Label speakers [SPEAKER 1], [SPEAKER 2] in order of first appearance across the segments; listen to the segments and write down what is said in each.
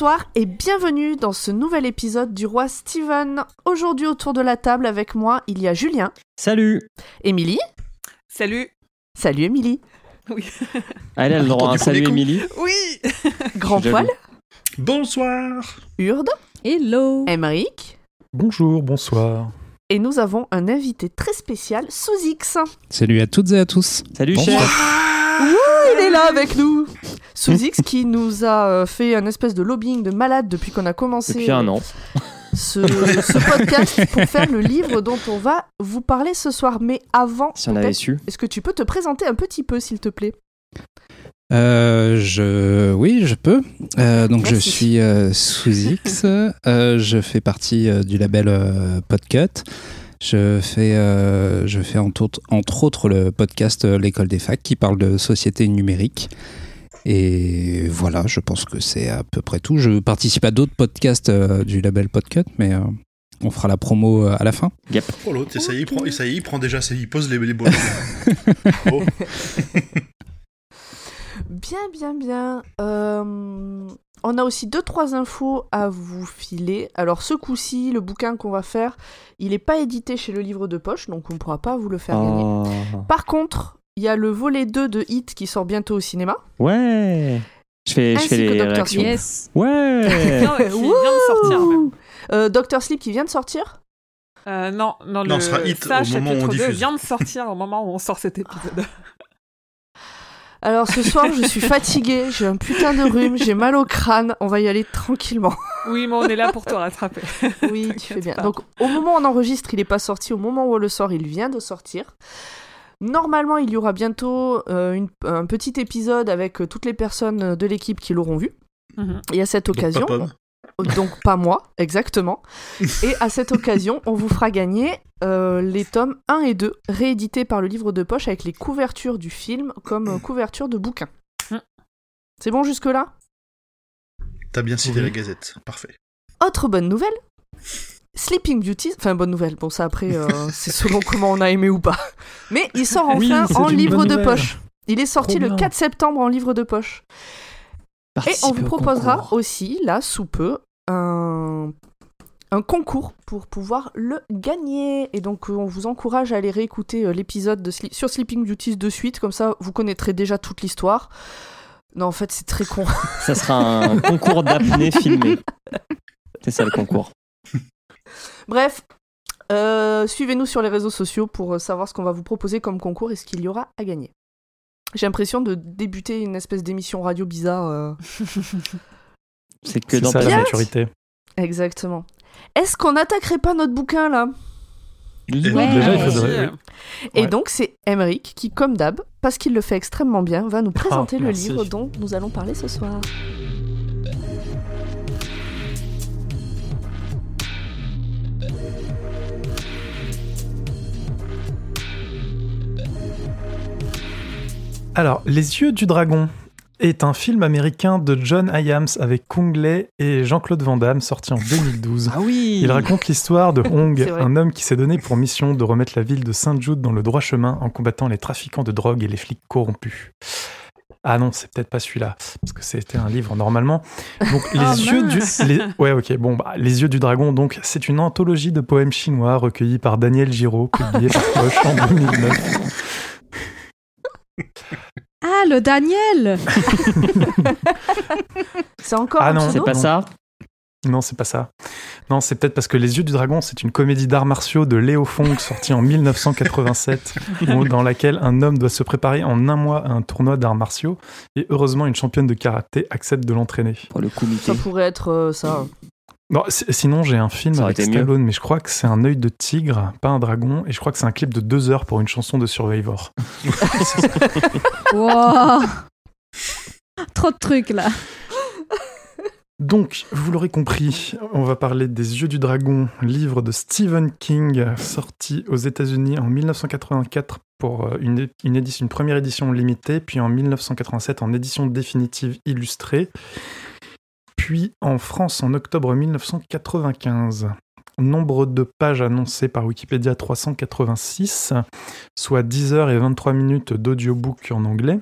[SPEAKER 1] Bonsoir et bienvenue dans ce nouvel épisode du roi Steven. Aujourd'hui autour de la table avec moi, il y a Julien.
[SPEAKER 2] Salut
[SPEAKER 1] Émilie.
[SPEAKER 3] Salut
[SPEAKER 1] Salut Émilie.
[SPEAKER 3] Oui.
[SPEAKER 2] Ah, elle a le droit. Salut Émilie.
[SPEAKER 3] Oui
[SPEAKER 1] Grand poil.
[SPEAKER 4] Bonsoir
[SPEAKER 1] Urde.
[SPEAKER 5] Hello
[SPEAKER 1] Emeric.
[SPEAKER 6] Bonjour, bonsoir.
[SPEAKER 1] Et nous avons un invité très spécial, sous X.
[SPEAKER 7] Salut à toutes et à tous.
[SPEAKER 2] Salut
[SPEAKER 6] Bonsoir.
[SPEAKER 2] chef.
[SPEAKER 1] Il est là avec nous. Sous X qui nous a euh, fait un espèce de lobbying de malade depuis qu'on a commencé
[SPEAKER 2] Depuis un an.
[SPEAKER 1] ce, ce podcast pour faire le livre dont on va vous parler ce soir. Mais avant,
[SPEAKER 2] Si on avait
[SPEAKER 1] peut-être,
[SPEAKER 2] su.
[SPEAKER 1] est-ce que tu peux te présenter un petit peu, s'il te plaît?
[SPEAKER 7] Euh, je, oui, je peux. Euh, donc, je suis euh, sous X. Euh, je fais partie euh, du label euh, Podcut. Je fais, euh, je fais entre, autres, entre autres le podcast euh, L'école des facs qui parle de société numérique. Et voilà, je pense que c'est à peu près tout. Je participe à d'autres podcasts euh, du label Podcut, mais euh, on fera la promo euh, à la fin.
[SPEAKER 4] Oh l'autre, ça y est, il prend, ça y est, il prend déjà, ses- il pose les, les bonnes. oh.
[SPEAKER 1] Bien, bien, bien. On a aussi deux, trois infos à vous filer. Alors, ce coup-ci, le bouquin qu'on va faire, il n'est pas édité chez le livre de poche, donc on ne pourra pas vous le faire gagner.
[SPEAKER 2] Oh.
[SPEAKER 1] Par contre, il y a le volet 2 de Hit qui sort bientôt au cinéma.
[SPEAKER 2] Ouais. Je fais, je
[SPEAKER 1] Ainsi
[SPEAKER 2] fais
[SPEAKER 1] que
[SPEAKER 2] les
[SPEAKER 1] Dr.
[SPEAKER 2] réactions.
[SPEAKER 5] Yes
[SPEAKER 2] Ouais.
[SPEAKER 3] Bien, qui vient de sortir même.
[SPEAKER 1] Euh, Doctor Sleep qui vient de sortir.
[SPEAKER 3] Euh, non, non,
[SPEAKER 4] Non,
[SPEAKER 3] le
[SPEAKER 4] ce sera Hit
[SPEAKER 3] ça,
[SPEAKER 4] au moment où on
[SPEAKER 3] chapitre 2
[SPEAKER 4] diffuse.
[SPEAKER 3] vient de sortir au moment où on sort cet épisode.
[SPEAKER 1] Alors, ce soir, je suis fatiguée, j'ai un putain de rhume, j'ai mal au crâne. On va y aller tranquillement.
[SPEAKER 3] Oui, mais on est là pour te rattraper.
[SPEAKER 1] Oui, tu fais bien.
[SPEAKER 3] pas.
[SPEAKER 1] Donc, au moment où on enregistre, il n'est pas sorti. Au moment où on le sort, il vient de sortir. Normalement, il y aura bientôt euh, une- un petit épisode avec euh, toutes les personnes de l'équipe qui l'auront vu.
[SPEAKER 3] Mhm.
[SPEAKER 1] Et à cette
[SPEAKER 4] Donc,
[SPEAKER 1] occasion,
[SPEAKER 4] pas
[SPEAKER 1] donc pas moi, exactement. Et à cette occasion, on vous fera gagner euh, les tomes 1 et 2, réédités par le livre de poche avec les couvertures du film comme euh, couverture de bouquin.
[SPEAKER 3] Mm.
[SPEAKER 1] C'est bon jusque-là?
[SPEAKER 4] T'as bien cité
[SPEAKER 6] Oui.
[SPEAKER 4] la gazette, parfait.
[SPEAKER 1] Autre bonne nouvelle? Sleeping Beauty, enfin bonne nouvelle, bon ça après euh, c'est selon comment on a aimé ou pas. Mais il sort enfin en livre de
[SPEAKER 6] nouvelle.
[SPEAKER 1] poche. Il est sorti
[SPEAKER 6] Trop
[SPEAKER 1] le
[SPEAKER 6] bien.
[SPEAKER 1] 4 septembre en livre de poche. Et on vous proposera aussi, là, sous peu, un, un concours pour pouvoir le gagner. Et donc, euh, on vous encourage à aller réécouter euh, l'épisode Sli- sur Sleeping Beauties de suite, comme ça, vous connaîtrez déjà toute l'histoire. Non, en fait, c'est très con.
[SPEAKER 2] Ça sera un concours d'apnée filmé. C'est ça le concours.
[SPEAKER 1] Bref, euh, suivez-nous sur les réseaux sociaux pour savoir ce qu'on va vous proposer comme concours et ce qu'il y aura à gagner. J'ai l'impression de débuter une espèce d'émission radio bizarre. euh.
[SPEAKER 2] C'est que dans
[SPEAKER 6] ça
[SPEAKER 2] ta
[SPEAKER 6] la maturité.
[SPEAKER 1] Exactement. Est-ce qu'on n'attaquerait pas notre bouquin là?
[SPEAKER 4] Ouais.
[SPEAKER 6] Déjà, il faudrait.
[SPEAKER 3] Ouais.
[SPEAKER 1] Et
[SPEAKER 6] Ouais.
[SPEAKER 1] donc c'est Emeric qui, comme d'hab, parce qu'il le fait extrêmement bien, va nous présenter le
[SPEAKER 6] merci.
[SPEAKER 1] livre dont nous allons parler ce soir.
[SPEAKER 6] Alors, Les Yeux du Dragon est un film américain de John Hyams avec Kung Lei et Jean-Claude Van Damme sorti en 2012.
[SPEAKER 2] Ah oui.
[SPEAKER 6] Il raconte l'histoire de Hong, un homme qui s'est donné pour mission de remettre la ville de Saint-Jude dans le droit chemin en combattant les trafiquants de drogue et les flics corrompus. Ah non, c'est peut-être pas celui-là, parce que c'était un livre normalement. Donc les
[SPEAKER 5] Ah,
[SPEAKER 6] yeux
[SPEAKER 5] mince.
[SPEAKER 6] du, les- ouais ok bon bah, les yeux du dragon donc c'est une anthologie de poèmes chinois recueillis par Daniel Giraud, publié par Poche en 2009.
[SPEAKER 5] Ah, le Daniel
[SPEAKER 1] C'est encore
[SPEAKER 6] Ah
[SPEAKER 1] un
[SPEAKER 6] non,
[SPEAKER 2] C'est pas ça
[SPEAKER 6] Non, c'est pas ça. Non, c'est peut-être parce que Les Yeux du Dragon, c'est une comédie d'arts martiaux de Léo Fong sortie en 1987, où- dans laquelle un homme doit se préparer en un mois à un tournoi d'arts martiaux, et heureusement, une championne de karaté accepte de l'entraîner.
[SPEAKER 2] Pour le comité.
[SPEAKER 1] Ça pourrait être euh, ça.
[SPEAKER 6] Non, si- sinon, j'ai un film
[SPEAKER 2] Ça
[SPEAKER 6] avec
[SPEAKER 2] mieux.
[SPEAKER 6] Stallone, mais je crois que c'est un œil de tigre, pas un dragon, et je crois que c'est un clip de deux heures pour une chanson de Survivor.
[SPEAKER 5] Wow Trop de trucs là.
[SPEAKER 6] Donc, vous l'aurez compris, on va parler des Yeux du Dragon, livre de Stephen King, sorti aux États-Unis en 1984 pour euh, une, é- une, édition, une première édition limitée, puis en 1987 en édition définitive illustrée, puis en France en octobre 1995. Nombre de pages annoncées par Wikipédia 386, soit 10 heures et 23 minutes d'audiobook en anglais.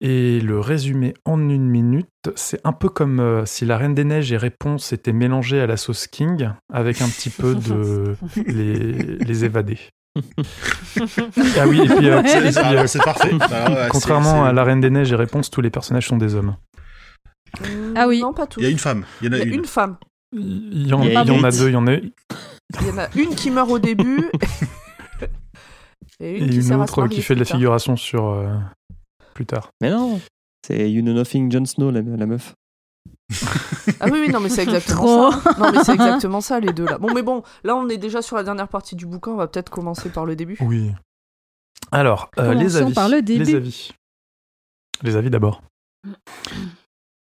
[SPEAKER 6] Et le résumé en une minute, c'est un peu comme euh, si la Reine des Neiges et Réponse étaient mélangés à la sauce King, avec un petit peu de les, les évadés. ah oui, et puis, euh, et puis, euh,
[SPEAKER 4] c'est parfait. Ouais,
[SPEAKER 6] contrairement
[SPEAKER 4] c'est-
[SPEAKER 6] à la Reine des Neiges et Réponse, tous les personnages sont des hommes.
[SPEAKER 5] Ah oui.
[SPEAKER 1] Non, pas tous.
[SPEAKER 4] Il y a une femme. Il y en a
[SPEAKER 1] y a
[SPEAKER 4] une.
[SPEAKER 1] une femme.
[SPEAKER 6] Il y en,
[SPEAKER 2] Il y a
[SPEAKER 6] il y en a
[SPEAKER 2] Elite.
[SPEAKER 6] deux, il y en a
[SPEAKER 1] Il y en a une qui meurt au début. et
[SPEAKER 6] et
[SPEAKER 1] une, qui,
[SPEAKER 6] une autre qui fait de la figuration sur euh, plus tard.
[SPEAKER 2] Mais non, c'est You Know Nothing Jon Snow, la, la meuf.
[SPEAKER 1] Ah oui, oui, non, mais c'est exactement ça. Non, mais c'est exactement ça, les deux là. Bon, mais bon, là, on est déjà sur la dernière partie du bouquin. On va peut-être commencer par le début.
[SPEAKER 6] Oui. Alors, euh, les
[SPEAKER 5] Commençons
[SPEAKER 6] avis.
[SPEAKER 5] par le début.
[SPEAKER 6] Les avis. Les avis d'abord.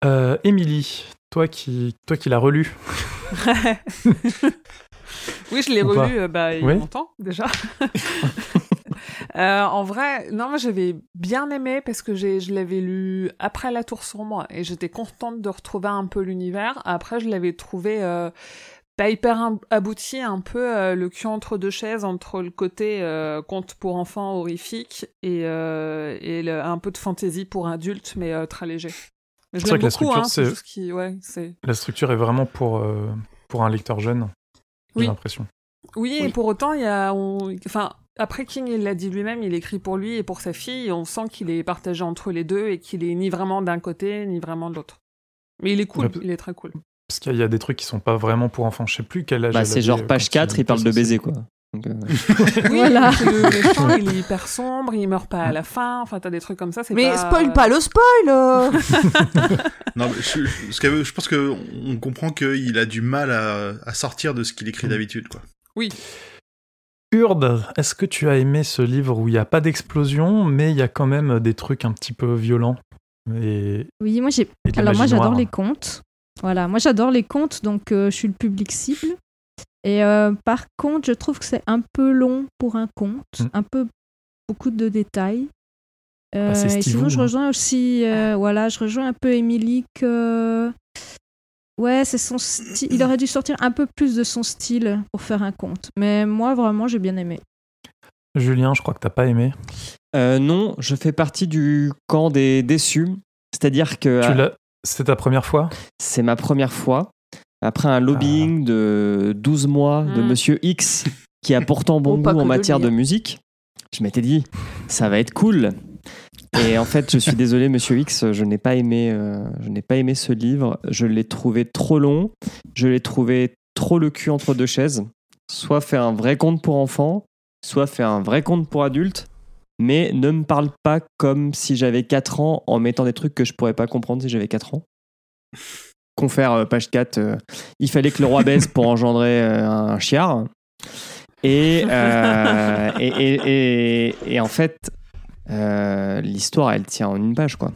[SPEAKER 6] Euh, Émilie, toi qui, toi qui l'as relu.
[SPEAKER 3] oui, je l'ai relu euh, bah, il y a
[SPEAKER 6] Oui.
[SPEAKER 3] longtemps déjà. Euh, en vrai, non, moi j'avais bien aimé parce que j'ai, je l'avais lu après La Tour Sombre et j'étais contente de retrouver un peu l'univers. Après, je l'avais trouvé euh, pas hyper abouti, un peu le cul entre deux chaises, entre le côté conte pour enfants horrifique et, et le- un peu de fantaisie pour adultes, mais très léger. Mais je
[SPEAKER 6] C'est vrai
[SPEAKER 3] l'aime
[SPEAKER 6] que la
[SPEAKER 3] beaucoup,
[SPEAKER 6] structure,
[SPEAKER 3] hein, qui, ouais.
[SPEAKER 6] La structure est vraiment pour, euh, pour un lecteur jeune, j'ai
[SPEAKER 3] Oui.
[SPEAKER 6] l'impression.
[SPEAKER 3] Oui, et pour autant, il y a, on- enfin, après King, il l'a dit lui-même, il écrit pour lui et pour sa fille, et on sent qu'il est partagé entre les deux et qu'il est ni vraiment d'un côté, ni vraiment de l'autre. Mais il est cool,
[SPEAKER 6] Ouais,
[SPEAKER 3] il est très cool.
[SPEAKER 6] Parce qu'il y a des trucs qui sont pas vraiment pour enfants. Je sais plus quel âge.
[SPEAKER 2] Bah, c'est genre
[SPEAKER 6] euh,
[SPEAKER 2] page
[SPEAKER 6] quand
[SPEAKER 2] 4, il parle de baiser, quoi. Donc, euh,
[SPEAKER 3] Oui,
[SPEAKER 5] Voilà.
[SPEAKER 3] le méchant, il est hyper sombre, il meurt pas à la fin, enfin, t'as des trucs comme ça, c'est
[SPEAKER 1] Mais
[SPEAKER 3] pas...
[SPEAKER 1] spoil pas le spoil euh.
[SPEAKER 4] Non, mais je, pense que on comprend qu'il a du mal à, à sortir de ce qu'il
[SPEAKER 6] Mm.
[SPEAKER 4] écrit d'habitude, quoi.
[SPEAKER 6] Urde, est-ce que tu as aimé ce livre où il n'y a pas d'explosion, mais il y a quand même des trucs un petit peu violents et,
[SPEAKER 5] Oui, moi j'ai. Alors moi j'adore les contes. Voilà, moi j'adore les contes, donc euh, je suis le public cible. Et euh, par contre, je trouve que c'est un peu long pour un conte,
[SPEAKER 6] Mm.
[SPEAKER 5] un peu beaucoup de détails. Euh,
[SPEAKER 6] Ah, c'est
[SPEAKER 5] et sinon, je
[SPEAKER 6] hein.
[SPEAKER 5] rejoins aussi, euh, voilà, je rejoins un peu Émilie que ouais, c'est son style. Il aurait dû sortir un peu plus de son style pour faire un conte. Mais moi, vraiment, j'ai bien aimé.
[SPEAKER 6] Julien, je crois que t'as pas aimé.
[SPEAKER 2] euh, non, je fais partie du camp des déçus. C'est-à-dire que
[SPEAKER 6] Tu l'as. C'était ta première fois?
[SPEAKER 2] c'est ma première fois. Après un lobbying de 12 mois de
[SPEAKER 3] Mm.
[SPEAKER 2] Monsieur X, qui a pourtant bon
[SPEAKER 1] Oh, pas
[SPEAKER 2] goût en matière de musique, je m'étais dit, ça va être cool. Et en fait, je suis désolé, Monsieur X, je n'ai pas aimé, euh, je n'ai pas aimé ce livre. Je l'ai trouvé trop long. Je l'ai trouvé trop le cul entre deux chaises. Soit fait un vrai conte pour enfants, soit fait un vrai conte pour adultes. Mais ne me parle pas comme si j'avais 4 ans en mettant des trucs que je pourrais pas comprendre si j'avais 4 ans. Confère euh, page 4, euh, il fallait que le roi baisse pour engendrer euh, un chiard. Et, euh, et, et, et- et en fait, euh, l'histoire, elle tient en une page, quoi.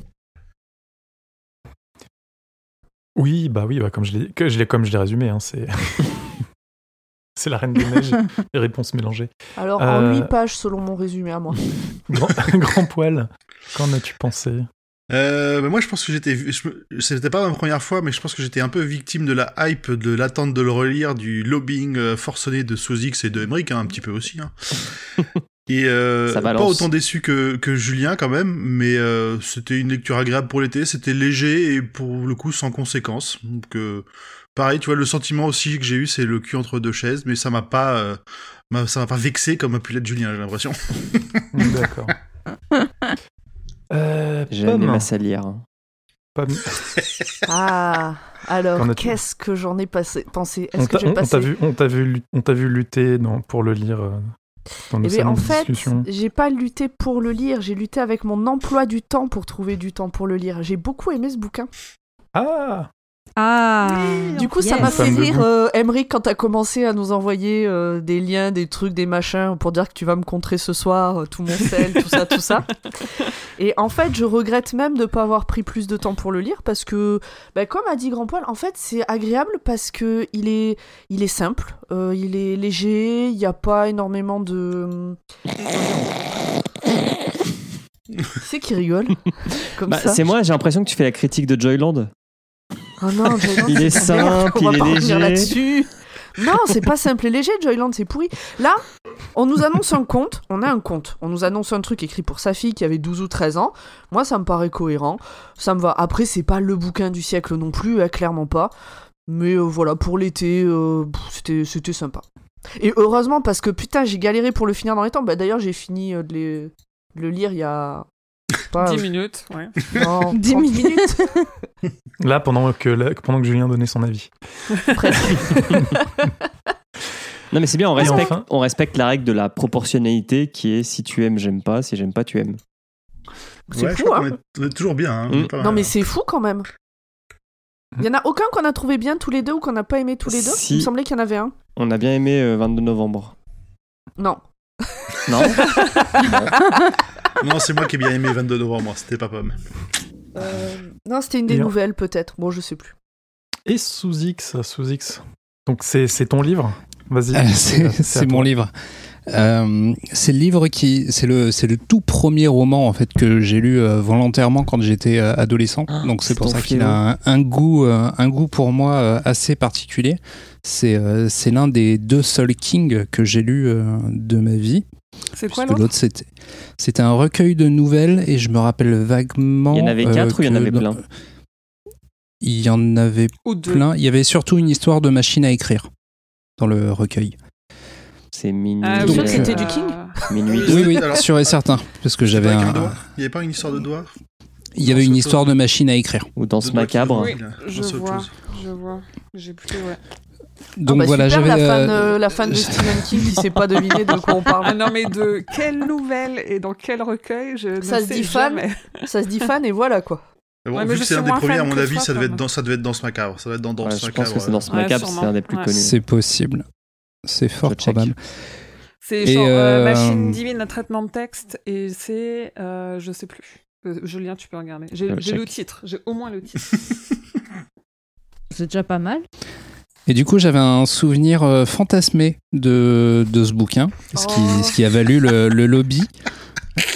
[SPEAKER 6] Oui, bah oui, bah comme je l'ai, que je l'ai comme je l'ai résumé, hein, c'est. c'est la Reine des Neiges, les réponses mélangées.
[SPEAKER 1] Alors,
[SPEAKER 6] Euh,
[SPEAKER 1] en 8 pages, selon mon résumé à moi.
[SPEAKER 6] Grand, grand poil, qu'en as-tu pensé?
[SPEAKER 4] Euh, bah, moi, je pense que j'étais, c'était pas ma première fois, mais je pense que j'étais un peu victime de la hype, de l'attente de le relire, du lobbying euh, forcené de Sozix et de Emmerich, hein, un petit peu aussi. Hein. Et euh, pas autant déçu que, que Julien quand même, mais euh, c'était une lecture agréable pour l'été, c'était léger et pour le coup sans conséquence. Donc euh, pareil, tu vois, le sentiment aussi que j'ai eu, c'est le cul entre deux chaises, mais ça m'a pas, euh, m'a- ça m'a pas vexé comme a pu l'être Julien, j'ai l'impression.
[SPEAKER 6] D'accord. Euh,
[SPEAKER 2] J'ai aimé
[SPEAKER 6] Pomme.
[SPEAKER 2] ma salière.
[SPEAKER 6] Pomme.
[SPEAKER 1] Ah, alors, qu'est-ce que j'en ai passé, pensé?
[SPEAKER 6] On
[SPEAKER 1] Est-ce que j'ai
[SPEAKER 6] on-
[SPEAKER 1] passé
[SPEAKER 6] t'a vu, on t'a vu, lu- on t'a vu lutter dans- pour le lire euh, dans nos
[SPEAKER 1] Eh bien, en fait, j'ai pas lutté pour le lire, j'ai lutté avec mon emploi du temps pour trouver du temps pour le lire. J'ai beaucoup aimé ce bouquin.
[SPEAKER 6] Ah,
[SPEAKER 5] Ah
[SPEAKER 1] Du coup, ça m'a fait rire, euh, Emmerich, quand t'as commencé à nous envoyer euh, des liens, des trucs, des machins, pour dire que tu vas me contrer ce soir, euh, tout mon sel, tout ça, tout ça. Et en fait, je regrette même de pas avoir pris plus de temps pour le lire, parce que, bah, comme a dit Grand Poil, en fait, c'est agréable parce que il est, il est simple, euh, il est léger, il n'y a pas énormément de... C'est qui rigole Comme
[SPEAKER 2] Bah,
[SPEAKER 1] ça.
[SPEAKER 2] c'est moi, j'ai l'impression que tu fais la critique de Joyland.
[SPEAKER 1] Oh non, Jalen,
[SPEAKER 2] Il est simple, il est léger.
[SPEAKER 1] là-dessus. Non, c'est pas simple et léger, Joyland, c'est pourri. Là, on nous annonce un conte, on a un conte. On nous annonce un truc écrit pour sa fille qui avait 12 ou 13 ans. Moi, ça me paraît cohérent. Ça me va. Après, c'est pas le bouquin du siècle non plus, hein, clairement pas. Mais euh, voilà, pour l'été, euh, c'était, c'était sympa. Et heureusement, parce que putain, j'ai galéré pour le finir dans les temps. Bah, d'ailleurs, j'ai fini euh, de, les- de le lire il y a. Pas,
[SPEAKER 3] 10 minutes, ouais.
[SPEAKER 1] non,
[SPEAKER 5] 10
[SPEAKER 1] 30
[SPEAKER 5] minutes.
[SPEAKER 6] Là, pendant que, là, pendant que Julien donnait son avis.
[SPEAKER 2] Non, mais c'est bien, on respecte,
[SPEAKER 6] enfin-
[SPEAKER 2] on respecte la règle de la proportionnalité qui est si tu aimes, j'aime pas, si j'aime pas, tu aimes.
[SPEAKER 1] C'est
[SPEAKER 4] Ouais,
[SPEAKER 1] fou, hein.
[SPEAKER 4] qu'on est, on est toujours bien. hein,
[SPEAKER 2] Mm.
[SPEAKER 1] Non, mais c'est fou quand même. Il y en a aucun qu'on a trouvé bien tous les deux ou qu'on n'a pas aimé tous les deux?
[SPEAKER 2] Si.
[SPEAKER 1] Il me semblait qu'il y en avait un.
[SPEAKER 2] On a bien aimé euh, 22 novembre.
[SPEAKER 1] Non.
[SPEAKER 2] Non
[SPEAKER 4] Non, c'est moi qui ai bien aimé 22 novembre, moi, c'était pas pomme.
[SPEAKER 1] Euh, Non, c'était une des
[SPEAKER 6] Et en-
[SPEAKER 1] nouvelles peut-être. Bon, je sais plus.
[SPEAKER 6] Et sous X, sous X. Donc c'est c'est ton livre? Vas-y.
[SPEAKER 7] Euh, c'est mon livre. Euh, c'est le livre qui, c'est le, c'est le tout premier roman en fait que j'ai lu euh, volontairement quand j'étais euh, adolescent.
[SPEAKER 2] Ah,
[SPEAKER 7] Donc c'est pour ça qu'il a un, un goût, euh, un goût pour moi euh, assez particulier. C'est, euh, c'est l'un des deux seuls King que j'ai lu euh, de ma vie.
[SPEAKER 3] C'est quoi l'autre
[SPEAKER 7] l'autre c'était, c'était un recueil de nouvelles et je me rappelle vaguement.
[SPEAKER 2] Il y en avait
[SPEAKER 7] euh,
[SPEAKER 2] quatre ou il y en
[SPEAKER 7] que
[SPEAKER 2] avait
[SPEAKER 7] dans-
[SPEAKER 2] plein
[SPEAKER 7] Il y en avait
[SPEAKER 3] Ou deux
[SPEAKER 7] plein. Il y avait surtout une histoire de machine à écrire dans le recueil.
[SPEAKER 2] C'est minuit.
[SPEAKER 3] Ah, oui,
[SPEAKER 1] que c'était
[SPEAKER 3] euh,
[SPEAKER 1] du King
[SPEAKER 2] Minuit.
[SPEAKER 3] Oui,
[SPEAKER 7] Oui,
[SPEAKER 4] Alors-
[SPEAKER 7] sûr et certain. Parce que j'avais
[SPEAKER 4] un Il n'y avait pas une histoire de doigt
[SPEAKER 7] il y avait une histoire de machine à écrire.
[SPEAKER 2] Ou dans ce macabre.
[SPEAKER 3] Oui, je vois. Je vois. J'ai plus. Ouais.
[SPEAKER 7] Donc
[SPEAKER 1] Ah bah
[SPEAKER 7] voilà,
[SPEAKER 1] super,
[SPEAKER 7] j'avais.
[SPEAKER 1] la, fan,
[SPEAKER 7] euh,
[SPEAKER 1] euh, la fan de Stephen King qui sait pas deviner de quoi on
[SPEAKER 3] Ah
[SPEAKER 1] parle.
[SPEAKER 3] non, mais de quelle nouvelle et dans quel recueil je
[SPEAKER 1] Ça
[SPEAKER 3] ne
[SPEAKER 1] se
[SPEAKER 3] sais
[SPEAKER 1] dit fan
[SPEAKER 3] jamais.
[SPEAKER 1] Ça se dit fan et voilà quoi.
[SPEAKER 4] Mais bon,
[SPEAKER 3] Ouais, mais
[SPEAKER 4] vu que c'est un des premiers, à
[SPEAKER 3] fan
[SPEAKER 4] mon avis, ça devait, être dans, ça devait être dans ce macabre. Ça doit être dans, dans
[SPEAKER 2] Ouais,
[SPEAKER 4] ce
[SPEAKER 2] je pense que c'est dans ce
[SPEAKER 3] Ouais,
[SPEAKER 2] macabre,
[SPEAKER 3] sûrement.
[SPEAKER 2] c'est un des plus
[SPEAKER 3] Ouais.
[SPEAKER 2] connus.
[SPEAKER 7] C'est possible. C'est fort probable.
[SPEAKER 3] C'est genre euh,
[SPEAKER 7] euh,
[SPEAKER 3] machine divine à traitement de texte et c'est euh, je sais plus. Euh, Julien, tu peux regarder. J'ai le titre. J'ai au moins le titre.
[SPEAKER 5] C'est déjà pas mal.
[SPEAKER 7] Et du coup, j'avais un souvenir euh, fantasmé de, de ce bouquin, ce qui,
[SPEAKER 1] Oh.
[SPEAKER 7] ce qui a valu le, le lobby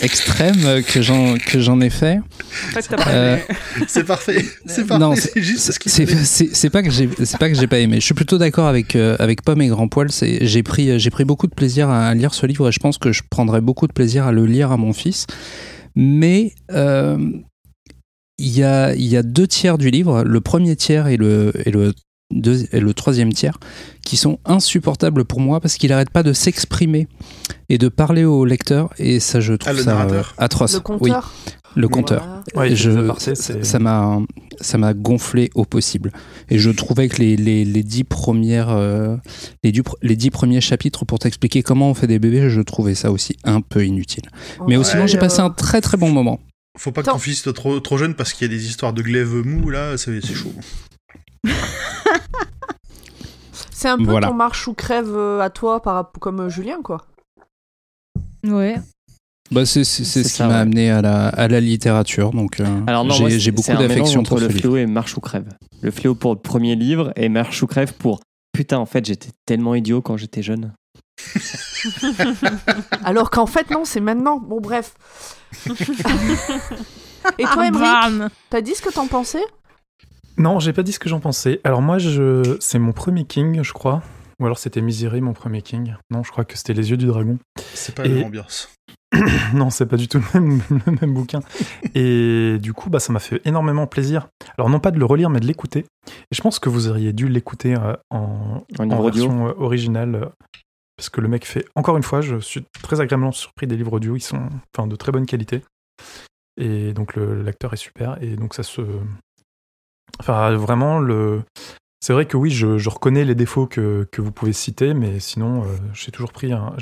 [SPEAKER 7] extrême que j'en que j'en ai fait.
[SPEAKER 3] En fait, t'as pas
[SPEAKER 7] Euh,
[SPEAKER 3] aimé.
[SPEAKER 4] C'est parfait. C'est
[SPEAKER 7] Non,
[SPEAKER 4] parfait.
[SPEAKER 7] c'est-
[SPEAKER 4] C'est juste
[SPEAKER 7] C'est c'est- c'est pas que j'ai c'est pas que j'ai pas aimé. Je suis plutôt d'accord avec euh, avec Pomme et Grand Poil. C'est j'ai pris j'ai pris beaucoup de plaisir à lire ce livre et je pense que je prendrai beaucoup de plaisir à le lire à mon fils. Mais euh, il y a il y a deux tiers du livre, le premier tiers et le et le deux- et le troisième tiers, qui sont insupportables pour moi parce qu'il arrête pas de s'exprimer et de parler au lecteur et ça je trouve
[SPEAKER 4] Ah, le
[SPEAKER 7] ça euh,
[SPEAKER 4] narrateur
[SPEAKER 7] atroce.
[SPEAKER 1] Le
[SPEAKER 7] Oui,
[SPEAKER 1] compteur.
[SPEAKER 7] le compteur.
[SPEAKER 1] Voilà.
[SPEAKER 6] Ouais,
[SPEAKER 7] je,
[SPEAKER 6] je... apartés, c'est-
[SPEAKER 7] ça m'a ça m'a gonflé au possible et je trouvais que les, les, les dix premières euh, les, dix, les dix premiers chapitres pour t'expliquer comment on fait des bébés je trouvais ça aussi un peu inutile mais
[SPEAKER 1] Ouais,
[SPEAKER 7] sinon j'ai passé un très très bon moment
[SPEAKER 4] Faut pas que ton fils soit trop, trop jeune parce qu'il y a des histoires de glaive mou là, c'est chaud.
[SPEAKER 1] C'est un peu
[SPEAKER 7] Voilà.
[SPEAKER 1] ton marche ou crève euh, à toi par, comme euh, Julien quoi.
[SPEAKER 5] Ouais.
[SPEAKER 7] bah, c'est ce qui m'a
[SPEAKER 2] ouais.
[SPEAKER 7] amené à la, à la littérature donc euh,
[SPEAKER 2] Alors non, moi,
[SPEAKER 7] j'ai beaucoup
[SPEAKER 2] c'est un mélange
[SPEAKER 7] d'affection
[SPEAKER 2] entre
[SPEAKER 7] pour ce
[SPEAKER 2] le
[SPEAKER 7] livre
[SPEAKER 2] fléau et marche ou crève. Le fléau pour le premier livre et marche ou crève pour putain en fait j'étais tellement idiot quand j'étais jeune.
[SPEAKER 1] Alors qu'en fait non, c'est maintenant. Bon bref. et toi, Emmerich, t'as dit ce que t'en pensais?
[SPEAKER 6] Non, j'ai pas dit ce que j'en pensais. Alors moi, je... c'est mon premier King, je crois. Ou alors c'était Misery, mon premier King. Non, je crois que c'était Les Yeux du Dragon.
[SPEAKER 4] C'est pas
[SPEAKER 6] Et-
[SPEAKER 4] la même ambiance.
[SPEAKER 6] non, c'est pas du tout le même, le même bouquin. Et du coup, bah, ça m'a fait énormément plaisir. Alors non pas de le relire, mais de l'écouter. Et je pense que vous auriez dû l'écouter euh, en,
[SPEAKER 2] En
[SPEAKER 6] en
[SPEAKER 2] livre audio.
[SPEAKER 6] version euh, originale. euh, Parce que le mec fait, encore une fois, je suis très agréablement surpris des livres audio. Ils sont enfin, de très bonne qualité. Et donc le- l'acteur est super. Et donc ça se... Enfin, vraiment. C'est vrai que oui, je, reconnais les défauts que, vous pouvez citer, mais sinon, euh, j'ai toujours pris un,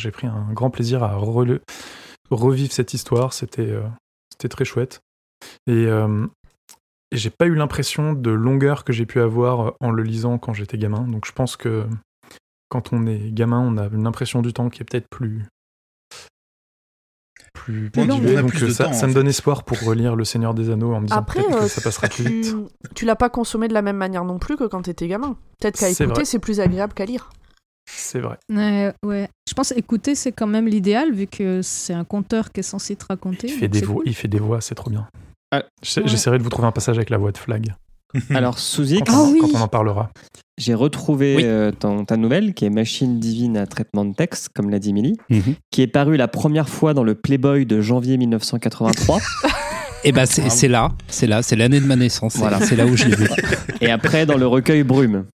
[SPEAKER 6] grand plaisir à revivre cette histoire. C'était, euh, très chouette. Et, euh, et j'ai pas eu l'impression de longueur que j'ai pu avoir en le lisant quand j'étais gamin. Donc je pense que quand on est gamin, on a une impression du temps qui est peut-être plus plus. Donc
[SPEAKER 4] de
[SPEAKER 6] ça,
[SPEAKER 4] temps,
[SPEAKER 6] ça me donne espoir pour relire Le Seigneur des Anneaux en me disant
[SPEAKER 1] Après,
[SPEAKER 6] peut-être
[SPEAKER 1] euh,
[SPEAKER 6] que ça passera plus
[SPEAKER 1] tu,
[SPEAKER 6] vite.
[SPEAKER 1] tu l'as pas consommé de la même manière non plus que quand t'étais gamin. Peut-être qu'à écouter, c'est plus agréable qu'à lire.
[SPEAKER 6] C'est vrai.
[SPEAKER 5] Ouais, ouais. Je pense écouter, c'est quand même l'idéal, vu que c'est un conteur qui est censé te raconter.
[SPEAKER 6] Il fait, des voix,
[SPEAKER 5] cool.
[SPEAKER 6] il fait des voix, c'est trop bien.
[SPEAKER 2] Ah,
[SPEAKER 5] ouais.
[SPEAKER 6] J'essaierai de vous trouver un passage avec la voix de Flag
[SPEAKER 2] Alors sous X,
[SPEAKER 6] quand, on,
[SPEAKER 5] Ah oui.
[SPEAKER 6] quand on en parlera.
[SPEAKER 2] J'ai retrouvé
[SPEAKER 7] Oui.
[SPEAKER 2] euh, ta nouvelle, qui est Machine divine à traitement de texte, comme l'a dit Milly,
[SPEAKER 7] Mhm.
[SPEAKER 2] qui est paru la première fois dans le Playboy de janvier 1983.
[SPEAKER 7] Et ben c'est c'est là, c'est là, c'est l'année de ma naissance.
[SPEAKER 2] Voilà.
[SPEAKER 7] C'est là où je l'ai vu.
[SPEAKER 2] et après, dans le recueil Brume.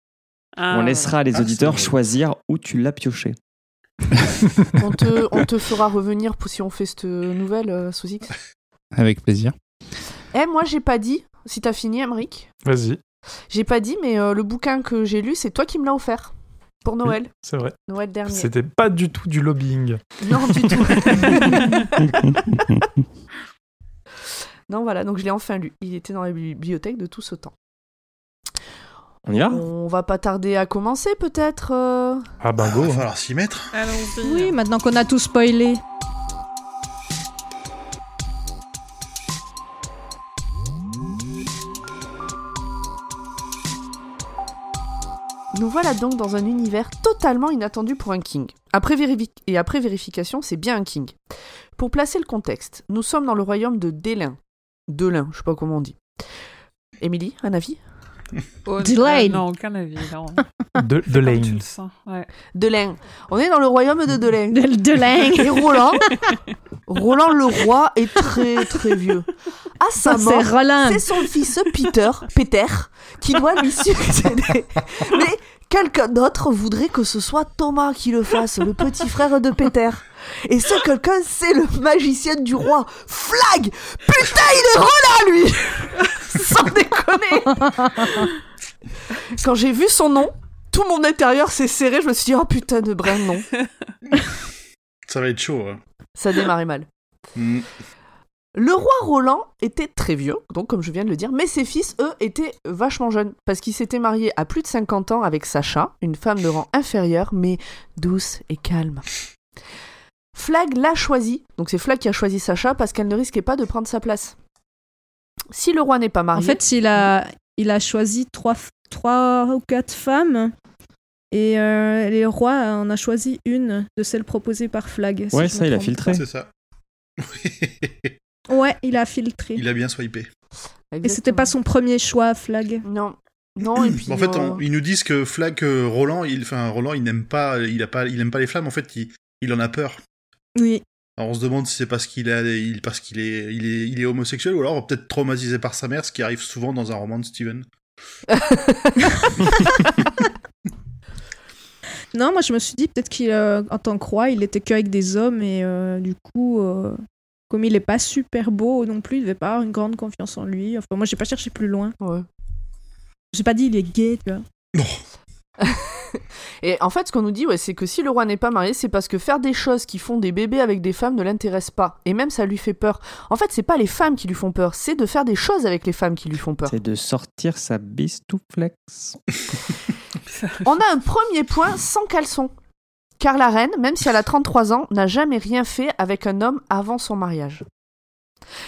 [SPEAKER 3] Ah,
[SPEAKER 2] On laissera les auditeurs choisir où tu l'as pioché.
[SPEAKER 1] On te, on te fera revenir pour si on fait cette nouvelle, euh, sous X.
[SPEAKER 7] Avec plaisir.
[SPEAKER 1] Eh, moi, j'ai pas dit, si t'as fini, Emric,
[SPEAKER 6] Vas-y,
[SPEAKER 1] j'ai pas dit, mais euh, le bouquin que j'ai lu, c'est toi qui me l'as offert. Pour Noël.
[SPEAKER 6] c'est vrai.
[SPEAKER 1] Noël dernier.
[SPEAKER 6] C'était pas du tout du lobbying.
[SPEAKER 1] Non, du tout. non, voilà, donc je l'ai enfin lu. Il était dans la bibliothèque de tout ce temps.
[SPEAKER 2] On y va?
[SPEAKER 1] On va pas tarder à commencer, peut-être euh,
[SPEAKER 6] Ah ben go.
[SPEAKER 4] Il va
[SPEAKER 6] hein.
[SPEAKER 4] falloir s'y mettre.
[SPEAKER 3] Allons-y.
[SPEAKER 5] Oui, maintenant qu'on a tout spoilé.
[SPEAKER 1] Nous voilà donc dans un univers totalement inattendu pour un king. Après et après vérification, c'est bien un king. Pour placer le contexte, nous sommes dans le royaume de Délin. Delin, je sais pas comment on dit. Émilie, un avis?
[SPEAKER 3] Oh,
[SPEAKER 5] Delane.
[SPEAKER 3] euh, non, aucun avis. Non.
[SPEAKER 6] De.
[SPEAKER 3] Ouais.
[SPEAKER 1] On est dans le royaume de Delin.
[SPEAKER 5] De.
[SPEAKER 1] Et Roland, Roland le roi est très très vieux. À sa
[SPEAKER 5] Ça,
[SPEAKER 1] mort,
[SPEAKER 5] c'est
[SPEAKER 1] son fils Peter, Peter, qui doit lui succéder. Mais quelqu'un d'autre voudrait que ce soit Thomas qui le fasse, le petit frère de Peter. Et ce quelqu'un, c'est le magicien du roi, Flag Putain, il est Roland, lui Sans déconner Quand j'ai vu son nom, tout mon intérieur s'est serré, je me suis dit, oh putain de brin nom.
[SPEAKER 4] Ça va être chaud. hein.
[SPEAKER 1] Ça démarrait mal.
[SPEAKER 4] Mm.
[SPEAKER 1] Le roi Roland était très vieux, donc comme je viens de le dire, mais ses fils, eux, étaient vachement jeunes, parce qu'ils s'étaient mariés à plus de 50 ans avec Sacha, une femme de rang inférieur, mais douce et calme. Flag l'a choisi, donc c'est Flag qui a choisi Sacha parce qu'elle ne risquait pas de prendre sa place. Si le roi n'est pas
[SPEAKER 5] En
[SPEAKER 1] marié,
[SPEAKER 5] fait, il a, il a choisi trois, ou quatre femmes. Et euh, les rois en a choisi une de celles proposées par Flag.
[SPEAKER 2] Ouais, ça, il a filtré.
[SPEAKER 4] C'est ça.
[SPEAKER 5] Ouais, il a filtré.
[SPEAKER 4] Il a bien swipé.
[SPEAKER 5] Et c'était pas son premier choix, Flag.
[SPEAKER 1] Non. Non, et puis...
[SPEAKER 4] en fait,
[SPEAKER 1] euh,
[SPEAKER 4] on- ils nous disent que Flag, euh, Roland, il, enfin, Roland, il n'aime pas, il a pas, il aime pas les flammes. En fait, il, il en a peur.
[SPEAKER 5] Oui.
[SPEAKER 4] Alors on se demande si c'est parce qu'il a, il, parce qu'il est, il est, il est homosexuel ou alors peut-être traumatisé par sa mère, ce qui arrive souvent dans un roman de Steven.
[SPEAKER 5] Non, moi je me suis dit peut-être qu'en tant que roi, il était qu'avec des hommes et euh, du coup, euh, comme il est pas super beau non plus, il devait pas avoir une grande confiance en lui. Enfin, moi j'ai pas cherché plus loin.
[SPEAKER 1] ouais.
[SPEAKER 5] J'ai pas dit il est gay, tu vois.
[SPEAKER 1] Et en fait, ce qu'on nous dit, ouais, c'est que si le roi n'est pas marié, c'est parce que faire des choses qui font des bébés avec des femmes ne l'intéresse pas. Et même ça lui fait peur. En fait, c'est pas les femmes qui lui font peur, c'est de faire des choses avec les femmes qui lui font peur.
[SPEAKER 2] C'est de sortir sa bistouflex.
[SPEAKER 1] On a un premier point sans caleçon. Car la reine, même si elle a 33 ans, n'a jamais rien fait avec un homme avant son mariage.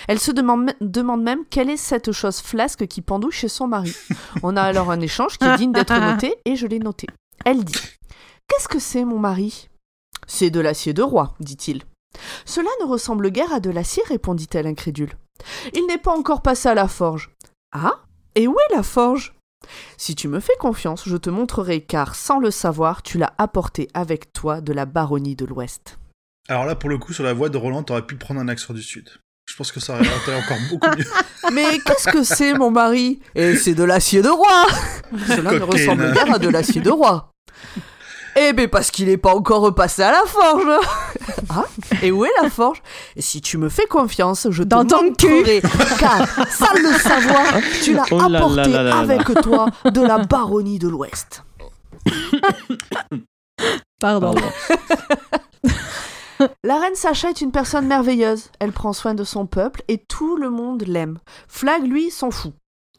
[SPEAKER 1] Elle se demande, même quelle est cette chose flasque qui pendouille chez son mari. On a alors un échange qui est digne d'être noté et je l'ai noté. Elle dit Qu'est-ce que c'est, mon mari? C'est de l'acier de roi, dit-il. Cela ne ressemble guère à de l'acier, répondit-elle incrédule. Il n'est pas encore passé à la forge. Ah Et où est la forge? Si tu me fais confiance, je te montrerai, car sans le savoir, tu l'as apporté avec toi de la baronnie de l'Ouest.
[SPEAKER 4] Alors là, pour le coup, sur la voix de Roland, t'aurais pu prendre un accent du Sud. Je pense que ça aurait été encore beaucoup mieux.
[SPEAKER 1] Mais qu'est-ce que c'est, mon mari? Et c'est de l'acier de roi Cela ne ressemble guère à de l'acier de roi. Eh ben parce qu'il n'est pas encore repassé à la forge Ah Et où est la forge? Et si tu me fais confiance, je te
[SPEAKER 5] Dans ton
[SPEAKER 1] montrerai, car, sans le savoir, tu l'as
[SPEAKER 2] Oh là là
[SPEAKER 1] apporté
[SPEAKER 2] là là là.
[SPEAKER 1] avec toi de la baronnie de l'Ouest.
[SPEAKER 5] Pardon.
[SPEAKER 1] La reine Sacha est une personne merveilleuse. Elle prend soin de son peuple et tout le monde l'aime. Flag, lui, s'en fout.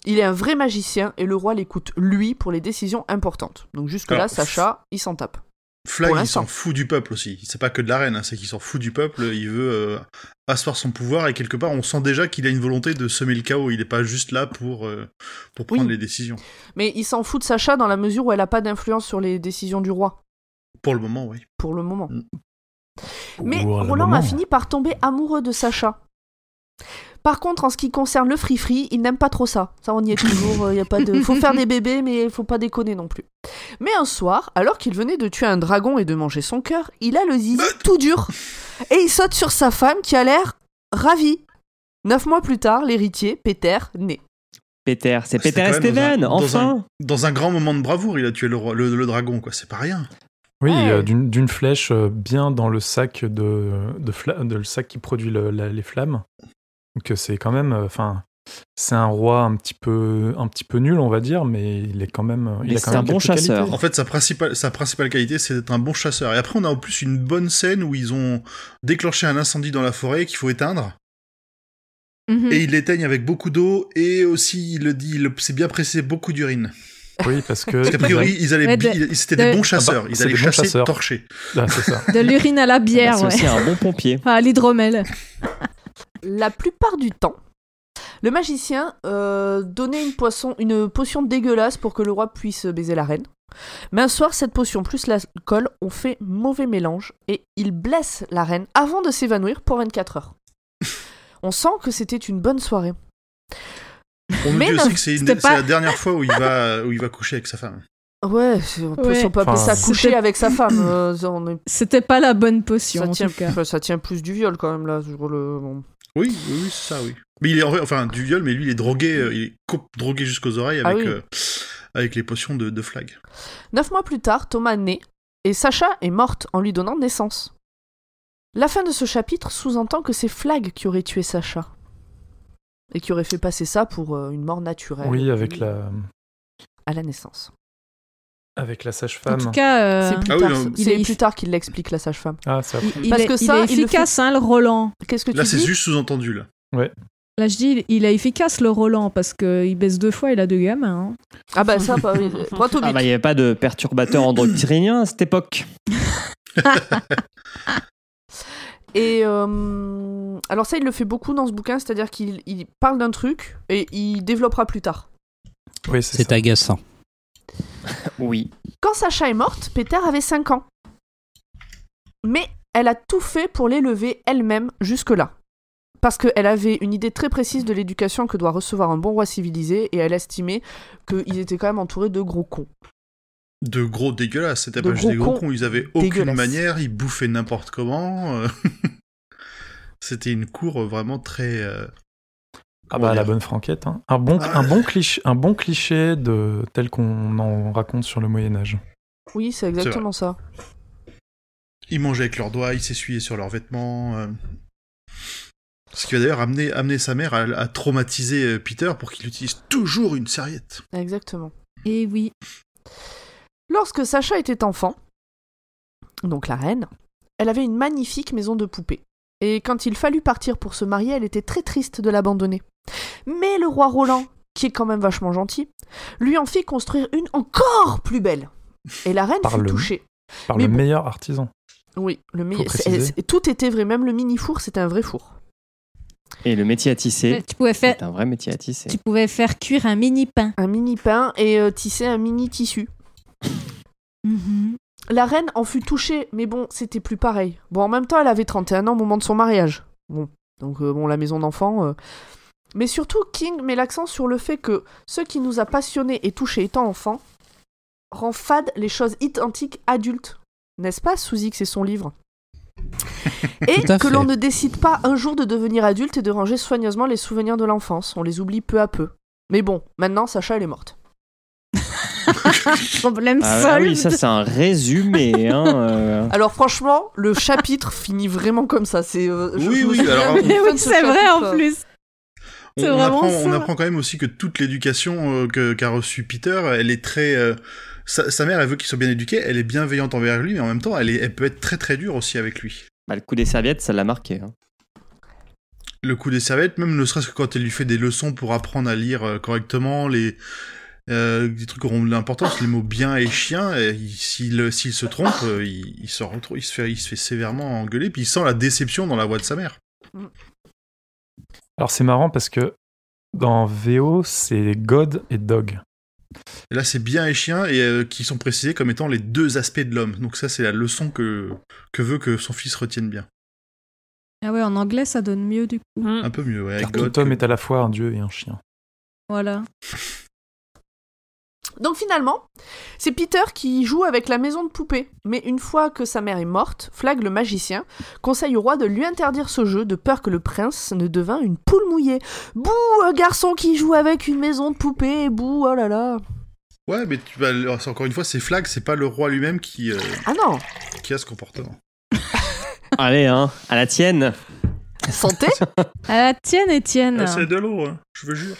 [SPEAKER 1] Il est un vrai magicien et le roi l'écoute, lui, pour les décisions importantes. Donc jusque-là,
[SPEAKER 4] Alors,
[SPEAKER 1] Sacha, il s'en tape.
[SPEAKER 4] Flag, il s'en fout du peuple aussi. C'est pas que de la reine, hein, c'est qu'il s'en fout du peuple. Il veut euh, asseoir son pouvoir et quelque part, on sent déjà qu'il a une volonté de semer le chaos. Il n'est pas juste là pour, euh, pour prendre
[SPEAKER 1] Oui.
[SPEAKER 4] les décisions.
[SPEAKER 1] Mais il s'en fout de Sacha dans la mesure où elle n'a pas d'influence sur les décisions du roi,
[SPEAKER 4] Pour le moment, oui.
[SPEAKER 1] pour le moment.
[SPEAKER 4] Mm.
[SPEAKER 1] Mais Roland
[SPEAKER 6] moment.
[SPEAKER 1] a fini par tomber amoureux de Sacha. Par contre, en ce qui concerne le free-free, il n'aime pas trop ça. Ça, on y est toujours. Il y a pas de... faut faire des bébés, mais faut pas déconner non plus. Mais un soir, alors qu'il venait de tuer un dragon et de manger son cœur, il a le zizi tout dur. Et il saute sur sa femme qui a l'air ravie. Neuf mois plus tard, l'héritier, Peter, naît.
[SPEAKER 2] Peter, c'est
[SPEAKER 4] C'était
[SPEAKER 2] Peter Esteven,
[SPEAKER 4] dans un- dans
[SPEAKER 2] enfin
[SPEAKER 4] Dans un grand moment de bravoure, il a tué le, roi- le, le dragon, quoi. C'est pas rien.
[SPEAKER 6] Oui,
[SPEAKER 1] Ouais.
[SPEAKER 6] euh, d'une flèche euh, bien dans le sac de, de, fla- de le sac qui produit le- la- les flammes. Donc euh, c'est quand même, euh, enfin, c'est un roi un petit peu, un petit peu nul, on va dire, mais il est quand même, il a quand
[SPEAKER 2] c'est
[SPEAKER 6] même
[SPEAKER 2] un bon
[SPEAKER 6] qualités.
[SPEAKER 2] chasseur.
[SPEAKER 4] En fait, sa principale, sa principale qualité, c'est d'être un bon chasseur. Et après, on a en plus une bonne scène où ils ont déclenché un incendie dans la forêt qu'il faut éteindre.
[SPEAKER 5] Mhm.
[SPEAKER 4] Et ils l'éteignent avec beaucoup d'eau. Et aussi, il le dit, il- c'est bien précisé, beaucoup d'urine.
[SPEAKER 6] Oui, parce que
[SPEAKER 4] Parce qu'a priori, ils allaient,
[SPEAKER 5] Ouais, de-
[SPEAKER 4] ils- c'était
[SPEAKER 5] de-
[SPEAKER 4] des bons chasseurs.
[SPEAKER 6] Ah bah,
[SPEAKER 4] ils
[SPEAKER 6] c'est
[SPEAKER 4] allaient chasser,
[SPEAKER 6] chasseurs.
[SPEAKER 4] torcher.
[SPEAKER 6] Ah, c'est ça.
[SPEAKER 5] De l'urine à la bière,
[SPEAKER 2] C'est
[SPEAKER 5] ouais.
[SPEAKER 2] aussi un bon pompier.
[SPEAKER 5] Enfin, à l'hydromel.
[SPEAKER 1] La plupart du temps, le magicien euh, donnait une, poisson, une potion dégueulasse pour que le roi puisse baiser la reine. Mais un soir, cette potion plus l'alcool ont fait mauvais mélange et il blesse la reine avant de s'évanouir pour 24 heures. On sent que c'était une bonne soirée.
[SPEAKER 4] On nous
[SPEAKER 1] Mais
[SPEAKER 4] dit
[SPEAKER 1] non,
[SPEAKER 4] aussi que c'est une-
[SPEAKER 5] c'était
[SPEAKER 4] c'est
[SPEAKER 5] pas-
[SPEAKER 4] la dernière fois où il va, où il va coucher avec sa femme.
[SPEAKER 1] Ouais, c'est- on peut,
[SPEAKER 5] Ouais.
[SPEAKER 1] on peut appeler
[SPEAKER 6] Enfin,
[SPEAKER 1] ça coucher
[SPEAKER 5] c'était-
[SPEAKER 1] avec sa femme. euh, ça, on est-
[SPEAKER 5] C'était pas la bonne potion,
[SPEAKER 1] ça,
[SPEAKER 5] en
[SPEAKER 1] tient,
[SPEAKER 5] tout cas.
[SPEAKER 1] enfin, ça tient plus du viol quand même là. sur le- bon.
[SPEAKER 4] Oui, oui, oui, c'est ça, oui. Mais il est enfin du viol, mais lui il est drogué, euh, il est drogué jusqu'aux oreilles
[SPEAKER 1] Ah
[SPEAKER 4] avec,
[SPEAKER 1] oui.
[SPEAKER 4] euh, avec les potions de, de flag.
[SPEAKER 1] Neuf mois plus tard, Thomas naît et Sacha est morte en lui donnant naissance. La fin de ce chapitre sous-entend que c'est Flag qui aurait tué Sacha et qui aurait fait passer ça pour euh, une mort naturelle.
[SPEAKER 6] Oui, avec la,
[SPEAKER 1] à la naissance.
[SPEAKER 6] Avec la
[SPEAKER 5] En
[SPEAKER 6] sage-femme.
[SPEAKER 5] tout cas, euh,
[SPEAKER 1] C'est plus,
[SPEAKER 4] Ah oui,
[SPEAKER 1] tard,
[SPEAKER 4] non.
[SPEAKER 1] c'est
[SPEAKER 5] Il est-
[SPEAKER 1] plus tard qu'il l'explique la sage-femme.
[SPEAKER 6] Ah, c'est après.
[SPEAKER 5] il, il
[SPEAKER 1] Parce
[SPEAKER 5] est,
[SPEAKER 1] que
[SPEAKER 5] il
[SPEAKER 1] ça,
[SPEAKER 5] est
[SPEAKER 1] il le
[SPEAKER 5] efficace, hein, le Roland.
[SPEAKER 1] Qu'est-ce que tu
[SPEAKER 4] Là c'est
[SPEAKER 1] dis
[SPEAKER 4] juste sous-entendu là.
[SPEAKER 5] Là, je dis, il est efficace, le Roland, parce qu'il baisse deux fois, il a deux gamins. hein.
[SPEAKER 1] Ah bah ça, bah, oui, droit au
[SPEAKER 2] Ah
[SPEAKER 1] but.
[SPEAKER 2] bah, il n'y avait pas de perturbateur endocrinien à cette époque.
[SPEAKER 1] Et euh, alors ça, il le fait beaucoup dans ce bouquin, c'est-à-dire qu'il il parle d'un truc et il développera plus tard.
[SPEAKER 6] Oui, c'est
[SPEAKER 7] C'est
[SPEAKER 6] ça.
[SPEAKER 7] agaçant.
[SPEAKER 2] Oui.
[SPEAKER 1] Quand Sacha est morte, Peter avait 5 ans. Mais elle a tout fait pour l'élever elle-même jusque-là. Parce qu'elle avait une idée très précise de l'éducation que doit recevoir un bon roi civilisé et elle estimait qu'ils étaient quand même entourés de gros cons.
[SPEAKER 4] De gros dégueulasses, c'était
[SPEAKER 1] De
[SPEAKER 4] pas juste des
[SPEAKER 1] gros cons
[SPEAKER 4] ils avaient aucune manière, ils bouffaient n'importe comment. euh. c'était une cour vraiment très.
[SPEAKER 6] Ah bah la bonne franquette. hein. Un bon, un bon cliché, un bon cliché de tel qu'on en raconte sur le Moyen Âge.
[SPEAKER 1] Oui, c'est exactement ça.
[SPEAKER 4] Ils mangeaient avec leurs doigts, ils s'essuyaient sur leurs vêtements. euh. Ce qui va d'ailleurs amener, amener sa mère à, à traumatiser euh, Peter pour qu'il utilise toujours une serviette.
[SPEAKER 1] Exactement.
[SPEAKER 5] Et oui.
[SPEAKER 1] Lorsque Sacha était enfant, donc la reine, elle avait une magnifique maison de poupées. Et quand il fallut partir pour se marier, elle était très triste de l'abandonner. Mais le roi Roland, qui est quand même vachement gentil, lui en fit construire une encore plus belle. Et la reine
[SPEAKER 6] Par
[SPEAKER 1] fut
[SPEAKER 6] le-
[SPEAKER 1] touchée.
[SPEAKER 6] Par
[SPEAKER 1] Mais
[SPEAKER 6] le
[SPEAKER 1] bon.
[SPEAKER 6] meilleur artisan.
[SPEAKER 1] Oui, le meilleur. Tout était vrai, même le mini four, c'était un vrai four.
[SPEAKER 2] Et le métier à tisser,
[SPEAKER 5] Tu pouvais, faire,
[SPEAKER 2] c'est un vrai métier à tisser.
[SPEAKER 5] tu pouvais faire cuire un mini pain.
[SPEAKER 1] Un mini pain et euh, tisser un mini tissu.
[SPEAKER 5] Mhm.
[SPEAKER 1] La reine en fut touchée, mais bon, c'était plus pareil. Bon, en même temps, elle avait 31 ans au moment de son mariage. Bon, donc euh, bon, la maison d'enfant. euh. Mais surtout, King met l'accent sur le fait que ce qui nous a passionnés et touchés étant enfants rend fade les choses identiques adultes. N'est-ce pas, Suzy, que c'est son livre? Et que l'on ne décide pas un jour de devenir adulte et de ranger soigneusement les souvenirs de l'enfance. On les oublie peu à peu. Mais bon, maintenant, Sacha, elle est morte.
[SPEAKER 5] Problème
[SPEAKER 2] Ah, ah
[SPEAKER 5] solved.
[SPEAKER 2] oui, ça c'est un résumé. Hein, euh.
[SPEAKER 1] Alors franchement, le chapitre finit vraiment comme ça. C'est euh, je-
[SPEAKER 4] Oui, oui, alors,
[SPEAKER 5] oui,
[SPEAKER 1] ce
[SPEAKER 5] c'est vrai en
[SPEAKER 1] euh,
[SPEAKER 5] plus.
[SPEAKER 4] On, apprend, on
[SPEAKER 5] ça.
[SPEAKER 4] apprend quand même aussi que toute l'éducation euh, qu'a reçue Peter, elle est très. euh, sa, sa mère, elle veut qu'il soit bien éduqué, elle est bienveillante envers lui, mais en même temps, elle, est, elle peut être très très dure aussi avec lui.
[SPEAKER 2] Bah, le coup des serviettes, ça l'a marqué. hein.
[SPEAKER 4] Le coup des serviettes, même ne serait-ce que quand elle lui fait des leçons pour apprendre à lire euh, correctement, les euh, des trucs qui auront de l'importance, les mots bien et chien, s'il se trompe, euh, il, il se retrouve, il se fait, il se fait sévèrement engueuler, puis il sent la déception dans la voix de sa mère.
[SPEAKER 6] Alors c'est marrant parce que dans VO, c'est God et Dog.
[SPEAKER 4] Et là, c'est bien et chien, et euh, qui sont précisés comme étant les deux aspects de l'homme. Donc ça, c'est la leçon que, que veut que son fils retienne bien.
[SPEAKER 5] Ah ouais, en anglais, ça donne mieux du coup.
[SPEAKER 3] Mm.
[SPEAKER 4] Un peu mieux, ouais.
[SPEAKER 6] Car
[SPEAKER 4] God
[SPEAKER 6] tout homme
[SPEAKER 4] que-
[SPEAKER 6] est à la fois un dieu et un chien.
[SPEAKER 5] Voilà.
[SPEAKER 1] Donc finalement, c'est Peter qui joue avec la maison de poupée. Mais une fois que sa mère est morte, Flag le magicien conseille au roi de lui interdire ce jeu de peur que le prince ne devint une poule mouillée. Bouh, un garçon qui joue avec une maison de poupée, bouh, oh là là.
[SPEAKER 4] Ouais, mais tu vas, encore une fois, c'est Flag, c'est pas le roi lui-même qui, euh,
[SPEAKER 1] Ah non,
[SPEAKER 4] qui a ce comportement.
[SPEAKER 2] Allez, hein, à la tienne.
[SPEAKER 1] santé
[SPEAKER 5] À la tienne, Étienne.
[SPEAKER 4] Ah, c'est de l'eau, hein, je vous jure.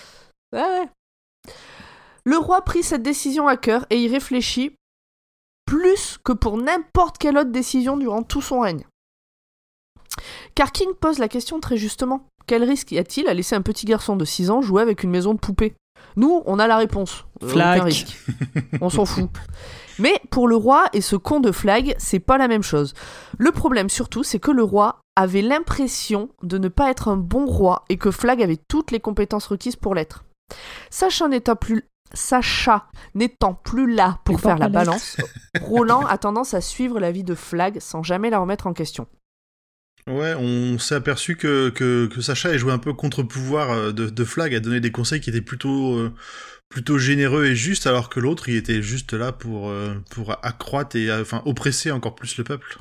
[SPEAKER 1] Ouais, ouais. Le roi prit cette décision à cœur et y réfléchit plus que pour n'importe quelle autre décision durant tout son règne. Car King pose la question très justement. Quel risque y a-t-il à laisser un petit garçon de 6 ans jouer avec une maison de poupée? Nous, on a la réponse. Euh, risque. On s'en fout. Mais pour le roi et ce con de Flag, c'est pas la même chose. Le problème surtout, c'est que le roi avait l'impression de ne pas être un bon roi et que Flag avait toutes les compétences requises pour l'être. Sacha n'étant plus, Sacha n'étant plus là pour faire la balance, Roland a tendance à suivre la vie de Flag sans jamais la remettre en question.
[SPEAKER 4] Ouais, on s'est aperçu que, que, que Sacha ait joué un peu contre-pouvoir euh, de, de Flag, a donné des conseils qui étaient plutôt, euh, plutôt généreux et justes, alors que l'autre, il était juste là pour, euh, pour accroître et enfin, oppresser encore plus le peuple.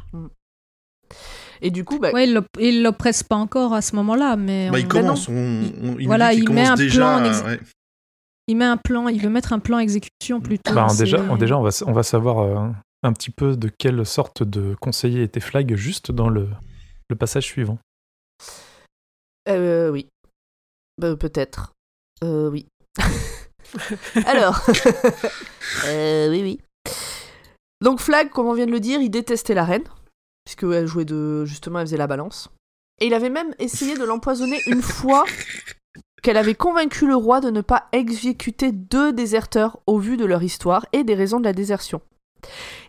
[SPEAKER 1] Et du coup, bah,
[SPEAKER 5] Ouais, il l'op- il l'oppresse pas encore à ce moment-là, mais
[SPEAKER 4] Bah,
[SPEAKER 5] on-
[SPEAKER 4] il commence, on, on- il
[SPEAKER 5] Voilà, il met un
[SPEAKER 4] déjà.
[SPEAKER 5] plan en ex-
[SPEAKER 4] ouais.
[SPEAKER 5] Il met un plan, il veut mettre un plan exécution plutôt.
[SPEAKER 6] Bah, déjà, déjà on, va, on va savoir euh, un petit peu de quelle sorte de conseiller était Flag juste dans le, le passage suivant.
[SPEAKER 1] Euh, oui. Bah, peut-être. Euh, oui. Alors. euh, oui, oui. Donc, Flag, comme on vient de le dire, il détestait la reine, puisqu'elle jouait de. Justement, elle faisait la balance. Et il avait même essayé de l'empoisonner une fois qu'elle avait convaincu le roi de ne pas exécuter deux déserteurs au vu de leur histoire et des raisons de la désertion.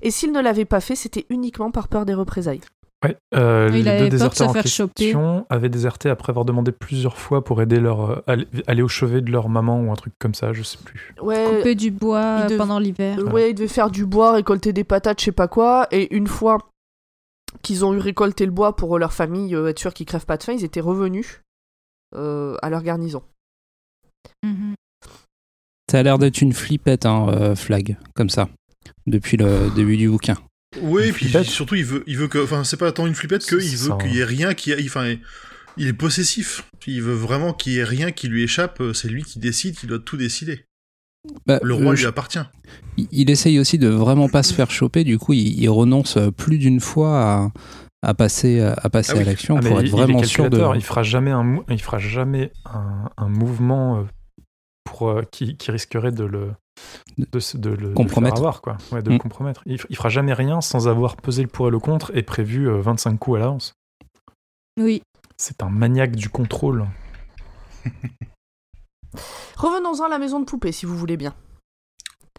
[SPEAKER 1] Et s'il ne l'avait pas fait, c'était uniquement par peur des représailles.
[SPEAKER 6] Ouais, euh, les deux
[SPEAKER 5] de
[SPEAKER 6] déserteurs en question avaient déserté après avoir demandé plusieurs fois pour aider leur euh, aller, aller au chevet de leur maman ou un truc comme ça, je sais plus.
[SPEAKER 1] Ouais,
[SPEAKER 5] couper du bois
[SPEAKER 1] dev-
[SPEAKER 5] pendant l'hiver.
[SPEAKER 1] Ouais, ils devaient faire du bois, récolter des patates, je sais pas quoi. Et une fois qu'ils ont eu récolté le bois pour leur famille, euh, être sûr qu'ils crèvent pas de faim, ils étaient revenus à leur garnison.
[SPEAKER 5] Mhm.
[SPEAKER 7] Ça a l'air d'être une flippette, hein, euh, Flag, comme ça, depuis le début du bouquin.
[SPEAKER 4] Oui,
[SPEAKER 6] Une
[SPEAKER 4] et puis surtout, il veut, il veut que. Enfin, c'est pas tant une flippette que
[SPEAKER 6] C'est
[SPEAKER 4] il veut qu'il y ait rien qui. Enfin, il est possessif. Il veut vraiment qu'il y ait rien qui lui échappe. C'est lui qui décide, il doit tout décider.
[SPEAKER 7] Bah,
[SPEAKER 4] Le roi
[SPEAKER 7] euh,
[SPEAKER 4] lui appartient.
[SPEAKER 7] il- il essaye aussi de vraiment pas se faire choper, du coup, il, il renonce plus d'une fois à, à passer, à, passer
[SPEAKER 4] Ah oui.
[SPEAKER 7] à l'action
[SPEAKER 6] Ah,
[SPEAKER 7] pour
[SPEAKER 6] il-
[SPEAKER 7] être
[SPEAKER 6] il
[SPEAKER 7] vraiment sûr de.
[SPEAKER 6] Il fera jamais un, il fera jamais un, un mouvement euh, pour euh, qui, qui risquerait de le de, se- de le- de le
[SPEAKER 7] Compromettre.
[SPEAKER 6] faire avoir, quoi. Ouais, de
[SPEAKER 7] Mm.
[SPEAKER 6] le compromettre. Il, il fera jamais rien sans avoir pesé le pour et le contre et prévu euh, 25 coups à l'avance.
[SPEAKER 5] Oui.
[SPEAKER 6] C'est un maniaque du contrôle.
[SPEAKER 1] Revenons-en à la maison de poupée, si vous voulez bien.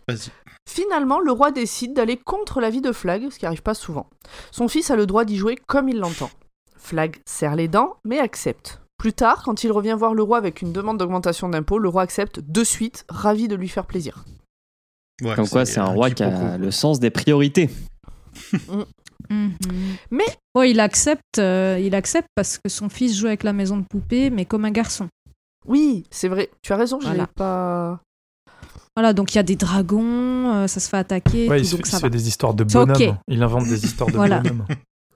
[SPEAKER 4] Vas-y.
[SPEAKER 1] Finalement, le roi décide d'aller contre l'avis de Flag, ce qui arrive pas souvent. Son fils a le droit d'y jouer comme il l'entend. Flag serre les dents, mais accepte. Plus tard, quand il revient voir le roi avec une demande d'augmentation d'impôts, le roi accepte de suite, ravi de lui faire plaisir.
[SPEAKER 4] Ouais,
[SPEAKER 2] Comme quoi, c'est un roi qui a le sens des priorités.
[SPEAKER 5] Mhm.
[SPEAKER 1] Mais
[SPEAKER 5] Bon, il accepte, euh, il accepte parce que son fils joue avec la maison de poupée, mais comme un garçon.
[SPEAKER 1] oui, c'est vrai, tu as raison, je
[SPEAKER 5] Voilà.
[SPEAKER 1] l'ai pas.
[SPEAKER 5] Voilà, donc il y a des dragons, euh, ça se fait attaquer,
[SPEAKER 6] Ouais,
[SPEAKER 5] tout,
[SPEAKER 6] il se,
[SPEAKER 5] donc
[SPEAKER 6] il
[SPEAKER 5] ça
[SPEAKER 6] fait des histoires de bonhommes. Il invente des histoires de
[SPEAKER 5] Voilà.
[SPEAKER 6] bonhommes.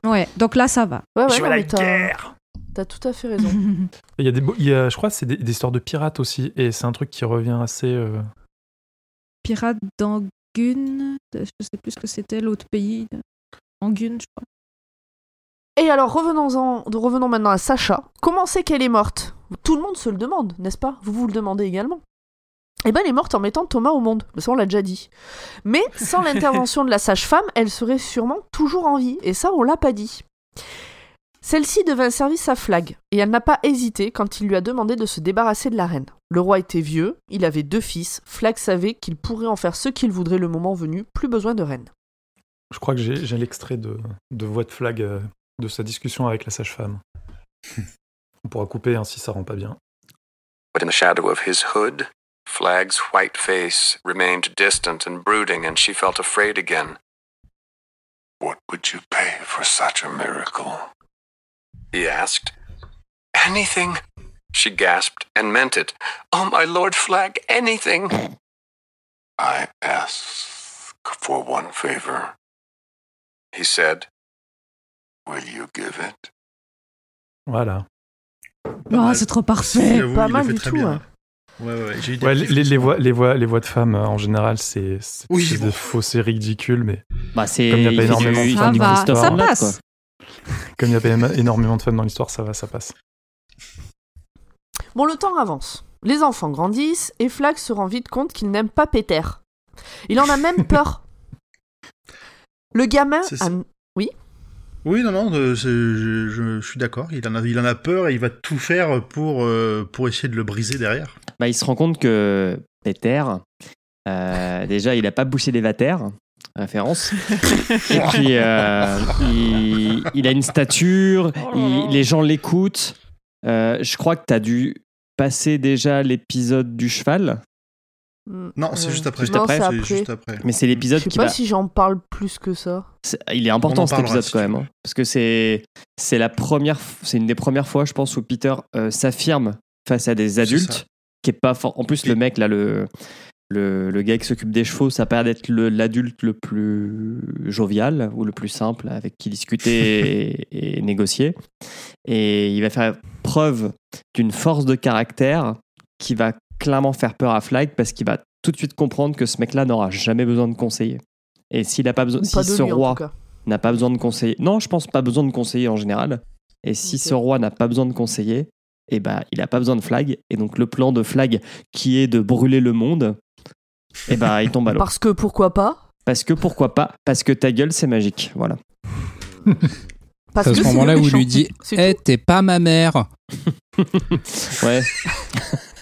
[SPEAKER 5] Ouais, donc là ça va.
[SPEAKER 1] Ouais, ouais,
[SPEAKER 6] Je veux
[SPEAKER 1] non,
[SPEAKER 6] la
[SPEAKER 1] mais
[SPEAKER 6] guerre
[SPEAKER 1] t'as tout à fait raison.
[SPEAKER 6] Il y a des, beaux- il y a, je crois que c'est des, des histoires de pirates aussi, et c'est un truc qui revient assez. euh,
[SPEAKER 5] Pirate d'Angun, je sais plus ce que c'était, l'autre pays. Angun, je crois.
[SPEAKER 1] Et alors, revenons-en, revenons maintenant à Sacha. Comment c'est qu'elle est morte? Tout le monde se le demande, n'est-ce pas? Vous vous le demandez également. Eh ben, elle est morte en mettant Thomas au monde. Ça, on l'a déjà dit. Mais sans l'intervention de la sage-femme, elle serait sûrement toujours en vie. Et ça, on l'a pas dit. Celle-ci devint service à Flag, et elle n'a pas hésité quand il lui a demandé de se débarrasser de la reine. Le roi était vieux, il avait deux fils, Flag savait qu'il pourrait en faire ce qu'il voudrait le moment venu, plus besoin de reine.
[SPEAKER 6] Je crois que j'ai j'ai l'extrait de, de voix de flag euh, de sa discussion avec la sage-femme. On pourra couper hein, si ça rend pas bien.
[SPEAKER 8] But in the shadow of his hood, Flag's white face remained distant and brooding, and she felt afraid again. What would you pay for such a miracle? he asked. Anything, she gasped and meant it. Oh, my Lord Flag, anything. I ask for one favor, he said. Will you give it?
[SPEAKER 6] Voilà.
[SPEAKER 4] Pas
[SPEAKER 5] Oh, c'est trop
[SPEAKER 4] Si,
[SPEAKER 5] parfait.
[SPEAKER 1] pas mal du tout,
[SPEAKER 4] bien.
[SPEAKER 1] hein.
[SPEAKER 4] Ouais, ouais, ouais. J'ai eu des
[SPEAKER 6] Ouais,
[SPEAKER 4] petits
[SPEAKER 6] les, les voix, les, voix, les voix de femmes, euh, en général, c'est c'est
[SPEAKER 4] Oui, bon.
[SPEAKER 6] de faussé ridicule, mais
[SPEAKER 2] Bah, c'est.
[SPEAKER 6] Comme il y a pas énormément de
[SPEAKER 2] du
[SPEAKER 5] va,
[SPEAKER 2] Christophe
[SPEAKER 5] ça passe.
[SPEAKER 6] comme il y a pas énormément de femmes dans l'histoire, ça va, ça passe.
[SPEAKER 1] Bon, le temps avance. Les enfants grandissent et Flag se rend vite compte qu'il n'aime pas Peter. Il en a même peur. Le gamin a...
[SPEAKER 4] ça. Oui, non, non, euh, je, je- je suis d'accord. Il en a, il en a peur et il va tout faire pour euh, pour essayer de le briser derrière.
[SPEAKER 2] Bah, il se rend compte que Peter, euh, déjà, il a pas bouché les vatères, référence. Et puis, euh, il, il a une stature, il- les gens l'écoutent. Euh, je crois que tu as dû passer déjà l'épisode du cheval,
[SPEAKER 4] Non, c'est
[SPEAKER 1] Euh,
[SPEAKER 4] juste après.
[SPEAKER 2] Juste après,
[SPEAKER 1] après.
[SPEAKER 4] juste après.
[SPEAKER 2] mais c'est
[SPEAKER 1] Je
[SPEAKER 2] l'épisode
[SPEAKER 1] sais
[SPEAKER 2] qui
[SPEAKER 1] pas
[SPEAKER 2] va.
[SPEAKER 1] si j'en parle plus que ça.
[SPEAKER 2] Il est important cet épisode
[SPEAKER 4] si
[SPEAKER 2] quand même, hein, parce que c'est c'est la première, f- c'est une des premières fois, je pense, où Peter euh, s'affirme face à des adultes, qui est pas fort. En plus, le mec là, le le, le gars qui s'occupe des chevaux, ça l'air d'être le- l'adulte le, plus jovial ou le plus simple avec qui discuter et, et négocier. Et il va faire preuve d'une force de caractère qui va clairement faire peur à Flag parce qu'il va tout de suite comprendre que ce mec-là n'aura jamais besoin de conseiller. Et s'il a pas besoin, si ce roi n'a pas besoin de conseiller. Non, je pense pas besoin de conseiller en général. Et si ce roi n'a pas besoin de conseiller, eh ben, il n'a pas besoin de flag. Et donc le plan de flag qui est de brûler le monde, eh ben, il tombe à l'eau.
[SPEAKER 1] Parce que pourquoi pas?
[SPEAKER 2] Parce que pourquoi pas? Parce que ta gueule, c'est magique. Voilà.
[SPEAKER 1] Parce
[SPEAKER 7] C'est à
[SPEAKER 1] que
[SPEAKER 7] ce moment-là où il lui dit Eh, t'es pas ma mère
[SPEAKER 2] Ouais.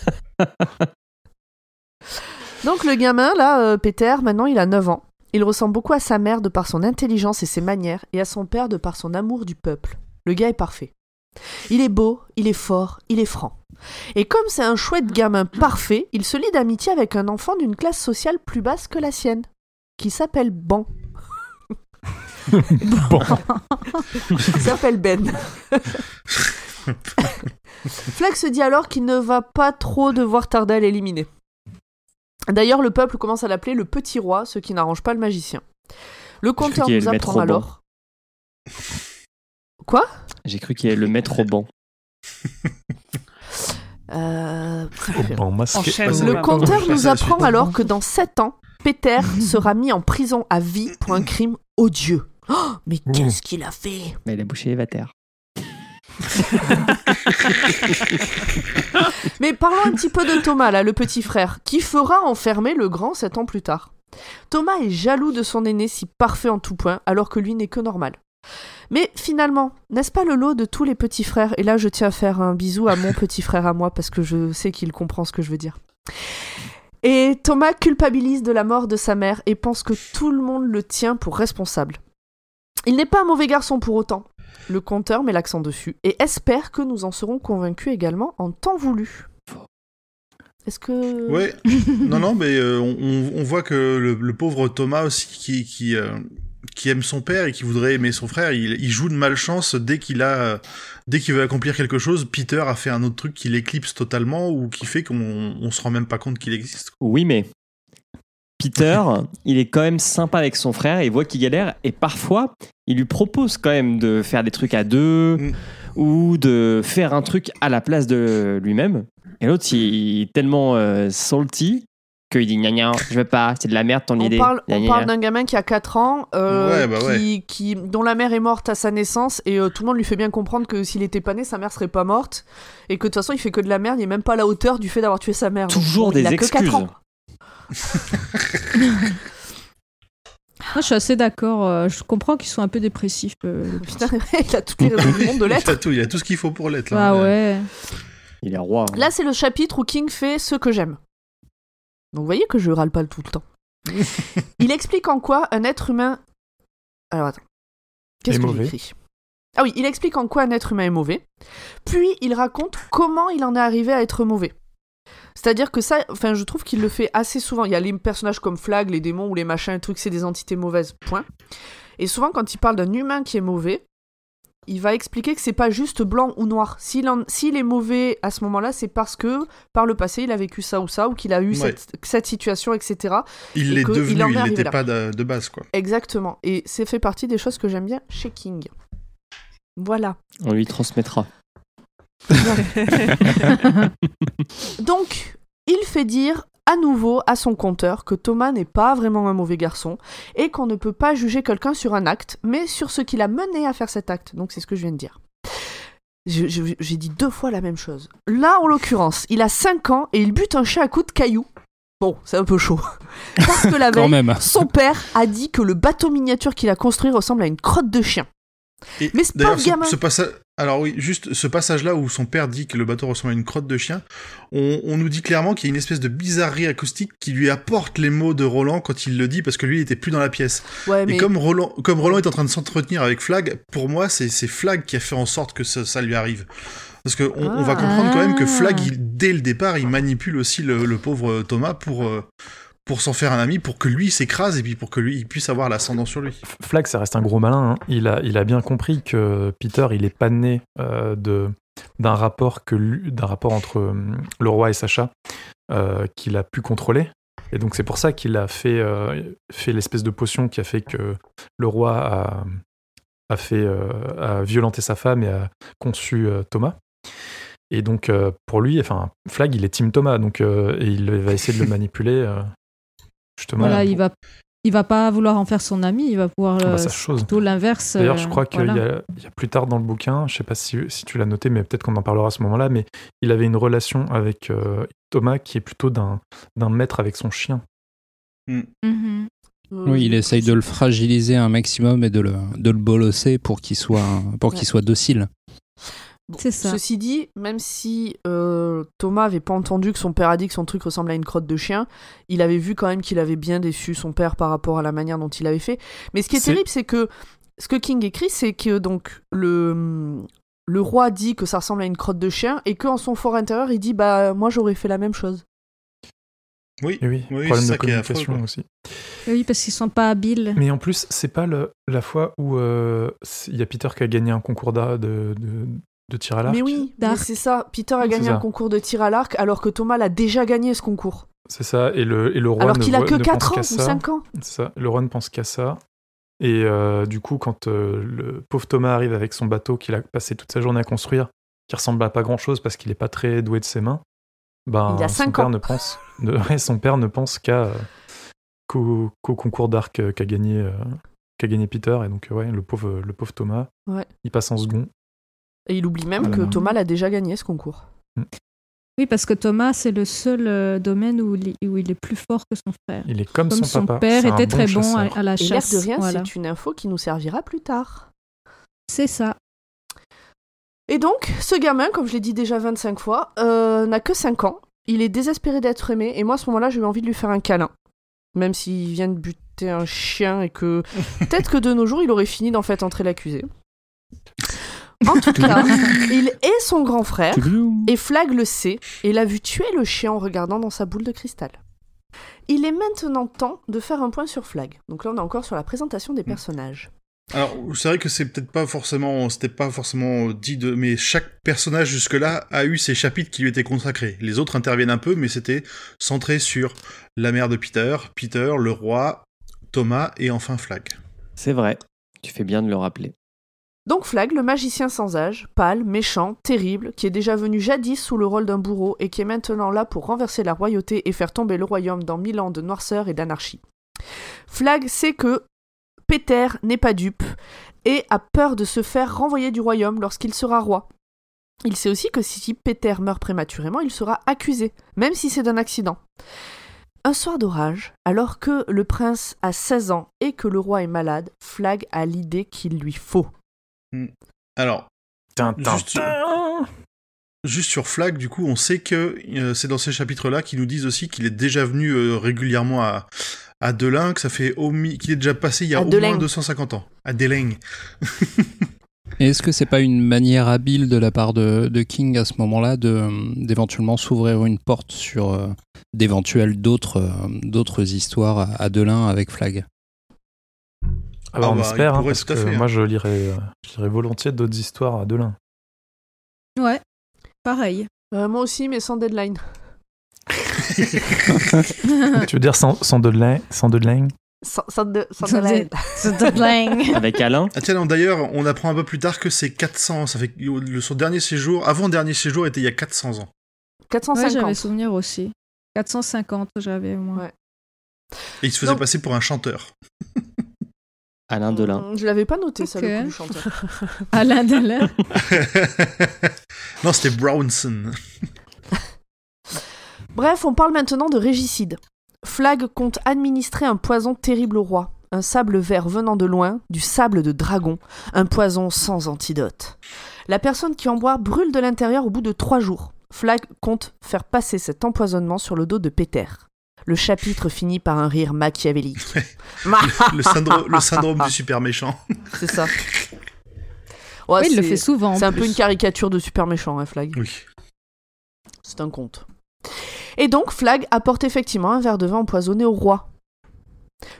[SPEAKER 1] Donc le gamin, là, euh, Peter, maintenant il a 9 ans. Il ressemble beaucoup à sa mère de par son intelligence et ses manières, et à son père de par son amour du peuple. Le gars est parfait. Il est beau, il est fort, il est franc. Et comme c'est un chouette gamin parfait, il se lie d'amitié avec un enfant d'une classe sociale plus basse que la sienne, qui s'appelle Ban.
[SPEAKER 6] Bon.
[SPEAKER 1] Il s'appelle Ben. Flag se dit alors qu'il ne va pas trop devoir tarder à l'éliminer. D'ailleurs, le peuple commence à l'appeler le petit roi, ce qui n'arrange pas le magicien. Le
[SPEAKER 2] allait
[SPEAKER 1] nous apprend alors. Quoi?
[SPEAKER 2] J'ai cru qu'il allait le mettre au banc.
[SPEAKER 1] Euh.
[SPEAKER 6] Vas-y.
[SPEAKER 1] Le
[SPEAKER 4] pardon,
[SPEAKER 1] nous apprend alors que dans 7 ans, Peter sera mis en prison à vie pour un crime odieux. Oh, mais qu'est-ce qu'il a fait?
[SPEAKER 2] Mais il a bouché les vatères.
[SPEAKER 1] Mais parlons un petit peu de Thomas, le petit frère, qui fera enfermer le grand sept ans plus tard. Thomas est jaloux de son aîné si parfait en tout point, alors que lui n'est que normal. Mais finalement, n'est-ce pas le lot de tous les petits frères? Et là, je tiens à faire un bisou à mon petit frère à moi, parce que je sais qu'il comprend ce que je veux dire. Et Thomas culpabilise de la mort de sa mère et pense que tout le monde le tient pour responsable. Il n'est pas un mauvais garçon pour autant. Le conteur met l'accent dessus et espère que nous en serons convaincus également en temps voulu. Est-ce que...
[SPEAKER 4] Ouais. non, non, mais euh, on, voit que le, le pauvre Thomas aussi, qui, qui, euh, qui aime son père et qui voudrait aimer son frère, il, il joue de malchance dès qu'il a, dès qu'il veut accomplir quelque chose. Peter a fait un autre truc qui l'éclipse totalement ou qui fait qu'on on se rend même pas compte qu'il existe.
[SPEAKER 2] Oui, mais Peter, il est quand même sympa avec son frère, il voit qu'il galère, et parfois, il lui propose quand même de faire des trucs à deux,
[SPEAKER 4] Mm.
[SPEAKER 2] ou de faire un truc à la place de lui-même. Et l'autre, il est tellement euh, salty qu'il dit gna gna, je veux pas, c'est de la merde ton
[SPEAKER 1] On
[SPEAKER 2] idée.
[SPEAKER 1] parle,
[SPEAKER 2] Gna
[SPEAKER 1] on
[SPEAKER 2] gna
[SPEAKER 1] parle d'un gamin qui a 4 ans, euh,
[SPEAKER 4] Ouais, bah
[SPEAKER 1] qui, qui- dont la mère est morte à sa naissance, et euh, tout le monde lui fait bien comprendre que s'il était pas né, sa mère serait pas morte, et que de toute façon, il fait que de la merde, il est même pas à la hauteur du fait d'avoir tué sa mère. Donc,
[SPEAKER 2] Toujours
[SPEAKER 1] il
[SPEAKER 2] des
[SPEAKER 1] que
[SPEAKER 2] excuses.
[SPEAKER 1] ans.
[SPEAKER 5] Moi, je suis assez d'accord. euh, Je comprends qu'ils sont un peu dépressifs. euh, le petit.
[SPEAKER 1] Putain, il a toutes les raisons du monde de
[SPEAKER 4] Il
[SPEAKER 1] l'être.
[SPEAKER 4] a tout, il a tout ce qu'il faut pour l'être. là.
[SPEAKER 5] Ah ouais.
[SPEAKER 2] Il est roi. hein.
[SPEAKER 1] Là, c'est le chapitre où King fait ce que j'aime. Donc, vous voyez que je râle pas tout le temps. il explique en quoi un être humain. Alors, attends. Qu'est-ce
[SPEAKER 6] Est
[SPEAKER 1] que écrit Ah oui, il explique en quoi un être humain est mauvais. Puis, il raconte comment il en est arrivé à être mauvais. C'est-à-dire que ça, enfin, je trouve qu'il le fait assez souvent. Il y a les personnages comme Flag, les démons ou les machins, les trucs, c'est des entités mauvaises, point. Et souvent, quand il parle d'un humain qui est mauvais, il va expliquer que c'est pas juste blanc ou noir. S'il en- s'il est mauvais à ce moment-là, c'est parce que par le passé il a vécu ça ou ça, ou qu'il a eu
[SPEAKER 4] Ouais.
[SPEAKER 1] cette, cette situation, etc.
[SPEAKER 4] Il
[SPEAKER 1] Et
[SPEAKER 4] l'est devenu, il n'était pas de, de base, quoi.
[SPEAKER 1] Exactement. Et c'est fait partie des choses que j'aime bien chez King. Voilà.
[SPEAKER 2] On lui transmettra.
[SPEAKER 1] Donc, il fait dire à nouveau à son compteur que Thomas n'est pas vraiment un mauvais garçon et qu'on ne peut pas juger quelqu'un sur un acte, mais sur ce qui l'a mené à faire cet acte. Donc, c'est ce que je viens de dire. J'ai dit deux fois la même chose. Là, en l'occurrence, il a 5 ans et il bute un chat à coups de cailloux. Bon, c'est un peu chaud. Parce que la
[SPEAKER 7] Quand
[SPEAKER 1] veille,
[SPEAKER 7] même.
[SPEAKER 1] son père a dit que le bateau miniature qu'il a construit ressemble à une crotte de chien.
[SPEAKER 4] Et
[SPEAKER 1] Mais c'est pas le
[SPEAKER 4] ce,
[SPEAKER 1] gamin.
[SPEAKER 4] ce passage, alors oui, juste ce passage-là où son père dit que le bateau ressemble à une crotte de chien, on, on nous dit clairement qu'il y a une espèce de bizarrerie acoustique qui lui apporte les mots de Roland quand il le dit parce que lui il était plus dans la pièce.
[SPEAKER 1] Ouais, mais
[SPEAKER 4] Et comme Roland, comme Roland est en train de s'entretenir avec Flag, pour moi c'est c'est Flag qui a fait en sorte que ça, ça lui arrive. Parce que on, on va
[SPEAKER 1] Ah.
[SPEAKER 4] comprendre quand même que Flag,
[SPEAKER 5] Ah.
[SPEAKER 4] il- dès le départ, il manipule aussi le, le pauvre Thomas pour euh, pour s'en faire un ami, pour que lui s'écrase et puis pour que lui il puisse avoir l'ascendant sur lui.
[SPEAKER 6] Flag, ça reste un gros malin. hein. Il, a, il a bien compris que Peter, il est pas né euh, de d'un rapport que d'un rapport entre euh, le roi et Sacha euh, qu'il a pu contrôler. Et donc c'est pour ça qu'il a fait fait l'espèce de potion qui a fait que le roi a a fait a violenté sa femme et a conçu Thomas. Et donc euh, pour lui, enfin Flag, il est Team Thomas, donc euh, et il va essayer de le manipuler. euh, justement.
[SPEAKER 5] Voilà,
[SPEAKER 6] pour-
[SPEAKER 5] il va, il va pas vouloir en faire son ami, il va pouvoir
[SPEAKER 6] Ah bah,
[SPEAKER 5] euh,
[SPEAKER 6] ça
[SPEAKER 5] plutôt l'inverse.
[SPEAKER 6] D'ailleurs,
[SPEAKER 5] euh,
[SPEAKER 6] je crois qu'il
[SPEAKER 5] voilà.
[SPEAKER 6] y, a- il y a plus tard dans le bouquin, je sais pas si, si tu l'as noté, mais peut-être qu'on en parlera à ce moment-là, mais il avait une relation avec euh, Thomas qui est plutôt d'un d'un maître avec son chien.
[SPEAKER 5] Mhm.
[SPEAKER 1] euh,
[SPEAKER 7] Oui, il essaye de le fragiliser un maximum et de le, de le bolosser pour qu'il soit, pour qu'il
[SPEAKER 1] Ouais.
[SPEAKER 7] soit docile.
[SPEAKER 1] Bon,
[SPEAKER 5] C'est ça.
[SPEAKER 1] Ceci dit, même si euh, Thomas avait pas entendu que son père a dit que son truc ressemblait à une crotte de chien, il avait vu quand même qu'il avait bien déçu son père par rapport à la manière dont il avait fait. Mais ce qui est, terrible, c'est que ce que King écrit, c'est que donc le le roi dit que ça ressemble à une crotte de chien et qu'en son fort intérieur, il dit bah moi j'aurais fait la même chose.
[SPEAKER 4] Oui.
[SPEAKER 6] Et oui,
[SPEAKER 4] Oui,
[SPEAKER 6] problème de
[SPEAKER 4] affreux,
[SPEAKER 6] communication aussi.
[SPEAKER 5] Oui, parce qu'ils sont pas habiles.
[SPEAKER 6] Mais en plus, c'est pas le- la fois où euh, il y a Peter qui a gagné un concours d'a- de, de, de tir à l'arc.
[SPEAKER 1] Mais oui, c'est ça. Peter a gagné
[SPEAKER 6] ça.
[SPEAKER 1] un concours de tir à l'arc alors que Thomas l'a déjà gagné ce concours.
[SPEAKER 6] C'est ça, et le, et le roi
[SPEAKER 1] alors qu'il a que
[SPEAKER 6] ne
[SPEAKER 1] 4
[SPEAKER 6] pense
[SPEAKER 1] ans ou
[SPEAKER 6] ça.
[SPEAKER 1] 5 ans.
[SPEAKER 6] C'est ça, le roi ne pense qu'à ça. Et euh, du coup, quand euh, le pauvre Thomas arrive avec son bateau qu'il a passé toute sa journée à construire, qui ressemble à pas grand chose parce qu'il est pas très doué de ses mains, ben,
[SPEAKER 1] Il a
[SPEAKER 6] son père ne pense, ne- ouais, son père ne pense qu'à euh, qu'au concours d'arc qu'a gagné, euh, qu'a gagné Peter. Et donc, ouais, le pauvre, le pauvre Thomas,
[SPEAKER 1] Ouais.
[SPEAKER 6] il passe en second.
[SPEAKER 1] Et il oublie même
[SPEAKER 6] Ah
[SPEAKER 1] que. Thomas l'a déjà gagné ce concours.
[SPEAKER 5] Oui, parce que Thomas, c'est le seul euh, domaine où il, est, où il est plus fort que son frère.
[SPEAKER 6] Il est comme,
[SPEAKER 5] Comme
[SPEAKER 6] son,
[SPEAKER 5] son,
[SPEAKER 6] papa.
[SPEAKER 5] père était
[SPEAKER 6] bon
[SPEAKER 5] très bon à, la
[SPEAKER 1] Et l'air
[SPEAKER 5] chasse.
[SPEAKER 1] de rien,
[SPEAKER 5] voilà.
[SPEAKER 1] c'est une info qui nous servira plus tard.
[SPEAKER 5] C'est ça.
[SPEAKER 1] Et donc, ce gamin, comme je l'ai dit déjà 25 fois, euh, n'a que 5 ans. Il est désespéré d'être aimé. Et moi, à ce moment-là, j'ai eu envie de lui faire un câlin. Même s'il vient de buter un chien et que peut-être que de nos jours, il aurait fini d'en fait entrer l'accusé. En tout cas, il est son grand frère. Et Flag le sait et l'a vu tuer le chien en regardant dans sa boule de cristal. Il est maintenant temps de faire un point sur Flag. Donc là, on est encore sur la présentation des personnages.
[SPEAKER 4] Alors, c'est vrai que c'est peut-être pas forcément, c'était pas forcément dit de, mais chaque personnage jusque-là a eu ses chapitres qui lui étaient consacrés. Les autres interviennent un peu, mais c'était centré sur la mère de Peter, Peter, le roi, Thomas et enfin Flag.
[SPEAKER 2] C'est vrai. Tu fais bien de le rappeler.
[SPEAKER 1] Donc Flag, le magicien sans âge, pâle, méchant, terrible, qui est déjà venu jadis sous le rôle d'un bourreau et qui est maintenant là pour renverser la royauté et faire tomber le royaume dans mille ans de noirceur et d'anarchie. Flag sait que Peter n'est pas dupe et a peur de se faire renvoyer du royaume lorsqu'il sera roi. Il sait aussi que si Peter meurt prématurément, il sera accusé, même si c'est d'un accident. Un soir d'orage, alors que le prince a 16 ans et que le roi est malade, Flag a l'idée qu'il lui faut.
[SPEAKER 4] Alors,
[SPEAKER 6] Tintin.
[SPEAKER 4] Juste- juste sur Flag, du coup, on sait que euh, c'est dans ces chapitres-là qu'ils nous disent aussi qu'il est déjà venu euh, régulièrement à, à Delin, que ça fait qu'il est déjà passé il y a
[SPEAKER 1] À
[SPEAKER 4] au moins 250 ans. À Delin.
[SPEAKER 7] Et est-ce que c'est pas une manière habile de la part de, de King à ce moment-là d'éventuellement s'ouvrir une porte sur euh, d'éventuelles d'autres euh, d'autres histoires à, à Delin avec Flag?
[SPEAKER 6] Ah bah,
[SPEAKER 4] Ah
[SPEAKER 6] on
[SPEAKER 4] bah,
[SPEAKER 6] espère, hein, parce que
[SPEAKER 4] fait, hein.
[SPEAKER 6] moi je lirais, euh, je lirais volontiers d'autres histoires à Delin.
[SPEAKER 5] Ouais, pareil.
[SPEAKER 1] Euh, moi aussi, mais sans deadline.
[SPEAKER 6] tu veux dire sans, sans Delin sans Delin
[SPEAKER 1] Sans, sans de- sans
[SPEAKER 5] Sans
[SPEAKER 1] deadline.
[SPEAKER 2] Avec Alain
[SPEAKER 4] Ah tiens, d'ailleurs, on apprend un peu plus tard que c'est 400. Ça fait le, son dernier séjour, avant dernier séjour, était il y a 400 ans.
[SPEAKER 5] Ouais,
[SPEAKER 1] 450.
[SPEAKER 5] j'avais souvenir aussi. 450, j'avais moi.
[SPEAKER 1] Ouais.
[SPEAKER 4] Et il se faisait
[SPEAKER 1] Donc-
[SPEAKER 4] passer pour un chanteur.
[SPEAKER 2] Alain Delin.
[SPEAKER 1] Mm, Je l'avais pas noté, ça, le coup du chanteur.
[SPEAKER 5] Alain Delin.
[SPEAKER 4] non, c'était Brownson.
[SPEAKER 1] Bref, on parle maintenant de régicide. Flag compte administrer un poison terrible au roi. Un sable vert venant de loin, du sable de dragon, un poison sans antidote. La personne qui en boit brûle de l'intérieur au bout de trois jours. Flag compte faire passer cet empoisonnement sur le dos de Peter. Le chapitre finit par un rire machiavélique.
[SPEAKER 4] Le syndrome, le syndrome du super méchant.
[SPEAKER 1] C'est ça. Ouais,
[SPEAKER 5] oui, il le
[SPEAKER 1] c'est-
[SPEAKER 5] fait souvent. en
[SPEAKER 1] C'est un peu une caricature de super méchant, hein, Flag.
[SPEAKER 4] Oui.
[SPEAKER 1] C'est un conte. Et donc, Flag apporte effectivement un verre de vin empoisonné au roi.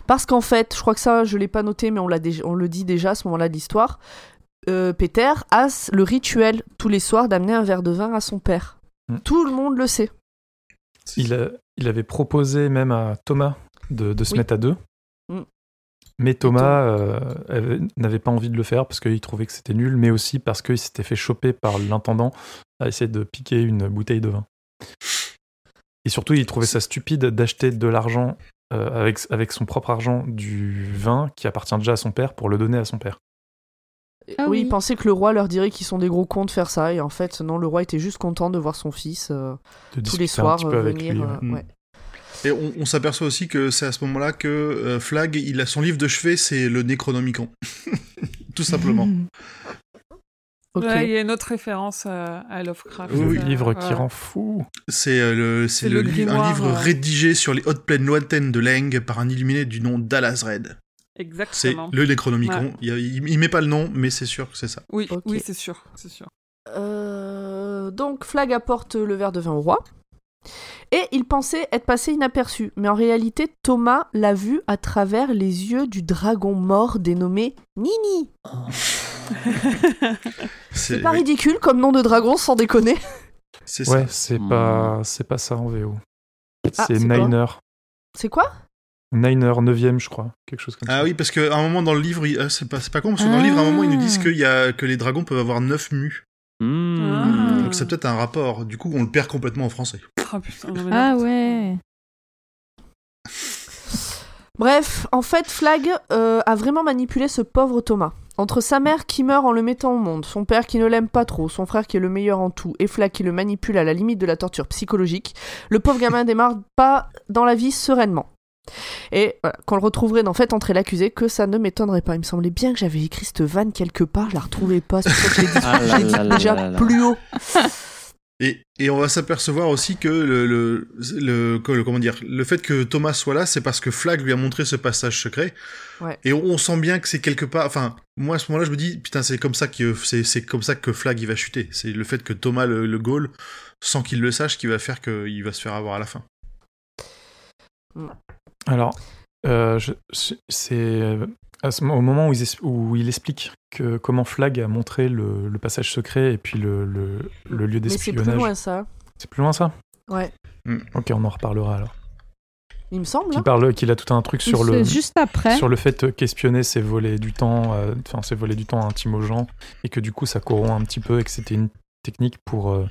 [SPEAKER 1] Parce qu'en fait, je crois que ça, je l'ai pas noté, mais on, l'a déjà- on le dit déjà à ce moment-là de l'histoire. euh, Peter a le rituel tous les soirs d'amener un verre de vin à son père.
[SPEAKER 6] Mm.
[SPEAKER 1] Tout le monde le sait.
[SPEAKER 6] il, a- il avait proposé même à Thomas de, de se
[SPEAKER 1] Oui.
[SPEAKER 6] mettre à deux.
[SPEAKER 1] Mm.
[SPEAKER 6] Mais Thomas euh, avait- n'avait pas envie de le faire parce qu'il trouvait que c'était nul, mais aussi parce qu'il s'était fait choper par l'intendant à essayer de piquer une bouteille de vin. Et surtout, il trouvait ça stupide d'acheter de l'argent euh, avec, avec son propre argent du vin qui appartient déjà à son père pour le donner à son père.
[SPEAKER 5] Ah
[SPEAKER 1] oui,
[SPEAKER 5] oui.
[SPEAKER 1] il pensait que le roi leur dirait qu'ils sont des gros cons de faire ça, et en fait, non, le roi était juste content de voir son fils euh,
[SPEAKER 6] De
[SPEAKER 1] tous les soirs euh,
[SPEAKER 6] avec
[SPEAKER 1] venir.
[SPEAKER 6] lui. ouais.
[SPEAKER 1] euh, ouais.
[SPEAKER 4] Et on, on s'aperçoit aussi que c'est à ce moment-là que euh, Flag, il a son livre de chevet, c'est le Necronomicon. Tout simplement.
[SPEAKER 3] Il y a une autre référence à, à Lovecraft.
[SPEAKER 4] Oui, oui.
[SPEAKER 3] euh,
[SPEAKER 6] livre qui
[SPEAKER 3] ouais.
[SPEAKER 6] rend fou.
[SPEAKER 4] C'est euh, le, c'est
[SPEAKER 3] C'est
[SPEAKER 4] le
[SPEAKER 3] le
[SPEAKER 4] livre- un livre
[SPEAKER 3] euh.
[SPEAKER 4] rédigé sur les hautes plaines lointaines de Leng par un illuminé du nom d'Alazred. C'est
[SPEAKER 3] Exactement.
[SPEAKER 4] le Necronomicon.
[SPEAKER 3] Ouais.
[SPEAKER 4] Il, il- met pas le nom, mais c'est sûr que c'est ça.
[SPEAKER 3] Oui, oui, c'est sûr, c'est sûr.
[SPEAKER 1] Euh, donc Flag apporte le verre de vin au roi. Et il pensait être passé inaperçu, mais en réalité Thomas l'a vu à travers les yeux du dragon mort dénommé Nini. C'est pas ridicule comme nom de dragon sans déconner.
[SPEAKER 4] c'est ça.
[SPEAKER 6] Ouais, c'est pas, c'est pas ça en VO.
[SPEAKER 1] Ah,
[SPEAKER 6] c'est
[SPEAKER 1] c'est quoi
[SPEAKER 6] Niner.
[SPEAKER 1] C'est quoi
[SPEAKER 6] Niner, 9ème, je crois. Quelque chose comme ça.
[SPEAKER 4] Ah oui, parce qu'à un moment dans le livre, il- ah, c'est pas, con, parce que dans le livre, à un moment, ils nous disent
[SPEAKER 5] Ah.
[SPEAKER 4] qu'il y a, que les dragons peuvent avoir 9 mus.
[SPEAKER 2] Mmh.
[SPEAKER 3] Ah.
[SPEAKER 4] Donc c'est peut-être un rapport. Du coup, on le perd complètement en français.
[SPEAKER 3] Ah putain,
[SPEAKER 5] Ah ouais.
[SPEAKER 1] Bref, en fait, Flag euh, a vraiment manipulé ce pauvre Thomas. Entre sa mère qui meurt en le mettant au monde, son père qui ne l'aime pas trop, son frère qui est le meilleur en tout, et Flag qui le manipule à la limite de la torture psychologique, le pauvre gamin démarre pas dans la vie sereinement. Et voilà, qu'on le retrouverait dans Fait entrer l'accusé, que ça ne m'étonnerait pas. Il me semblait bien que j'avais écrit cette vanne quelque part, je la retrouvais pas, c'est pour ça que je l'ai dit,
[SPEAKER 2] Ah
[SPEAKER 1] je
[SPEAKER 2] là
[SPEAKER 1] l'ai dit
[SPEAKER 2] là là
[SPEAKER 1] déjà
[SPEAKER 2] là là.
[SPEAKER 1] plus haut.
[SPEAKER 4] Et, et on va s'apercevoir aussi que le, le, le- que le- comment dire, le fait que Thomas soit là, c'est parce que Flag lui a montré ce passage secret.
[SPEAKER 1] Ouais.
[SPEAKER 4] Et on, on sent bien que c'est quelque part. Enfin, moi à ce moment-là, je me dis, putain, c'est comme ça que c'est, c'est comme ça que Flag il va chuter. C'est le fait que Thomas le, le Gaul, sans qu'il le sache, qui va faire qu'il va se faire avoir à la fin.
[SPEAKER 6] Alors, euh, c'est euh, ce au moment où, il explique que comment Flag a montré le, le passage secret et puis le, le, le lieu
[SPEAKER 1] Mais c'est plus loin ça.
[SPEAKER 6] C'est plus loin ça?
[SPEAKER 1] Ouais,
[SPEAKER 6] Ok, on en reparlera alors.
[SPEAKER 1] il me semble.
[SPEAKER 6] Qui
[SPEAKER 1] hein.
[SPEAKER 6] parle, qu'il a tout un truc sur le
[SPEAKER 5] juste après.
[SPEAKER 6] sur le fait qu'espionner c'est voler du temps, euh, enfin c'est voler du temps intime aux gens et que du coup ça corrompt un petit peu et que c'était une technique pour euh,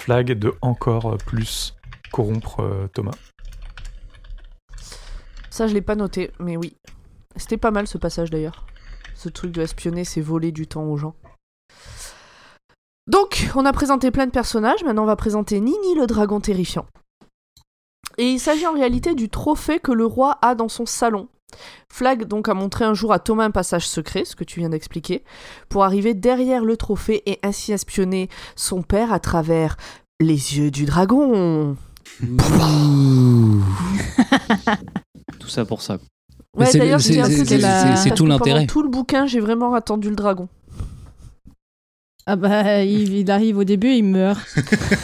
[SPEAKER 6] Flag de encore euh, plus corrompre euh, Thomas.
[SPEAKER 1] Ça, je l'ai pas noté, mais oui. C'était pas mal ce passage d'ailleurs. Ce truc de espionner, c'est voler du temps aux gens. Donc, on a présenté plein de personnages, maintenant on va présenter Nini le dragon terrifiant. Et il s'agit en réalité du trophée que le roi a dans son salon. Flag donc a montré un jour à Thomas un passage secret, ce que tu viens d'expliquer, pour arriver derrière le trophée et ainsi espionner son père à travers les yeux du dragon.
[SPEAKER 2] Tout ça pour ça.
[SPEAKER 1] Ouais,
[SPEAKER 7] c'est
[SPEAKER 1] d'ailleurs,
[SPEAKER 7] tout
[SPEAKER 1] pendant
[SPEAKER 7] l'intérêt.
[SPEAKER 1] Tout le bouquin, j'ai vraiment attendu le dragon.
[SPEAKER 5] Ah bah, il, il arrive au début, il meurt.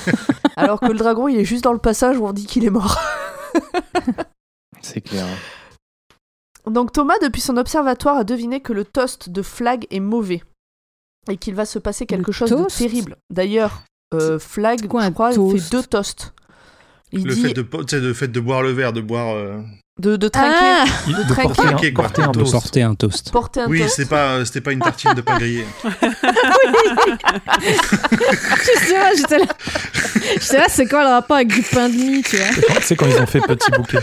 [SPEAKER 1] Alors que le dragon, il est juste dans le passage où on dit qu'il est mort.
[SPEAKER 2] C'est clair.
[SPEAKER 1] Donc Thomas, depuis son observatoire, a deviné que le toast de Flag est mauvais et qu'il va se passer quelque
[SPEAKER 5] Le
[SPEAKER 1] chose de terrible. D'ailleurs, euh, Flag,
[SPEAKER 5] quoi,
[SPEAKER 1] je crois,
[SPEAKER 5] toast
[SPEAKER 1] fait deux toasts. Il
[SPEAKER 4] Le
[SPEAKER 1] dit
[SPEAKER 4] fait de, po- tu sais, le fait de boire le verre, de boire. euh,
[SPEAKER 1] de, de trinquer,
[SPEAKER 5] Ah
[SPEAKER 6] de
[SPEAKER 1] trinquer.
[SPEAKER 6] porter un,
[SPEAKER 4] Trinquer, quoi.
[SPEAKER 6] porter un
[SPEAKER 4] De
[SPEAKER 7] porter un toast.
[SPEAKER 1] porter un
[SPEAKER 4] Oui,
[SPEAKER 1] toast.
[SPEAKER 4] c'était pas, c'était pas une tartine de pain grillé.
[SPEAKER 5] Justement, j'étais là. J'étais là, c'est quoi le rapport avec du pain de mie, tu vois
[SPEAKER 6] C'est quand- C'est quand ils ont fait petit bouquet.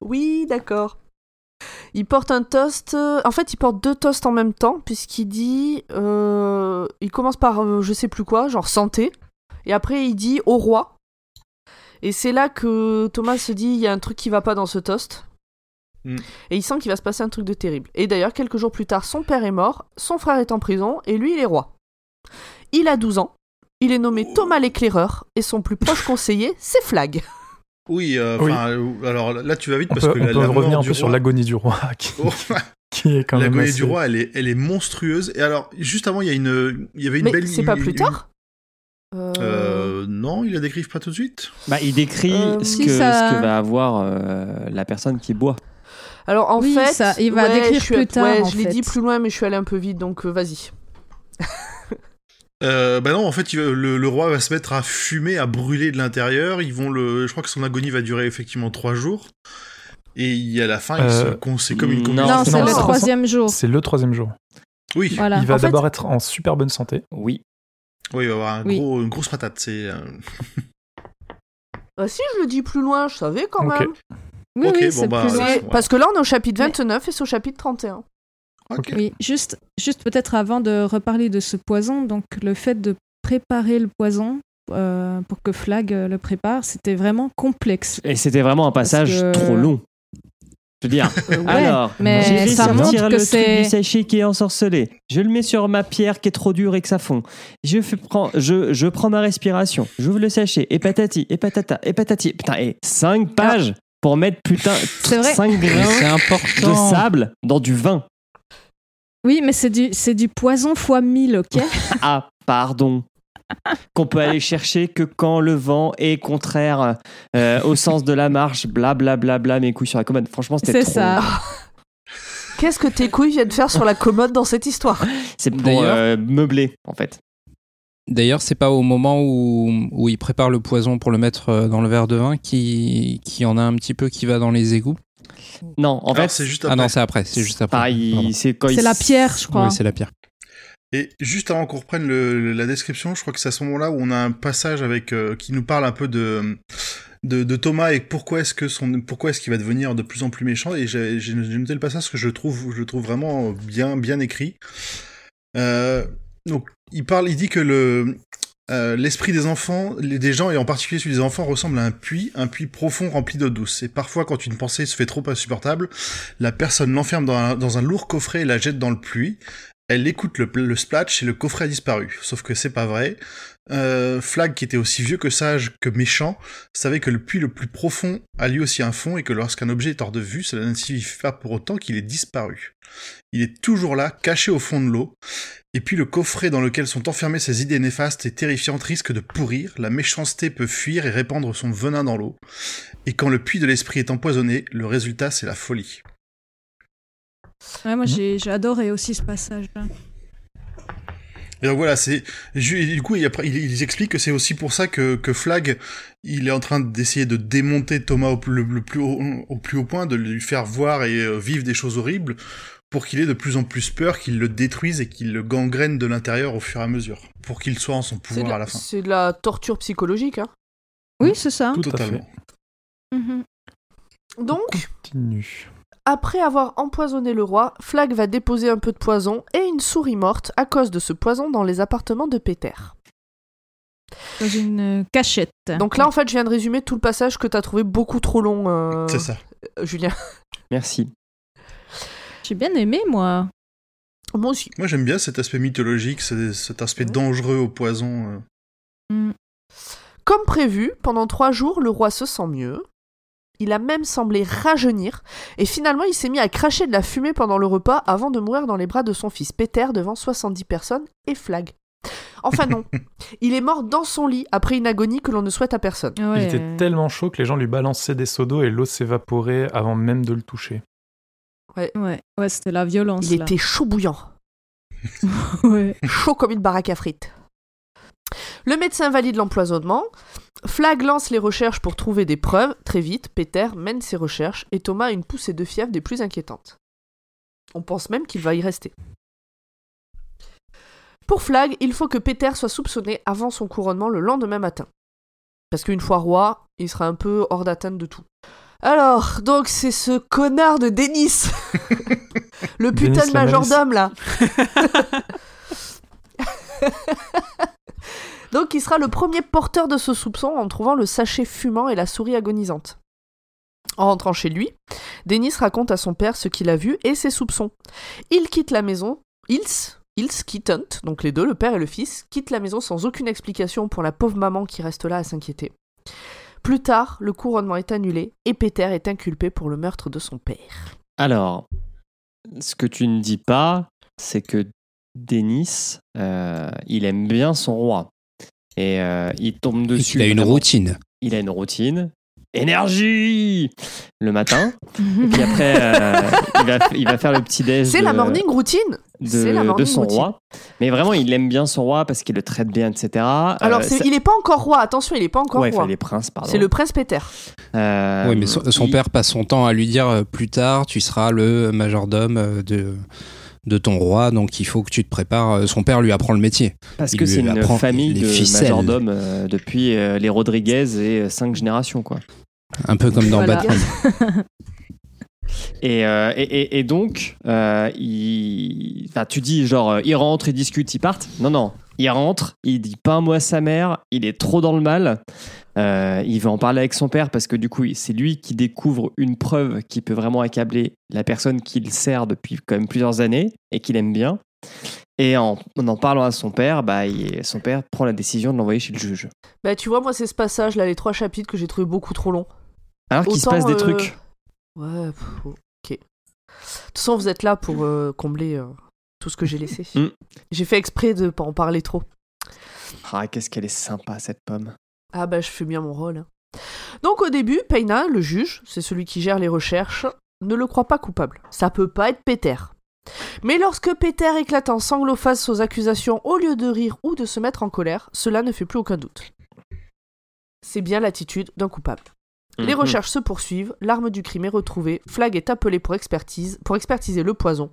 [SPEAKER 1] Oui, d'accord. Il porte un toast. euh, En fait, il porte deux toasts en même temps, puisqu'il dit. euh, Il commence par euh, je sais plus quoi, genre santé. Et après, il dit au roi. Et c'est là que Thomas se dit il y a un truc qui va pas dans ce toast.
[SPEAKER 4] Mm.
[SPEAKER 1] Et il sent qu'il va se passer un truc de terrible. Et d'ailleurs, quelques jours plus tard, son père est mort, son frère est en prison, et lui, il est roi. Il a 12 ans. Il est nommé Thomas l'éclaireur, et son plus proche conseiller, c'est Flag.
[SPEAKER 4] Oui, euh,
[SPEAKER 6] Oui.
[SPEAKER 4] euh, alors là, tu vas vite
[SPEAKER 6] On
[SPEAKER 4] parce
[SPEAKER 6] peut,
[SPEAKER 4] que
[SPEAKER 6] on
[SPEAKER 4] la,
[SPEAKER 6] peut
[SPEAKER 4] la
[SPEAKER 6] revenir
[SPEAKER 4] mort
[SPEAKER 6] un
[SPEAKER 4] du
[SPEAKER 6] peu sur l'agonie du roi, qui,
[SPEAKER 4] Oh,
[SPEAKER 6] qui est quand même
[SPEAKER 4] L'agonie
[SPEAKER 6] assez...
[SPEAKER 4] du roi, elle est, elle est monstrueuse. Et alors, juste avant, il y a une, il y avait une
[SPEAKER 1] Mais
[SPEAKER 4] belle.
[SPEAKER 1] c'est pas plus
[SPEAKER 4] une-
[SPEAKER 1] tard
[SPEAKER 4] Euh, non, ils la décrivent pas tout de suite.
[SPEAKER 2] Bah, il décrit
[SPEAKER 1] Euh,
[SPEAKER 2] ce,
[SPEAKER 5] si
[SPEAKER 2] que,
[SPEAKER 5] ça-
[SPEAKER 2] ce que va avoir euh, la personne qui boit.
[SPEAKER 1] Alors en
[SPEAKER 5] Oui,
[SPEAKER 1] fait,
[SPEAKER 5] ça, il va
[SPEAKER 1] ouais,
[SPEAKER 5] décrire
[SPEAKER 1] je
[SPEAKER 5] plus tard,
[SPEAKER 1] Ouais,
[SPEAKER 5] en
[SPEAKER 1] je l'ai dit plus loin, mais je suis allé un peu vite, donc euh, vas-y.
[SPEAKER 4] Euh, bah non, en fait, il le, le roi va se mettre à fumer, à brûler de l'intérieur. Ils vont le, je crois que son agonie va durer effectivement trois jours. Et il- à la fin, il
[SPEAKER 6] Euh,
[SPEAKER 4] c'est comme une
[SPEAKER 2] non,
[SPEAKER 4] combinaison.
[SPEAKER 5] Non, c'est le troisième jour.
[SPEAKER 6] C'est le troisième jour.
[SPEAKER 4] Oui,
[SPEAKER 5] Voilà.
[SPEAKER 6] il va
[SPEAKER 1] fait-
[SPEAKER 6] d'abord être en super bonne santé.
[SPEAKER 2] Oui.
[SPEAKER 4] Oui, il va avoir un
[SPEAKER 5] Oui.
[SPEAKER 4] gros, une grosse patate. C'est. euh,
[SPEAKER 1] Ah si, je le dis plus loin, je savais quand même.
[SPEAKER 5] Oui,
[SPEAKER 4] Ok,
[SPEAKER 5] oui,
[SPEAKER 4] bon,
[SPEAKER 5] c'est
[SPEAKER 4] bah,
[SPEAKER 5] plus loin.
[SPEAKER 1] Parce que là, on est au chapitre
[SPEAKER 5] Mais-
[SPEAKER 1] 29 et c'est au chapitre 31.
[SPEAKER 4] ok.
[SPEAKER 5] Oui, juste, juste peut-être avant de reparler de ce poison, donc le fait de préparer le poison euh, pour que Flag euh, le prépare, c'était vraiment complexe.
[SPEAKER 2] Et c'était vraiment un passage
[SPEAKER 5] que-
[SPEAKER 2] trop long. Je veux dire,
[SPEAKER 5] ouais,
[SPEAKER 2] alors,
[SPEAKER 5] mais ça
[SPEAKER 2] sortir
[SPEAKER 5] montre
[SPEAKER 2] le
[SPEAKER 5] que
[SPEAKER 2] truc
[SPEAKER 5] c'est-
[SPEAKER 2] du sachet qui est ensorcelé. Je le mets sur ma pierre qui est trop dure et que ça fond. Je, fais, prends, je, je prends ma respiration. J'ouvre le sachet. Et patati, et patata, et patati. Putain, et 5 pages pour mettre putain
[SPEAKER 5] C'est vrai.
[SPEAKER 2] 5
[SPEAKER 7] Mais
[SPEAKER 2] grains de sable dans du vin.
[SPEAKER 5] Oui, mais c'est du, du poison fois 1000, ok?
[SPEAKER 2] Ah, pardon. Qu'on peut aller chercher que quand le vent est contraire euh, au sens de la marche, blablabla, bla, bla, mes couilles sur la commode. Franchement, c'était
[SPEAKER 5] C'est
[SPEAKER 2] trop
[SPEAKER 5] ça.
[SPEAKER 1] Qu'est-ce que tes couilles viennent faire sur la commode dans cette histoire?
[SPEAKER 2] C'est pour
[SPEAKER 7] D'ailleurs-
[SPEAKER 2] euh, meubler, en fait.
[SPEAKER 7] D'ailleurs, c'est pas au moment où, où il prépare le poison pour le mettre euh, dans le verre de vin qui, qui en a un petit peu qui va dans les égouts?
[SPEAKER 2] Non, en
[SPEAKER 4] Alors,
[SPEAKER 2] fait,
[SPEAKER 4] c'est juste
[SPEAKER 7] Ah
[SPEAKER 4] après.
[SPEAKER 7] non, c'est après, c'est juste après.
[SPEAKER 2] pareil, c'est quand il
[SPEAKER 5] C'est la pierre, je crois.
[SPEAKER 7] Oui, c'est la pierre.
[SPEAKER 4] Et juste avant qu'on reprenne la description, je crois que c'est à ce moment-là où on a un passage avec euh, qui nous parle un peu de, de, Thomas et pourquoi est-ce que son pourquoi est-ce qu'il va devenir de plus en plus méchant. Et j'ai noté le passage que je trouve je trouve vraiment bien bien écrit. Euh, donc il parle, il dit que le euh, l'esprit des enfants, des gens et en particulier celui des enfants ressemble à un puits, un puits profond rempli d'eau douce. Et parfois, quand une pensée se fait trop insupportable, la personne l'enferme dans dans un lourd coffret et la jette dans le puits. Elle écoute le, le splash et le coffret a disparu. Sauf que c'est pas vrai. Euh, Flag, qui était aussi vieux que sage que méchant, savait que le puits le plus profond a lui aussi un fond et que lorsqu'un objet est hors de vue, cela ne signifie pas pour autant qu'il est disparu. Il est toujours là, caché au fond de l'eau. Et puis le coffret dans lequel sont enfermées ces idées néfastes et terrifiantes risque de pourrir, la méchanceté peut fuir et répandre son venin dans l'eau. Et quand le puits de l'esprit est empoisonné, le résultat c'est la folie.
[SPEAKER 5] Ouais, moi, j'ai j'ai adoré aussi ce passage-là.
[SPEAKER 4] Et donc voilà, c'est du coup il, après, il, il explique que c'est aussi pour ça que, que Flag il est en train d'essayer de démonter Thomas au, plus- le, le plus haut, au plus haut point, de lui faire voir et euh, vivre des choses horribles pour qu'il ait de plus en plus peur, qu'il le détruise et qu'il le gangrène de l'intérieur au fur et à mesure, pour qu'il soit en son pouvoir à
[SPEAKER 1] la-
[SPEAKER 4] fin.
[SPEAKER 1] c'est de la torture psychologique. Hein.
[SPEAKER 5] Oui, c'est ça.
[SPEAKER 6] Tout à
[SPEAKER 4] Totalement.
[SPEAKER 5] Mhm.
[SPEAKER 1] Donc,
[SPEAKER 6] Continue.
[SPEAKER 1] Après avoir empoisonné le roi, Flag va déposer un peu de poison et une souris morte à cause de ce poison dans les appartements de Peter.
[SPEAKER 5] Dans une euh, cachette.
[SPEAKER 1] Donc là, en fait, je viens de résumer tout le passage que t'as trouvé beaucoup trop long, euh,
[SPEAKER 4] C'est ça.
[SPEAKER 1] euh, Julien.
[SPEAKER 2] Merci.
[SPEAKER 5] J'ai bien aimé, moi.
[SPEAKER 1] Moi aussi.
[SPEAKER 4] Moi j'aime bien cet aspect mythologique, ce- cet aspect dangereux au poison. euh.
[SPEAKER 5] Mm.
[SPEAKER 1] Comme prévu, pendant trois jours, le roi se sent mieux. Il a même semblé rajeunir, et finalement il s'est mis à cracher de la fumée pendant le repas avant de mourir dans les bras de son fils Peter devant 70 personnes et Flag. Enfin non, il est mort dans son lit après une agonie que l'on ne souhaite à personne.
[SPEAKER 6] Il
[SPEAKER 5] Ouais.
[SPEAKER 6] était tellement chaud que les gens lui balançaient des seaux d'eau et l'eau s'évaporait avant même de le toucher.
[SPEAKER 5] Ouais, ouais c'était la violence.
[SPEAKER 1] Il
[SPEAKER 5] là.
[SPEAKER 1] était chaud bouillant,
[SPEAKER 5] Ouais.
[SPEAKER 1] chaud comme une baraque à frites. Le médecin valide l'empoisonnement. Flag lance les recherches pour trouver des preuves. Très vite, Peter mène ses recherches et Thomas a une poussée de fièvre des plus inquiétantes. On pense même qu'il va y rester. Pour Flag, il faut que Peter soit soupçonné avant son couronnement le lendemain matin. Parce qu'une fois roi, il sera un peu hors d'atteinte de tout. Alors, donc c'est ce connard de Denis Le putain de majordome là Donc il sera le premier porteur de ce soupçon en trouvant le sachet fumant et la souris agonisante. En rentrant chez lui, Denis raconte à son père ce qu'il a vu et ses soupçons. Il quitte la maison, ils, ils quittent, Hunt, donc les deux, le père et le fils, quittent la maison sans aucune explication pour la pauvre maman qui reste là à s'inquiéter. Plus tard, le couronnement est annulé et Peter est inculpé pour le meurtre de son père.
[SPEAKER 2] Alors, ce que tu ne dis pas, c'est que Denis, euh, il aime bien son roi. Et euh, il tombe dessus.
[SPEAKER 7] Il a une
[SPEAKER 2] vraiment.
[SPEAKER 7] routine.
[SPEAKER 2] Il a une routine. Énergie Le matin. Et puis après, euh, il, va, il va faire le petit déj.
[SPEAKER 1] C'est la morning routine la
[SPEAKER 2] de,
[SPEAKER 1] morning
[SPEAKER 2] de son
[SPEAKER 1] routine.
[SPEAKER 2] roi. Mais vraiment, il aime bien son roi parce qu'il le traite bien, etc.
[SPEAKER 1] Alors,
[SPEAKER 2] Euh, ça-
[SPEAKER 1] il n'est pas encore roi, attention, il n'est pas encore
[SPEAKER 2] ouais,
[SPEAKER 1] roi.
[SPEAKER 2] enfin, les princes, pardon.
[SPEAKER 1] C'est le prince Peter.
[SPEAKER 2] Euh,
[SPEAKER 7] oui, mais son, son
[SPEAKER 2] il-
[SPEAKER 7] père passe son temps à lui dire plus tard, tu seras le majordome de, de ton roi, donc il faut que tu te prépares. Euh, Son père lui apprend le métier.
[SPEAKER 2] Parce
[SPEAKER 7] il
[SPEAKER 2] que c'est une famille de majordomes euh, depuis euh, les Rodriguez et cinq générations, quoi.
[SPEAKER 7] Un peu comme dans
[SPEAKER 5] Voilà.
[SPEAKER 7] Batman.
[SPEAKER 2] Et, euh, et, et- et donc, euh, il... enfin, tu dis genre, euh, il rentre, il discute, ils partent. Non, non, il rentre, il dit pas un mot à sa mère, il est trop dans le mal. Euh, il veut en parler avec son père parce que du coup, c'est lui qui découvre une preuve qui peut vraiment accabler la personne qu'il sert depuis quand même plusieurs années et qu'il aime bien. Et en en, parlant à son père, bah, il- son père prend la décision de l'envoyer chez le juge.
[SPEAKER 1] Bah, tu vois, moi, c'est ce passage-là, les trois chapitres que j'ai trouvé beaucoup trop long.
[SPEAKER 2] Alors qu'il se passe des
[SPEAKER 1] euh,
[SPEAKER 2] trucs.
[SPEAKER 1] Ouais, pff, ok. De toute façon, vous êtes là pour euh, combler tout ce que j'ai laissé.
[SPEAKER 2] Mm.
[SPEAKER 1] J'ai fait exprès de pas en parler trop.
[SPEAKER 2] Ah, qu'est-ce qu'elle est sympa, cette pomme.
[SPEAKER 1] Ah bah, je fais bien mon rôle. hein. Donc, au début, Peina, le juge, c'est celui qui gère les recherches, ne le croit pas coupable. Ça peut pas être Peter. Mais lorsque Peter éclate en sanglots face aux accusations, au lieu de rire ou de se mettre en colère, cela ne fait plus aucun doute. C'est bien l'attitude d'un coupable. Les
[SPEAKER 2] Mhm.
[SPEAKER 1] recherches se poursuivent, l'arme du crime est retrouvée, Flag est appelé pour, expertise, pour expertiser le poison.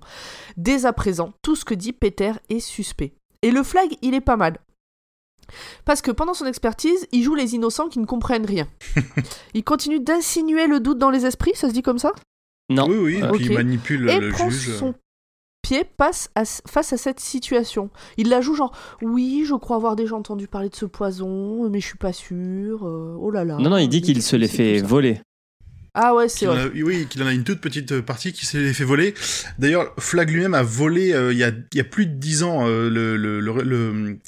[SPEAKER 1] Dès à présent, tout ce que dit Peter est suspect. Et le Flag, il est pas mal. Parce que pendant son expertise, il joue les innocents qui ne comprennent rien. il continue d'insinuer le doute dans les esprits, ça se dit comme ça?
[SPEAKER 2] Non.
[SPEAKER 4] Oui, oui,
[SPEAKER 2] Euh,
[SPEAKER 4] il manipule
[SPEAKER 1] Et
[SPEAKER 4] le
[SPEAKER 1] prend
[SPEAKER 4] juge.
[SPEAKER 1] son pied passe à- face à cette situation. Il la joue genre oui, je crois avoir déjà entendu parler de ce poison, mais je suis pas sûr. euh, oh là là.
[SPEAKER 2] Non, non, il dit qu'il se les fait voler.
[SPEAKER 1] Ah ouais, c'est vrai.
[SPEAKER 4] a- oui, qu'il en a une toute petite partie qui s'est fait voler. D'ailleurs, Flag lui-même a volé euh, il y, a, il y a plus de dix ans euh, le, le- le- le-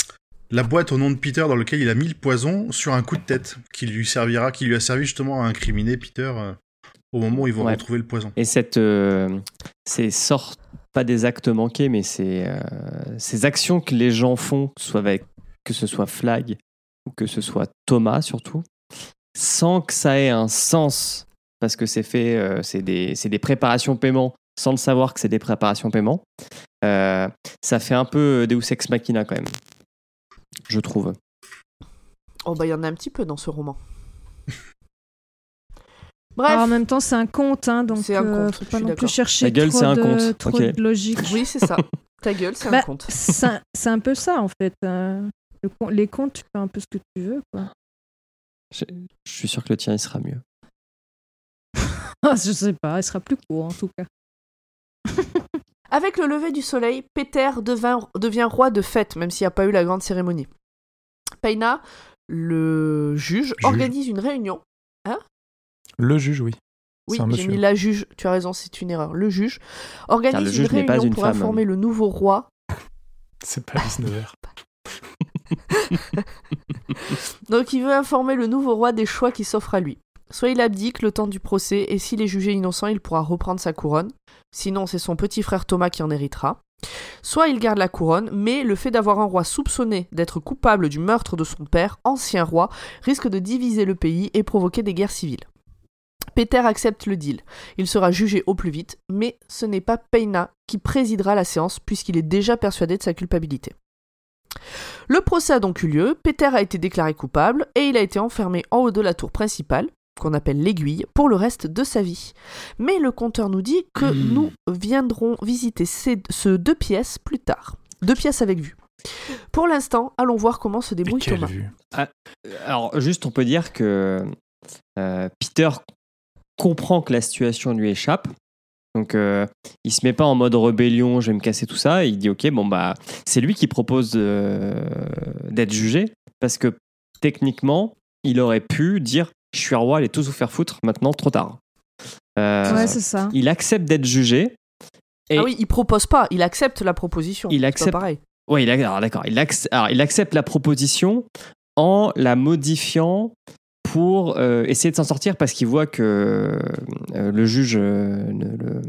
[SPEAKER 4] la boîte au nom de Peter dans lequel il a mis le poison sur un coup de tête qui lui servira, qui lui a servi justement à incriminer Peter euh, au moment où ils vont
[SPEAKER 2] Ouais.
[SPEAKER 4] retrouver le poison.
[SPEAKER 2] Et cette, euh, ces sortes, pas des actes manqués, mais ces, euh, ces actions que les gens font, que ce soit, avec, que ce soit Flag ou que ce soit Thomas surtout, sans que ça ait un sens, parce que c'est fait, c'est des, des préparations paiement, sans le savoir que c'est des préparations paiement, ça fait un peu Deus Ex Machina quand même, je trouve.
[SPEAKER 1] Oh bah il y en a un petit peu dans ce roman. Bref.
[SPEAKER 5] Alors, en même temps, c'est un conte, hein, donc
[SPEAKER 1] C'est un
[SPEAKER 5] euh,
[SPEAKER 1] conte,
[SPEAKER 5] faut
[SPEAKER 1] je
[SPEAKER 5] pas
[SPEAKER 1] suis
[SPEAKER 5] non
[SPEAKER 1] d'accord.
[SPEAKER 5] plus chercher
[SPEAKER 2] Ta gueule,
[SPEAKER 5] trop,
[SPEAKER 2] c'est un
[SPEAKER 5] de,
[SPEAKER 2] conte,
[SPEAKER 5] trop
[SPEAKER 2] ok.
[SPEAKER 5] de logique.
[SPEAKER 1] Oui, c'est ça. Ta gueule, c'est un
[SPEAKER 5] Bah,
[SPEAKER 1] conte.
[SPEAKER 5] C'est un, c'est un peu ça, en fait. euh, le les contes, tu fais un peu ce que tu veux, quoi.
[SPEAKER 2] Je, je suis sûr que le tien, il sera mieux.
[SPEAKER 5] Ah, je sais pas, il sera plus court, en tout cas.
[SPEAKER 1] Avec le lever du soleil, Peter devint- devient roi de fête, même s'il n'y a pas eu la grande cérémonie. Peina, le juge,
[SPEAKER 6] Juge.
[SPEAKER 1] organise une réunion.
[SPEAKER 6] Le juge, oui.
[SPEAKER 1] Oui, j'ai mis la juge, tu as raison, c'est une erreur. Le juge organise
[SPEAKER 2] le
[SPEAKER 1] une
[SPEAKER 2] juge
[SPEAKER 1] réunion
[SPEAKER 2] une
[SPEAKER 1] pour
[SPEAKER 2] femme.
[SPEAKER 1] informer le nouveau roi.
[SPEAKER 6] C'est pas 19h.
[SPEAKER 1] Donc il veut informer le nouveau roi des choix qui s'offrent à lui. Soit il abdique le temps du procès, et s'il est jugé innocent, il pourra reprendre sa couronne. Sinon, c'est son petit frère Thomas qui en héritera. Soit il garde la couronne, mais le fait d'avoir un roi soupçonné d'être coupable du meurtre de son père, ancien roi, risque de diviser le pays et provoquer des guerres civiles. Peter accepte le deal. Il sera jugé au plus vite, mais ce n'est pas Peina qui présidera la séance puisqu'il est déjà persuadé de sa culpabilité. Le procès a donc eu lieu, Peter a été déclaré coupable et il a été enfermé en haut de la tour principale, qu'on appelle l'aiguille, pour le reste de sa vie. Mais le conteur nous dit que
[SPEAKER 2] Hmm.
[SPEAKER 1] nous viendrons visiter ces ce deux pièces plus tard. Deux pièces avec vue. Pour l'instant, allons voir comment se débrouille Thomas.
[SPEAKER 6] vue?
[SPEAKER 2] Alors, juste, on peut dire que euh, Peter comprend que la situation lui échappe. Donc, euh, il se met pas en mode rébellion, je vais me casser tout ça. Il dit, ok, bon bah, c'est lui qui propose euh, d'être jugé parce que techniquement, il aurait pu dire, je suis roi, allez tous vous faire foutre. Maintenant, trop tard. Euh,
[SPEAKER 5] Ouais, c'est ça.
[SPEAKER 2] il accepte d'être jugé. Et
[SPEAKER 1] Ah oui, il propose pas, il accepte la proposition.
[SPEAKER 2] Il
[SPEAKER 1] pas
[SPEAKER 2] accepte-
[SPEAKER 1] pareil.
[SPEAKER 2] Ouais, il, a- alors, d'accord. Il, il accepte la proposition en la modifiant pour euh, essayer de s'en sortir parce qu'il voit que euh, le juge ne, le,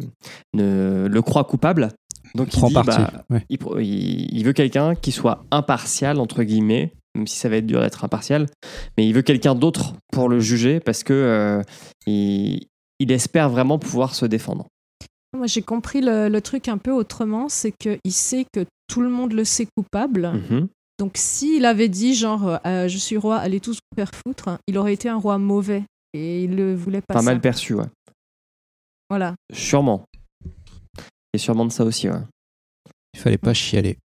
[SPEAKER 2] ne le croit coupable. Donc il
[SPEAKER 7] Prend
[SPEAKER 2] dit,
[SPEAKER 7] parti.
[SPEAKER 2] bah,
[SPEAKER 7] ouais.
[SPEAKER 2] il veut quelqu'un qui soit impartial, entre guillemets, même si ça va être dur d'être impartial, mais il veut quelqu'un d'autre pour le juger parce que euh, il, il espère vraiment pouvoir se défendre.
[SPEAKER 5] Moi, j'ai compris le, le truc un peu autrement, c'est qu'il sait que tout le monde le sait coupable.
[SPEAKER 2] Mhm.
[SPEAKER 5] Donc, s'il avait dit, genre, euh, je suis roi, allez tous vous faire foutre, hein, il aurait été un roi mauvais. Et il le voulait pas.
[SPEAKER 2] Pas
[SPEAKER 5] ça.
[SPEAKER 2] mal perçu, ouais.
[SPEAKER 5] Voilà.
[SPEAKER 2] Sûrement. Et sûrement de ça aussi, ouais.
[SPEAKER 7] Il fallait pas chialer.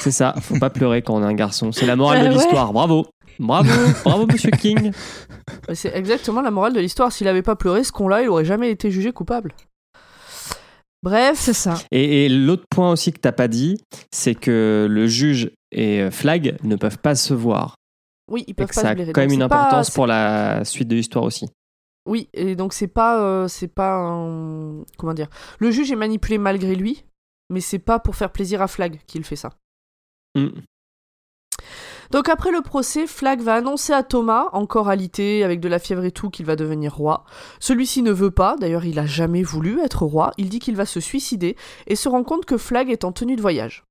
[SPEAKER 2] C'est ça, faut pas pleurer quand on est un garçon. C'est la morale
[SPEAKER 5] Euh,
[SPEAKER 2] de
[SPEAKER 5] ouais.
[SPEAKER 2] l'histoire. Bravo. Bravo, bravo, monsieur King.
[SPEAKER 1] Mais C'est exactement la morale de l'histoire. S'il avait pas pleuré, ce con-là, il aurait jamais été jugé coupable. Bref,
[SPEAKER 5] C'est ça.
[SPEAKER 2] Et, et l'autre point aussi que t'as pas dit, c'est que le juge et euh, Flag ne peuvent pas se voir.
[SPEAKER 1] oui, ils
[SPEAKER 2] Et
[SPEAKER 1] peuvent
[SPEAKER 2] que
[SPEAKER 1] pas
[SPEAKER 2] ça
[SPEAKER 1] se
[SPEAKER 2] a quand même une
[SPEAKER 1] pas-
[SPEAKER 2] importance pour la suite de l'histoire aussi.
[SPEAKER 1] Oui, et donc c'est pas, euh, c'est pas un... comment dire? Le juge est manipulé malgré lui, mais c'est pas pour faire plaisir à Flag qu'il fait ça.
[SPEAKER 2] Mm.
[SPEAKER 1] Donc après le procès, Flag va annoncer à Thomas, encore alité, avec de la fièvre et tout, qu'il va devenir roi. Celui-ci ne veut pas, d'ailleurs il a jamais voulu être roi, il dit qu'il va se suicider, et se rend compte que Flag est en tenue de voyage.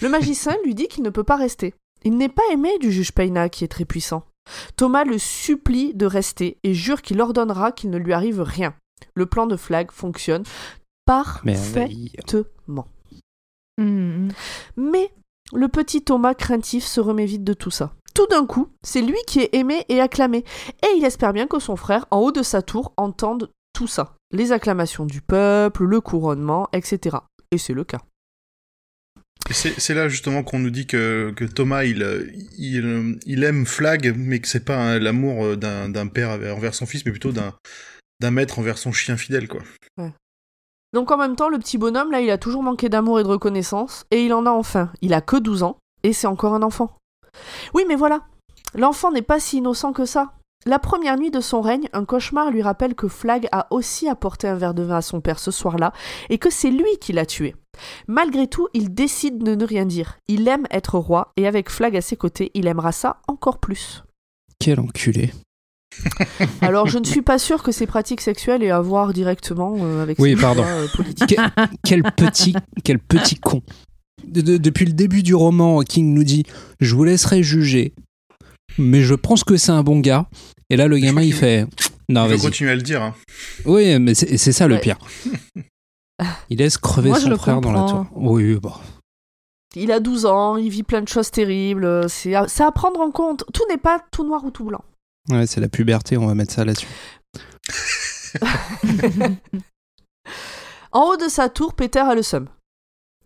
[SPEAKER 1] Le magicien lui dit qu'il ne peut pas rester. Il n'est pas aimé du juge Peina, qui est très puissant. Thomas le supplie de rester et jure qu'il ordonnera qu'il ne lui arrive rien. Le plan de Flag fonctionne parfaitement.
[SPEAKER 5] Mhm.
[SPEAKER 1] Mais le petit Thomas craintif se remet vite de tout ça. Tout d'un coup, c'est lui qui est aimé et acclamé, et il espère bien que son frère, en haut de sa tour, entende tout ça. Les acclamations du peuple, le couronnement, etc. Et c'est le cas.
[SPEAKER 4] C'est là justement qu'on nous dit que, que Thomas il, il, il aime Flag, mais que c'est pas hein, l'amour euh, d'un père envers son fils, mais plutôt d'un d'un maître envers son chien fidèle, quoi.
[SPEAKER 1] Donc en même temps, le petit bonhomme, là, il a toujours manqué d'amour et de reconnaissance, et il en a enfin. Il a que 12 ans, et c'est encore un enfant. Oui, mais voilà, l'enfant n'est pas si innocent que ça. La première nuit de son règne, un cauchemar lui rappelle que Flag a aussi apporté un verre de vin à son père ce soir-là, et que c'est lui qui l'a tué. Malgré tout, il décide de ne rien dire. Il aime être roi, et avec Flag à ses côtés, il aimera ça encore plus.
[SPEAKER 7] Quel enculé.
[SPEAKER 1] Alors, je ne suis pas sûre que ces pratiques sexuelles aient à voir directement euh, avec
[SPEAKER 7] Oui,
[SPEAKER 1] ses
[SPEAKER 7] pardon.
[SPEAKER 1] euh, politiques.
[SPEAKER 7] Que- quel petit, quel petit con. De- de- depuis le début du roman, King nous dit Je vous laisserai juger, mais je pense que c'est un bon gars. Et là, le gamin, il fait Non,
[SPEAKER 4] il va
[SPEAKER 7] vas-y.
[SPEAKER 4] continuer à le dire. Hein.
[SPEAKER 7] Oui, mais c'est c'est ça le pire. Il laisse crever
[SPEAKER 5] Moi,
[SPEAKER 7] son frère dans la tour. Oui, bon.
[SPEAKER 1] Il a 12 ans, il vit plein de choses terribles, c'est à, c'est à prendre en compte. Tout n'est pas tout noir ou tout blanc.
[SPEAKER 7] Ouais, c'est la puberté, on va mettre ça là-dessus.
[SPEAKER 1] En haut de sa tour, Peter a le seum.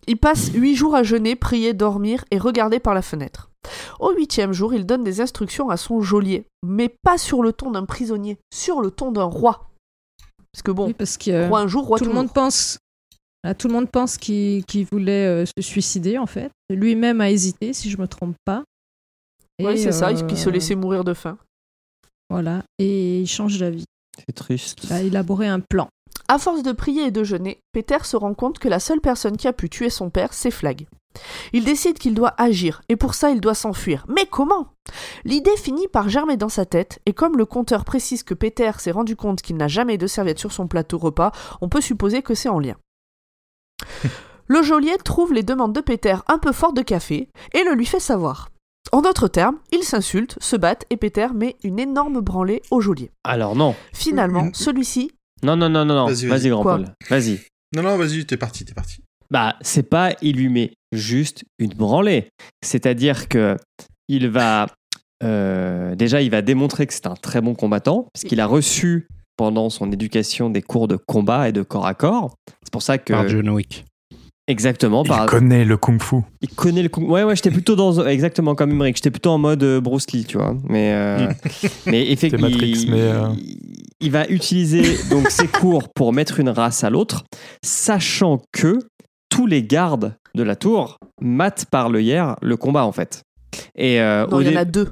[SPEAKER 1] Il passe huit jours à jeûner, prier, dormir et regarder par la fenêtre. Au huitième jour, il donne des instructions à son geôlier, mais pas sur le ton d'un prisonnier, sur le ton d'un roi. Parce que bon,
[SPEAKER 5] Oui, parce que
[SPEAKER 1] roi un jour, roi
[SPEAKER 5] tout le monde pense. Ah, Tout le monde pense qu'il voulait euh, se suicider en fait. Lui-même a hésité, si je me trompe pas.
[SPEAKER 1] Oui,
[SPEAKER 5] Et,
[SPEAKER 1] c'est ça,
[SPEAKER 5] euh,
[SPEAKER 1] il se laissait mourir de faim.
[SPEAKER 5] Voilà, et il change d'avis.
[SPEAKER 2] C'est triste.
[SPEAKER 5] Il a élaboré un plan.
[SPEAKER 1] À force de prier et de jeûner, Peter se rend compte que la seule personne qui a pu tuer son père, c'est Flag. Il décide qu'il doit agir, et pour ça il doit s'enfuir. Mais comment? L'idée finit par germer dans sa tête, et comme le conteur précise que Peter s'est rendu compte qu'il n'a jamais de serviette sur son plateau repas, on peut supposer que c'est en lien. Le geôlier trouve les demandes de Peter un peu fortes de café et le lui fait savoir. En d'autres termes, ils s'insultent, se battent et Peter met une énorme branlée au geôlier.
[SPEAKER 2] Alors non.
[SPEAKER 1] Finalement,
[SPEAKER 4] Une-
[SPEAKER 1] celui-ci,
[SPEAKER 2] Non, non, non, non, non.
[SPEAKER 4] Vas-y,
[SPEAKER 2] grand
[SPEAKER 1] Quoi
[SPEAKER 2] Paul. Vas-y.
[SPEAKER 4] Non, non, vas-y, t'es parti, t'es parti.
[SPEAKER 2] Bah, c'est pas, il lui met juste une branlée. C'est-à-dire que il va. euh, déjà, il va démontrer que c'est un très bon combattant, parce qu'il a reçu pendant son éducation des cours de combat et de corps à corps. C'est pour ça que.
[SPEAKER 7] Par John Wick.
[SPEAKER 2] Exactement.
[SPEAKER 6] Il
[SPEAKER 2] par-
[SPEAKER 6] connaît le kung-fu.
[SPEAKER 2] il connaît le kung Ouais, ouais, j'étais plutôt dans. Exactement, comme Emmerich. J'étais plutôt en mode euh, Bruce Lee, tu vois. Mais, euh, mais effectivement.
[SPEAKER 6] Matrix, mais, euh,
[SPEAKER 2] Il va utiliser donc ses cours pour mettre une race à l'autre, sachant que tous les gardes de la tour matent par le hier le combat, en fait. Et euh,
[SPEAKER 1] non,
[SPEAKER 2] au
[SPEAKER 1] il y en a deux.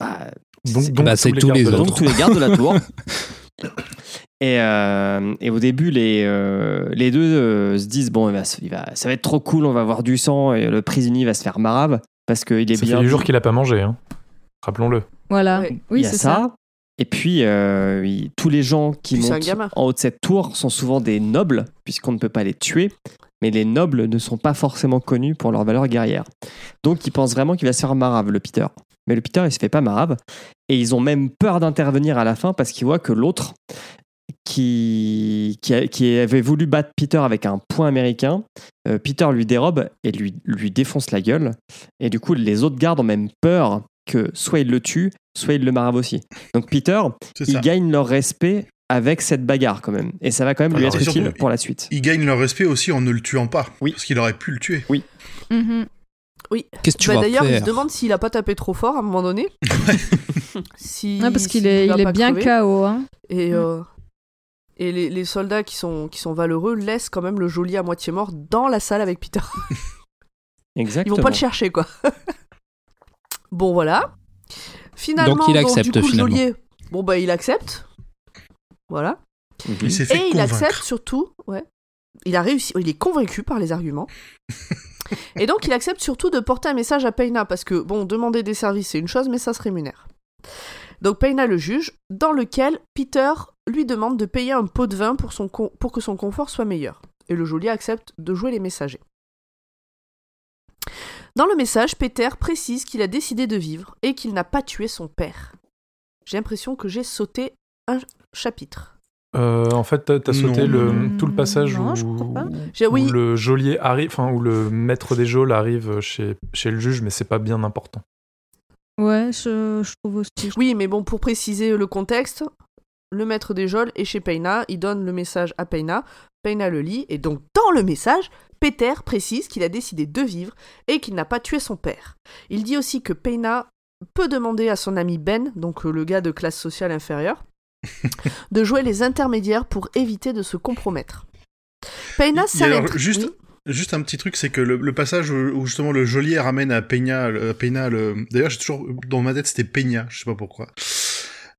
[SPEAKER 2] bah,
[SPEAKER 6] Donc, donc
[SPEAKER 7] Bah, c'est tous les
[SPEAKER 2] tous les gardes de la tour. Et, euh, et au début, les, euh, les deux euh, se disent bon, il va, se- il va, ça va être trop cool, on va avoir du sang et le prisonnier va se faire marave parce qu'il est
[SPEAKER 6] Ça
[SPEAKER 2] bien.
[SPEAKER 6] fait des jours qu'il a pas mangé. Hein. Rappelons-le.
[SPEAKER 5] Voilà. Oui, c'est
[SPEAKER 2] ça.
[SPEAKER 5] ça.
[SPEAKER 2] Et puis, euh, tous les gens qui
[SPEAKER 1] Puis
[SPEAKER 2] montent en haut de cette tour sont souvent des nobles, puisqu'on ne peut pas les tuer. Mais les nobles ne sont pas forcément connus pour leur valeur guerrière. Donc, ils pensent vraiment qu'il va se faire marave, le Peter. Mais le Peter, il se fait pas marave. Et ils ont même peur d'intervenir à la fin parce qu'ils voient que l'autre, qui, qui, a- qui avait voulu battre Peter avec un point américain, euh, Peter lui dérobe et lui, lui défonce la gueule. Et du coup, les autres gardes ont même peur que soit il le tue, soit il le marave aussi. Donc Peter, il gagne leur respect avec cette bagarre quand même. Et ça va quand même lui être utile
[SPEAKER 4] surtout-
[SPEAKER 2] pour la suite.
[SPEAKER 4] Il gagne leur respect aussi en ne le tuant pas.
[SPEAKER 2] Oui.
[SPEAKER 4] Parce qu'il aurait pu le tuer.
[SPEAKER 5] Mhm.
[SPEAKER 7] Qu'est-ce que tu
[SPEAKER 1] Bah,
[SPEAKER 7] vas
[SPEAKER 1] D'ailleurs, il se demande s'il a pas tapé trop fort à un moment donné. si,
[SPEAKER 5] Ouais, parce qu'il est, il est bien. KO. Hein.
[SPEAKER 1] Et,
[SPEAKER 5] Mm.
[SPEAKER 1] euh, et les, les soldats qui sont, qui sont valeureux laissent quand même le geôlier à moitié mort dans la salle avec Peter. Ils
[SPEAKER 2] Exactement.
[SPEAKER 1] vont pas le chercher, quoi. bon, voilà. Finalement,
[SPEAKER 7] Donc, il accepte,
[SPEAKER 1] du coup, le
[SPEAKER 7] finalement.
[SPEAKER 1] geôlier, bon, bah, il accepte. Voilà.
[SPEAKER 2] Mhm.
[SPEAKER 4] Il s'est fait
[SPEAKER 1] Et il
[SPEAKER 4] convaincre.
[SPEAKER 1] accepte surtout, ouais. Il a réussi, il est convaincu par les arguments. et donc il accepte surtout de porter un message à Peina parce que bon, demander des services c'est une chose, mais ça se rémunère. Donc Peina le juge, dans lequel Peter lui demande de payer un pot de vin pour, son con- pour que son confort soit meilleur. Et le geôlier accepte de jouer les messagers. Dans le message, Peter précise qu'il a décidé de vivre et qu'il n'a pas tué son père. J'ai l'impression que j'ai sauté un chapitre.
[SPEAKER 6] Euh, en fait, t'as sauté le, tout le passage
[SPEAKER 5] Non,
[SPEAKER 6] où,
[SPEAKER 1] oui.
[SPEAKER 6] le geôlier arrive, enfin où le maître des geôles arrive chez, chez le juge, mais c'est pas bien important.
[SPEAKER 5] Ouais, je, je trouve aussi.
[SPEAKER 1] Oui, mais bon, pour préciser le contexte, le maître des geôles est chez Peina, il donne le message à Peina, Peina le lit, et donc dans le message, Peter précise qu'il a décidé de vivre et qu'il n'a pas tué son père. Il dit aussi que Peina peut demander à son ami Ben, donc euh, le gars de classe sociale inférieure, de jouer les intermédiaires pour éviter de se compromettre. Peina s'arrête.
[SPEAKER 4] juste-
[SPEAKER 1] Oui.
[SPEAKER 4] Juste un petit truc, c'est que le, le passage où, justement le geôlier ramène à Peña, le- à Peña le... D'ailleurs, j'ai toujours dans ma tête c'était Peña, je sais pas pourquoi.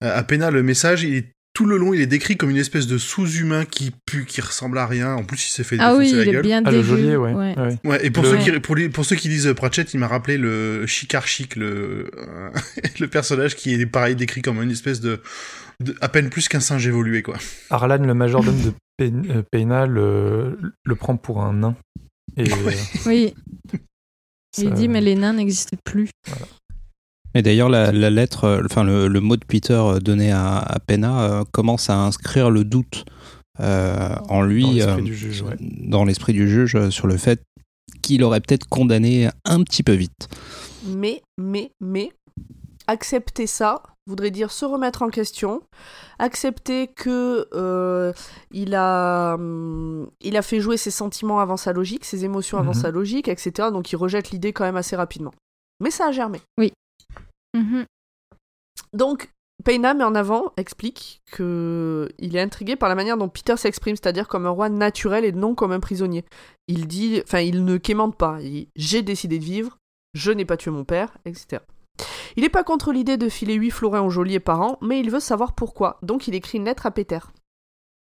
[SPEAKER 4] Euh, À Peña, le message, il est tout le long, il est décrit comme une espèce de sous-humain qui pue, qui ressemble à rien. En plus, il s'est fait
[SPEAKER 5] Ah oui,
[SPEAKER 4] défoncer la
[SPEAKER 5] il est
[SPEAKER 4] gueule.
[SPEAKER 5] bien
[SPEAKER 6] Ah, le geôlier, ouais.
[SPEAKER 5] ouais.
[SPEAKER 6] ouais.
[SPEAKER 4] Ouais, et pour,
[SPEAKER 5] Le-
[SPEAKER 4] ceux qui, pour, les- pour ceux qui lisent Pratchett, il m'a rappelé le Chicard Chic, le, le personnage qui est pareil décrit comme une espèce de, de à peine plus qu'un singe évolué, quoi.
[SPEAKER 6] Arlan, le majordome de Pe- euh, Peina, le, le prend pour un nain. Et euh,
[SPEAKER 5] Oui, il dit mais les nains n'existent plus.
[SPEAKER 7] Et d'ailleurs, la, la lettre, euh, enfin le, le mot de Peter euh, donné à, à Pena euh, commence à inscrire le doute euh, en lui,
[SPEAKER 6] Dans l'esprit
[SPEAKER 7] euh,
[SPEAKER 6] du juge, ouais.
[SPEAKER 7] dans l'esprit du juge, sur le fait qu'il aurait peut-être condamné un petit peu vite.
[SPEAKER 1] Mais, mais, mais, accepter ça voudrait dire se remettre en question, accepter que euh, il a, hum, il a fait jouer ses sentiments avant sa logique, ses émotions avant
[SPEAKER 6] Mhm.
[SPEAKER 1] sa logique, etc. Donc il rejette l'idée quand même assez rapidement. Mais ça a germé.
[SPEAKER 5] Mhm.
[SPEAKER 1] Donc, Peina met en avant, explique que il est intrigué par la manière dont Peter s'exprime, c'est-à-dire comme un roi naturel et non comme un prisonnier. Il dit, enfin, il ne quémande pas. J'ai décidé de vivre, je n'ai pas tué mon père, etc. Il n'est pas contre l'idée de filer 8 florins au geôlier par an, mais il veut savoir pourquoi. Donc, il écrit une lettre à Peter.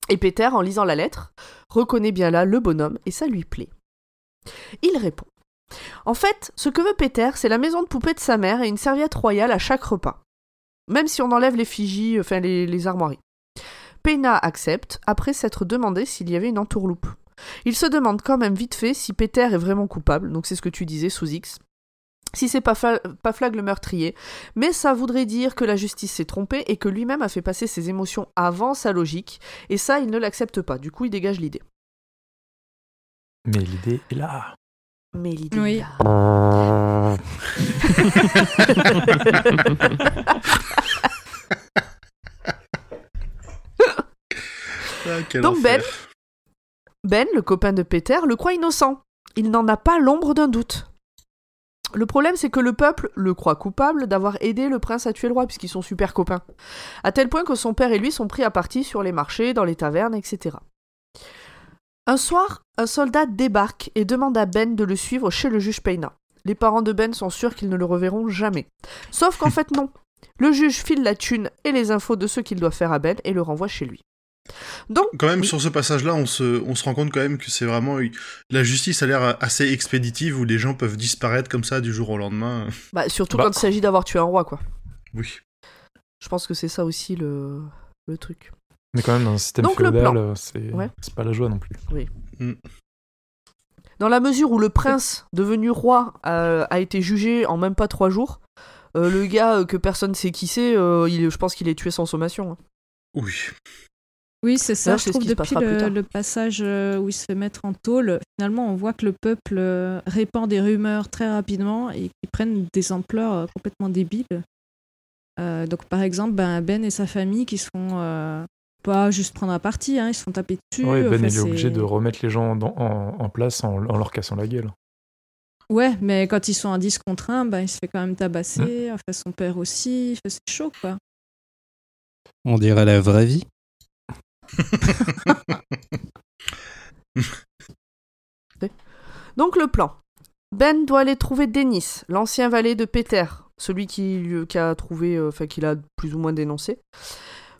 [SPEAKER 1] Et Peter, en lisant la lettre, reconnaît bien là le bonhomme et ça lui plaît. Il répond. En fait, ce que veut Peter, c'est la maison de poupée de sa mère et une serviette royale à chaque repas. Même si on enlève les figies, enfin les, armoiries. Peina accepte, après s'être demandé s'il y avait une entourloupe. Il se demande quand même vite fait si Peter est vraiment coupable, donc c'est ce que tu disais sous X. Si c'est pas, pas Flag le meurtrier, mais ça voudrait dire que la justice s'est trompée et que lui-même a fait passer ses émotions avant sa logique, et ça il ne l'accepte pas, du coup il dégage l'idée.
[SPEAKER 6] Mais l'idée est là.
[SPEAKER 1] Mais l'idée
[SPEAKER 5] Oui.
[SPEAKER 1] est là.
[SPEAKER 4] Ah,
[SPEAKER 1] Donc,
[SPEAKER 4] enfer.
[SPEAKER 1] Ben, le copain de Peter, le croit innocent. Il n'en a pas l'ombre d'un doute. Le problème, c'est que le peuple le croit coupable d'avoir aidé le prince à tuer le roi, puisqu'ils sont super copains. À tel point que son père et lui sont pris à partie sur les marchés, dans les tavernes, etc. Un soir, un soldat débarque et demande à Ben de le suivre chez le juge Payna. Les parents de Ben sont sûrs qu'ils ne le reverront jamais. Sauf qu'en fait, non. Le juge file la thune et les infos de ce qu'il doit faire à Ben et le renvoie chez lui. Donc,
[SPEAKER 4] Quand même,
[SPEAKER 1] Oui.
[SPEAKER 4] sur ce passage-là, on se, on se rend compte quand même que c'est vraiment. La justice a l'air assez expéditive où les gens peuvent disparaître comme ça du jour au lendemain.
[SPEAKER 1] bah, surtout
[SPEAKER 6] Bah.
[SPEAKER 1] quand il s'agit d'avoir tué un roi, quoi.
[SPEAKER 4] Oui.
[SPEAKER 1] Je pense que c'est ça aussi le, le truc.
[SPEAKER 6] Mais quand même, dans un système
[SPEAKER 1] Donc,
[SPEAKER 6] féodal, euh, c'est
[SPEAKER 1] Ouais.
[SPEAKER 6] pas la joie non plus.
[SPEAKER 1] Dans la mesure où le prince devenu roi a été jugé en même pas trois jours, euh, le gars euh, que personne sait qui c'est, euh, je pense qu'il est tué sans sommation. hein.
[SPEAKER 4] Oui.
[SPEAKER 5] Oui, c'est ça.
[SPEAKER 1] D'ailleurs,
[SPEAKER 5] Je
[SPEAKER 1] ce
[SPEAKER 5] trouve
[SPEAKER 1] se
[SPEAKER 5] depuis le, le passage où il se fait mettre en tôle, finalement, on voit que le peuple répand des rumeurs très rapidement et qui prennent des ampleurs complètement débiles. Euh, donc, par exemple, ben, Ben et sa famille qui euh, pas juste prendre à partie, hein, ils se font taper dessus.
[SPEAKER 6] Ouais, Ben
[SPEAKER 5] Enfin,
[SPEAKER 6] il est obligé de remettre les gens dans- en, en place en, en leur cassant la gueule.
[SPEAKER 5] Ouais, mais quand ils sont à 10 contre 1, ben, il se fait quand même
[SPEAKER 6] Mmh.
[SPEAKER 5] tabasser. Enfin, son père aussi. Enfin, c'est chaud, quoi.
[SPEAKER 7] On dirait la vraie vie.
[SPEAKER 1] Donc le plan. Ben doit aller trouver Denis, l'ancien valet de Peter, celui qui, lui- qui a trouvé, euh, enfin qu'il a plus ou moins dénoncé,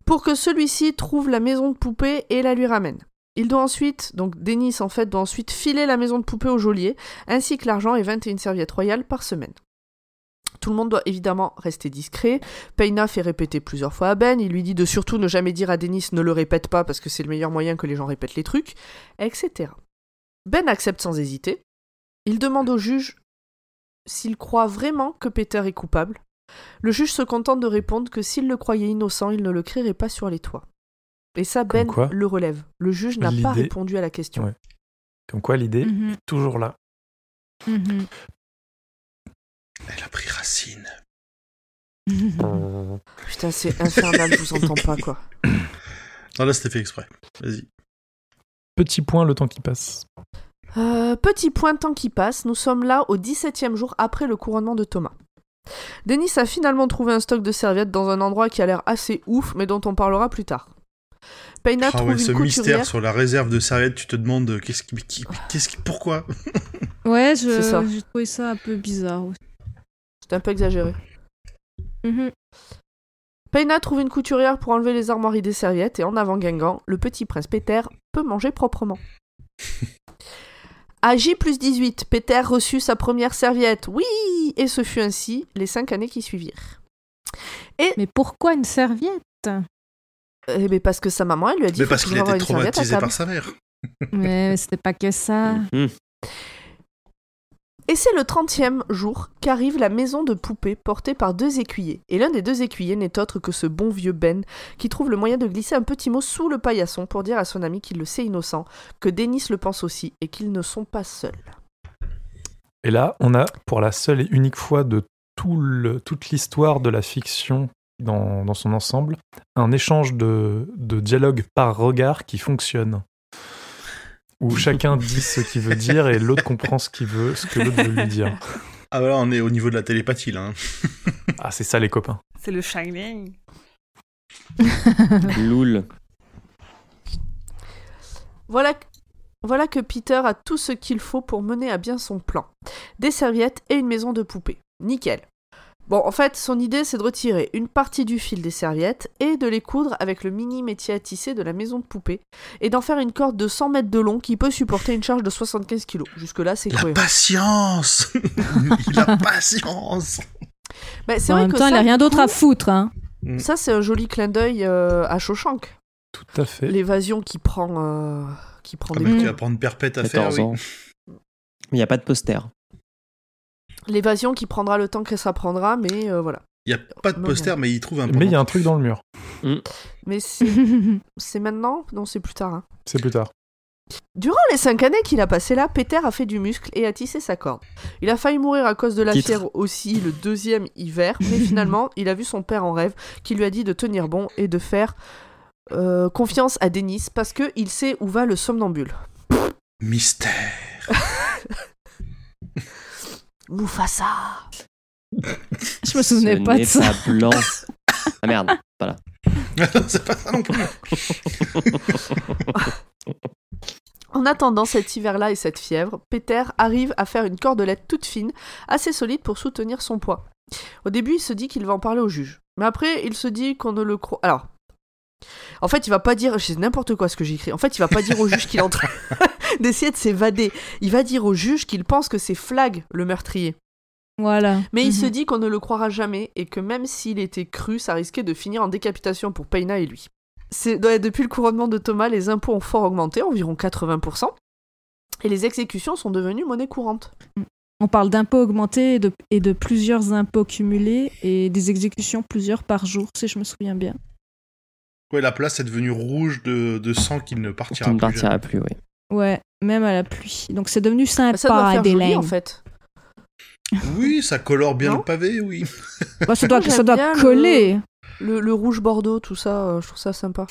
[SPEAKER 1] pour que celui-ci trouve la maison de poupée et la lui ramène. Il doit ensuite, donc Denis en fait, doit ensuite filer la maison de poupée au geôlier, ainsi que l'argent et 21 serviettes royales par semaine. Tout le monde doit évidemment rester discret. Payna fait répéter plusieurs fois à Ben, il lui dit de surtout ne jamais dire à Denis ne le répète pas parce que c'est le meilleur moyen que les gens répètent les trucs, etc. Ben accepte sans hésiter. Il demande au juge s'il croit vraiment que Peter est coupable. Le juge se contente de répondre que s'il le croyait innocent, il ne le crierait pas sur les toits. Et ça, Ben
[SPEAKER 6] quoi,
[SPEAKER 1] le relève. Le juge n'a pas répondu à la question.
[SPEAKER 6] Ouais. Comme quoi, l'idée
[SPEAKER 5] Mhm,
[SPEAKER 6] est toujours là.
[SPEAKER 5] mhm.
[SPEAKER 4] Elle a pris racine.
[SPEAKER 1] Putain, c'est infernal, je vous entends pas, quoi.
[SPEAKER 4] Non, là, c'était fait exprès. Vas-y.
[SPEAKER 6] Petit point, le temps qui passe.
[SPEAKER 1] Euh, petit point de temps qui passe, nous sommes là au 17e jour après le couronnement de Thomas. Denis a finalement trouvé un stock de serviettes dans un endroit qui a l'air assez ouf, mais dont on parlera plus tard. Payna
[SPEAKER 4] Ah
[SPEAKER 1] trouve
[SPEAKER 4] ouais,
[SPEAKER 1] une
[SPEAKER 4] ce
[SPEAKER 1] couturière.
[SPEAKER 4] mystère sur la réserve de serviettes, tu te demandes euh, qu'est-ce qui, qui- qu'est-ce qui, pourquoi?
[SPEAKER 5] Ouais,
[SPEAKER 1] ça.
[SPEAKER 5] j'ai trouvé ça un peu bizarre. aussi.
[SPEAKER 1] C'est un peu exagéré.
[SPEAKER 5] Mhm.
[SPEAKER 1] Payna trouve une couturière pour enlever les armoiries des serviettes et en avant Guingamp, le petit prince Peter peut manger proprement. À J plus 18, Peter reçut sa première serviette. Oui Et ce fut ainsi les cinq années qui suivirent.
[SPEAKER 5] Mais pourquoi une serviette?
[SPEAKER 1] Eh bien, parce que sa maman, elle lui a dit
[SPEAKER 4] Mais parce qu'il
[SPEAKER 1] avoir
[SPEAKER 4] était
[SPEAKER 1] une serviette à
[SPEAKER 4] traumatisé par sa mère.
[SPEAKER 5] Mais c'était pas que ça.
[SPEAKER 2] Mhm.
[SPEAKER 1] Et c'est le 30e jour qu'arrive la maison de poupée portée par deux écuyers. Et l'un des deux écuyers n'est autre que ce bon vieux Ben qui trouve le moyen de glisser un petit mot sous le paillasson pour dire à son ami qu'il le sait innocent, que Denis le pense aussi et qu'ils ne sont pas seuls.
[SPEAKER 6] Et là, on a, pour la seule et unique fois de toute l'histoire de la fiction dans, son ensemble, un échange de dialogue par regard qui fonctionne. Où chacun dit ce qu'il veut dire et l'autre comprend ce qu'il veut, ce que l'autre veut lui dire.
[SPEAKER 4] Ah voilà, on est au niveau de la télépathie là. hein.
[SPEAKER 6] Ah, c'est ça les copains.
[SPEAKER 3] C'est le Shining.
[SPEAKER 2] Loul.
[SPEAKER 1] Voilà, voilà que Peter a tout ce qu'il faut pour mener à bien son plan. Des serviettes et une maison de poupée. Nickel. Bon, en fait, son idée, c'est de retirer une partie du fil des serviettes et de les coudre avec le mini métier à tisser de la maison de poupée et d'en faire une corde de 100 mètres de long qui peut supporter une charge de 75 kg. Jusque-là, c'est
[SPEAKER 4] La
[SPEAKER 1] cohérent.
[SPEAKER 4] patience La patience
[SPEAKER 1] Mais c'est
[SPEAKER 5] en
[SPEAKER 1] vrai
[SPEAKER 5] même
[SPEAKER 1] que
[SPEAKER 5] temps,
[SPEAKER 1] ça,
[SPEAKER 5] il a rien d'autre à foutre. Hein.
[SPEAKER 1] Ça, c'est un joli clin d'œil euh, à Shawshank.
[SPEAKER 6] Tout à fait.
[SPEAKER 1] L'évasion qui prend, euh, qui prend
[SPEAKER 4] Ah
[SPEAKER 1] des
[SPEAKER 4] bah, qui va prendre perpète à faire.
[SPEAKER 2] 14
[SPEAKER 4] oui.
[SPEAKER 2] ans. Il n'y a pas de poster.
[SPEAKER 1] L'évasion qui prendra le temps que ça prendra, mais euh, voilà.
[SPEAKER 4] Il n'y a pas de
[SPEAKER 1] Non,
[SPEAKER 4] poster, mais il trouve un
[SPEAKER 6] Mais il y a un truc dans le mur.
[SPEAKER 1] Mais c'est c'est maintenant Non, c'est plus tard. hein.
[SPEAKER 6] C'est plus tard.
[SPEAKER 1] Durant les cinq années qu'il a passé là, Peter a fait du muscle et a tissé sa corde. Il a failli mourir à cause de la
[SPEAKER 2] Titre.
[SPEAKER 1] fièvre aussi le deuxième hiver, mais finalement, il a vu son père en rêve qui lui a dit de tenir bon et de faire euh, confiance à Dennis parce que il sait où va le somnambule.
[SPEAKER 4] Mystère.
[SPEAKER 1] Mufasa
[SPEAKER 5] Je me souvenais
[SPEAKER 2] Ce
[SPEAKER 5] pas de ça.
[SPEAKER 2] pas blanc. Ah merde, voilà.
[SPEAKER 4] c'est pas ça non plus.
[SPEAKER 1] En attendant cet hiver-là et cette fièvre, Peter arrive à faire une cordelette toute fine, assez solide pour soutenir son poids. Au début, il se dit qu'il va en parler au juge. Mais après, il se dit qu'on ne le croit. Alors. En fait, il va pas dire. C'est n'importe quoi ce que j'écris. En fait, il va pas dire au juge qu'il est en train d'essayer de s'évader. Il va dire au juge qu'il pense que c'est Flag le meurtrier.
[SPEAKER 5] Voilà.
[SPEAKER 1] Mais il
[SPEAKER 5] Mhm.
[SPEAKER 1] se dit qu'on ne le croira jamais et que même s'il était cru, ça risquait de finir en décapitation pour Payna et lui. C'est ouais, depuis le couronnement de Thomas, les impôts ont fort augmenté, environ 80%, et les exécutions sont devenues monnaie courante.
[SPEAKER 5] On parle d'impôts augmentés et de, et de plusieurs impôts cumulés et des exécutions plusieurs par jour, si je me souviens bien.
[SPEAKER 4] Ouais, la place est devenue rouge de, de sang qui ne
[SPEAKER 2] Qui
[SPEAKER 4] partira
[SPEAKER 2] ne
[SPEAKER 4] plus.
[SPEAKER 2] partira
[SPEAKER 4] jamais.
[SPEAKER 2] plus, oui.
[SPEAKER 5] Ouais, même à la pluie. Donc c'est devenu sympa,
[SPEAKER 1] ça doit faire joli en fait.
[SPEAKER 4] Oui, ça colore bien
[SPEAKER 1] Non
[SPEAKER 4] le pavé, oui.
[SPEAKER 5] Bah, ça doit, ça doit
[SPEAKER 1] le-
[SPEAKER 5] coller.
[SPEAKER 1] Le, le rouge bordeaux, tout ça, euh, je trouve ça sympa.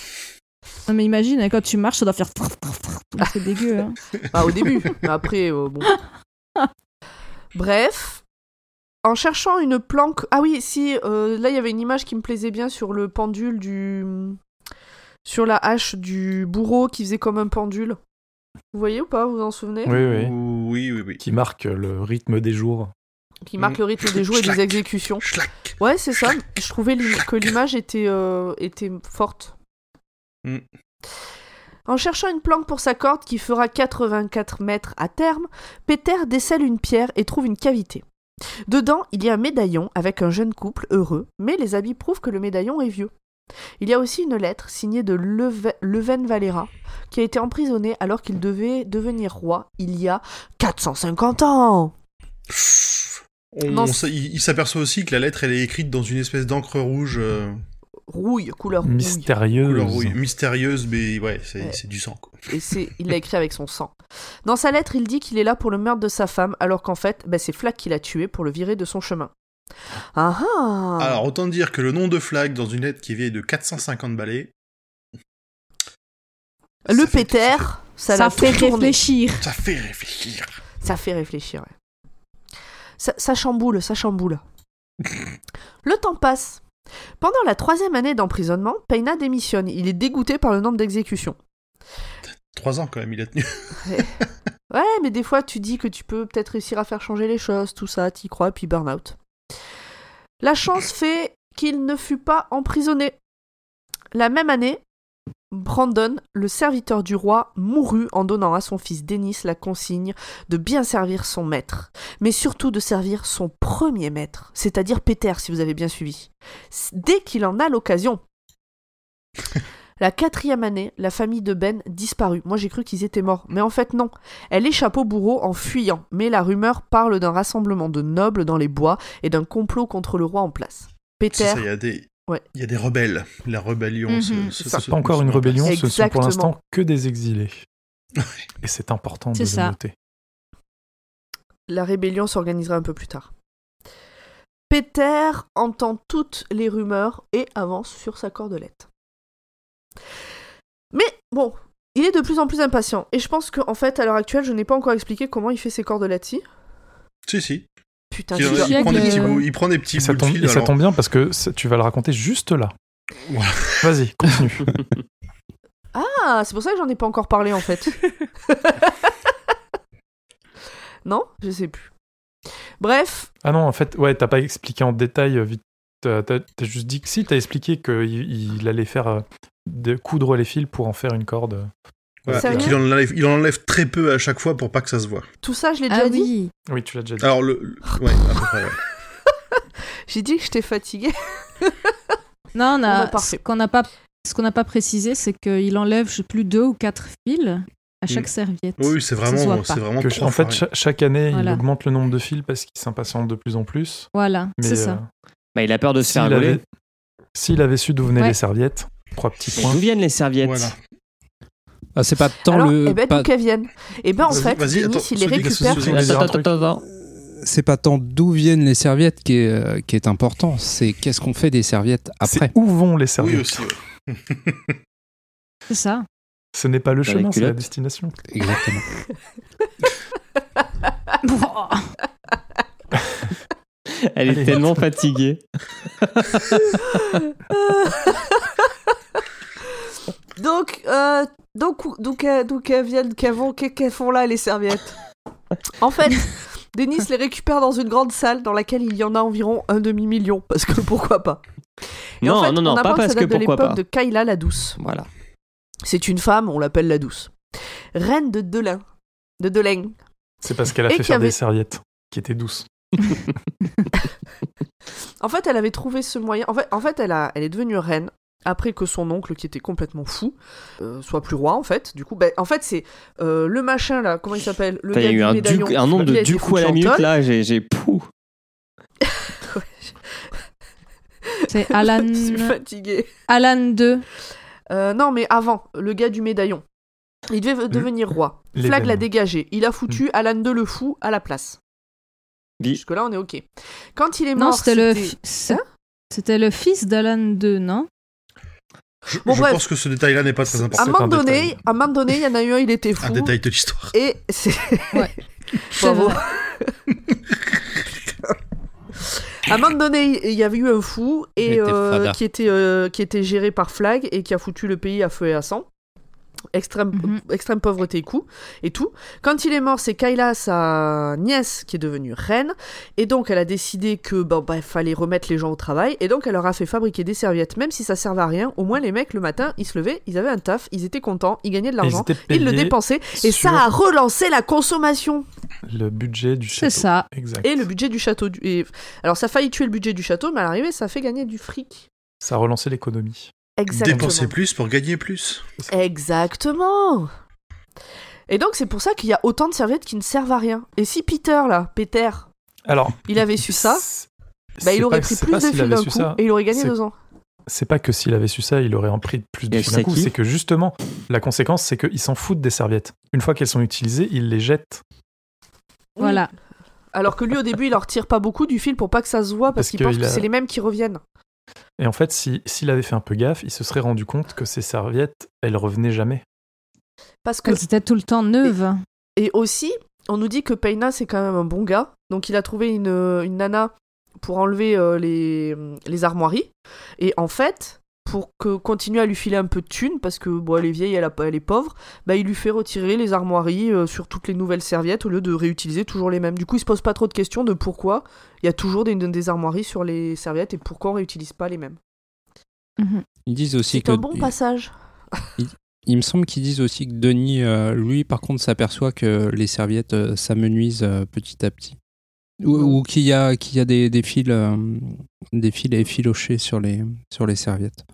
[SPEAKER 5] Non, mais imagine, hein, quand tu marches, ça doit faire. C'est dégueu. Hein.
[SPEAKER 1] Bah, au début, mais après, euh, bon. Bref, en cherchant une planque. Ah oui, si, euh, là, il y avait une image qui me plaisait bien sur le pendule du. Sur la hache du bourreau qui faisait comme un pendule. Vous voyez ou pas Vous vous en souvenez?
[SPEAKER 6] Oui, oui.
[SPEAKER 4] Oui, oui, oui.
[SPEAKER 6] Qui marque le rythme des jours.
[SPEAKER 1] Qui marque le rythme des jours et des exécutions.
[SPEAKER 4] Schlack.
[SPEAKER 1] Ouais, c'est ça. Je trouvais que l'image était, euh, était forte.
[SPEAKER 4] Mm.
[SPEAKER 1] En cherchant une planque pour sa corde qui fera 84 mètres à terme, Peter décèle une pierre et trouve une cavité. Dedans, il y a un médaillon avec un jeune couple heureux, mais les habits prouvent que le médaillon est vieux. Il y a aussi une lettre signée de Leve- Leven Valera, qui a été emprisonné alors qu'il devait devenir roi il y a 450 ans.
[SPEAKER 4] On- il il s'aperçoit aussi que la lettre, elle est écrite dans une espèce d'encre rouge, euh,
[SPEAKER 1] Rouille, couleur rouille.
[SPEAKER 6] Mystérieuse.
[SPEAKER 4] couleur rouille, mystérieuse, mais ouais, c'est
[SPEAKER 1] Ouais.
[SPEAKER 4] du sang, quoi.
[SPEAKER 1] et c'est, il l'a écrit avec son sang. Dans sa lettre, il dit qu'il est là pour le meurtre de sa femme, alors qu'en fait, ben, c'est Flack qui l'a tué pour le virer de son chemin. Ah ah
[SPEAKER 4] Alors, autant dire que le nom de Flag dans une lettre qui est vieille de 450 balais,
[SPEAKER 1] Le Péter, ça,
[SPEAKER 5] fait réfléchir.
[SPEAKER 4] ça fait réfléchir.
[SPEAKER 1] Ça fait réfléchir, ouais. Ça, ça chamboule, ça chamboule. le temps passe. Pendant la troisième année d'emprisonnement, Payna démissionne. Il est dégoûté par le nombre d'exécutions.
[SPEAKER 4] Trois ans, quand même, il a tenu.
[SPEAKER 1] Ouais, mais des fois, tu dis que tu peux peut-être réussir à faire changer les choses, tout ça, t'y crois, puis burn-out. La chance fait qu'il ne fut pas emprisonné. La même année, Brandon, le serviteur du roi, mourut en donnant à son fils Dennis la consigne de bien servir son maître, mais surtout de servir son premier maître, c'est-à-dire Peter, si vous avez bien suivi, dès qu'il en a l'occasion. La quatrième année, la famille de Ben disparut. Moi j'ai cru qu'ils étaient morts, mais en fait non. Elle échappe au bourreau en fuyant, mais la rumeur parle d'un rassemblement de nobles dans les bois et d'un complot contre le roi en place. Peter,
[SPEAKER 4] ça, il y a des.
[SPEAKER 1] Ouais.
[SPEAKER 4] Il y a des rebelles. La rébellion. Se-
[SPEAKER 1] ça.
[SPEAKER 4] se-
[SPEAKER 6] Pas encore une rébellion, ce sont pour l'instant que des exilés. Et c'est important de le noter.
[SPEAKER 1] la rébellion s'organisera un peu plus tard. Peter entend toutes les rumeurs et avance sur sa cordelette. Mais bon, il est de plus en plus impatient et je pense qu'en fait, à l'heure actuelle, je n'ai pas encore expliqué comment il fait ses cordelettes. Si
[SPEAKER 4] Si, si.
[SPEAKER 1] Putain,
[SPEAKER 4] Il, prend des petits bouts, il prend des petits
[SPEAKER 6] Et ça
[SPEAKER 4] de
[SPEAKER 6] tombe,
[SPEAKER 4] fil.
[SPEAKER 6] et ça tombe bien parce que ça- tu vas le raconter juste là.
[SPEAKER 4] Voilà.
[SPEAKER 6] Vas-y, continue.
[SPEAKER 1] Ah, c'est pour ça que j'en ai pas encore parlé en fait. non, je sais plus. Bref,
[SPEAKER 6] ah non, en fait, ouais, t'as pas expliqué en détail euh, vite. T'as juste dit que si, t'as expliqué qu'il il allait faire euh, de coudre les fils pour en faire une corde.
[SPEAKER 4] Voilà, qu'il en enlève, il en enlève très peu à chaque fois pour pas que ça se voit.
[SPEAKER 1] tout ça, je l'ai déjà
[SPEAKER 5] Ah
[SPEAKER 1] dit.
[SPEAKER 5] oui.
[SPEAKER 6] Tu l'as déjà dit.
[SPEAKER 4] Alors, le. le- Ouais, à peu près, ouais.
[SPEAKER 1] J'ai dit que j'étais fatiguée.
[SPEAKER 5] Non, on
[SPEAKER 1] bah,
[SPEAKER 5] a,
[SPEAKER 1] parfait.
[SPEAKER 5] ce qu'on n'a pas ce qu'on n'a pas précisé, c'est qu'il enlève, je sais plus, deux ou quatre fils à chaque
[SPEAKER 4] Mm.
[SPEAKER 5] serviette.
[SPEAKER 4] Oui, c'est vraiment,
[SPEAKER 5] pas.
[SPEAKER 4] c'est vraiment
[SPEAKER 6] Que,
[SPEAKER 4] trop
[SPEAKER 6] en fait, chaque année,
[SPEAKER 5] Voilà.
[SPEAKER 6] il augmente le nombre de fils parce qu'il s'impatiente de plus en plus.
[SPEAKER 5] Voilà, c'est ça.
[SPEAKER 6] euh,
[SPEAKER 2] Bah, il a peur de se
[SPEAKER 6] s'il
[SPEAKER 2] faire
[SPEAKER 6] avait, s'il avait su d'où venaient
[SPEAKER 5] Ouais.
[SPEAKER 6] les serviettes, trois petits points.
[SPEAKER 2] D'où viennent les serviettes
[SPEAKER 4] Voilà.
[SPEAKER 7] Ah, c'est pas tant
[SPEAKER 1] Alors,
[SPEAKER 7] le.
[SPEAKER 1] eh ben,
[SPEAKER 7] pas-
[SPEAKER 1] d'où qu'elles viennent Eh ben, en fait,
[SPEAKER 4] attends,
[SPEAKER 1] il les récupère.
[SPEAKER 7] C'est pas tant d'où viennent les serviettes qui est, euh, qui est important, c'est qu'est-ce qu'on fait des serviettes après.
[SPEAKER 6] C'est où vont les serviettes
[SPEAKER 4] ouais.
[SPEAKER 5] C'est ça.
[SPEAKER 6] Ce n'est pas le
[SPEAKER 2] Dans
[SPEAKER 6] chemin, c'est la destination.
[SPEAKER 7] Exactement.
[SPEAKER 2] Elle est
[SPEAKER 6] Allez.
[SPEAKER 2] tellement fatiguée.
[SPEAKER 1] Donc, euh, donc, où- d'où qu'elles d'où qu'elles viennent, qu'elles vont, qu'est- qu'elles font là, les serviettes? En fait, Denis les récupère dans une grande salle dans laquelle il y en a environ un demi-million, parce que pourquoi pas? Et
[SPEAKER 2] Non,
[SPEAKER 1] en fait,
[SPEAKER 2] non, non,
[SPEAKER 1] on
[SPEAKER 2] pas parce
[SPEAKER 1] ça
[SPEAKER 2] que
[SPEAKER 1] date de
[SPEAKER 2] pourquoi
[SPEAKER 1] l'époque
[SPEAKER 2] pas.
[SPEAKER 1] de Kayla la Douce.
[SPEAKER 2] Voilà.
[SPEAKER 1] C'est une femme, on l'appelle la Douce. Reine de Delin. De Deleng.
[SPEAKER 6] C'est parce qu'elle a
[SPEAKER 1] Et
[SPEAKER 6] fait faire
[SPEAKER 1] avait-
[SPEAKER 6] des serviettes qui étaient douces.
[SPEAKER 1] En fait, elle avait trouvé ce moyen. En fait, en fait elle, a, elle est devenue reine après que son oncle, qui était complètement fou, euh, soit plus roi, en fait. Du coup, ben, en fait, c'est euh, le machin là, comment il s'appelle? Le gars
[SPEAKER 2] eu
[SPEAKER 1] du
[SPEAKER 2] un, un
[SPEAKER 1] a
[SPEAKER 2] de
[SPEAKER 1] été
[SPEAKER 2] du coup à la minute là, j'ai j'ai pou.
[SPEAKER 5] C'est Alan,
[SPEAKER 1] Je suis fatiguée.
[SPEAKER 5] Alan 2.
[SPEAKER 1] Euh, non, mais avant, le gars du médaillon. Il devait devenir roi. Flag l'a dégagé. Il a foutu Alan II le fou à la place. Jusque-là, on est OK. Quand il est mort,
[SPEAKER 5] Non, c'était le,
[SPEAKER 1] c'était-
[SPEAKER 5] c'est- c'était le fils d'Alan 2, non?
[SPEAKER 4] Je,
[SPEAKER 1] Bon,
[SPEAKER 4] je
[SPEAKER 1] bref.
[SPEAKER 4] pense que ce détail-là n'est pas très
[SPEAKER 1] À un
[SPEAKER 4] important.
[SPEAKER 1] Moment donné,
[SPEAKER 6] détail.
[SPEAKER 1] à un moment donné, il y en a eu un, il était fou.
[SPEAKER 4] Un détail de l'histoire.
[SPEAKER 1] Et c'est.
[SPEAKER 5] Ouais.
[SPEAKER 1] Bravo. À un moment donné, il y avait eu un fou et
[SPEAKER 7] était
[SPEAKER 1] euh, qui était euh, qui était géré par Flag et qui a foutu le pays à feu et à sang. Extrême,
[SPEAKER 5] Mhm.
[SPEAKER 1] extrême pauvreté et, coup, et tout. Quand il est mort, c'est Kayla, sa nièce, qui est devenue reine. Et donc, elle a décidé que bah, fallait remettre les gens au travail. Et donc, elle leur a fait fabriquer des serviettes, même si ça servait à rien. Au moins, les mecs, le matin, ils se levaient, ils avaient un taf, ils étaient contents, ils gagnaient de
[SPEAKER 6] ils
[SPEAKER 1] l'argent,
[SPEAKER 6] étaient
[SPEAKER 1] ils le dépensaient. Et ça a relancé la consommation.
[SPEAKER 6] le budget du château.
[SPEAKER 5] C'est ça.
[SPEAKER 6] Exact.
[SPEAKER 1] Et le budget du château. du- Et... Alors, ça a failli tuer le budget du château, mais à l'arrivée, ça a fait gagner du fric.
[SPEAKER 6] Ça a relancé l'économie.
[SPEAKER 1] Exactement.
[SPEAKER 4] Dépenser plus pour gagner plus.
[SPEAKER 1] Exactement. Et donc, c'est pour ça qu'il y a autant de serviettes qui ne servent à rien. Et si Peter, là, Peter,
[SPEAKER 6] Alors,
[SPEAKER 1] il avait su ça, bah, il aurait
[SPEAKER 6] pas-
[SPEAKER 1] pris plus de fil d'un coup
[SPEAKER 6] ça.
[SPEAKER 1] et il aurait gagné deux ans.
[SPEAKER 6] C'est pas que s'il avait su ça, il aurait en pris plus de fil d'un coup. C'est que justement, la conséquence, c'est qu'ils s'en foutent des serviettes. Une fois qu'elles sont utilisées, ils les jettent.
[SPEAKER 5] Voilà.
[SPEAKER 1] Alors que lui, au début, il leur tire pas beaucoup du fil pour pas que ça se voit parce
[SPEAKER 6] Parce
[SPEAKER 1] qu'il pense
[SPEAKER 6] il
[SPEAKER 1] que
[SPEAKER 6] a-
[SPEAKER 1] c'est les mêmes qui reviennent.
[SPEAKER 6] Et en fait, si- s'il avait fait un peu gaffe, il se serait rendu compte que ces serviettes, elles revenaient jamais.
[SPEAKER 1] Parce que
[SPEAKER 5] Elles étaient tout le temps neuves.
[SPEAKER 1] Et aussi, on nous dit que Peina, c'est quand même un bon gars. Donc, il a trouvé une, une nana pour enlever euh, les, les armoiries. Et en fait, pour que continuer à lui filer un peu de thunes, parce que bon, elle est vieille, elle, a, pas- elle est pauvre, bah, il lui fait retirer les armoiries euh, sur toutes les nouvelles serviettes au lieu de réutiliser toujours les mêmes. Du coup, il se pose pas trop de questions de pourquoi il y a toujours des, des armoiries sur les serviettes et pourquoi on réutilise pas les mêmes.
[SPEAKER 5] Mhm.
[SPEAKER 7] Ils disent aussi
[SPEAKER 1] C'est
[SPEAKER 7] que.
[SPEAKER 1] un bon passage.
[SPEAKER 7] Il me semble qu'ils disent aussi que Denis, euh, lui, par contre, s'aperçoit que les serviettes euh, s'amenuisent euh, petit à petit. Ou, ou qu'il y a, qu'il y a des, des fils, euh, des fils effilochés sur les, sur les serviettes.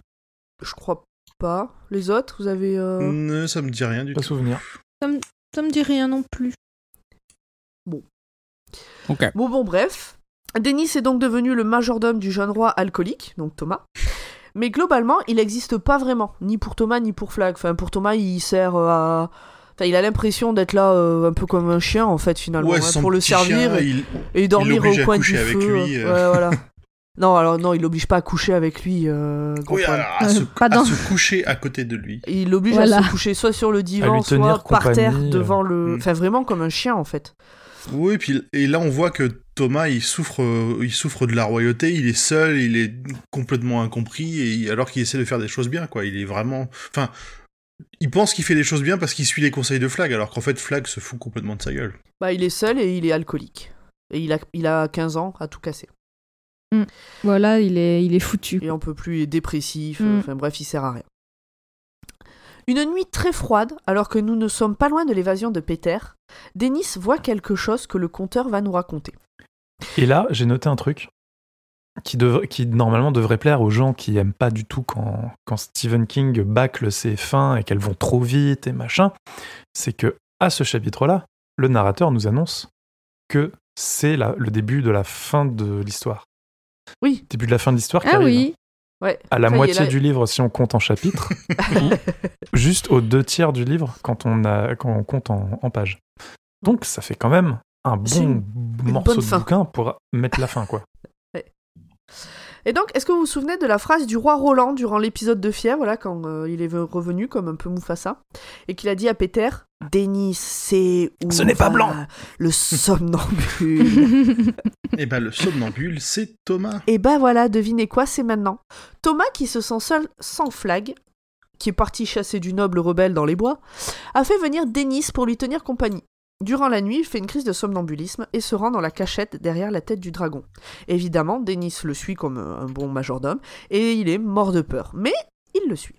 [SPEAKER 1] Je crois pas. Les autres, vous avez. euh,
[SPEAKER 4] Euh, ça me dit rien du
[SPEAKER 6] Pas
[SPEAKER 4] tout.
[SPEAKER 6] souvenir.
[SPEAKER 5] Ça me dit rien non plus.
[SPEAKER 7] Ok.
[SPEAKER 1] Bon, bon, bref. Denis est donc devenu le majordome du jeune roi alcoolique, donc Thomas. Mais globalement, il n'existe pas vraiment, ni pour Thomas ni pour Flag. Enfin, pour Thomas, il sert euh, à. Enfin, il a l'impression d'être là euh, un peu comme un chien, en fait, finalement,
[SPEAKER 4] Ouais,
[SPEAKER 1] hein,
[SPEAKER 4] son
[SPEAKER 1] pour le servir
[SPEAKER 4] chien,
[SPEAKER 1] et,
[SPEAKER 4] il-
[SPEAKER 1] et dormir au
[SPEAKER 4] à
[SPEAKER 1] coin du feu.
[SPEAKER 4] avec lui, euh.
[SPEAKER 1] Ouais, voilà. non, alors non, il l'oblige pas à coucher avec lui. euh,
[SPEAKER 4] Oui, alors, à, se,
[SPEAKER 5] Pas
[SPEAKER 4] à se coucher à côté de lui.
[SPEAKER 1] Il l'oblige à se coucher soit sur le divan, soit par terre devant
[SPEAKER 6] euh.
[SPEAKER 1] le.
[SPEAKER 4] Mm.
[SPEAKER 1] Enfin, vraiment comme un chien, en fait.
[SPEAKER 4] Oui, puis et là on voit que Thomas il souffre, euh, il souffre de la royauté, il est seul, il est complètement incompris et alors qu'il essaie de faire des choses bien quoi. Il est vraiment, enfin, il pense qu'il fait des choses bien parce qu'il suit les conseils de Flag, alors qu'en fait Flag se fout complètement de sa gueule.
[SPEAKER 1] Bah, il est seul et il est alcoolique. Et il a, il a 15 ans à tout casser.
[SPEAKER 5] Voilà, il est, il est foutu.
[SPEAKER 1] Et on peut plus, il est dépressif,
[SPEAKER 5] Mm.
[SPEAKER 1] enfin bref, il sert à rien. Une nuit très froide, alors que nous ne sommes pas loin de l'évasion de Peter, Denis voit quelque chose que le conteur va nous raconter.
[SPEAKER 6] Et là, j'ai noté un truc qui, normalement devrait plaire aux gens qui aiment pas du tout quand, quand Stephen King bâcle ses fins et qu'elles vont trop vite et machin, c'est que à ce chapitre-là, le narrateur nous annonce que c'est la- le début de la fin de l'histoire.
[SPEAKER 1] Oui.
[SPEAKER 6] Début de la fin de l'histoire
[SPEAKER 5] Ah oui.
[SPEAKER 1] Ouais.
[SPEAKER 6] À la moitié
[SPEAKER 1] là-
[SPEAKER 6] du livre si on compte en chapitres, ou juste aux deux tiers du livre quand on, a, quand on compte en, en pages. Donc ça fait quand même un bon
[SPEAKER 1] une
[SPEAKER 6] morceau de
[SPEAKER 1] fin.
[SPEAKER 6] bouquin pour mettre la fin, quoi.
[SPEAKER 1] Et donc, est-ce que vous vous souvenez de la phrase du roi Roland durant l'épisode de Fièvre, voilà, quand euh, il est revenu comme un peu Mufasa, et qu'il a dit à Peter Denis, c'est où
[SPEAKER 6] Ce n'est pas blanc.
[SPEAKER 1] Le somnambule?
[SPEAKER 4] Et ben le somnambule, c'est Thomas.
[SPEAKER 1] et ben voilà, devinez quoi, c'est maintenant. Thomas, qui se sent seul sans flag, qui est parti chasser du noble rebelle dans les bois, a fait venir Denis pour lui tenir compagnie. Durant la nuit, il fait une crise de somnambulisme et se rend dans la cachette derrière la tête du dragon. Évidemment, Denis le suit comme un bon majordome et il est mort de peur, mais il le suit.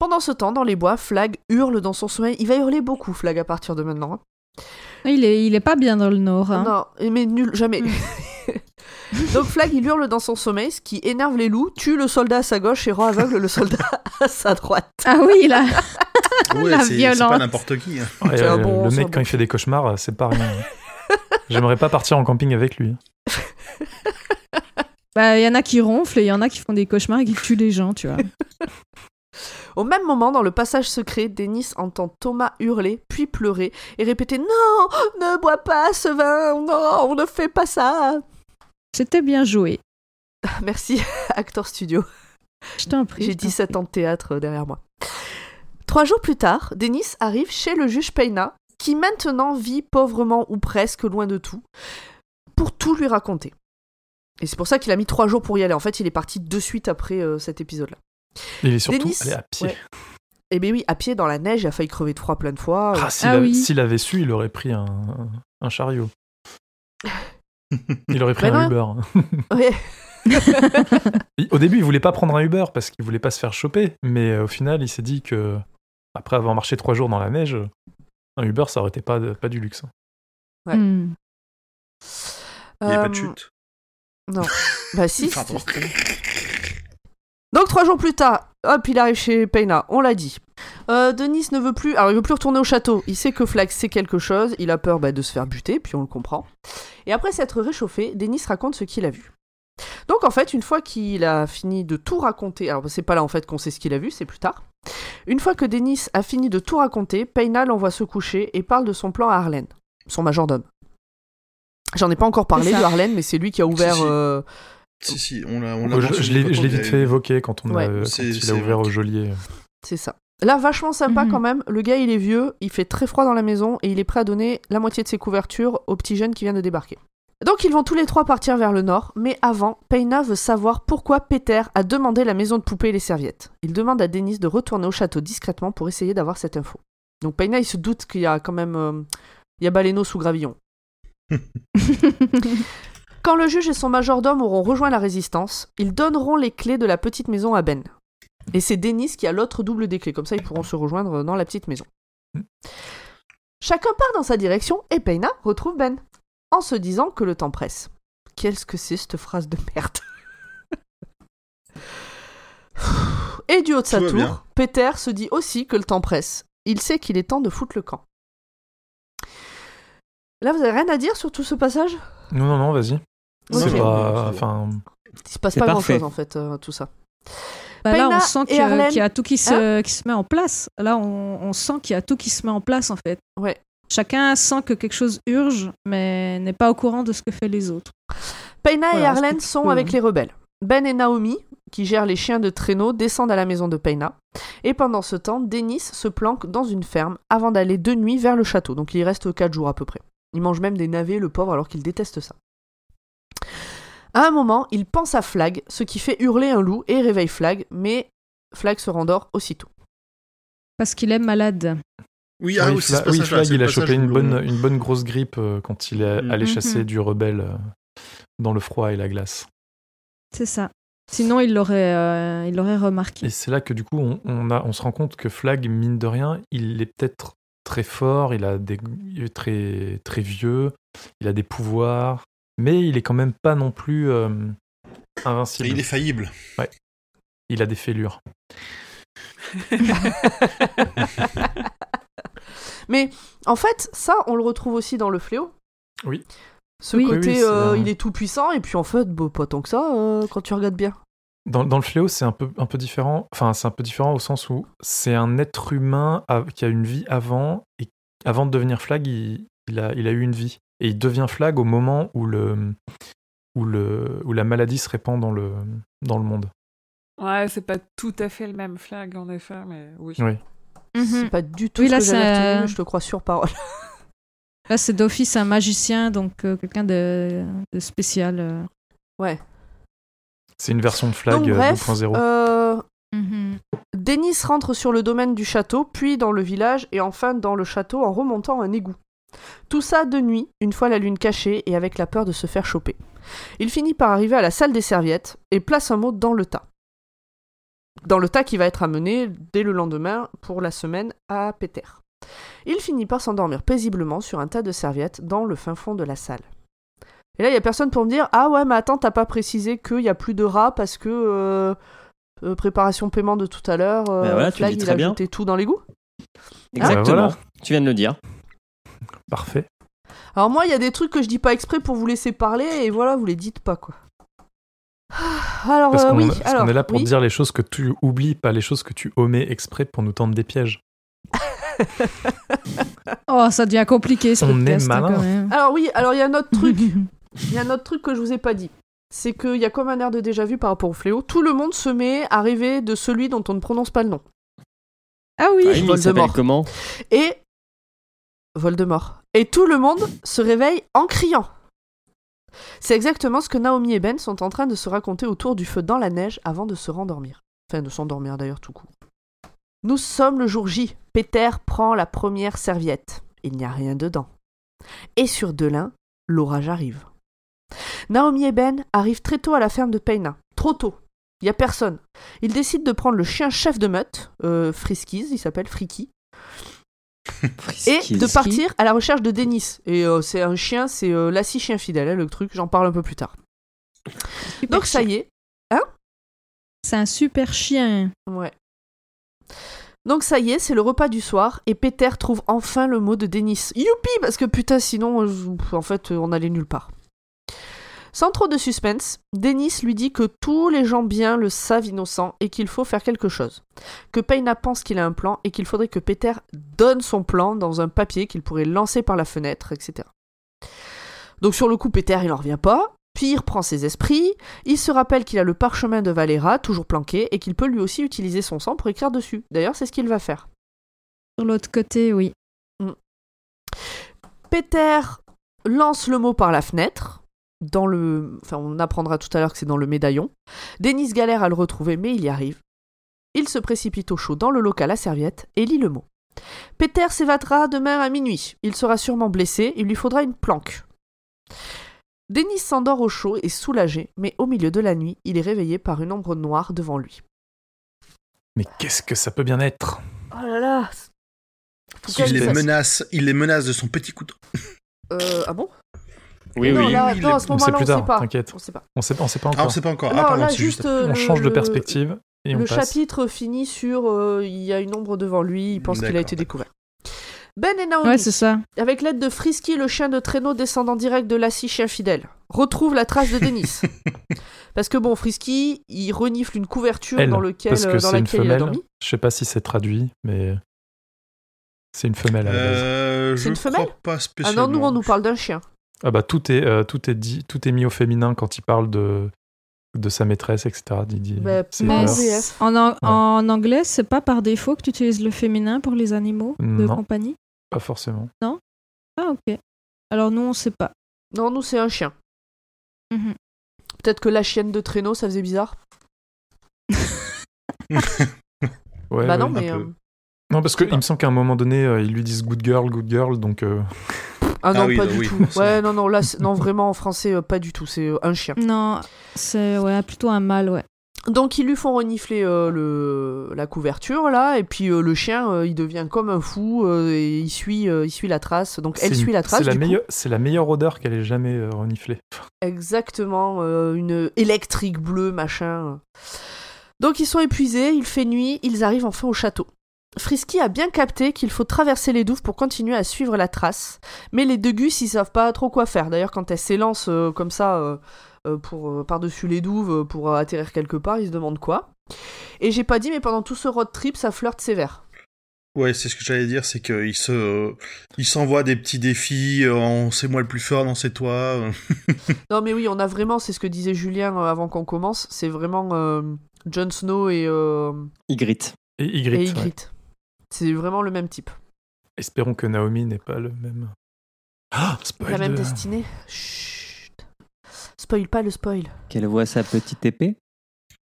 [SPEAKER 1] Pendant ce temps, dans les bois, Flag hurle dans son sommeil. Il va hurler beaucoup, Flag, à partir de maintenant. hein.
[SPEAKER 5] Il est, il est pas bien dans le nord. hein.
[SPEAKER 1] Non, mais nul, jamais. Donc Flag, il hurle dans son sommeil, ce qui énerve les loups, tue le soldat à sa gauche et rend aveugle le soldat à sa droite.
[SPEAKER 5] Ah oui, là.
[SPEAKER 4] Ouais,
[SPEAKER 5] La
[SPEAKER 4] c'est c'est
[SPEAKER 5] violence.
[SPEAKER 4] pas n'importe qui. hein.
[SPEAKER 6] Ouais, euh,
[SPEAKER 1] bon-
[SPEAKER 6] le mec, quand
[SPEAKER 1] bon-
[SPEAKER 6] il fait des cauchemars, c'est pas rien. J'aimerais pas partir en camping avec lui.
[SPEAKER 5] Bah, il y en a qui ronflent et il y en a qui font des cauchemars et qui tuent les gens, tu vois.
[SPEAKER 1] Au même moment, dans le passage secret, Denis entend Thomas hurler, puis pleurer, et répéter Non, ne bois pas ce vin, non, on ne fait pas ça.
[SPEAKER 5] C'était bien joué.
[SPEAKER 1] Merci, Actor Studio.
[SPEAKER 5] Je t'en prie.
[SPEAKER 1] J'ai
[SPEAKER 5] je t'en
[SPEAKER 1] 17 ans de théâtre euh, derrière moi. Trois jours plus tard, Denis arrive chez le juge Peina, qui maintenant vit pauvrement ou presque loin de tout, pour tout lui raconter. Et c'est pour ça qu'il a mis trois jours pour y aller. En fait, il est parti de suite après euh, cet épisode-là.
[SPEAKER 6] Il est surtout
[SPEAKER 1] Denis,
[SPEAKER 6] allé à pied.
[SPEAKER 1] ouais. Et bien oui, à pied dans la neige, il a failli crever de froid plein de fois.
[SPEAKER 6] Ah, s'il
[SPEAKER 5] Ah
[SPEAKER 6] avait,
[SPEAKER 5] oui.
[SPEAKER 6] s'il avait su, il aurait pris un, un chariot. Il aurait pris
[SPEAKER 1] Bah
[SPEAKER 6] un
[SPEAKER 1] non.
[SPEAKER 6] Uber.
[SPEAKER 1] Ouais.
[SPEAKER 6] Au début, il voulait pas prendre un Uber parce qu'il voulait pas se faire choper. Mais euh, au final, il s'est dit que après avoir marché trois jours dans la neige, un Uber, ça aurait été pas, pas du luxe.
[SPEAKER 1] Ouais.
[SPEAKER 5] Hmm.
[SPEAKER 4] Il n'y a pas de
[SPEAKER 1] Euh,
[SPEAKER 4] chute?
[SPEAKER 1] Non. Bah si. Donc trois jours plus tard, hop, il arrive chez Peina, on l'a dit. Euh, Denis ne veut plus, alors il veut plus retourner au château. Il sait que Flag sait quelque chose, il a peur bah, de se faire buter, puis on le comprend. Et après s'être réchauffé, Denis raconte ce qu'il a vu. Donc en fait, une fois qu'il a fini de tout raconter, alors c'est pas là en fait qu'on sait ce qu'il a vu, c'est plus tard. Une fois que Denis a fini de tout raconter, Peina l'envoie se coucher et parle de son plan à Arlène, son majordome. J'en ai pas encore parlé de Arlène, mais c'est lui qui a ouvert.
[SPEAKER 4] si.
[SPEAKER 1] euh,
[SPEAKER 4] Si, si, on l'a on l'a
[SPEAKER 6] je l'ai vite fait évoquer quand, on a, quand il a ouvert au geôlier.
[SPEAKER 1] C'est ça. Là, vachement sympa
[SPEAKER 5] Mhm.
[SPEAKER 1] quand même. Le gars, il est vieux, il fait très froid dans la maison et il est prêt à donner la moitié de ses couvertures au petit jeune qui vient de débarquer. Donc, ils vont tous les trois partir vers le nord, mais avant, Peina veut savoir pourquoi Peter a demandé la maison de poupée et les serviettes. Il demande à Denis de retourner au château discrètement pour essayer d'avoir cette info. Donc, Peina, il se doute qu'il y a quand même. euh, il y a Baleno sous gravillon. Quand le juge et son majordome auront rejoint la résistance, ils donneront les clés de la petite maison à Ben. Et c'est Denis qui a l'autre double des clés, comme ça ils pourront se rejoindre dans la petite maison. Chacun part dans sa direction et Peina retrouve Ben, en se disant que le temps presse. Qu'est-ce que c'est cette phrase de merde? Et du haut de sa tour,
[SPEAKER 4] bien.
[SPEAKER 1] Peter se dit aussi que le temps presse. Il sait qu'il est temps de foutre le camp. Là, vous avez rien à dire sur tout ce passage?
[SPEAKER 6] Non, non, non, vas-y.
[SPEAKER 1] Ok.
[SPEAKER 6] C'est
[SPEAKER 4] Non,
[SPEAKER 6] pas. Enfin,
[SPEAKER 1] Il se passe pas grand-chose en fait, euh, tout ça.
[SPEAKER 5] Bah là, on sent qu'il y, a-
[SPEAKER 1] Arlène-
[SPEAKER 5] qu'il y a tout qui se, qui se met en place. Là, on, on sent qu'il y a tout qui se met en place, en fait.
[SPEAKER 1] Ouais.
[SPEAKER 5] Chacun sent que quelque chose urge, mais n'est pas au courant de ce que fait les autres.
[SPEAKER 1] Peina et
[SPEAKER 5] Voilà, c'est
[SPEAKER 1] sont avec les rebelles. Ben et Naomi, qui gèrent les chiens de traîneau, descendent à la maison de Peina. Et pendant ce temps, Denis se planque dans une ferme avant d'aller de nuit vers le château. Donc il y reste 4 jours à peu près. Il mange même des navets, le pauvre, alors qu'il déteste ça. À un moment, il pense à Flag, ce qui fait hurler un loup et réveille Flag, mais Flag se rendort aussitôt.
[SPEAKER 5] Parce qu'il est malade.
[SPEAKER 4] Oui, ah,
[SPEAKER 6] oui, Flag, il a chopé une bonne,
[SPEAKER 4] on-
[SPEAKER 6] une bonne grosse grippe euh, quand il est allé
[SPEAKER 4] Mhm.
[SPEAKER 6] chasser du rebelle euh, dans le froid et la glace.
[SPEAKER 5] C'est ça. Sinon, il l'aurait euh, il l'aurait remarqué.
[SPEAKER 6] Et c'est là que du coup, on, on a, on se rend compte que Flag, mine de rien, il est peut-être très fort, il, a des, il est très, très vieux, il a des pouvoirs, mais il est quand même pas non plus euh, invincible.
[SPEAKER 4] Et il est faillible.
[SPEAKER 6] Il a des fêlures.
[SPEAKER 1] Mais en fait, ça, on le retrouve aussi dans le fléau.
[SPEAKER 6] Oui.
[SPEAKER 1] Ce
[SPEAKER 5] Oui.
[SPEAKER 1] côté,
[SPEAKER 6] Oui, oui, c'est,
[SPEAKER 1] euh,
[SPEAKER 6] euh,
[SPEAKER 1] il est tout puissant, et puis en fait, bah, pas tant que ça, euh, quand tu regardes bien.
[SPEAKER 6] Dans, dans le fléau, c'est un peu, un peu différent. Enfin, c'est un peu différent au sens où c'est un être humain à- qui a une vie avant, et avant de devenir flag, il, il a, il a eu une vie. Et il devient flag au moment où, le, où, le, où la maladie se répand dans le, dans le monde.
[SPEAKER 3] Ouais, c'est pas tout à fait le même flag, en effet, mais oui.
[SPEAKER 6] Oui.
[SPEAKER 1] C'est
[SPEAKER 5] Mhm.
[SPEAKER 1] pas du tout
[SPEAKER 5] Oui,
[SPEAKER 1] ce
[SPEAKER 5] là,
[SPEAKER 1] que j'avais
[SPEAKER 5] c'est-
[SPEAKER 1] retenu, je te crois sur parole.
[SPEAKER 5] Là, c'est d'office un magicien, donc euh, quelqu'un de, de spécial. euh.
[SPEAKER 1] Ouais.
[SPEAKER 6] C'est une version de flag
[SPEAKER 1] Donc
[SPEAKER 6] euh,
[SPEAKER 1] bref,
[SPEAKER 6] 2.0.
[SPEAKER 1] euh,
[SPEAKER 5] Mhm.
[SPEAKER 1] Denis rentre sur le domaine du château, puis dans le village, et enfin dans le château en remontant un égout. Tout ça de nuit, une fois la lune cachée et avec la peur de se faire choper. Il finit par arriver à la salle des serviettes et place un mot dans le tas. Dans le tas qui va être amené dès le lendemain pour la semaine à Péter. Il finit par s'endormir paisiblement sur un tas de serviettes dans le fin fond de la salle. Et là, il y a personne pour me dire Ah ouais, mais attends, t'as pas précisé qu'il y a plus de rats parce que euh, euh, préparation paiement de tout à l'heure, euh,
[SPEAKER 2] Bah voilà, tu le
[SPEAKER 1] Flag,
[SPEAKER 2] dis
[SPEAKER 1] il
[SPEAKER 2] très
[SPEAKER 1] a
[SPEAKER 2] bien.
[SPEAKER 1] jeté tout dans l'égout?
[SPEAKER 2] Exactement.
[SPEAKER 6] voilà.
[SPEAKER 2] Tu viens de le dire.
[SPEAKER 6] Parfait.
[SPEAKER 1] Alors moi, il y a des trucs que je dis pas exprès pour vous laisser parler et voilà, vous les dites pas quoi. Ah, Alors
[SPEAKER 6] Parce
[SPEAKER 1] euh,
[SPEAKER 6] qu'on
[SPEAKER 1] oui,
[SPEAKER 6] parce
[SPEAKER 1] alors
[SPEAKER 6] qu'on est là pour
[SPEAKER 1] oui.
[SPEAKER 6] dire les choses que tu oublies, pas les choses que tu omets exprès pour nous tendre des pièges.
[SPEAKER 5] Oh, ça devient compliqué ce
[SPEAKER 6] On est
[SPEAKER 5] podcast hein,
[SPEAKER 6] malin.
[SPEAKER 5] quand même.
[SPEAKER 1] Alors oui, alors il y a un autre truc, il y a un autre truc que je vous ai pas dit. C'est qu'il y a comme un air de déjà vu par rapport au fléau. Tout le monde se met à rêver de celui dont on ne prononce pas le nom.
[SPEAKER 5] Ah oui,
[SPEAKER 2] Ah,
[SPEAKER 1] Voldemort.
[SPEAKER 2] comment?
[SPEAKER 1] Et Voldemort. Et tout le monde se réveille en criant. C'est exactement ce que Naomi et Ben sont en train de se raconter autour du feu dans la neige avant de se rendormir. Enfin, de s'endormir d'ailleurs tout court. Nous sommes le jour J. Peter prend la première serviette. Il n'y a rien dedans. Et sur Delin, l'orage arrive. Naomi et Ben arrivent très tôt à la ferme de Peina. Trop tôt. Il n'y a personne. Ils décident de prendre le chien chef de meute, euh, Friskies, il s'appelle Friki, et de partir à la recherche de Denis. Et euh, c'est un chien, c'est euh, Lassie chien fidèle, hein, le truc, j'en parle un peu plus tard.
[SPEAKER 5] Super
[SPEAKER 1] Donc ça y est,
[SPEAKER 5] C'est un super chien.
[SPEAKER 1] ouais. Donc ça y est, c'est le repas du soir et Peter trouve enfin le mot de Denis. Youpi Parce que putain, sinon, en fait, on allait nulle part. Sans trop de suspense, Denis lui dit que tous les gens bien le savent innocent et qu'il faut faire quelque chose. Que Peina pense qu'il a un plan et qu'il faudrait que Peter donne son plan dans un papier qu'il pourrait lancer par la fenêtre, etc. Donc sur le coup, Peter, il en revient pas. Puis il reprend ses esprits, il se rappelle qu'il a le parchemin de Valera, toujours planqué, et qu'il peut lui aussi utiliser son sang pour écrire dessus. D'ailleurs, c'est ce qu'il va faire.
[SPEAKER 5] Sur l'autre côté, oui.
[SPEAKER 1] Peter lance le mot par la fenêtre. Dans le... Enfin, on apprendra tout à l'heure que c'est dans le médaillon. Denis galère à le retrouver, mais il y arrive. Il se précipite au chaud dans le local à serviette et lit le mot. Peter s'évadera demain à minuit. Il sera sûrement blessé, il lui faudra une planque. Denis s'endort au chaud et soulagé, mais au milieu de la nuit, il est réveillé par une ombre noire devant lui.
[SPEAKER 6] Mais qu'est-ce que ça peut bien être?
[SPEAKER 1] Oh là là
[SPEAKER 4] Il les menace, il les menace de son petit couteau.
[SPEAKER 1] Euh, ah bon?
[SPEAKER 2] Oui,
[SPEAKER 1] non,
[SPEAKER 2] oui.
[SPEAKER 1] là,
[SPEAKER 4] oui,
[SPEAKER 1] non, à ce
[SPEAKER 6] On sait
[SPEAKER 1] moment-là,
[SPEAKER 6] plus
[SPEAKER 1] on sait
[SPEAKER 6] tard,
[SPEAKER 1] pas.
[SPEAKER 6] t'inquiète.
[SPEAKER 1] On sait pas.
[SPEAKER 6] On sait, on sait pas
[SPEAKER 4] Ah,
[SPEAKER 6] encore.
[SPEAKER 4] on sait pas encore.
[SPEAKER 1] Non,
[SPEAKER 4] ah, pardon,
[SPEAKER 1] là, juste,
[SPEAKER 4] juste.
[SPEAKER 1] euh,
[SPEAKER 6] on
[SPEAKER 1] le-
[SPEAKER 6] change de perspective et on
[SPEAKER 1] le
[SPEAKER 6] passe.
[SPEAKER 1] chapitre finit sur euh, il y a une ombre devant lui, il pense qu'il a été découvert. Ben et Naomi,
[SPEAKER 5] Ouais, c'est ça.
[SPEAKER 1] avec l'aide de Frisky, le chien de traîneau descendant direct de Lassie, chien fidèle, retrouvent la trace de Denis. Parce que bon, Frisky, il renifle une couverture
[SPEAKER 6] Elle,
[SPEAKER 1] dans, lequel,
[SPEAKER 6] parce que
[SPEAKER 1] euh, dans
[SPEAKER 6] c'est une
[SPEAKER 1] laquelle il a
[SPEAKER 6] femelle.
[SPEAKER 1] dormi.
[SPEAKER 6] Je sais pas si c'est traduit, mais c'est une femelle à la base.
[SPEAKER 4] Euh,
[SPEAKER 1] C'est une femelle
[SPEAKER 4] crois pas
[SPEAKER 1] Ah
[SPEAKER 4] spécialement.
[SPEAKER 1] non, nous on nous parle d'un chien.
[SPEAKER 6] Ah bah tout est euh, tout est dit, tout est mis au féminin quand il parle de de sa maîtresse, etc. Dit,
[SPEAKER 1] Bah, mais.
[SPEAKER 5] En, an- en anglais, c'est pas par défaut que tu utilises le féminin pour les animaux de
[SPEAKER 6] Non.
[SPEAKER 5] compagnie?
[SPEAKER 6] Pas forcément.
[SPEAKER 5] Ah, ok. Alors, nous, on sait pas.
[SPEAKER 1] Non, nous c'est un chien.
[SPEAKER 5] Mhm.
[SPEAKER 1] Peut-être que la chienne de traîneau, ça faisait bizarre.
[SPEAKER 6] Ouais,
[SPEAKER 1] bah
[SPEAKER 6] ouais.
[SPEAKER 1] non, mais. euh,
[SPEAKER 6] Non, parce qu'il me semble qu'à un moment donné, euh, ils lui disent good girl, good girl, donc euh,
[SPEAKER 1] Ah non,
[SPEAKER 4] Ah oui,
[SPEAKER 1] pas
[SPEAKER 4] bah
[SPEAKER 1] du
[SPEAKER 4] oui,
[SPEAKER 1] tout.
[SPEAKER 4] forcément.
[SPEAKER 1] Ouais, non, non, là, non, vraiment en français, euh, pas du tout. C'est euh, un chien.
[SPEAKER 5] Non, c'est ouais, plutôt un mâle, ouais.
[SPEAKER 1] Donc ils lui font renifler euh, le, la couverture là, et puis euh, le chien euh, il devient comme un fou euh, et il suit, euh, il suit la trace. Donc elle
[SPEAKER 6] C'est-
[SPEAKER 1] suit la trace.
[SPEAKER 6] C'est la, meilleure- c'est la meilleure odeur qu'elle ait jamais euh, reniflée.
[SPEAKER 1] Exactement, euh, une électrique bleue machin. Donc ils sont épuisés, il fait nuit, ils arrivent enfin au château. Frisky a bien capté qu'il faut traverser les douves pour continuer à suivre la trace, mais les deux gus ils savent pas trop quoi faire. D'ailleurs quand elle s'élance euh, comme ça euh, euh, pour euh, par-dessus les douves pour euh, atterrir quelque part, ils se demandent quoi. Et j'ai pas dit mais pendant tout ce road trip ça flirte sévère.
[SPEAKER 4] Ouais, c'est ce que j'allais dire, c'est qu'il se, euh, il s'envoie des petits défis. euh, en c'est moi le plus fort, non c'est toi.
[SPEAKER 1] Non mais oui, on a vraiment, c'est ce que disait Julien euh, avant qu'on commence, c'est vraiment euh, Jon Snow et, euh,
[SPEAKER 2] Ygritte.
[SPEAKER 6] Et
[SPEAKER 1] et
[SPEAKER 6] Ygritte. ouais.
[SPEAKER 1] C'est vraiment le même type.
[SPEAKER 6] Espérons que Naomi n'est pas le même. Ah, spoil
[SPEAKER 1] La même
[SPEAKER 6] de-
[SPEAKER 1] destinée. Chut. Spoil pas le spoil.
[SPEAKER 2] Qu'elle voit sa petite épée.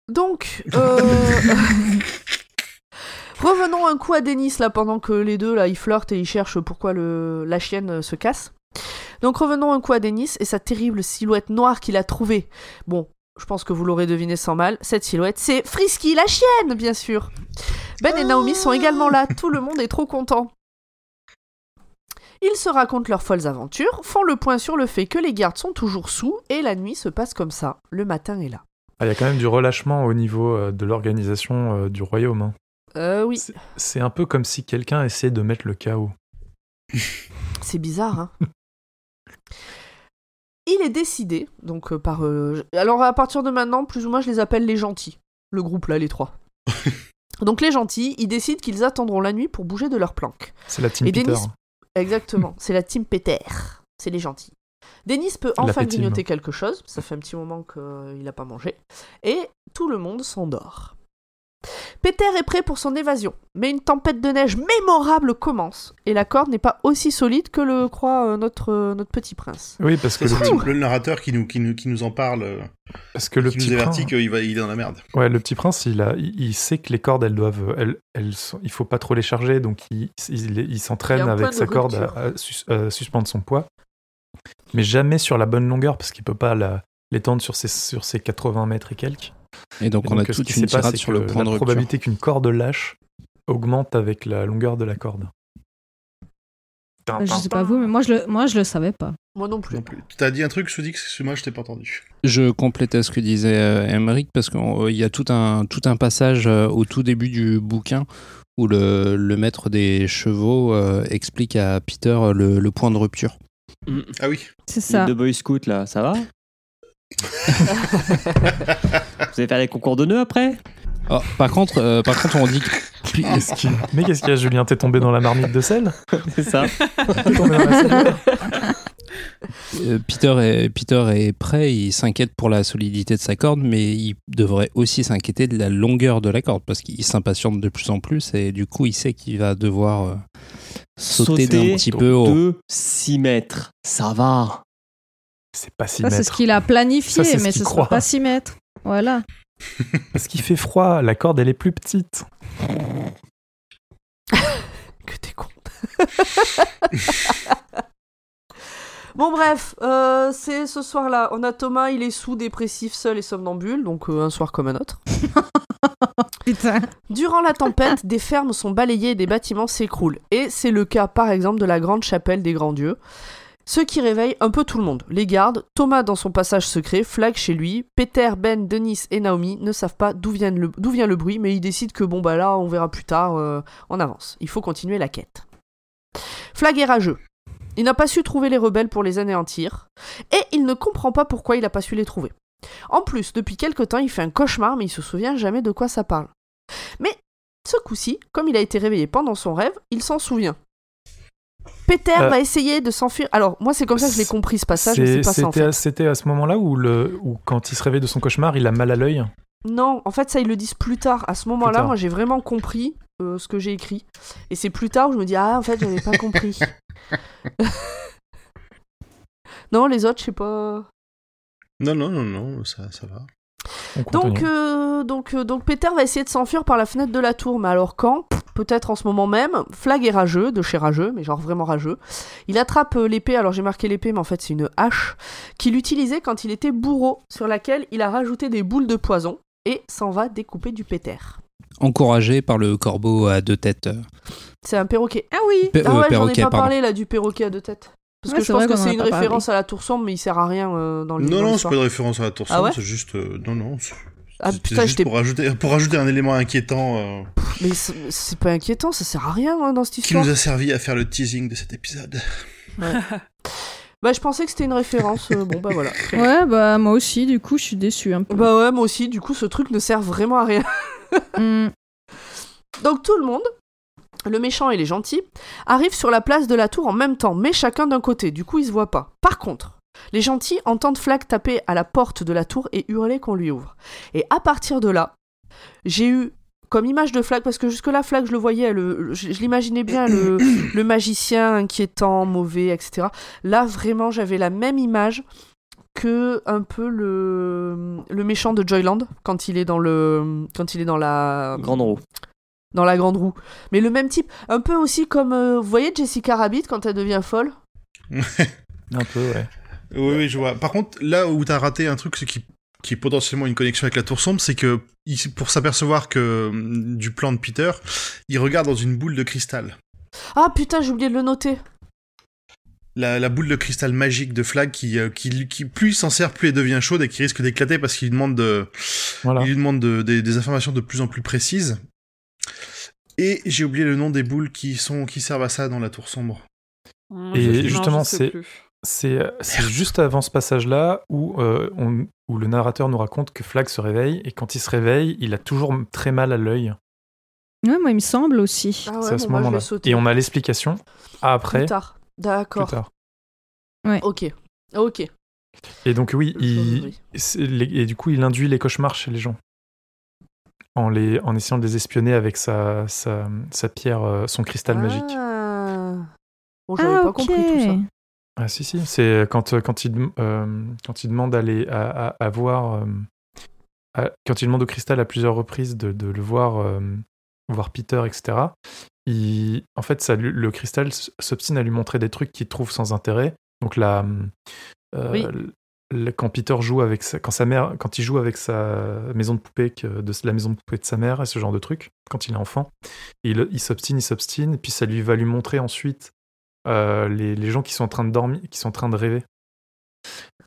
[SPEAKER 1] Donc, euh, revenons un coup à Denis là pendant que les deux là ils flirtent et ils cherchent pourquoi le... la chienne euh, se casse. Donc revenons un coup à Denis et sa terrible silhouette noire qu'il a trouvée. Bon, je pense que vous l'aurez deviné sans mal. Cette silhouette, c'est Frisky la chienne, bien sûr. Ben et Naomi sont également là. Tout le monde est trop content. Ils se racontent leurs folles aventures, font le point sur le fait que les gardes sont toujours sous et la nuit se passe comme ça. Le matin est là.
[SPEAKER 6] Ah, Il y a quand même du relâchement au niveau euh, de l'organisation euh, du royaume. hein.
[SPEAKER 1] Euh, oui.
[SPEAKER 6] C'est- C'est un peu comme si quelqu'un essayait de mettre le chaos.
[SPEAKER 1] C'est bizarre, hein Il est décidé, donc euh, par... euh, alors à partir de maintenant, plus ou moins, je les appelle les gentils. Le groupe là, les trois. donc les gentils, ils décident qu'ils attendront la nuit pour bouger de leur planque.
[SPEAKER 6] C'est la team
[SPEAKER 1] Et
[SPEAKER 6] Peter.
[SPEAKER 1] Denis- Exactement, c'est la team Peter. C'est les gentils. Denis peut enfin grignoter quelque chose, ça fait un petit moment qu'il n'a pas mangé, et tout le monde s'endort. Peter est prêt pour son évasion, mais une tempête de neige mémorable commence, et la corde n'est pas aussi solide que le croit euh, notre, euh, notre petit prince.
[SPEAKER 6] Oui, parce que,
[SPEAKER 4] C'est
[SPEAKER 6] le,
[SPEAKER 4] narrateur qui nous, qui nous, qui nous en parle, euh,
[SPEAKER 6] parce que le
[SPEAKER 4] qui nous
[SPEAKER 6] petit
[SPEAKER 4] avertit
[SPEAKER 6] prince,
[SPEAKER 4] qu'il va, il est dans la merde.
[SPEAKER 6] ouais, le petit prince, il, a, il, il sait que les cordes, elles doivent, elles, elles sont- il faut pas trop les charger, donc il, il, il
[SPEAKER 1] Il y
[SPEAKER 6] s'entraîne avec sa corde à, à sus- à suspendre son poids, mais jamais sur la bonne longueur, parce qu'il peut pas la- l'étendre sur ses, sur ses 80 mètres et quelques.
[SPEAKER 7] Et donc,
[SPEAKER 6] Et
[SPEAKER 7] on a
[SPEAKER 6] donc,
[SPEAKER 7] toute
[SPEAKER 6] qui
[SPEAKER 7] une tirade sur le point de
[SPEAKER 6] la
[SPEAKER 7] rupture.
[SPEAKER 6] probabilité qu'une corde lâche augmente avec la longueur de la corde.
[SPEAKER 5] Je sais pas vous, mais moi je le, moi, je le savais pas.
[SPEAKER 1] Moi non plus.
[SPEAKER 4] Plus. T'as dit un truc, je te dis que moi je t'ai pas entendu.
[SPEAKER 7] Je complétais ce que disait euh, Emmerich parce qu'il y a tout un, tout un passage euh, au tout début du bouquin où le, le maître des chevaux euh, explique à Peter euh, le, le point de rupture.
[SPEAKER 4] Ah oui.
[SPEAKER 5] C'est ça.
[SPEAKER 2] deux Boy Scouts là, ça va? Vous allez faire les concours de nœuds après?
[SPEAKER 7] Oh, par, contre, euh, par contre, on dit que
[SPEAKER 6] Qu'est-ce qu'il- Mais qu'est-ce qu'il y a, Julien? T'es tombé dans la marmite de sel?
[SPEAKER 2] C'est ça.
[SPEAKER 6] T'es tombé dans la
[SPEAKER 7] euh, Peter, est, Peter est prêt, il s'inquiète pour la solidité de sa corde, mais il devrait aussi s'inquiéter de la longueur de la corde parce qu'il s'impatiente de plus en plus et du coup, il sait qu'il va devoir euh, sauter, d'un petit peu au.
[SPEAKER 2] de 6 mètres. Ça va.
[SPEAKER 6] C'est pas si
[SPEAKER 5] Ça, c'est ce qu'il a planifié,
[SPEAKER 6] Ça, c'est ce
[SPEAKER 5] mais
[SPEAKER 6] qu'il
[SPEAKER 5] ce sera pas 6 mètres. Voilà.
[SPEAKER 6] Parce qu'il fait froid, la corde elle est plus petite.
[SPEAKER 1] Que t'es con. bon bref, euh, c'est ce soir-là. On a Thomas, il est sous, dépressif, seul et somnambule, donc euh, un soir comme un autre.
[SPEAKER 5] Putain.
[SPEAKER 1] Durant la tempête, des fermes sont balayées et des bâtiments s'écroulent. Et c'est le cas par exemple de la grande chapelle des grands dieux. Ce qui réveille un peu tout le monde. Les gardes, Thomas dans son passage secret, Flag chez lui, Peter, Ben, Denis et Naomi ne savent pas d'où vient, le, bruit, mais ils décident que bon bah là on verra plus tard, euh, on avance. Il faut continuer la quête. Flag est rageux. Il n'a pas su trouver les rebelles pour les anéantir, et il ne comprend pas pourquoi il n'a pas su les trouver. En plus, depuis quelque temps, il fait un cauchemar, mais il se souvient jamais de quoi ça parle. Mais ce coup-ci, comme il a été réveillé pendant son rêve, il s'en souvient. Peter
[SPEAKER 6] Euh,
[SPEAKER 1] va essayer de s'enfuir. Alors, moi, c'est comme ça que je l'ai compris ce passage, mais c'est pas ça en
[SPEAKER 6] C'était
[SPEAKER 1] fait.
[SPEAKER 6] à, c'était à ce moment-là où, le, où, quand il se réveille de son cauchemar, il a mal à l'œil.
[SPEAKER 1] Non, en fait, ça, ils le disent plus tard. À ce moment-là, moi, j'ai vraiment compris euh, ce que j'ai écrit. Et c'est plus tard où je me dis, ah, en fait, j'avais pas compris. non, les autres, je sais pas.
[SPEAKER 4] Non, non, non, non, ça, ça va.
[SPEAKER 1] Donc, euh, donc, euh, donc Peter va essayer de s'enfuir par la fenêtre de la tour, mais alors quand? Peut-être en ce moment même. Flag est rageux, de chez rageux, mais genre vraiment rageux. Il attrape euh, l'épée, alors j'ai marqué l'épée, mais en fait c'est une hache, qu'il utilisait quand il était bourreau, sur laquelle il a rajouté des boules de poison. et s'en va découper du péter.
[SPEAKER 7] Encouragé par le corbeau à deux têtes.
[SPEAKER 1] C'est un perroquet.
[SPEAKER 5] Ah oui
[SPEAKER 7] pe-
[SPEAKER 1] Ah
[SPEAKER 7] euh,
[SPEAKER 1] ouais, j'en ai pas
[SPEAKER 7] pardon.
[SPEAKER 1] parlé là du perroquet à deux têtes. Parce
[SPEAKER 5] Ouais,
[SPEAKER 1] que je pense que c'est
[SPEAKER 5] a
[SPEAKER 1] une
[SPEAKER 5] parlé.
[SPEAKER 1] référence à la tour sombre, mais il sert à rien euh, dans le
[SPEAKER 4] Non, non, c'est pas de référence à la tour
[SPEAKER 1] Ah
[SPEAKER 4] sombre,
[SPEAKER 1] ouais
[SPEAKER 4] c'est juste. euh, non, non. c'est-
[SPEAKER 1] Ah putain,
[SPEAKER 4] juste pour rajouter, pour rajouter un élément inquiétant euh,
[SPEAKER 1] Mais c'est pas inquiétant, ça sert à rien hein, dans cette
[SPEAKER 4] qui
[SPEAKER 1] histoire.
[SPEAKER 4] nous a servi à faire le teasing de cet épisode.
[SPEAKER 1] Bah, je pensais que c'était une référence. euh, bon, bah voilà.
[SPEAKER 5] Ouais, bah moi aussi, du coup, je suis déçue un peu.
[SPEAKER 1] Bah ouais, moi aussi, du coup, ce truc ne sert vraiment à rien.
[SPEAKER 5] Hmm.
[SPEAKER 1] Donc tout le monde, le méchant et les gentils, arrivent sur la place de la tour en même temps, mais chacun d'un côté, du coup ils se voient pas. Par contre, les gentils entendent Flag taper à la porte de la tour et hurler qu'on lui ouvre. Et à partir de là, j'ai eu comme image de Flag, parce que jusque-là, Flag, je le voyais, je, l'imaginais bien, le, le magicien inquiétant, mauvais, etc. Là, vraiment, j'avais la même image que un peu le, le méchant de Joyland quand il est dans le quand il est dans la
[SPEAKER 2] Grande roue.
[SPEAKER 1] Dans la grande roue. Mais le même type, un peu aussi comme, euh, vous voyez Jessica Rabbit quand elle devient folle?
[SPEAKER 6] Un peu, ouais.
[SPEAKER 4] Oui, oui, je vois. Par contre, là où t'as raté un truc, c'est qui, qui est potentiellement une connexion avec la tour sombre, c'est que pour s'apercevoir que hum, du plan de Peter, il regarde dans une boule de cristal.
[SPEAKER 1] Ah putain, j'ai oublié de le noter.
[SPEAKER 4] La, la boule de cristal magique de Flag qui, euh, qui, qui plus il s'en sert, plus elle devient chaude et qui risque d'éclater parce qu'il lui demande, de,
[SPEAKER 6] Voilà.
[SPEAKER 4] il lui demande de- des- des informations de plus en plus précises. Et j'ai oublié le nom des boules qui sont qui servent à ça dans la tour sombre.
[SPEAKER 3] Hum,
[SPEAKER 6] Et justement, c'est-. C'est c'est juste avant ce passage-là où, euh, on- où le narrateur nous raconte que Flag se réveille et quand il se réveille, il a toujours très mal à l'œil.
[SPEAKER 5] Ouais, moi, il me semble aussi.
[SPEAKER 1] Ah ouais,
[SPEAKER 6] c'est à ce
[SPEAKER 1] bon,
[SPEAKER 6] moment-là. Et on a l'explication après,
[SPEAKER 1] Plus tard.
[SPEAKER 6] plus
[SPEAKER 1] D'accord.
[SPEAKER 6] tard.
[SPEAKER 1] Ok. Ok.
[SPEAKER 6] Et donc oui,
[SPEAKER 1] Je
[SPEAKER 6] il,
[SPEAKER 1] oui.
[SPEAKER 6] c'est les- et du coup, il induit les cauchemars chez les gens. En, les, en essayant de les espionner avec sa, sa, sa pierre, euh, son cristal magique.
[SPEAKER 1] Ah. Bon, j'avais
[SPEAKER 5] Ah,
[SPEAKER 1] pas
[SPEAKER 5] ok.
[SPEAKER 1] compris tout ça.
[SPEAKER 6] Ah si, si, c'est quand, quand, il, euh, quand il demande à, les- à, à- à voir... euh, à- quand il demande au cristal à plusieurs reprises de, de le voir, euh, voir Peter, etc., il, en fait, ça, le cristal s'obstine à lui montrer des trucs qu'il trouve sans intérêt. Donc la, euh,
[SPEAKER 1] Oui.
[SPEAKER 6] Quand Peter joue avec sa, quand sa mère, quand il joue avec sa maison de poupée, que- de la maison de poupée de sa mère et ce genre de trucs, quand il est enfant, il, il s'obstine, il s'obstine, et puis ça lui va lui montrer ensuite euh, les, les gens qui sont en train de dormir, qui sont en train de rêver.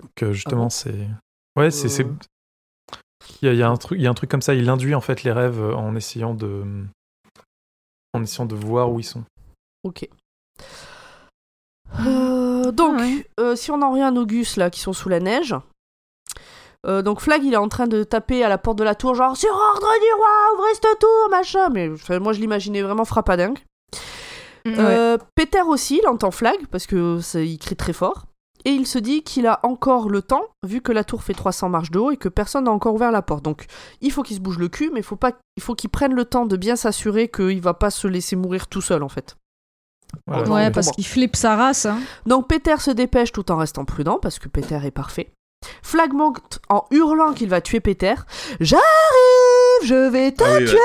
[SPEAKER 6] Donc euh, justement,
[SPEAKER 1] Ah bon
[SPEAKER 6] c'est, ouais, c'est,
[SPEAKER 1] Euh.
[SPEAKER 6] il y a, il y a un truc, il y a un truc comme ça. Il induit en fait les rêves euh, en essayant de, en essayant de voir où ils sont.
[SPEAKER 1] Ok. Euh, donc,
[SPEAKER 5] Ah ouais.
[SPEAKER 1] euh, si on en revient à nos gus là qui sont sous la neige, euh, donc Flag il est en train de taper à la porte de la tour, genre sur ordre du roi, ouvrez cette tour, machin. Mais enfin, moi je l'imaginais vraiment frappadingue.
[SPEAKER 5] Ouais.
[SPEAKER 1] Euh, Peter aussi, il entend Flag parce que ça, il crie très fort. Et il se dit qu'il a encore le temps, vu que la tour fait 300 marches de haut et que personne n'a encore ouvert la porte. Donc il faut qu'il se bouge le cul, mais il faut, pas, il faut qu'il prenne le temps de bien s'assurer qu'il va pas se laisser mourir tout seul en fait.
[SPEAKER 6] Voilà.
[SPEAKER 5] ouais, parce qu'il flippe sa race. Hein.
[SPEAKER 1] Donc Peter se dépêche tout en restant prudent, parce que Peter est parfait. Flag monte en hurlant qu'il va tuer Peter. J'arrive, je vais te
[SPEAKER 4] Ah oui, ouais.
[SPEAKER 1] tuer.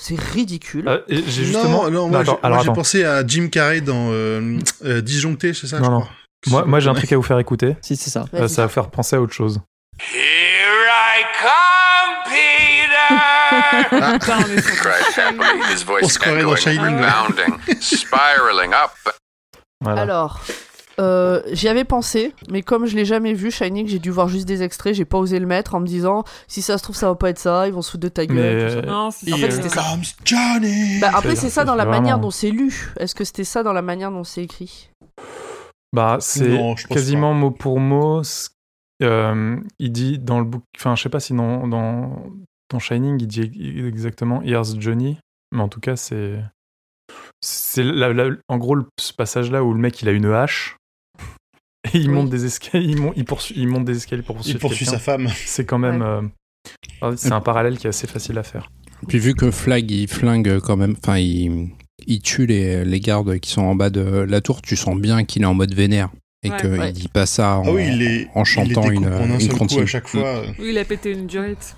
[SPEAKER 1] C'est ridicule.
[SPEAKER 6] Euh, et j'ai justement.
[SPEAKER 4] Non, non, moi,
[SPEAKER 6] attends,
[SPEAKER 4] j'ai- pensé à Jim Carrey dans euh, euh, Disjoncté, c'est ça
[SPEAKER 6] Non,
[SPEAKER 4] je
[SPEAKER 6] non.
[SPEAKER 4] crois.
[SPEAKER 6] Moi, moi j'ai un truc à vous faire écouter.
[SPEAKER 2] Si, c'est ça.
[SPEAKER 6] Euh, ça va faire penser à autre chose.
[SPEAKER 8] Here I come,
[SPEAKER 3] on est sur
[SPEAKER 8] cried happily, his
[SPEAKER 4] On
[SPEAKER 8] voice
[SPEAKER 4] se croirait dans
[SPEAKER 8] echoing,
[SPEAKER 4] Shining, là.
[SPEAKER 8] rebounding, spiraling up.
[SPEAKER 6] Voilà.
[SPEAKER 1] Alors, euh, j'y avais pensé, mais comme je l'ai jamais vu, Shining, j'ai dû voir juste des extraits, j'ai pas osé le mettre en me disant si ça se trouve ça va pas être ça, ils vont se foutre de ta gueule.
[SPEAKER 6] Mais,
[SPEAKER 1] tout ça.
[SPEAKER 6] euh,
[SPEAKER 3] Non, c'est
[SPEAKER 1] En fait,
[SPEAKER 4] Here
[SPEAKER 1] c'était ça.
[SPEAKER 4] comes Johnny
[SPEAKER 1] Bah, après,
[SPEAKER 6] c'est-
[SPEAKER 1] ça dans la manière
[SPEAKER 6] vraiment-
[SPEAKER 1] dont c'est lu. Est-ce que c'était ça dans la manière dont c'est écrit?
[SPEAKER 6] Bah, c'est quasiment mot pour mot. ce- euh, il dit dans le book, enfin, je sais pas si dans, dans, dans Shining, il dit exactement Here's Johnny, mais en tout cas, c'est. C'est la- la- en gros le- ce passage-là où le mec il a une hache et il
[SPEAKER 1] Oui.
[SPEAKER 6] monte des escaliers, il monte, il poursuit- il monte des escaliers pour poursuivre
[SPEAKER 4] Il poursuit sa femme.
[SPEAKER 6] C'est quand même.
[SPEAKER 1] Ouais.
[SPEAKER 6] euh, ah, c'est un parallèle qui est assez facile à faire.
[SPEAKER 7] Puis vu que Flag il flingue quand même, enfin il, il tue les, les gardes qui sont en bas de la tour, tu sens bien qu'il est en mode vénère et
[SPEAKER 3] Ouais.
[SPEAKER 7] qu'il
[SPEAKER 1] Ouais.
[SPEAKER 7] dit pas ça en,
[SPEAKER 4] Ah oui, il est,
[SPEAKER 7] en
[SPEAKER 4] il
[SPEAKER 7] chantant une,
[SPEAKER 4] un
[SPEAKER 7] une
[SPEAKER 4] seul coup
[SPEAKER 7] comptine.
[SPEAKER 4] à chaque fois. euh.
[SPEAKER 3] Oui, il a pété une durite.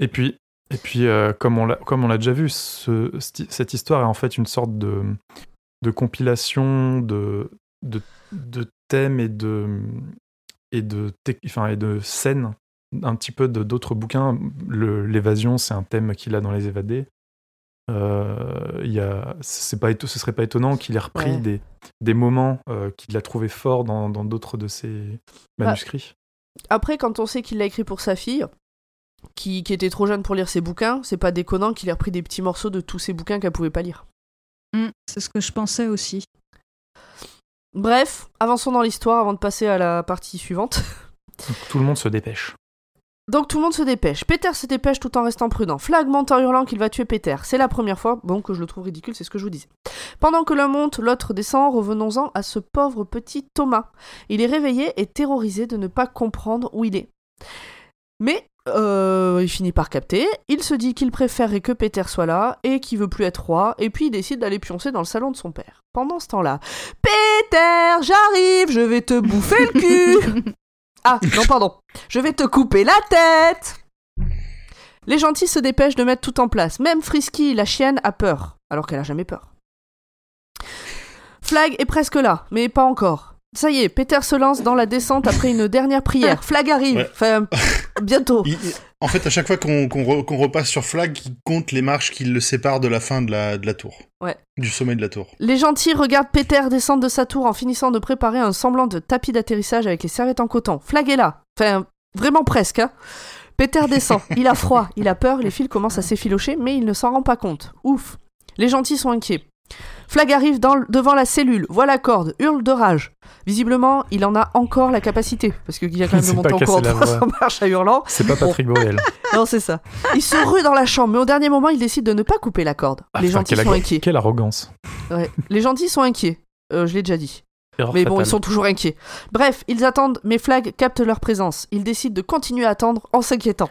[SPEAKER 6] Et puis, et puis euh, comme on l'a comme on l'a déjà vu, ce- cette histoire est en fait une sorte de, de compilation de, de, de thèmes et de, et de, enfin, et de scènes un petit peu de- d'autres bouquins. L'évasion, c'est un thème qu'il a dans Les Évadés. Euh, y a, c'est pas, ce serait pas étonnant qu'il ait repris
[SPEAKER 1] Ouais.
[SPEAKER 6] des, des moments euh, qu'il a trouvé forts dans dans d'autres de ses
[SPEAKER 1] Bah,
[SPEAKER 6] manuscrits.
[SPEAKER 1] Après, quand on sait qu'il l'a écrit pour sa fille, qui, qui était trop jeune pour lire ses bouquins, c'est pas déconnant qu'il ait repris des petits morceaux de tous ses bouquins qu'elle pouvait pas lire.
[SPEAKER 5] Mm, c'est ce que je pensais aussi.
[SPEAKER 1] Bref, avançons dans l'histoire avant de passer à la partie suivante.
[SPEAKER 6] Donc, tout le monde se dépêche.
[SPEAKER 1] Donc tout le monde se dépêche. Peter se dépêche tout en restant prudent. Flag monte en hurlant qu'il va tuer Peter. C'est la première fois, bon, que je le trouve ridicule, c'est ce que je vous disais. Pendant que l'un monte, l'autre descend, revenons-en à ce pauvre petit Thomas. Il est réveillé et terrorisé de ne pas comprendre où il est. Mais euh, il finit par capter, il se dit qu'il préférerait que Peter soit là et qu'il veut plus être roi, et puis il décide d'aller pioncer dans le salon de son père. Pendant ce temps-là, Peter, j'arrive, je vais te bouffer le cul Ah, non, pardon. Je vais te couper la tête Les gentils se dépêchent de mettre tout en place. Même Frisky, la chienne, a peur, alors qu'elle a jamais peur. Flag est presque là, mais pas encore. Ça y est, Peter se lance dans la descente après une dernière prière. Flag arrive,
[SPEAKER 4] Ouais.
[SPEAKER 1] enfin, bientôt.
[SPEAKER 4] Il- en fait, à chaque fois qu'on qu'on re- qu'on repasse sur Flag, il compte les marches qui le séparent de la fin de la, de la tour.
[SPEAKER 1] Ouais.
[SPEAKER 4] Du sommet de la tour.
[SPEAKER 1] Les gentils regardent Peter descendre de sa tour en finissant de préparer un semblant de tapis d'atterrissage avec les serviettes en coton. Flag est là. Enfin, vraiment presque. Hein. Peter descend. Il a froid, il a peur, les fils commencent à s'effilocher, mais il ne s'en rend pas compte. Ouf. Les gentils sont inquiets. Flag arrive dans le- devant la cellule, voit la corde, hurle de rage. Visiblement, il en a encore la capacité, parce qu'il y a quand même de monter encore
[SPEAKER 6] casser la
[SPEAKER 1] 300 marches à hurlant.
[SPEAKER 6] C'est pas Patrick Bruel.
[SPEAKER 1] Non, c'est ça. Il se rue dans la chambre, mais au dernier moment, il décide de ne pas couper la corde.
[SPEAKER 6] Ah,
[SPEAKER 1] les
[SPEAKER 6] putain,
[SPEAKER 1] gentils sont inquiets.
[SPEAKER 6] quelle arrogance.
[SPEAKER 1] Ouais. Les gentils sont inquiets. Euh, je l'ai déjà dit.
[SPEAKER 6] Erreur
[SPEAKER 1] Mais bon,
[SPEAKER 6] fatale.
[SPEAKER 1] ils sont toujours inquiets. Bref, ils attendent, mais Flag capte leur présence. Ils décident de continuer à attendre en s'inquiétant.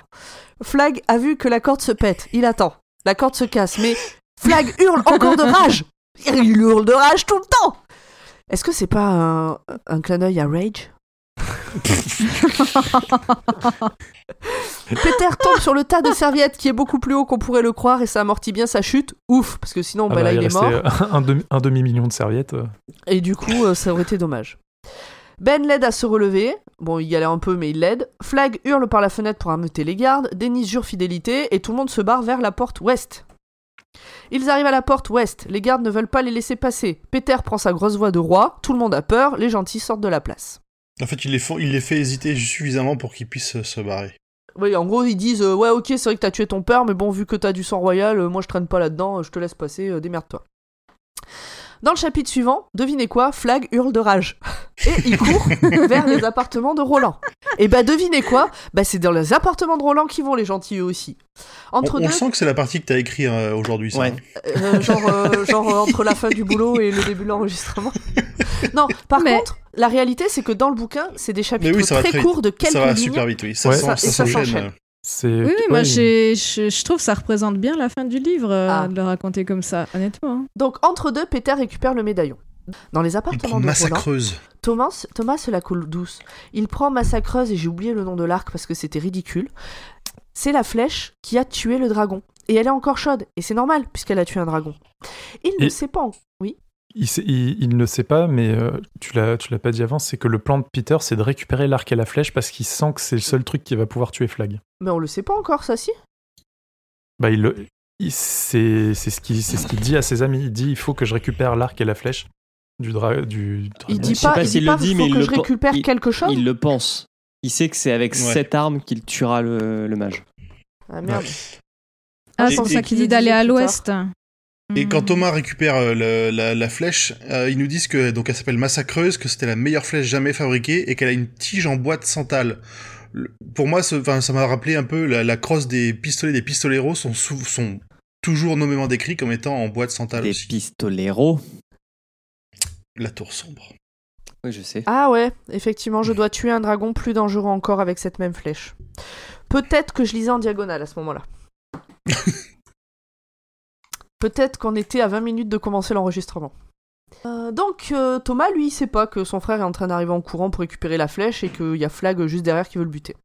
[SPEAKER 1] Flag a vu que la corde se pète. Il attend. La corde se casse, mais Flag hurle encore de rage. Il hurle de rage tout le temps. Est-ce que c'est pas un, un clin d'œil à Rage Peter tombe sur le tas de serviettes qui est beaucoup plus haut qu'on pourrait le croire et ça amortit bien sa chute. Ouf, parce que sinon,
[SPEAKER 6] Ah
[SPEAKER 1] bah,
[SPEAKER 6] bah,
[SPEAKER 1] là, il, est
[SPEAKER 6] restait,
[SPEAKER 1] mort.
[SPEAKER 6] euh, un, demi, un demi-million de serviettes. euh.
[SPEAKER 1] Et du coup, euh, ça aurait été dommage. Ben l'aide à se relever. Bon, il galère un peu, mais il l'aide. Flag hurle par la fenêtre pour ameuter les gardes. Denis jure fidélité et tout le monde se barre vers la porte ouest. Ils arrivent à la porte ouest. Les gardes ne veulent pas les laisser passer. Peter prend sa grosse voix de roi. Tout le monde a peur. Les gentils sortent de la place.
[SPEAKER 4] En fait, il les, font- il les fait hésiter suffisamment pour qu'ils puissent se barrer.
[SPEAKER 1] Oui, en gros, ils disent euh, Ouais, ok, c'est vrai que t'as tué ton père, mais bon, vu que t'as du sang royal, euh, moi je traîne pas là-dedans, euh, je te laisse passer, démerde-toi. Dans le chapitre suivant, devinez quoi Flag hurle de rage. Et il court vers les appartements de Roland. Et bah, devinez quoi Bah, c'est dans les appartements de Roland qu'ils vont, les gentils eux aussi.
[SPEAKER 4] On,
[SPEAKER 1] Entre
[SPEAKER 4] on
[SPEAKER 1] deux,
[SPEAKER 4] sent que c'est la partie que t'as écrit euh, aujourd'hui, ça.
[SPEAKER 2] Ouais.
[SPEAKER 4] hein.
[SPEAKER 1] euh, genre, euh, genre euh, entre la fin du boulot et le début de l'enregistrement. Non, par
[SPEAKER 5] Mais-
[SPEAKER 1] contre, la réalité, c'est que dans le bouquin, c'est des chapitres
[SPEAKER 4] oui,
[SPEAKER 1] très,
[SPEAKER 4] très
[SPEAKER 1] courts de quelques
[SPEAKER 4] Ça va
[SPEAKER 1] lignes.
[SPEAKER 4] super vite, oui. Ça,
[SPEAKER 6] Ouais.
[SPEAKER 4] s'en-
[SPEAKER 1] Ça-
[SPEAKER 4] ça
[SPEAKER 1] et ça
[SPEAKER 4] s'enchaîne.
[SPEAKER 5] Oui, moi je, je trouve que ça représente bien la fin du livre euh,
[SPEAKER 1] Ah.
[SPEAKER 5] de le raconter comme ça, honnêtement. hein.
[SPEAKER 1] Donc, entre deux, Peter récupère le médaillon. Dans les
[SPEAKER 4] Il
[SPEAKER 1] appartements
[SPEAKER 4] prend
[SPEAKER 1] de Roland,
[SPEAKER 4] massacreuse.
[SPEAKER 1] Thomas, Thomas se la coule douce. Il prend Massacreuse et j'ai oublié le nom de l'arc parce que c'était ridicule. C'est la flèche qui a tué le dragon. Et elle est encore chaude. Et c'est normal puisqu'elle a tué un dragon. Il ne sait pas. en- Oui?
[SPEAKER 6] Il, sait- il- il ne sait pas, mais euh, tu l'as tu l'as pas dit avant, c'est que le plan de Peter, c'est de récupérer l'arc et la flèche parce qu'il sent que c'est le seul truc qui va pouvoir tuer Flag.
[SPEAKER 1] Mais on le sait pas encore, ça si?
[SPEAKER 6] Bah, il, le- il- c'est c'est ce qu'il c'est ce qu'il dit à ses amis. Il dit il faut que je récupère l'arc et la flèche du, dra du dragon.
[SPEAKER 1] Il dit pas,
[SPEAKER 2] pas
[SPEAKER 1] il dit
[SPEAKER 2] le
[SPEAKER 1] pas
[SPEAKER 2] dit,
[SPEAKER 1] faut
[SPEAKER 2] mais il
[SPEAKER 1] que
[SPEAKER 2] le
[SPEAKER 1] je récupère
[SPEAKER 2] il-
[SPEAKER 1] quelque chose.
[SPEAKER 2] Il le pense. Il sait que c'est avec
[SPEAKER 4] Ouais.
[SPEAKER 2] cette arme qu'il tuera le, le mage.
[SPEAKER 1] Ah merde.
[SPEAKER 5] Ah, c'est pour ça qu'il dit d'aller à l'ouest.
[SPEAKER 4] Et
[SPEAKER 5] Hmm.
[SPEAKER 4] quand Thomas récupère euh, le- la, la flèche, euh, ils nous disent que donc elle s'appelle Massacreuse, que c'était la meilleure flèche jamais fabriquée et qu'elle a une tige en bois de santal. Le- pour moi, ce- ça m'a rappelé un peu la, la crosse des pistolets des pistoleros sont, sou- sont toujours nommément décrits comme étant en bois de santal
[SPEAKER 2] Des
[SPEAKER 4] aussi.
[SPEAKER 2] pistoleros?
[SPEAKER 4] La tour sombre.
[SPEAKER 2] Oui, je sais.
[SPEAKER 1] Ah ouais, effectivement, je dois tuer un dragon plus dangereux encore avec cette même flèche. Peut-être que je lisais en diagonale à ce moment-là. Peut-être qu'on était à 20 minutes de commencer l'enregistrement. Euh, donc euh, Thomas, lui, il sait pas que son frère est en train d'arriver en courant pour récupérer la flèche et qu'il y a Flag juste derrière qui veut le buter.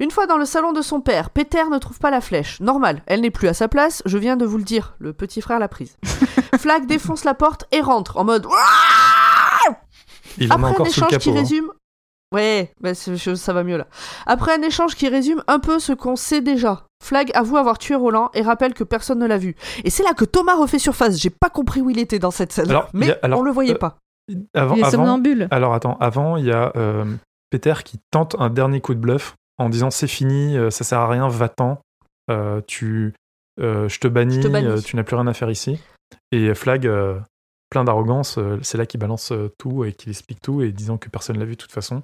[SPEAKER 1] Une fois dans le salon de son père, Peter ne trouve pas la flèche. Normal, elle n'est plus à sa place, je viens de vous le dire, le petit frère l'a prise. Flag défonce la porte et rentre en mode
[SPEAKER 6] Il
[SPEAKER 1] après un échange qui
[SPEAKER 6] hein.
[SPEAKER 1] résume. Ouais, bah, ça va mieux là. Après un échange qui résume un peu ce qu'on sait déjà, Flag avoue avoir tué Roland et rappelle que personne ne l'a vu. Et c'est là que Thomas refait surface. J'ai pas compris où il était dans cette scène.
[SPEAKER 6] Alors,
[SPEAKER 1] mais
[SPEAKER 6] a- alors,
[SPEAKER 1] on le voyait
[SPEAKER 6] euh,
[SPEAKER 1] pas.
[SPEAKER 6] Avant,
[SPEAKER 5] Il est
[SPEAKER 6] avant-
[SPEAKER 5] somnambule.
[SPEAKER 6] alors attends, avant, il y a euh, Peter qui tente un dernier coup de bluff en disant c'est fini, euh, ça sert à rien, va-t'en, euh, tu, euh, je te bannis, euh, tu n'as plus rien à faire ici. Et Flag, euh, plein d'arrogance, euh, c'est là qu'il balance euh, tout et qu'il explique tout et disant que personne l'a vu de toute façon.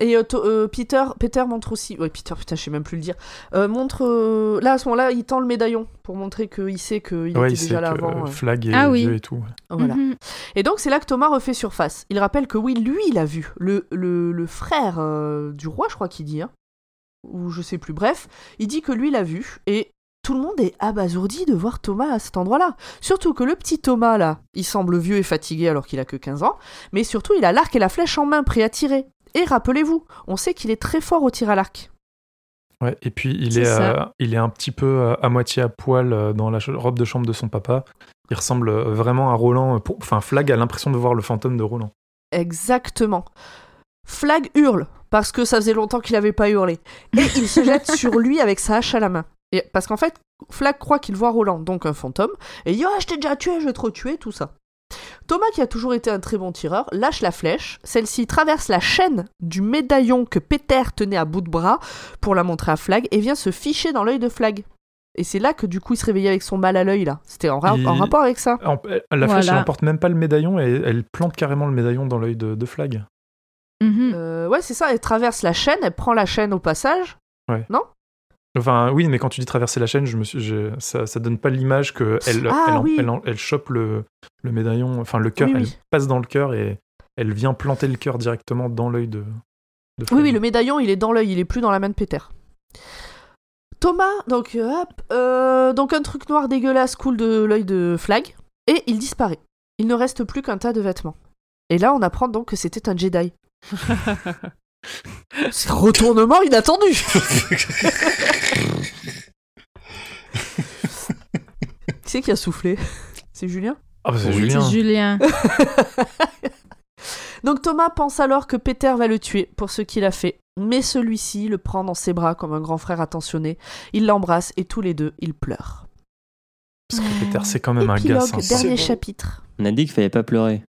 [SPEAKER 1] Et euh, euh, Peter, Peter montre aussi. Ouais, Peter, putain, je sais même plus le dire. Euh, montre. euh, Là, à ce moment-là, il tend le médaillon pour montrer qu'il sait qu'il
[SPEAKER 6] ouais,
[SPEAKER 1] était
[SPEAKER 6] il sait
[SPEAKER 1] déjà là
[SPEAKER 6] que
[SPEAKER 1] avant.
[SPEAKER 6] Flag est
[SPEAKER 5] Ah oui.
[SPEAKER 6] et tout.
[SPEAKER 1] Voilà.
[SPEAKER 5] Mhm.
[SPEAKER 1] Et donc, c'est là que Thomas refait surface. Il rappelle que oui, lui, il a vu. Le, le, le frère euh, du roi, je crois qu'il dit. hein. Ou je sais plus. Bref, il dit que lui, il a vu. Et tout le monde est abasourdi de voir Thomas à cet endroit-là. Surtout que le petit Thomas, là, il semble vieux et fatigué alors qu'il a que 15 ans. Mais surtout, il a l'arc et la flèche en main, prêt à tirer. Et rappelez-vous, on sait qu'il est très fort au tir à l'arc.
[SPEAKER 6] Ouais, et puis il est, euh, il est un petit peu euh, à moitié à poil euh, dans la robe de chambre de son papa. Il ressemble vraiment à Roland. pour- Enfin, Flag a l'impression de voir le fantôme de Roland.
[SPEAKER 1] Exactement. Flag hurle, parce que ça faisait longtemps qu'il n'avait pas hurlé. Et il se jette sur lui avec sa hache à la main. Et, parce qu'en fait, Flag croit qu'il voit Roland, donc un fantôme, et il dit Ah, je t'ai déjà tué, je vais te retuer, tout ça. Thomas, qui a toujours été un très bon tireur, lâche la flèche. Celle-ci traverse la chaîne du médaillon que Peter tenait à bout de bras pour la montrer à Flag et vient se ficher dans l'œil de Flag. Et c'est là que du coup il se réveillait avec son mal à l'œil là. C'était en, ra-
[SPEAKER 6] Il-
[SPEAKER 1] en rapport avec ça.
[SPEAKER 6] En- La flèche,
[SPEAKER 5] Voilà.
[SPEAKER 6] elle emporte même pas le médaillon et elle plante carrément le médaillon dans l'œil de, de Flag.
[SPEAKER 5] Mhm.
[SPEAKER 1] Euh, ouais, c'est ça, elle traverse la chaîne, elle prend la chaîne au passage.
[SPEAKER 6] Enfin, oui, mais quand tu dis traverser la chaîne, je me suis, je- ça, ça donne pas l'image que elle,
[SPEAKER 1] Ah,
[SPEAKER 6] elle,
[SPEAKER 1] oui.
[SPEAKER 6] elle, elle chope le, le médaillon, enfin le cœur,
[SPEAKER 1] Oui,
[SPEAKER 6] elle
[SPEAKER 1] oui.
[SPEAKER 6] passe dans le cœur et elle vient planter le cœur directement dans l'œil de, de
[SPEAKER 1] Oui,
[SPEAKER 6] Flag.
[SPEAKER 1] oui, le médaillon, il est dans l'œil, il est plus dans la main de Peter. Thomas, donc, euh, hop, euh, donc un truc noir dégueulasse coule de l'œil de Flag, et il disparaît. Il ne reste plus qu'un tas de vêtements. Et là, on apprend donc que c'était un Jedi. C'est un retournement inattendu Qui c'est qui a soufflé? C'est Julien?
[SPEAKER 6] Ah, bah, c'est
[SPEAKER 2] Oui.
[SPEAKER 6] Julien.
[SPEAKER 5] C'est Julien.
[SPEAKER 1] Donc Thomas pense alors que Peter va le tuer pour ce qu'il a fait. Mais celui-ci le prend dans ses bras comme un grand frère attentionné. Il l'embrasse et tous les deux, ils pleurent.
[SPEAKER 6] Parce que Peter, c'est quand même un gars
[SPEAKER 1] Épilogue,
[SPEAKER 6] sympa.
[SPEAKER 1] dernier chapitre.
[SPEAKER 2] On a dit qu'il fallait pas pleurer.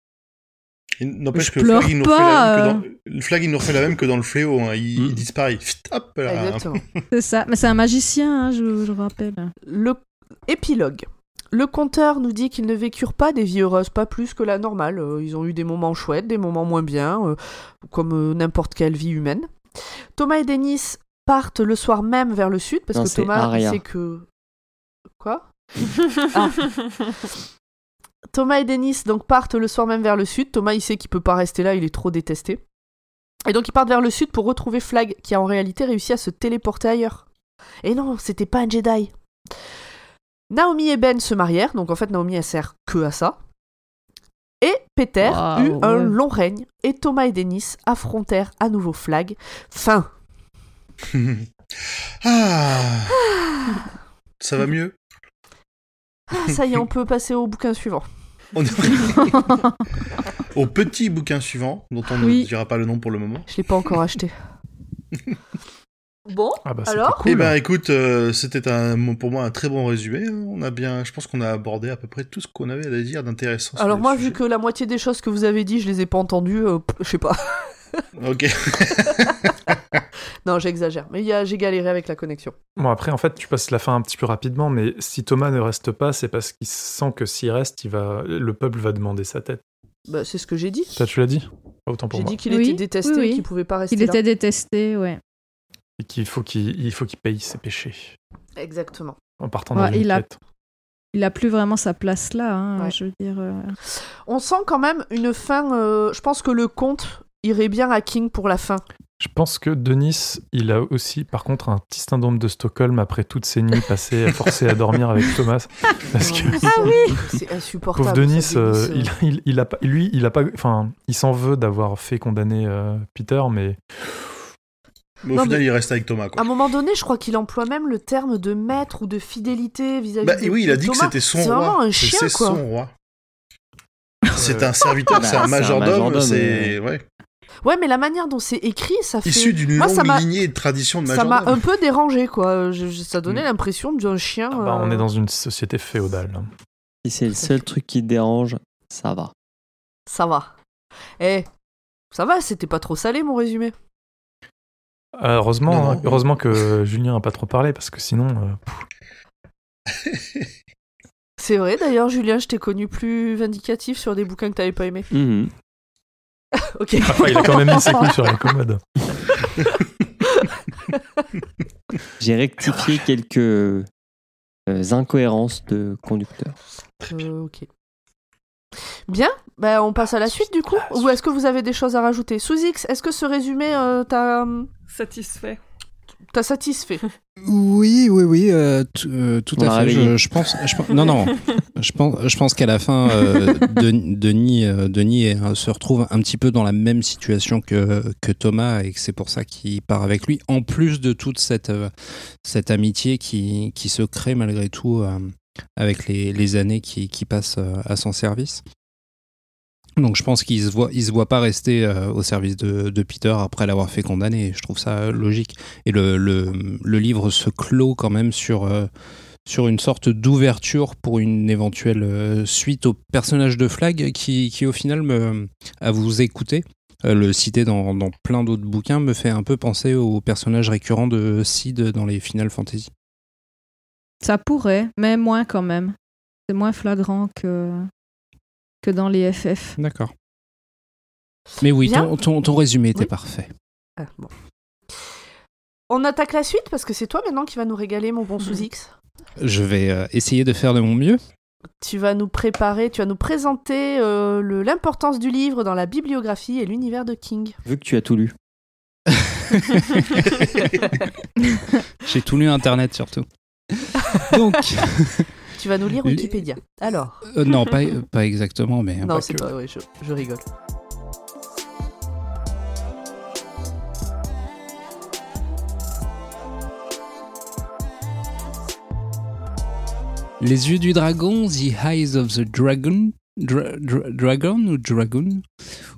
[SPEAKER 4] Il N'empêche que
[SPEAKER 5] pleure
[SPEAKER 4] Flag, il nous
[SPEAKER 5] pas,
[SPEAKER 4] refait la même que
[SPEAKER 5] euh.
[SPEAKER 4] dans... le Flag, il nous refait la même que dans le fléau. hein. Il,
[SPEAKER 2] Mm.
[SPEAKER 4] il disparaît. Hop là.
[SPEAKER 5] C'est ça. Mais c'est un magicien, hein, je, je rappelle.
[SPEAKER 1] Le épilogue. Le conteur nous dit qu'ils ne vécurent pas des vies heureuses, pas plus que la normale. Euh, ils ont eu des moments chouettes, des moments moins bien, euh, comme euh, n'importe quelle vie humaine. Thomas et Denis partent le soir même vers le sud parce
[SPEAKER 2] Non,
[SPEAKER 1] que Thomas sait que quoi? Ah. Thomas et Denis donc partent le soir même vers le sud. Thomas il sait qu'il peut pas rester là, il est trop détesté. Et donc ils partent vers le sud pour retrouver Flag qui a en réalité réussi à se téléporter ailleurs. Et non, c'était pas un Jedi. Naomi et Ben se marièrent, donc en fait Naomi elle sert que à ça. Et Peter eut un long règne et Thomas et Denis affrontèrent à nouveau Flag. Fin.
[SPEAKER 4] ah. Ça va mieux?
[SPEAKER 1] Ah, ça y est, on peut passer au bouquin suivant.
[SPEAKER 4] On- Au petit bouquin suivant, dont on
[SPEAKER 5] Oui.
[SPEAKER 4] ne dira pas le nom pour le moment.
[SPEAKER 1] Je l'ai pas encore acheté. Bon,
[SPEAKER 6] Ah bah,
[SPEAKER 1] alors
[SPEAKER 6] cool.
[SPEAKER 4] Eh ben écoute, euh, c'était un, pour moi un très bon résumé. On a bien, je pense qu'on a abordé à peu près tout ce qu'on avait à dire d'intéressant.
[SPEAKER 1] Alors moi, vu que la moitié des choses que vous avez dit, je les ai pas entendues, euh, je sais pas.
[SPEAKER 4] Ok.
[SPEAKER 1] Non, j'exagère. Mais il y a- j'ai galéré avec la connexion.
[SPEAKER 6] Bon, après, en fait, tu passes la fin un petit peu rapidement, mais si Thomas ne reste pas, c'est parce qu'il sent que s'il reste, il va... le peuple va demander sa tête.
[SPEAKER 1] Bah, c'est ce que j'ai dit.
[SPEAKER 6] Ça, tu l'as dit? Autant pour
[SPEAKER 1] J'ai dit qu'il
[SPEAKER 5] Oui,
[SPEAKER 1] était détesté
[SPEAKER 5] oui, oui.
[SPEAKER 1] et qu'il pouvait pas rester
[SPEAKER 5] Il
[SPEAKER 1] là.
[SPEAKER 5] était détesté, ouais.
[SPEAKER 6] Et qu'il faut qu'il il faut qu'il paye ses péchés
[SPEAKER 1] Exactement.
[SPEAKER 6] en partant
[SPEAKER 5] Ouais,
[SPEAKER 6] dans une
[SPEAKER 5] il a-
[SPEAKER 6] quête.
[SPEAKER 5] Il a plus vraiment sa place là, hein,
[SPEAKER 1] Ouais.
[SPEAKER 5] je veux dire. euh.
[SPEAKER 1] On sent quand même une fin. euh, je pense que le conte irait bien à King pour la fin.
[SPEAKER 6] Je pense que Denis, il a aussi, par contre, un petit syndrome de Stockholm après toutes ces nuits passées forcées à dormir avec Thomas. Parce que
[SPEAKER 1] Ah oui C'est insupportable.
[SPEAKER 6] pauvre Denis, euh, il, il, il a pas, lui, il a pas, enfin, il s'en veut d'avoir fait condamner euh, Peter, mais
[SPEAKER 4] Mais au
[SPEAKER 1] Non,
[SPEAKER 4] final,
[SPEAKER 1] mais-
[SPEAKER 4] il reste avec Thomas.
[SPEAKER 1] À
[SPEAKER 4] Quoi.
[SPEAKER 1] un moment donné, je crois qu'il emploie même le terme de maître ou de fidélité vis-à-vis
[SPEAKER 4] Bah
[SPEAKER 1] de
[SPEAKER 4] oui, il a dit que c'était son
[SPEAKER 1] C'est
[SPEAKER 4] roi.
[SPEAKER 1] vraiment un
[SPEAKER 4] Que
[SPEAKER 1] chien,
[SPEAKER 4] C'est son roi. C'est un serviteur,
[SPEAKER 2] Bah,
[SPEAKER 4] c'est un majordome, c'est ouais.
[SPEAKER 1] Ouais, mais la manière dont c'est écrit, ça fait.
[SPEAKER 4] Issu d'une
[SPEAKER 1] Moi, ça
[SPEAKER 4] longue
[SPEAKER 1] m'a-
[SPEAKER 4] lignée de tradition de
[SPEAKER 1] Ça m'a un peu dérangé, quoi. Je- je- ça donnait
[SPEAKER 6] Mm.
[SPEAKER 1] l'impression d'un chien.
[SPEAKER 6] Ah bah, on
[SPEAKER 1] euh,
[SPEAKER 6] est dans une société féodale. hein.
[SPEAKER 2] Si c'est le seul truc qui te dérange, ça va.
[SPEAKER 1] Ça va. Eh, ça va, c'était pas trop salé mon résumé.
[SPEAKER 6] Euh, heureusement,
[SPEAKER 4] Non,
[SPEAKER 6] hein,
[SPEAKER 4] non.
[SPEAKER 6] heureusement que Julien a pas trop parlé parce que sinon, euh,
[SPEAKER 1] C'est vrai d'ailleurs, Julien, je t'ai connu plus vindicatif sur des bouquins que t'avais pas aimés.
[SPEAKER 2] Mhm.
[SPEAKER 1] Ok.
[SPEAKER 6] enfin, il a quand même mis ses couilles sur la commode.
[SPEAKER 2] J'ai rectifié quelques euh, incohérences de conducteur.
[SPEAKER 1] Euh, ok. Bien, bah, on passe à la suite du coup. Ou est-ce que vous avez des choses à rajouter? Sous X, est-ce que ce résumé euh, t'a
[SPEAKER 3] Satisfait.
[SPEAKER 1] T'a satisfait
[SPEAKER 7] Oui, oui, oui, euh, euh, tout
[SPEAKER 2] On
[SPEAKER 7] à fait. Je, je pense, je pense- non, non. je pense, je pense qu'à la fin, euh, Den- Denis, euh, Denis euh, se retrouve un petit peu dans la même situation que, que Thomas et que c'est pour ça qu'il part avec lui. En plus de toute cette, euh, cette amitié qui, qui se crée malgré tout euh, avec les, les années qui, qui passent euh, à son service. Donc je pense qu'il se se voit pas rester euh, au service de, Peter après l'avoir fait condamner. Je trouve ça logique. Et le, le, livre se clôt quand même sur, euh, sur une sorte d'ouverture pour une éventuelle euh, suite au personnage de Flag qui, qui au final, me, à vous écouter, euh, le citer dans, dans plein d'autres bouquins, me fait un peu penser au personnage récurrent de Sid dans les Final Fantasy.
[SPEAKER 5] Ça pourrait, mais moins quand même. C'est moins flagrant que, que dans les FF.
[SPEAKER 7] D'accord. Mais oui, ton, ton, ton résumé était
[SPEAKER 1] Oui.
[SPEAKER 7] parfait.
[SPEAKER 1] Ah, bon. On attaque la suite parce que c'est toi maintenant qui va nous régaler, mon bon Sous X.
[SPEAKER 7] Je vais euh, essayer de faire de mon mieux.
[SPEAKER 1] Tu vas nous préparer, tu vas nous présenter euh, le- l'importance du livre dans la bibliographie et l'univers de King.
[SPEAKER 2] Vu que tu as tout lu.
[SPEAKER 7] J'ai tout lu Internet surtout. Donc,
[SPEAKER 1] Tu vas nous lire
[SPEAKER 7] Les-
[SPEAKER 1] Wikipédia. Alors,
[SPEAKER 7] euh, non, pas, pas exactement, mais
[SPEAKER 1] non, c'est pas, ouais, je, je rigole.
[SPEAKER 7] Les yeux du dragon, The Eyes of the Dragon, Dra- Dra- Dragon ou Dragon,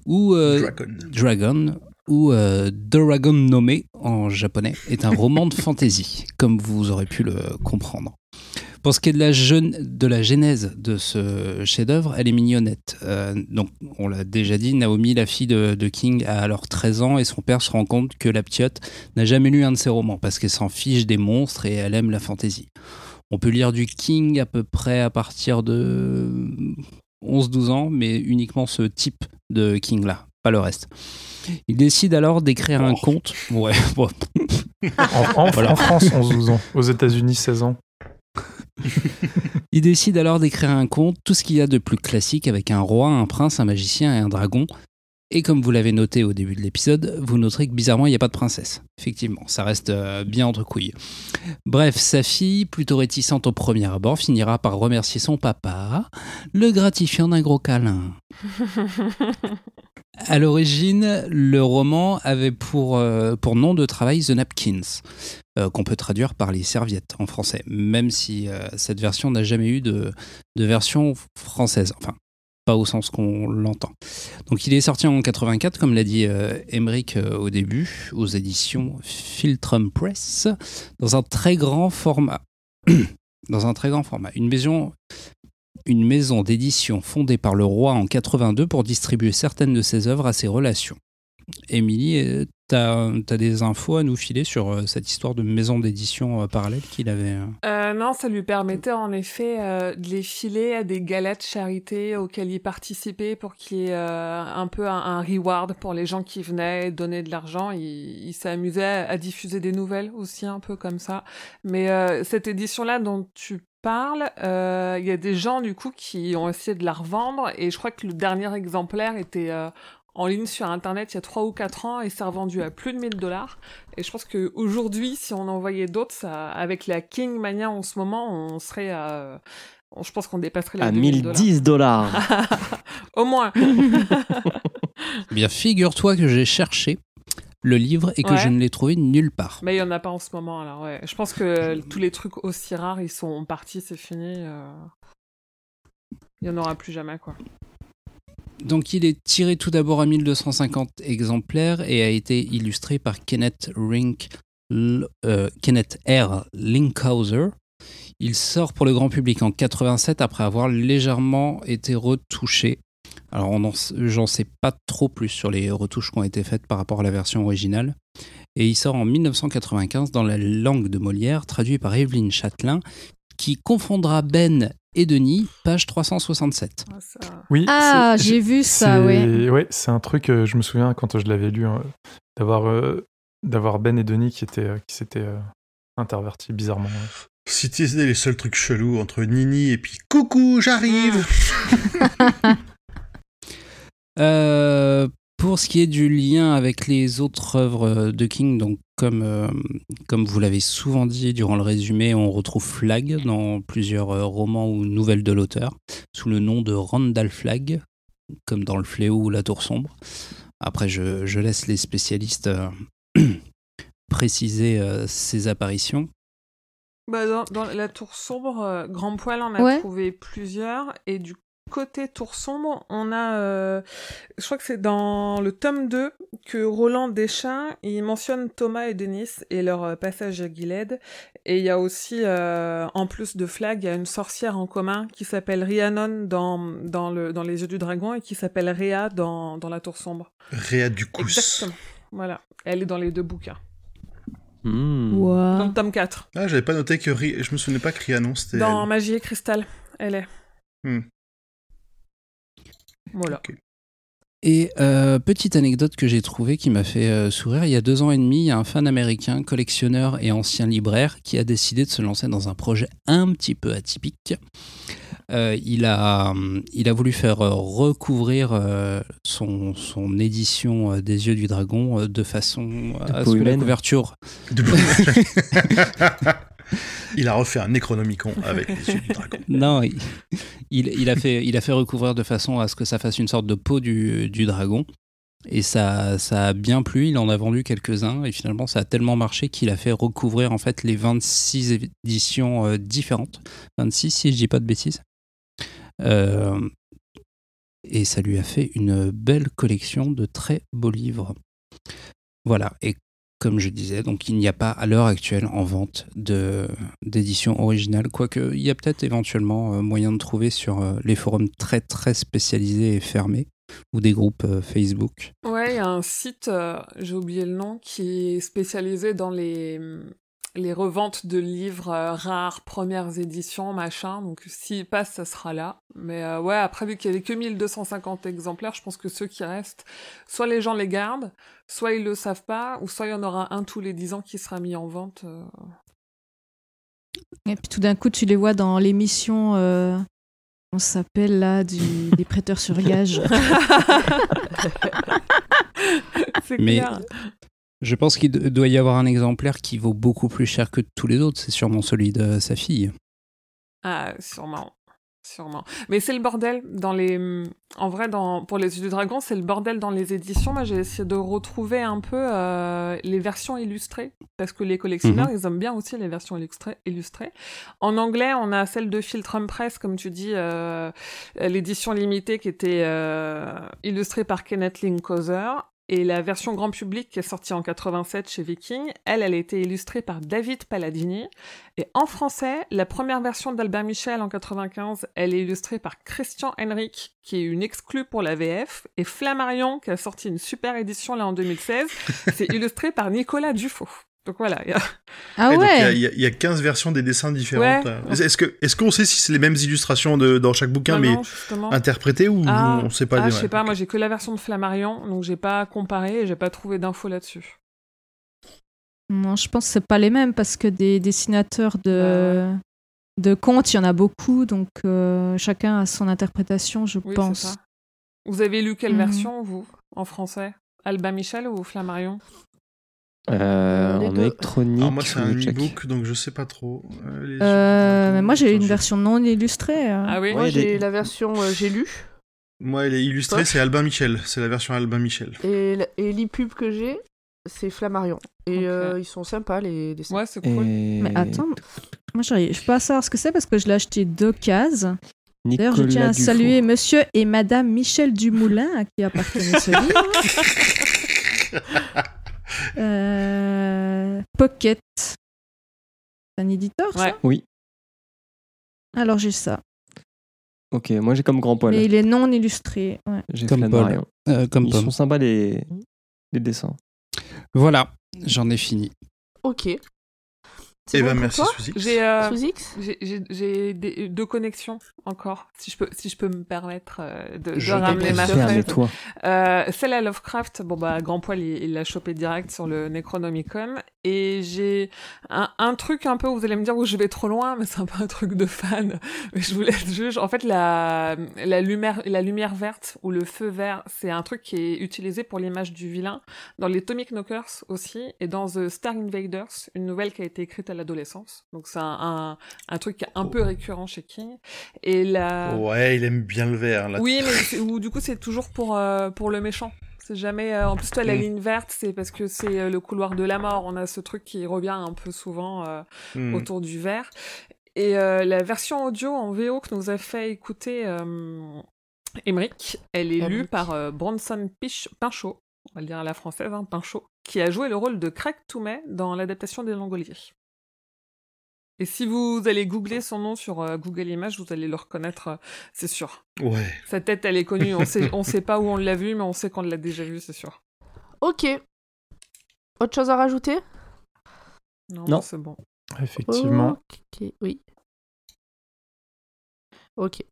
[SPEAKER 7] ou euh,
[SPEAKER 4] Dragon.
[SPEAKER 7] Dragon, ou euh, Dragon nommé en japonais, est un roman de fantasy, comme vous aurez pu le comprendre. Pour ce qui est de la, jeune, de la genèse de ce chef-d'œuvre, elle est mignonnette. Euh, donc, on l'a déjà dit, Naomi, la fille de, de King, a alors 13 ans et son père se rend compte que la ptiote n'a jamais lu un de ses romans parce qu'elle s'en fiche des monstres et elle aime la fantaisie. On peut lire du King à peu près à partir de 11-12 ans, mais uniquement ce type de King-là, pas le reste. Il décide alors d'écrire un conte. Ouais, bon,
[SPEAKER 6] En, en-
[SPEAKER 7] Voilà.
[SPEAKER 6] en France, 11-12 ans. Aux États-Unis, 16 ans.
[SPEAKER 7] Il décide alors d'écrire un conte, tout ce qu'il y a de plus classique avec un roi, un prince, un magicien et un dragon. Et comme vous l'avez noté au début de l'épisode, vous noterez que bizarrement, il n'y a pas de princesse. Effectivement, ça reste euh, bien entre couilles. Bref, sa fille, plutôt réticente au premier abord, finira par remercier son papa, le gratifiant d'un gros câlin. À l'origine, le roman avait pour, euh, pour nom de travail The Napkins, euh, qu'on peut traduire par les serviettes en français, même si euh, cette version n'a jamais eu de, de version française. Enfin, pas au sens qu'on l'entend. Donc il est sorti en 84, comme l'a dit Emmerich au début, aux éditions Philtrum Press, dans un très grand format. dans un très grand format. Une maison, une maison d'édition fondée par le roi en 82 pour distribuer certaines de ses œuvres à ses relations. Émilie, euh, t'as as des infos à nous filer sur euh, cette histoire de maison d'édition euh, parallèle qu'il avait euh
[SPEAKER 3] Euh, non, ça lui permettait en effet euh, de les filer à des galas de charité auxquelles il participait pour qu'il y ait euh, un peu un, reward pour les gens qui venaient donner de l'argent. Il, s'amusait à, diffuser des nouvelles aussi un peu comme ça. Mais euh, cette édition-là dont tu parles, euh, il y a des gens du coup qui ont essayé de la revendre et je crois que le dernier exemplaire était euh, en ligne sur internet il y a 3 ou 4 ans et s'est revendu à plus de 1000 dollars. Et je pense que aujourd'hui, si on envoyait d'autres, ça, avec la King Mania en ce moment, on serait à, je pense qu'on dépasserait les
[SPEAKER 2] À
[SPEAKER 3] 2000 dollars.
[SPEAKER 2] 1010 dollars.
[SPEAKER 3] Au moins.
[SPEAKER 7] Eh Bien, figure-toi que j'ai cherché le livre et que
[SPEAKER 3] Ouais.
[SPEAKER 7] je ne l'ai trouvé nulle part.
[SPEAKER 3] Mais il y en a pas en ce moment, alors ouais. Je pense que tous les trucs aussi rares, ils sont partis, c'est fini. euh. Il y en aura plus jamais, quoi.
[SPEAKER 7] Donc il est tiré tout d'abord à 1250 exemplaires et a été illustré par euh, Kenneth R. Linkhauser. Il sort pour le grand public en 87 après avoir légèrement été retouché. Alors j'en sais pas trop plus sur les retouches qui ont été faites par rapport à la version originale. Et il sort en 1995 dans la langue de Molière, traduit par Evelyne Châtelain, qui confondra Ben et Denis, page 367.
[SPEAKER 3] Ah, ça-
[SPEAKER 6] Oui.
[SPEAKER 5] Ah,
[SPEAKER 6] c'est-
[SPEAKER 5] j'ai vu ça, ouais.
[SPEAKER 6] Ouais, c'est un truc, euh, je me souviens quand je l'avais lu, hein, d'avoir euh, d'avoir Ben et Denis qui, étaient, euh, qui s'étaient euh, intervertis bizarrement. ouais.
[SPEAKER 4] Si c'était les seuls trucs chelous entre Nini et puis coucou, j'arrive.
[SPEAKER 7] Pour ce qui est du lien avec les autres œuvres de King, donc comme, euh, comme vous l'avez souvent dit durant le résumé, on retrouve Flag dans plusieurs euh, romans ou nouvelles de l'auteur, sous le nom de Randall Flag, comme dans Le Fléau ou La Tour Sombre. Après, je, je laisse les spécialistes euh, préciser euh, ces apparitions.
[SPEAKER 3] Bah, dans, dans la tour sombre, euh, Grand Poil en a
[SPEAKER 5] Ouais.
[SPEAKER 3] trouvé plusieurs. Et du côté tour sombre, on a. euh, je crois que c'est dans le tome 2 que Roland Deschamps il mentionne Thomas et Denis et leur euh, passage à Gilead. Et il y a aussi, euh, en plus de Flag, il y a une sorcière en commun qui s'appelle Rhiannon dans, dans, le, dans Les Yeux du Dragon et qui s'appelle Rhea dans, dans La Tour Sombre.
[SPEAKER 4] Réa du coup.
[SPEAKER 3] Exactement. Voilà. Elle est dans les deux bouquins.
[SPEAKER 2] Hmm.
[SPEAKER 3] Dans
[SPEAKER 5] Ouah.
[SPEAKER 3] le tome 4.
[SPEAKER 4] Ah, j'avais pas noté que Ri- je me souvenais pas que Rhiannon c'était.
[SPEAKER 3] Dans
[SPEAKER 4] elle.
[SPEAKER 3] Magie et Cristal, elle est.
[SPEAKER 4] Hmm.
[SPEAKER 3] Voilà.
[SPEAKER 7] Et euh, petite anecdote que j'ai trouvée qui m'a fait euh, sourire, il y a deux ans et demi, il y a un fan américain, collectionneur et ancien libraire qui a décidé de se lancer dans un projet un petit peu atypique. Euh, il, a, il a voulu faire recouvrir euh, son, son édition euh, des Yeux du Dragon euh, de façon à
[SPEAKER 2] peau
[SPEAKER 7] ce que la couverture
[SPEAKER 4] De- Il a refait un Necronomicon avec les yeux du dragon.
[SPEAKER 7] Non, il, a fait, recouvrir de façon à ce que ça fasse une sorte de peau du, dragon. Et ça, ça a bien plu, il en a vendu quelques-uns et finalement ça a tellement marché qu'il a fait recouvrir en fait les 26 éditions euh, différentes. 26 si je dis pas de bêtises. Euh, et ça lui a fait une belle collection de très beaux livres. Voilà, et comme je disais, donc il n'y a pas à l'heure actuelle en vente d'édition originale, quoique il y a peut-être éventuellement euh, moyen de trouver sur euh, les forums très très spécialisés et fermés ou des groupes euh, Facebook.
[SPEAKER 3] Ouais, il y a un site, j'ai oublié le nom, qui est spécialisé dans les, les reventes de livres euh, rares, premières éditions, machin. Donc s'il passe, ça sera là. Mais euh, ouais, après, vu qu'il y avait que 1250 exemplaires, je pense que ceux qui restent, soit les gens les gardent, soit ils le savent pas, ou soit il y en aura un tous les 10 ans qui sera mis en vente. euh.
[SPEAKER 5] Et puis tout d'un coup, tu les vois dans l'émission. euh, on s'appelle là du- des prêteurs sur gage.
[SPEAKER 3] C'est
[SPEAKER 7] Mais-
[SPEAKER 3] clair.
[SPEAKER 7] Je pense qu'il do- doit y avoir un exemplaire qui vaut beaucoup plus cher que tous les autres, c'est sûrement celui de sa fille.
[SPEAKER 3] Ah, sûrement. Sûrement. Mais c'est le bordel dans les. En vrai, dans... pour les yeux du dragon, c'est le bordel dans les éditions. Moi, j'ai essayé de retrouver un peu euh, les versions illustrées. Parce que les collectionneurs, ils aiment bien aussi les versions illustrées. En anglais, on a celle de Filtrum Press, comme tu dis, euh, l'édition limitée qui était euh, illustrée par Kenneth Linkhoser. Et la version grand public qui est sortie en 87 chez Viking, elle, elle a été illustrée par David Palladini. Et en français, la première version d'Albert Michel en 95, elle est illustrée par Christian Henrik, qui est une exclue pour la VF, et Flammarion, qui a sorti une super édition là en 2016, c'est illustré par Nicolas Dufaux. Donc voilà. il y a-
[SPEAKER 5] Ah
[SPEAKER 4] Et donc, il y a-
[SPEAKER 5] ouais
[SPEAKER 4] il y, a- il y a 15 versions des dessins différentes.
[SPEAKER 3] Ouais.
[SPEAKER 4] Est-ce que est-ce qu'on sait si c'est les mêmes illustrations de, dans chaque bouquin,
[SPEAKER 3] Non,
[SPEAKER 4] mais
[SPEAKER 3] non,
[SPEAKER 4] interprétées ou
[SPEAKER 3] Ah,
[SPEAKER 4] on sait pas
[SPEAKER 3] ah, je sais pas, moi j'ai que la version de Flammarion, donc j'ai pas comparé et j'ai pas trouvé d'infos là-dessus.
[SPEAKER 5] Non, je pense que c'est pas les mêmes parce que des dessinateurs de, de contes, il y en a beaucoup, donc euh, chacun a son interprétation, je
[SPEAKER 3] Oui,
[SPEAKER 5] pense.
[SPEAKER 3] ça. Vous avez lu quelle
[SPEAKER 5] Mhm.
[SPEAKER 3] version, vous, en français? Alba Michel ou Flammarion?
[SPEAKER 2] Euh, en électronique.
[SPEAKER 4] Alors moi c'est un e-book donc je sais pas trop. Euh,
[SPEAKER 5] Euh, mais moi j'ai une version non illustrée. euh.
[SPEAKER 3] Ah oui
[SPEAKER 1] Moi,
[SPEAKER 2] Ouais,
[SPEAKER 1] j'ai la version euh, j'ai lu
[SPEAKER 4] Moi elle est illustrée, c'est Albin Michel, c'est la version Albin Michel.
[SPEAKER 1] et, l'e-pub que j'ai, c'est Flammarion. Et euh, ils sont sympas les dessins.
[SPEAKER 3] Ouais, c'est cool.
[SPEAKER 2] Et...
[SPEAKER 5] Mais attends, moi j'arrive je peux pas savoir ce que c'est parce que je l'ai acheté deux cases D'ailleurs, je tiens à
[SPEAKER 2] Dufour.
[SPEAKER 5] saluer monsieur et madame Michel Dumoulin à qui appartenait ce livre. Euh, Pocket. C'est un éditeur, ça
[SPEAKER 3] Ouais.
[SPEAKER 2] Oui.
[SPEAKER 5] Alors j'ai ça.
[SPEAKER 2] Ok, moi j'ai comme grand poil.
[SPEAKER 5] Mais il est non illustré. ouais.
[SPEAKER 2] J'ai
[SPEAKER 7] Comme. Paul. Euh, comme
[SPEAKER 2] Ils
[SPEAKER 7] Pomme.
[SPEAKER 2] sont sympas les, les dessins.
[SPEAKER 7] Voilà, j'en ai fini.
[SPEAKER 1] Ok.
[SPEAKER 4] Eh
[SPEAKER 1] bon
[SPEAKER 4] ben merci Suzy.
[SPEAKER 3] J'ai euh, j'ai- j'ai j'ai des- deux connexions encore, si je peux, si je peux me permettre euh, de, de
[SPEAKER 4] Je
[SPEAKER 3] ramener ma feuille. Euh, celle à Lovecraft, bon bah Grand Poil il il l'a chopé direct sur le Necronomicon. Et j'ai un, un truc un peu où vous allez me dire où je vais trop loin mais c'est un peu un truc de fan. Mais je vous laisse juger en fait la la lumière la lumière verte ou le feu vert c'est un truc qui est utilisé pour l'image du vilain. Dans les Tomic Knockers aussi et dans The Star Invaders une nouvelle qui a été écrite à l'adolescence donc c'est un, un un truc un peu récurrent chez King et la
[SPEAKER 4] Ouais, il aime bien le vert. Là.
[SPEAKER 3] oui, mais du coup, c'est toujours pour, euh, pour le méchant. C'est jamais. euh, en plus, toi, la
[SPEAKER 4] Mm.
[SPEAKER 3] ligne verte, c'est parce que c'est euh, le couloir de la mort. On a ce truc qui revient un peu souvent euh,
[SPEAKER 4] Hmm.
[SPEAKER 3] autour du vert. Et euh, la version audio en VO que nous a fait écouter euh, Emmerich, elle est lue par euh, Bronson Pich- Pinchot, on va le dire à la française, hein, Pinchot, qui a joué le rôle de Craig Toumet dans l'adaptation des Langoliers. Et si vous allez googler son nom sur euh, Google Images, vous allez le reconnaître, euh, c'est sûr.
[SPEAKER 4] Ouais.
[SPEAKER 3] Sa tête, elle est connue. On sait, on sait pas où on l'a vu, mais on sait qu'on l'a déjà vu, c'est sûr.
[SPEAKER 1] Ok. Autre chose à rajouter?
[SPEAKER 3] Non,
[SPEAKER 2] Non.
[SPEAKER 3] c'est bon.
[SPEAKER 6] Effectivement.
[SPEAKER 1] Ok, oui. Ok.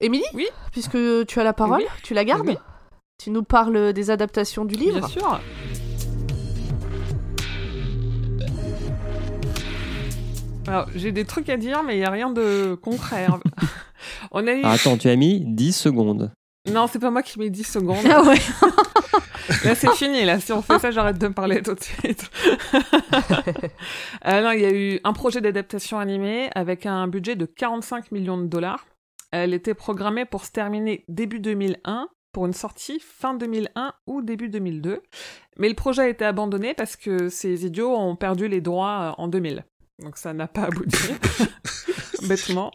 [SPEAKER 1] Émilie?
[SPEAKER 3] Oui.
[SPEAKER 1] Puisque tu as la parole,
[SPEAKER 3] Oui.
[SPEAKER 1] tu la gardes?
[SPEAKER 3] Oui.
[SPEAKER 1] Tu nous parles des adaptations du livre?
[SPEAKER 3] Bien sûr. Alors, j'ai des trucs à dire, mais il n'y a rien de concret. on a eu...
[SPEAKER 2] Ah, attends, tu as mis 10 secondes.
[SPEAKER 3] Non, c'est pas moi qui mets 10 secondes.
[SPEAKER 5] Ah ouais.
[SPEAKER 3] Là, c'est fini. Là, si on fait ça, j'arrête de me parler tout de suite. Euh, non, il y a eu un projet d'adaptation animée avec un budget de 45 millions de dollars. Elle était programmée pour se terminer début 2001 pour une sortie fin 2001 ou début 2002. Mais le projet a été abandonné parce que ces idiots ont perdu les droits euh, en 2000. Donc ça n'a pas abouti. Bêtement.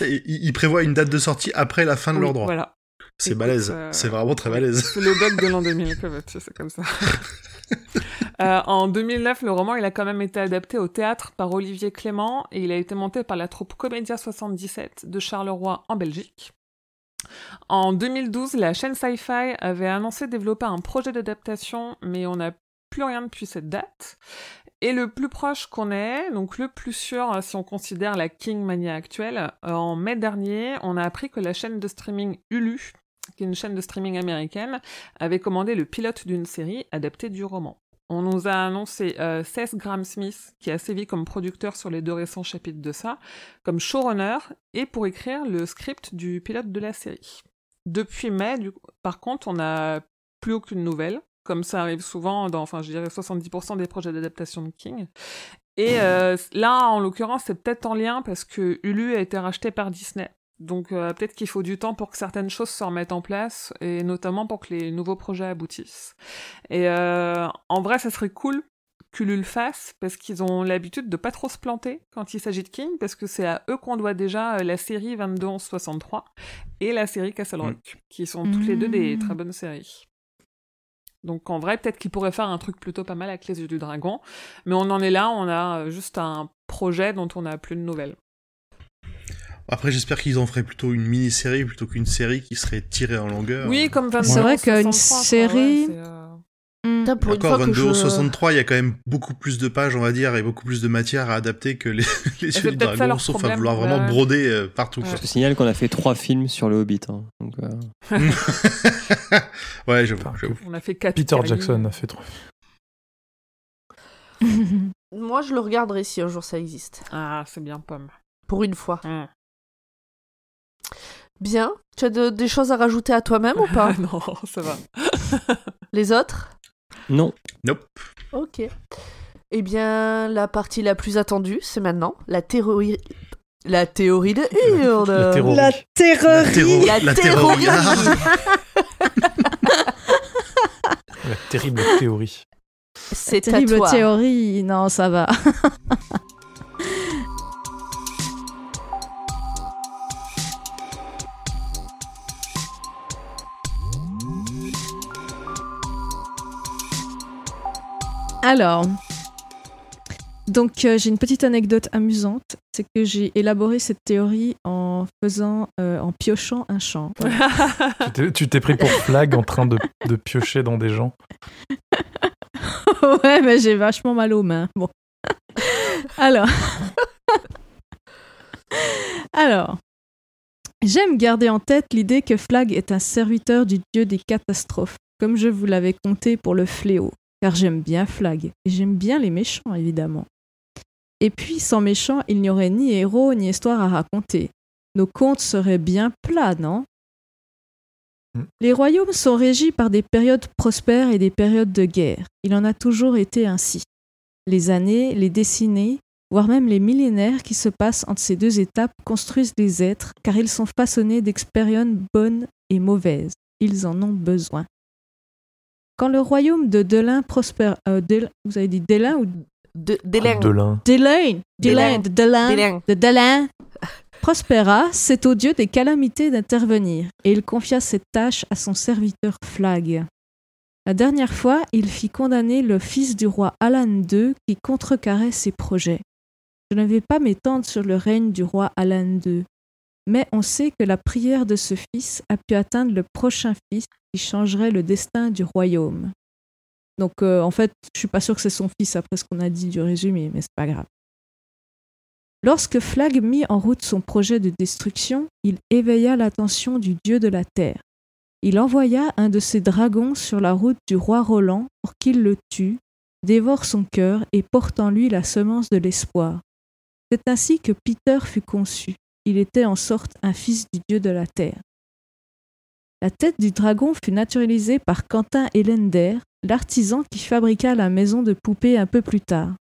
[SPEAKER 4] Il il prévoit une date de sortie après la fin de
[SPEAKER 3] Oui,
[SPEAKER 4] leur droit.
[SPEAKER 3] Voilà.
[SPEAKER 4] C'est balèze.
[SPEAKER 3] euh,
[SPEAKER 4] C'est vraiment très balèze.
[SPEAKER 3] C'est le bug de l'an 2000, que veux-tu, c'est comme ça. Euh, en 2009, le roman, il a quand même été adapté au théâtre par Olivier Clément et il a été monté par la troupe Comédia 77 de Charleroi en Belgique. En 2012, la chaîne Sci-Fi avait annoncé développer un projet d'adaptation, mais on n'a plus rien depuis cette date. Et le plus proche qu'on ait, donc le plus sûr euh, si on considère la King Mania actuelle, euh, en mai dernier, on a appris que la chaîne de streaming Hulu, qui est une chaîne de streaming américaine, avait commandé le pilote d'une série adaptée du roman. On nous a annoncé euh, Seth Graham-Smith, qui a sévi comme producteur sur les deux récents chapitres de ça, comme showrunner, et pour écrire le script du pilote de la série. Depuis mai, par contre, on n'a plus aucune nouvelle, comme ça arrive souvent dans, enfin, je dirais 70% des projets d'adaptation de King. Et euh, là, en l'occurrence, c'est peut-être en lien parce que Hulu a été racheté par Disney. Donc euh, peut-être qu'il faut du temps pour que certaines choses se remettent en place, et notamment pour que les nouveaux projets aboutissent. Et euh, en vrai, ça serait cool qu'Hulu le fasse, parce qu'ils ont l'habitude de pas trop se planter quand il s'agit de King, parce que c'est à eux qu'on doit déjà la série 22-11-63 et la série Castle Rock, qui sont toutes les deux des
[SPEAKER 5] Mm.
[SPEAKER 3] très bonnes séries. Donc en vrai, peut-être qu'ils pourraient faire un truc plutôt pas mal avec les yeux du dragon, mais on en est là, on a euh, juste un projet dont on n'a plus de nouvelles.
[SPEAKER 4] Après, j'espère qu'ils en feraient plutôt une mini-série plutôt qu'une série qui serait tirée en longueur.
[SPEAKER 3] Oui, comme 22
[SPEAKER 5] C'est vrai qu'une
[SPEAKER 3] 63, quoi,
[SPEAKER 5] série-
[SPEAKER 3] ouais,
[SPEAKER 5] Hmm.
[SPEAKER 1] Putain, pour
[SPEAKER 4] Encore
[SPEAKER 1] fois que
[SPEAKER 4] 22
[SPEAKER 1] je...
[SPEAKER 4] 63, il y a quand même beaucoup plus de pages, on va dire, et beaucoup plus de matière à adapter que les, les yeux du dragon, sauf à vouloir vraiment
[SPEAKER 3] ouais.
[SPEAKER 4] broder euh, partout.
[SPEAKER 3] Ouais.
[SPEAKER 2] Je te signale qu'on a fait trois films sur le Hobbit. hein. Donc, euh,
[SPEAKER 4] ouais, j'avoue.
[SPEAKER 6] Enfin.
[SPEAKER 3] On a fait 4
[SPEAKER 6] Peter Jackson a fait trop.
[SPEAKER 1] Moi, je le regarderai si un jour ça existe.
[SPEAKER 3] Ah, c'est bien pomme.
[SPEAKER 1] Pour une fois. Bien. Tu as de- des choses à rajouter à toi-même ou pas?
[SPEAKER 3] Non, ça va.
[SPEAKER 1] Les autres?
[SPEAKER 2] Non.
[SPEAKER 4] Nope.
[SPEAKER 1] Ok. Eh bien, la partie la plus attendue, c'est maintenant la théorie... La théorie de Hurde
[SPEAKER 6] La terror-
[SPEAKER 5] La
[SPEAKER 4] La,
[SPEAKER 5] terreur.
[SPEAKER 4] terro-
[SPEAKER 1] La
[SPEAKER 4] la
[SPEAKER 1] théorie.
[SPEAKER 6] La terrible théorie.
[SPEAKER 1] C'est à
[SPEAKER 5] Terrible
[SPEAKER 1] toi.
[SPEAKER 5] théorie. Non, ça va. Alors, donc euh, j'ai une petite anecdote amusante, c'est que j'ai élaboré cette théorie en faisant, euh, en piochant un champ. Voilà.
[SPEAKER 6] Tu t'es- pris pour flag en train de, de piocher dans des gens.
[SPEAKER 5] ouais, mais j'ai vachement mal aux mains. Bon. Alors. Alors. J'aime garder en tête l'idée que Flag est un serviteur du dieu des catastrophes, comme je vous l'avais conté pour le fléau, car j'aime bien Flag, et j'aime bien les méchants, évidemment. Et puis, sans méchants, il n'y aurait ni héros ni histoire à raconter. Nos contes seraient bien plats, non?
[SPEAKER 6] Hmm.
[SPEAKER 5] Les royaumes sont régis par des périodes prospères et des périodes de guerre. Il en a toujours été ainsi. Les années, les décennies, voire même les millénaires qui se passent entre ces deux étapes construisent les êtres, car ils sont façonnés d'expériences bonnes et mauvaises. Ils en ont besoin. Quand le royaume de Delin prospère... euh, Del- vous avez dit Delin ou
[SPEAKER 1] De,
[SPEAKER 6] l'un.
[SPEAKER 5] Delin Delin, de Delin,
[SPEAKER 1] Délin.
[SPEAKER 5] de Delin prospéra, c'est au dieu des calamités d'intervenir, et il confia cette tâche à son serviteur Flag. La dernière fois, il fit condamner le fils du roi Alan II qui contrecarrait ses projets. Je ne vais pas m'étendre sur le règne du roi Alan II, mais on sait que la prière de ce fils a pu atteindre le prochain fils qui changerait le destin du royaume. Donc euh, en fait, je suis pas sûre que c'est son fils après ce qu'on a dit du résumé, mais c'est pas grave. Lorsque Flag mit en route son projet de destruction, il éveilla l'attention du dieu de la terre. Il envoya un de ses dragons sur la route du roi Roland pour qu'il le tue, dévore son cœur et porte en lui la semence de l'espoir. C'est ainsi que Peter fut conçu. Il était en sorte un fils du dieu de la terre. La tête du dragon fut naturalisée par Quentin Hellender, l'artisan qui fabriqua la maison de poupées un peu plus tard.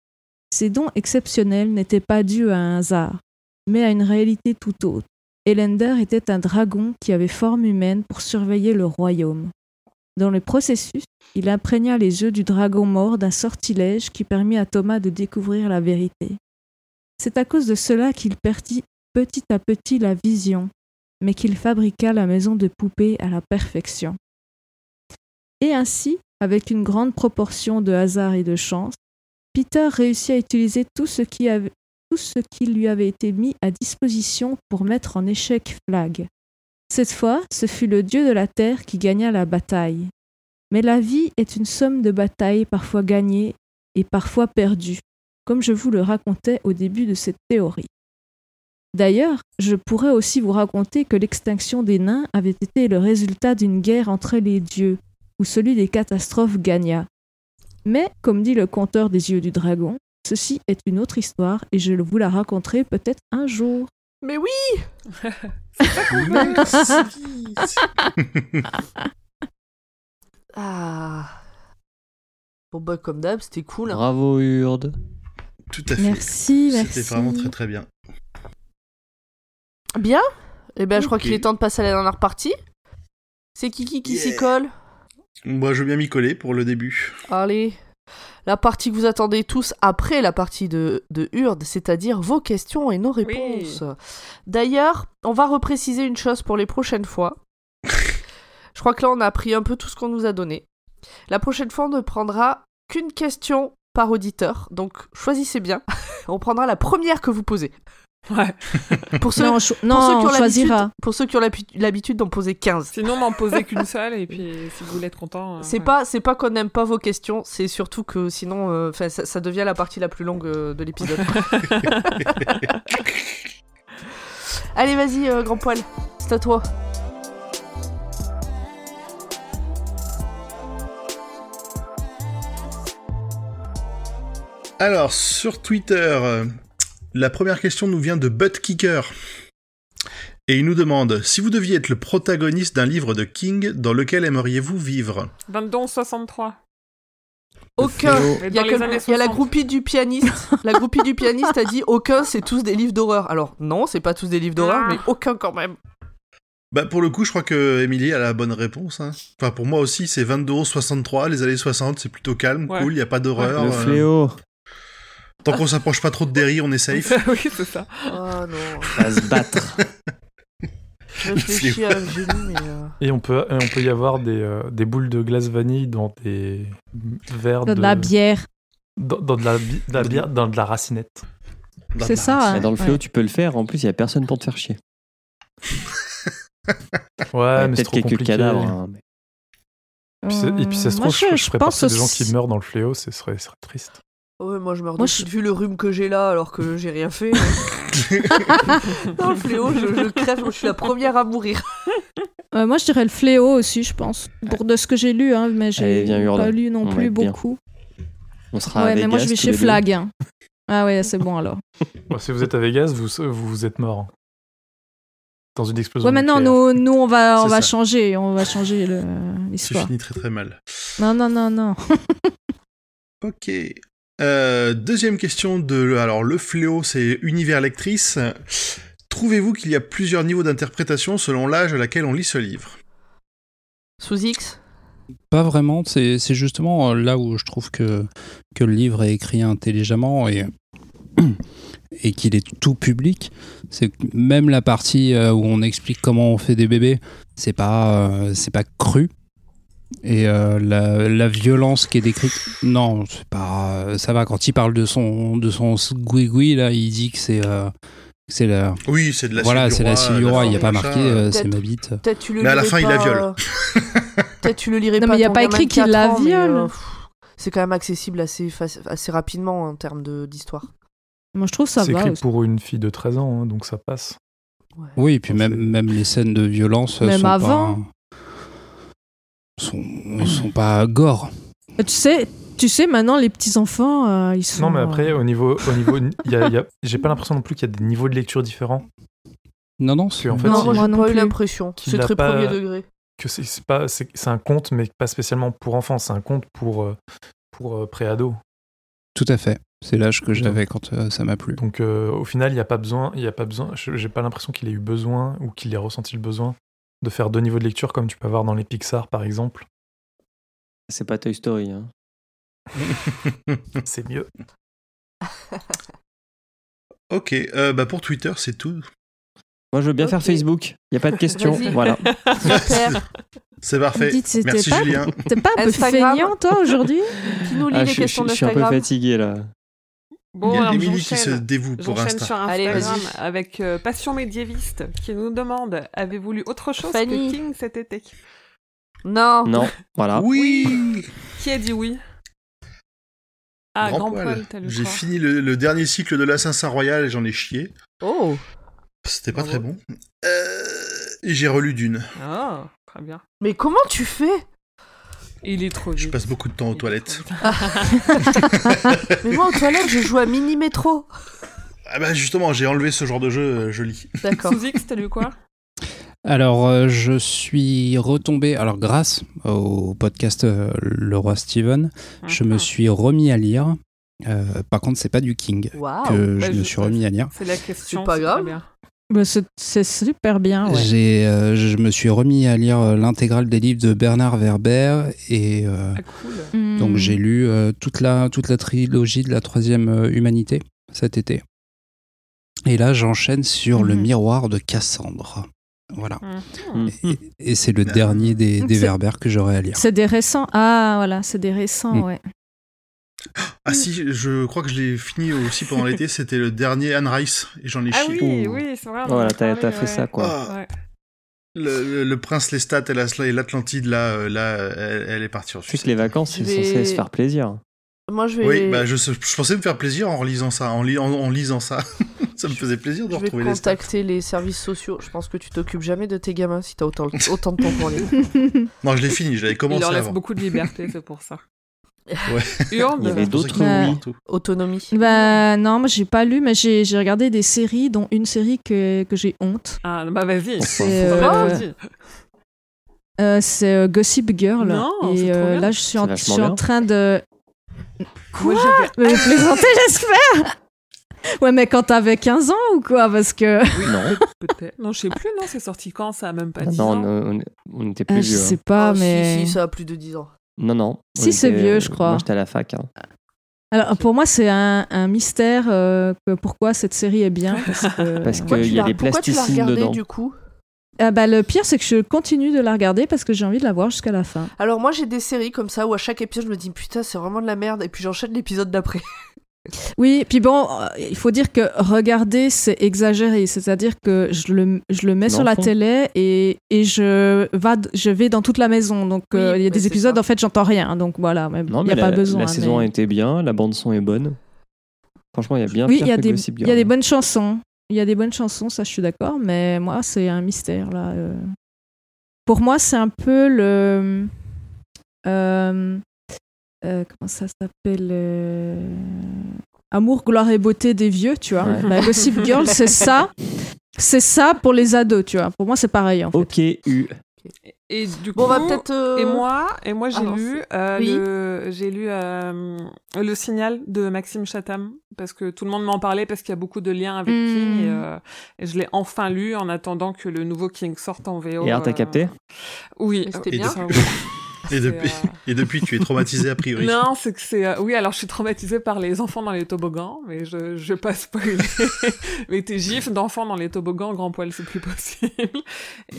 [SPEAKER 5] Ces dons exceptionnels n'étaient pas dus à un hasard, mais à une réalité tout autre. Elender était un dragon qui avait forme humaine pour surveiller le royaume. Dans le processus, il imprégna les yeux du dragon mort d'un sortilège qui permit à Thomas de découvrir la vérité. C'est à cause de cela qu'il perdit petit à petit la vision, mais qu'il fabriqua la maison de poupées à la perfection. Et ainsi, avec une grande proportion de hasard et de chance, Peter réussit à utiliser tout ce qui, avait- tout ce qui lui avait été mis à disposition pour mettre en échec Flag. Cette fois, ce fut le dieu de la terre qui gagna la bataille. Mais la vie est une somme de batailles parfois gagnées et parfois perdues, comme je vous le racontais au début de cette théorie. D'ailleurs, je pourrais aussi vous raconter que l'extinction des nains avait été le résultat d'une guerre entre les dieux, où celui des catastrophes gagna. Mais, comme dit le conteur des yeux du dragon, ceci est une autre histoire et je vous la raconterai peut-être un jour.
[SPEAKER 1] Mais oui
[SPEAKER 4] Merci.
[SPEAKER 1] Ah. Bon bah comme d'hab, c'était cool. hein.
[SPEAKER 2] Bravo Urde.
[SPEAKER 4] Tout à fait.
[SPEAKER 5] Merci, merci.
[SPEAKER 4] C'était vraiment très très bien.
[SPEAKER 1] Bien Eh ben je crois qu'il est temps de passer à la dernière partie. C'est Kiki qui s'y colle.
[SPEAKER 4] Moi, je veux bien m'y coller pour le début.
[SPEAKER 1] Allez. La partie que vous attendez tous après la partie de, de Urde, c'est-à-dire vos questions et nos réponses. D'ailleurs, on va repréciser une chose pour les prochaines fois. Je crois que là, on a pris un peu tout ce qu'on nous a donné. La prochaine fois, on ne prendra qu'une question par auditeur. Donc, choisissez bien. on prendra la première que vous posez.
[SPEAKER 3] Ouais.
[SPEAKER 1] Pour ceux,
[SPEAKER 5] Non, on, cho-
[SPEAKER 1] pour
[SPEAKER 5] non,
[SPEAKER 1] ceux qui
[SPEAKER 5] on
[SPEAKER 1] ont l'habitude-
[SPEAKER 5] choisira.
[SPEAKER 1] pour ceux qui ont l'habi- l'habitude d'en poser 15.
[SPEAKER 3] Sinon, n'en posez qu'une seule, et puis si vous voulez être content. euh,
[SPEAKER 1] C'est
[SPEAKER 3] ouais.
[SPEAKER 1] pas, c'est pas qu'on n'aime pas vos questions, c'est surtout que sinon, euh, 'fin, ça, ça devient la partie la plus longue euh, de l'épisode. Allez, vas-y, euh, grand poil, c'est à toi.
[SPEAKER 4] Alors, sur Twitter, euh, la première question nous vient de Butt Kicker. Et il nous demande si vous deviez être le protagoniste d'un livre de King, dans lequel aimeriez-vous vivre?
[SPEAKER 3] 22 63.
[SPEAKER 1] Aucun. Il y, a que- il y a la
[SPEAKER 3] 60.
[SPEAKER 1] groupie du pianiste. La groupie du pianiste a dit aucun, c'est tous des livres d'horreur. Alors non, c'est pas tous des livres d'horreur,
[SPEAKER 3] Ah.
[SPEAKER 1] mais aucun quand même.
[SPEAKER 4] Bah pour le coup, je crois que Émilie a la bonne réponse. hein. Enfin pour moi aussi, c'est 22 63, les années 60, c'est plutôt calme,
[SPEAKER 3] Ouais.
[SPEAKER 4] cool, il y a pas d'horreur.
[SPEAKER 2] Le
[SPEAKER 4] euh,
[SPEAKER 2] fléau.
[SPEAKER 4] Tant qu'on s'approche pas trop de Derry, on est safe.
[SPEAKER 3] oui, c'est ça.
[SPEAKER 1] Oh non.
[SPEAKER 2] Va se battre.
[SPEAKER 1] Je réfléchis à génie, mais. euh,
[SPEAKER 6] Et on peut, et on peut y avoir des, euh, des boules de glace vanille dans des verres
[SPEAKER 5] De
[SPEAKER 6] de,
[SPEAKER 5] la bière.
[SPEAKER 6] Dans, dans de la, bi- de la bière, dans de la racinette.
[SPEAKER 4] Dans
[SPEAKER 5] C'est
[SPEAKER 4] la
[SPEAKER 5] ça.
[SPEAKER 2] Mais dans le
[SPEAKER 5] ouais.
[SPEAKER 2] fléau, tu peux le faire. En plus, il y a personne pour te faire chier.
[SPEAKER 6] Ouais,
[SPEAKER 2] Il y a
[SPEAKER 6] mais c'est
[SPEAKER 2] peut-être
[SPEAKER 6] trop
[SPEAKER 2] quelques
[SPEAKER 6] compliqué.
[SPEAKER 2] cadavres. hein, mais-
[SPEAKER 6] Puis c'est- et puis ça se
[SPEAKER 5] Moi,
[SPEAKER 6] trouve, je,
[SPEAKER 5] je-
[SPEAKER 6] je
[SPEAKER 5] je
[SPEAKER 6] ferais
[SPEAKER 5] pense
[SPEAKER 6] partie des gens
[SPEAKER 5] aussi-
[SPEAKER 6] qui meurent dans le fléau, ce serait, ce serait triste.
[SPEAKER 1] Ouais, moi je meurs
[SPEAKER 5] Moi,
[SPEAKER 1] de
[SPEAKER 5] je-
[SPEAKER 1] suite, vu le rhume que j'ai là alors que j'ai rien fait. Dans le fléau, je, je crève, je suis la première à mourir.
[SPEAKER 5] Euh, moi, je dirais le fléau aussi, je pense. Pour de ce que j'ai lu, hein, mais
[SPEAKER 2] Allez,
[SPEAKER 5] j'ai pas lu non
[SPEAKER 2] On
[SPEAKER 5] plus beaucoup.
[SPEAKER 2] On sera à
[SPEAKER 5] Ouais, mais moi,
[SPEAKER 2] Vegas
[SPEAKER 5] je vais chez. Flag. hein. Ah ouais, c'est bon alors.
[SPEAKER 6] Bon, si vous êtes à Vegas, vous, vous, êtes mort. Dans une explosion
[SPEAKER 5] Ouais, maintenant, nous, nous, on va, on
[SPEAKER 4] C'est
[SPEAKER 5] va
[SPEAKER 4] ça.
[SPEAKER 5] changer, on va changer l'histoire.
[SPEAKER 4] fini très très mal.
[SPEAKER 5] Non, non, non, non.
[SPEAKER 4] Ok. Euh, deuxième question de alors le fléau, c'est univers lectrice. Trouvez-vous qu'il y a plusieurs niveaux d'interprétation selon l'âge à laquelle on lit ce livre?
[SPEAKER 1] Sous X?
[SPEAKER 7] Pas vraiment, c'est c'est justement euh, là où je trouve que, que le livre est écrit intelligemment et, et qu'il est tout public. C'est que même la partie euh, où on explique comment on fait des bébés, c'est pas, euh, c'est pas cru. Et euh, la, la violence qui est décrite, non, c'est pas, ça va. Quand il parle de son, de son gouigoui, là, il dit que c'est euh, c'est la,
[SPEAKER 4] Oui, c'est de la
[SPEAKER 7] voilà, c'est la du roi. Il n'y a pas marqué, euh, c'est ma bite.
[SPEAKER 1] Peut-être tu le
[SPEAKER 4] Mais à la fin, il la viole.
[SPEAKER 1] euh, Peut-être tu le lirais
[SPEAKER 5] Non,
[SPEAKER 1] pas.
[SPEAKER 5] mais il y a pas écrit qu'il
[SPEAKER 1] 4
[SPEAKER 5] la viole.
[SPEAKER 1] euh, C'est quand même accessible assez, assez rapidement en termes de- d'histoire.
[SPEAKER 5] Moi, je trouve ça
[SPEAKER 6] C'est écrit
[SPEAKER 5] aussi.
[SPEAKER 6] pour une fille de 13 ans, hein, donc ça passe.
[SPEAKER 1] Ouais.
[SPEAKER 7] Oui, et puis même, même les scènes de violence euh,
[SPEAKER 5] Même
[SPEAKER 7] sont
[SPEAKER 5] avant.
[SPEAKER 7] pas sont, sont pas gore.
[SPEAKER 5] Tu sais, tu sais, maintenant, les petits-enfants, euh, ils sont...
[SPEAKER 6] Non, mais après,
[SPEAKER 5] euh,
[SPEAKER 6] au niveau, au niveau, il y a- y a- j'ai pas l'impression non plus qu'il y a des niveaux de lecture différents.
[SPEAKER 7] Non, non,
[SPEAKER 6] Parce qu'en fait,
[SPEAKER 1] non, moi
[SPEAKER 5] non plus.
[SPEAKER 1] l'impression. C'est très
[SPEAKER 6] pas-
[SPEAKER 1] premier degré.
[SPEAKER 6] que c'est c'est pas, c'est c'est un conte, mais pas spécialement pour enfants. C'est un conte pour euh, pour euh, pré-ado.
[SPEAKER 7] tout à fait. C'est l'âge que j'avais quand euh, ça m'a plu.
[SPEAKER 6] Donc euh, au final, il y a pas besoin, il y a pas besoin. J'ai pas l'impression qu'il ait eu besoin ou qu'il ait ressenti le besoin de faire deux niveaux de lecture comme tu peux avoir dans les Pixar par exemple.
[SPEAKER 2] C'est pas Toy Story. Hein.
[SPEAKER 6] C'est mieux.
[SPEAKER 4] Ok, euh, bah pour Twitter, c'est tout.
[SPEAKER 2] Moi, je veux bien faire Facebook. Il y a pas de question.
[SPEAKER 1] Vas-y.
[SPEAKER 2] voilà.
[SPEAKER 4] C'est parfait.
[SPEAKER 5] Dites,
[SPEAKER 4] Merci
[SPEAKER 5] pas-
[SPEAKER 4] Julien.
[SPEAKER 5] T'es pas un peu feignant, toi, aujourd'hui?
[SPEAKER 1] Qui nous lit
[SPEAKER 2] Ah,
[SPEAKER 1] les
[SPEAKER 2] je,
[SPEAKER 1] questions
[SPEAKER 2] je suis un peu fatigué là.
[SPEAKER 3] Bon,
[SPEAKER 4] Il y a Émilie qui se dévoue pour Insta.
[SPEAKER 3] sur
[SPEAKER 1] Allez,
[SPEAKER 3] Instagram
[SPEAKER 1] vas-y.
[SPEAKER 3] avec euh, Passion médiéviste qui nous demande Avez-vous lu autre chose
[SPEAKER 1] Fanny.
[SPEAKER 3] que King cet été?
[SPEAKER 1] Non.
[SPEAKER 2] Non, voilà.
[SPEAKER 4] Oui
[SPEAKER 3] Qui a dit oui? Ah, Grand, Poil, t'as lu
[SPEAKER 4] J'ai fini le, le dernier cycle de l'Assassin Royal et j'en ai chié.
[SPEAKER 1] Oh.
[SPEAKER 4] C'était pas très bon. Euh, et j'ai relu d'une.
[SPEAKER 3] Ah, très bien.
[SPEAKER 1] Mais comment tu fais?
[SPEAKER 3] Il est trop
[SPEAKER 4] Je
[SPEAKER 3] vite.
[SPEAKER 4] passe beaucoup de temps aux toilettes.
[SPEAKER 1] Mais moi, aux toilettes, je joue à Mini Métro.
[SPEAKER 4] Ah bah justement, j'ai enlevé ce genre de jeu, euh, je lis.
[SPEAKER 1] D'accord.
[SPEAKER 3] Sous X, t'as lu quoi?
[SPEAKER 7] Alors, euh, je suis retombé, alors grâce au podcast euh, Le Roi Steven, je me suis remis à lire. Euh, par contre, c'est pas du King que
[SPEAKER 3] bah,
[SPEAKER 7] je
[SPEAKER 3] je-
[SPEAKER 7] me suis remis à lire.
[SPEAKER 3] C'est la question.
[SPEAKER 1] C'est pas grave.
[SPEAKER 5] Bah, c'est- C'est super bien, ouais.
[SPEAKER 7] J'ai, euh, je me suis remis à lire euh, l'intégrale des livres de Bernard Werber et euh,
[SPEAKER 3] Ah, cool.
[SPEAKER 5] Hmm.
[SPEAKER 7] donc j'ai lu euh, toute la toute la trilogie de la troisième humanité cet été. Et là, j'enchaîne sur le
[SPEAKER 5] Mhm.
[SPEAKER 7] miroir de Cassandre. Voilà.
[SPEAKER 3] Mhm.
[SPEAKER 2] Mm.
[SPEAKER 7] Et, et c'est le
[SPEAKER 4] Ah.
[SPEAKER 7] dernier des, des Werber que j'aurai à lire.
[SPEAKER 5] C'est des récents. Ah, voilà, c'est des récents, ouais.
[SPEAKER 4] Ah si, je crois que je l'ai fini aussi pendant l'été, c'était le dernier Anne Rice et j'en ai
[SPEAKER 3] Ah
[SPEAKER 4] chié.
[SPEAKER 3] oui, oui, c'est vrai.
[SPEAKER 2] Voilà,
[SPEAKER 3] a
[SPEAKER 2] t'as fait
[SPEAKER 3] ouais.
[SPEAKER 2] ça quoi.
[SPEAKER 4] Ah,
[SPEAKER 3] Ouais.
[SPEAKER 4] le, le- le prince Lestat et la- et l'Atlantide, là, euh, là elle, elle est partie en
[SPEAKER 2] les vacances,
[SPEAKER 1] Je
[SPEAKER 2] c'est
[SPEAKER 1] vais-
[SPEAKER 2] censé se faire plaisir.
[SPEAKER 1] Moi, je vais.
[SPEAKER 4] Oui, bah je, je pensais me faire plaisir en relisant ça, en, li- en, en lisant ça. ça me faisait plaisir de
[SPEAKER 1] Je vais
[SPEAKER 4] retrouver les stats.
[SPEAKER 1] contacter les services sociaux. Je pense que tu t'occupes jamais de tes gamins si t'as autant, autant de temps pour lire.
[SPEAKER 4] Non, je l'ai fini, j'avais
[SPEAKER 3] Il
[SPEAKER 4] commencé
[SPEAKER 3] leur laisse
[SPEAKER 4] avant.
[SPEAKER 3] beaucoup de liberté, c'est pour ça.
[SPEAKER 2] Il y avait d'autres
[SPEAKER 4] partout.
[SPEAKER 1] Autonomie.
[SPEAKER 5] Bah non, moi j'ai pas lu, mais j'ai regardé des séries, dont une série que, que j'ai honte.
[SPEAKER 3] Ah, bah vas-y.
[SPEAKER 5] C'est, euh. Euh, c'est euh, Gossip Girl.
[SPEAKER 3] Non,
[SPEAKER 5] et
[SPEAKER 3] c'est trop
[SPEAKER 5] euh,
[SPEAKER 3] bien.
[SPEAKER 5] là, je suis, en, je suis en train de.
[SPEAKER 3] J'avais
[SPEAKER 5] Mais vous plaisantez, j'espère Ouais, mais quand t'avais 15 ans ou quoi Parce que.
[SPEAKER 2] Non,
[SPEAKER 3] peut-être. Non, je sais plus, non, c'est sorti quand Ça a même pas
[SPEAKER 2] non,
[SPEAKER 3] 10
[SPEAKER 2] non,
[SPEAKER 3] ans.
[SPEAKER 2] on, on- on était
[SPEAKER 5] Ah,
[SPEAKER 2] plus
[SPEAKER 5] je
[SPEAKER 2] vieux.
[SPEAKER 5] sais
[SPEAKER 2] hein.
[SPEAKER 5] pas,
[SPEAKER 1] Ah, si,
[SPEAKER 5] mais.
[SPEAKER 1] Si, ça a plus de 10 ans.
[SPEAKER 2] Non, non. on
[SPEAKER 5] Si, c'est vieux, je crois.
[SPEAKER 2] Moi, j'étais à la fac. hein.
[SPEAKER 5] Alors, pour moi, c'est un, un mystère euh, que pourquoi cette série est bien. Parce
[SPEAKER 2] qu'il
[SPEAKER 1] tu
[SPEAKER 2] y a
[SPEAKER 1] l'as-
[SPEAKER 2] des
[SPEAKER 1] pourquoi tu l'as
[SPEAKER 2] plasticines
[SPEAKER 1] regardé
[SPEAKER 2] dedans.
[SPEAKER 1] du coup?
[SPEAKER 5] Ah bah, le pire, c'est que je continue de la regarder parce que j'ai envie de la voir jusqu'à la fin.
[SPEAKER 1] Alors moi j'ai des séries comme ça où à chaque épisode je me dis putain c'est vraiment de la merde et puis j'enchaîne l'épisode d'après.
[SPEAKER 5] Oui, puis bon, euh, il faut dire que regarder, c'est exagéré. C'est-à-dire que je le, je le mets sur la télé et, et je, va, je vais dans toute la maison. Donc euh, il y a des épisodes,
[SPEAKER 1] ça.
[SPEAKER 5] en fait, j'entends rien. Donc voilà, mais
[SPEAKER 2] Non,
[SPEAKER 5] il n'y a
[SPEAKER 2] la,
[SPEAKER 5] pas besoin.
[SPEAKER 2] la saison a été bien, la bande son est bonne. Franchement, il y a bien
[SPEAKER 5] Oui, il y, a des, il y a des bonnes chansons. Il y a des bonnes chansons, ça je suis d'accord, mais moi c'est un mystère là. euh. Pour moi, c'est un peu le. euh, euh, comment ça s'appelle euh, Amour, gloire et beauté des vieux, tu vois.
[SPEAKER 2] Ouais.
[SPEAKER 5] Bah, Gossip Girl, c'est ça. C'est ça pour les ados, tu vois. Pour moi, c'est pareil en fait.
[SPEAKER 2] Ok, U.
[SPEAKER 3] Et du
[SPEAKER 1] Bon on va
[SPEAKER 3] coup,
[SPEAKER 1] peut-être... euh,
[SPEAKER 3] Et moi, et moi j'ai
[SPEAKER 1] avance.
[SPEAKER 3] lu, euh,
[SPEAKER 1] Oui.
[SPEAKER 3] le, j'ai lu euh, le signal de Maxime Chatham parce que tout le monde m'en parlait parce qu'il y a beaucoup de liens avec
[SPEAKER 5] Hmm.
[SPEAKER 3] King et, euh, et je l'ai enfin lu en attendant que le nouveau King sorte en VO.
[SPEAKER 2] Et alors, t'as
[SPEAKER 3] euh,
[SPEAKER 2] capté?
[SPEAKER 3] Oui.
[SPEAKER 1] C'était
[SPEAKER 4] Et
[SPEAKER 1] bien
[SPEAKER 3] Ça, oui.
[SPEAKER 4] Et depuis,
[SPEAKER 3] euh,
[SPEAKER 4] et depuis, tu es traumatisé a priori.
[SPEAKER 3] Non, c'est que c'est. euh, Oui, alors je suis traumatisée par les enfants dans les toboggans, mais je je vais pas spoiler. mais tes gifs d'enfants dans les toboggans, grand poil, c'est plus possible.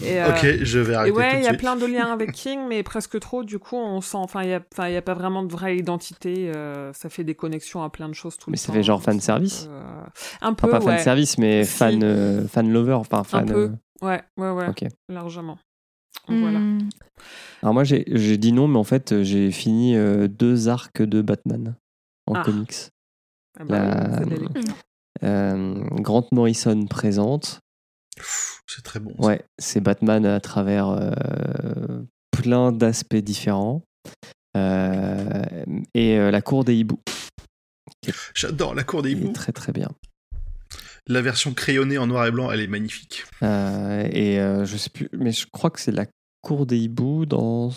[SPEAKER 3] Et, euh,
[SPEAKER 4] Ok, je vais
[SPEAKER 3] Et
[SPEAKER 4] arrêter
[SPEAKER 3] ouais,
[SPEAKER 4] tout
[SPEAKER 3] il y a plein de liens avec King, mais presque trop. Du coup, on sent. Enfin, il y a, enfin, il y a pas vraiment de vraie identité. euh, ça fait des connexions à plein de choses tout
[SPEAKER 2] Mais
[SPEAKER 3] le
[SPEAKER 2] ça
[SPEAKER 3] temps.
[SPEAKER 2] fait genre fan service
[SPEAKER 3] un peu, euh, Un peu,
[SPEAKER 2] Enfin, pas
[SPEAKER 3] ouais.
[SPEAKER 2] fan service, mais
[SPEAKER 3] Si.
[SPEAKER 2] fan, euh, fan lover. Enfin, fan.
[SPEAKER 3] peu.
[SPEAKER 2] euh,
[SPEAKER 3] Ouais, ouais, ouais,
[SPEAKER 2] Ok.
[SPEAKER 3] largement. Voilà.
[SPEAKER 5] Hmm.
[SPEAKER 2] Alors moi, j'ai j'ai dit non, mais en fait, j'ai fini euh, deux arcs de Batman en
[SPEAKER 3] Ah.
[SPEAKER 2] comics.
[SPEAKER 3] Ah bah
[SPEAKER 2] La-. Euh, Grant Morrison présente.
[SPEAKER 4] C'est très bon. ça.
[SPEAKER 2] Ouais, c'est Batman à travers euh, plein d'aspects différents. Euh, et euh, la cour des hiboux,
[SPEAKER 4] J'adore la cour des hiboux.
[SPEAKER 2] très très bien.
[SPEAKER 4] La version crayonnée en noir et blanc, elle est magnifique.
[SPEAKER 2] Euh, et euh, je sais plus, mais je crois que c'est la cour des hiboux dans.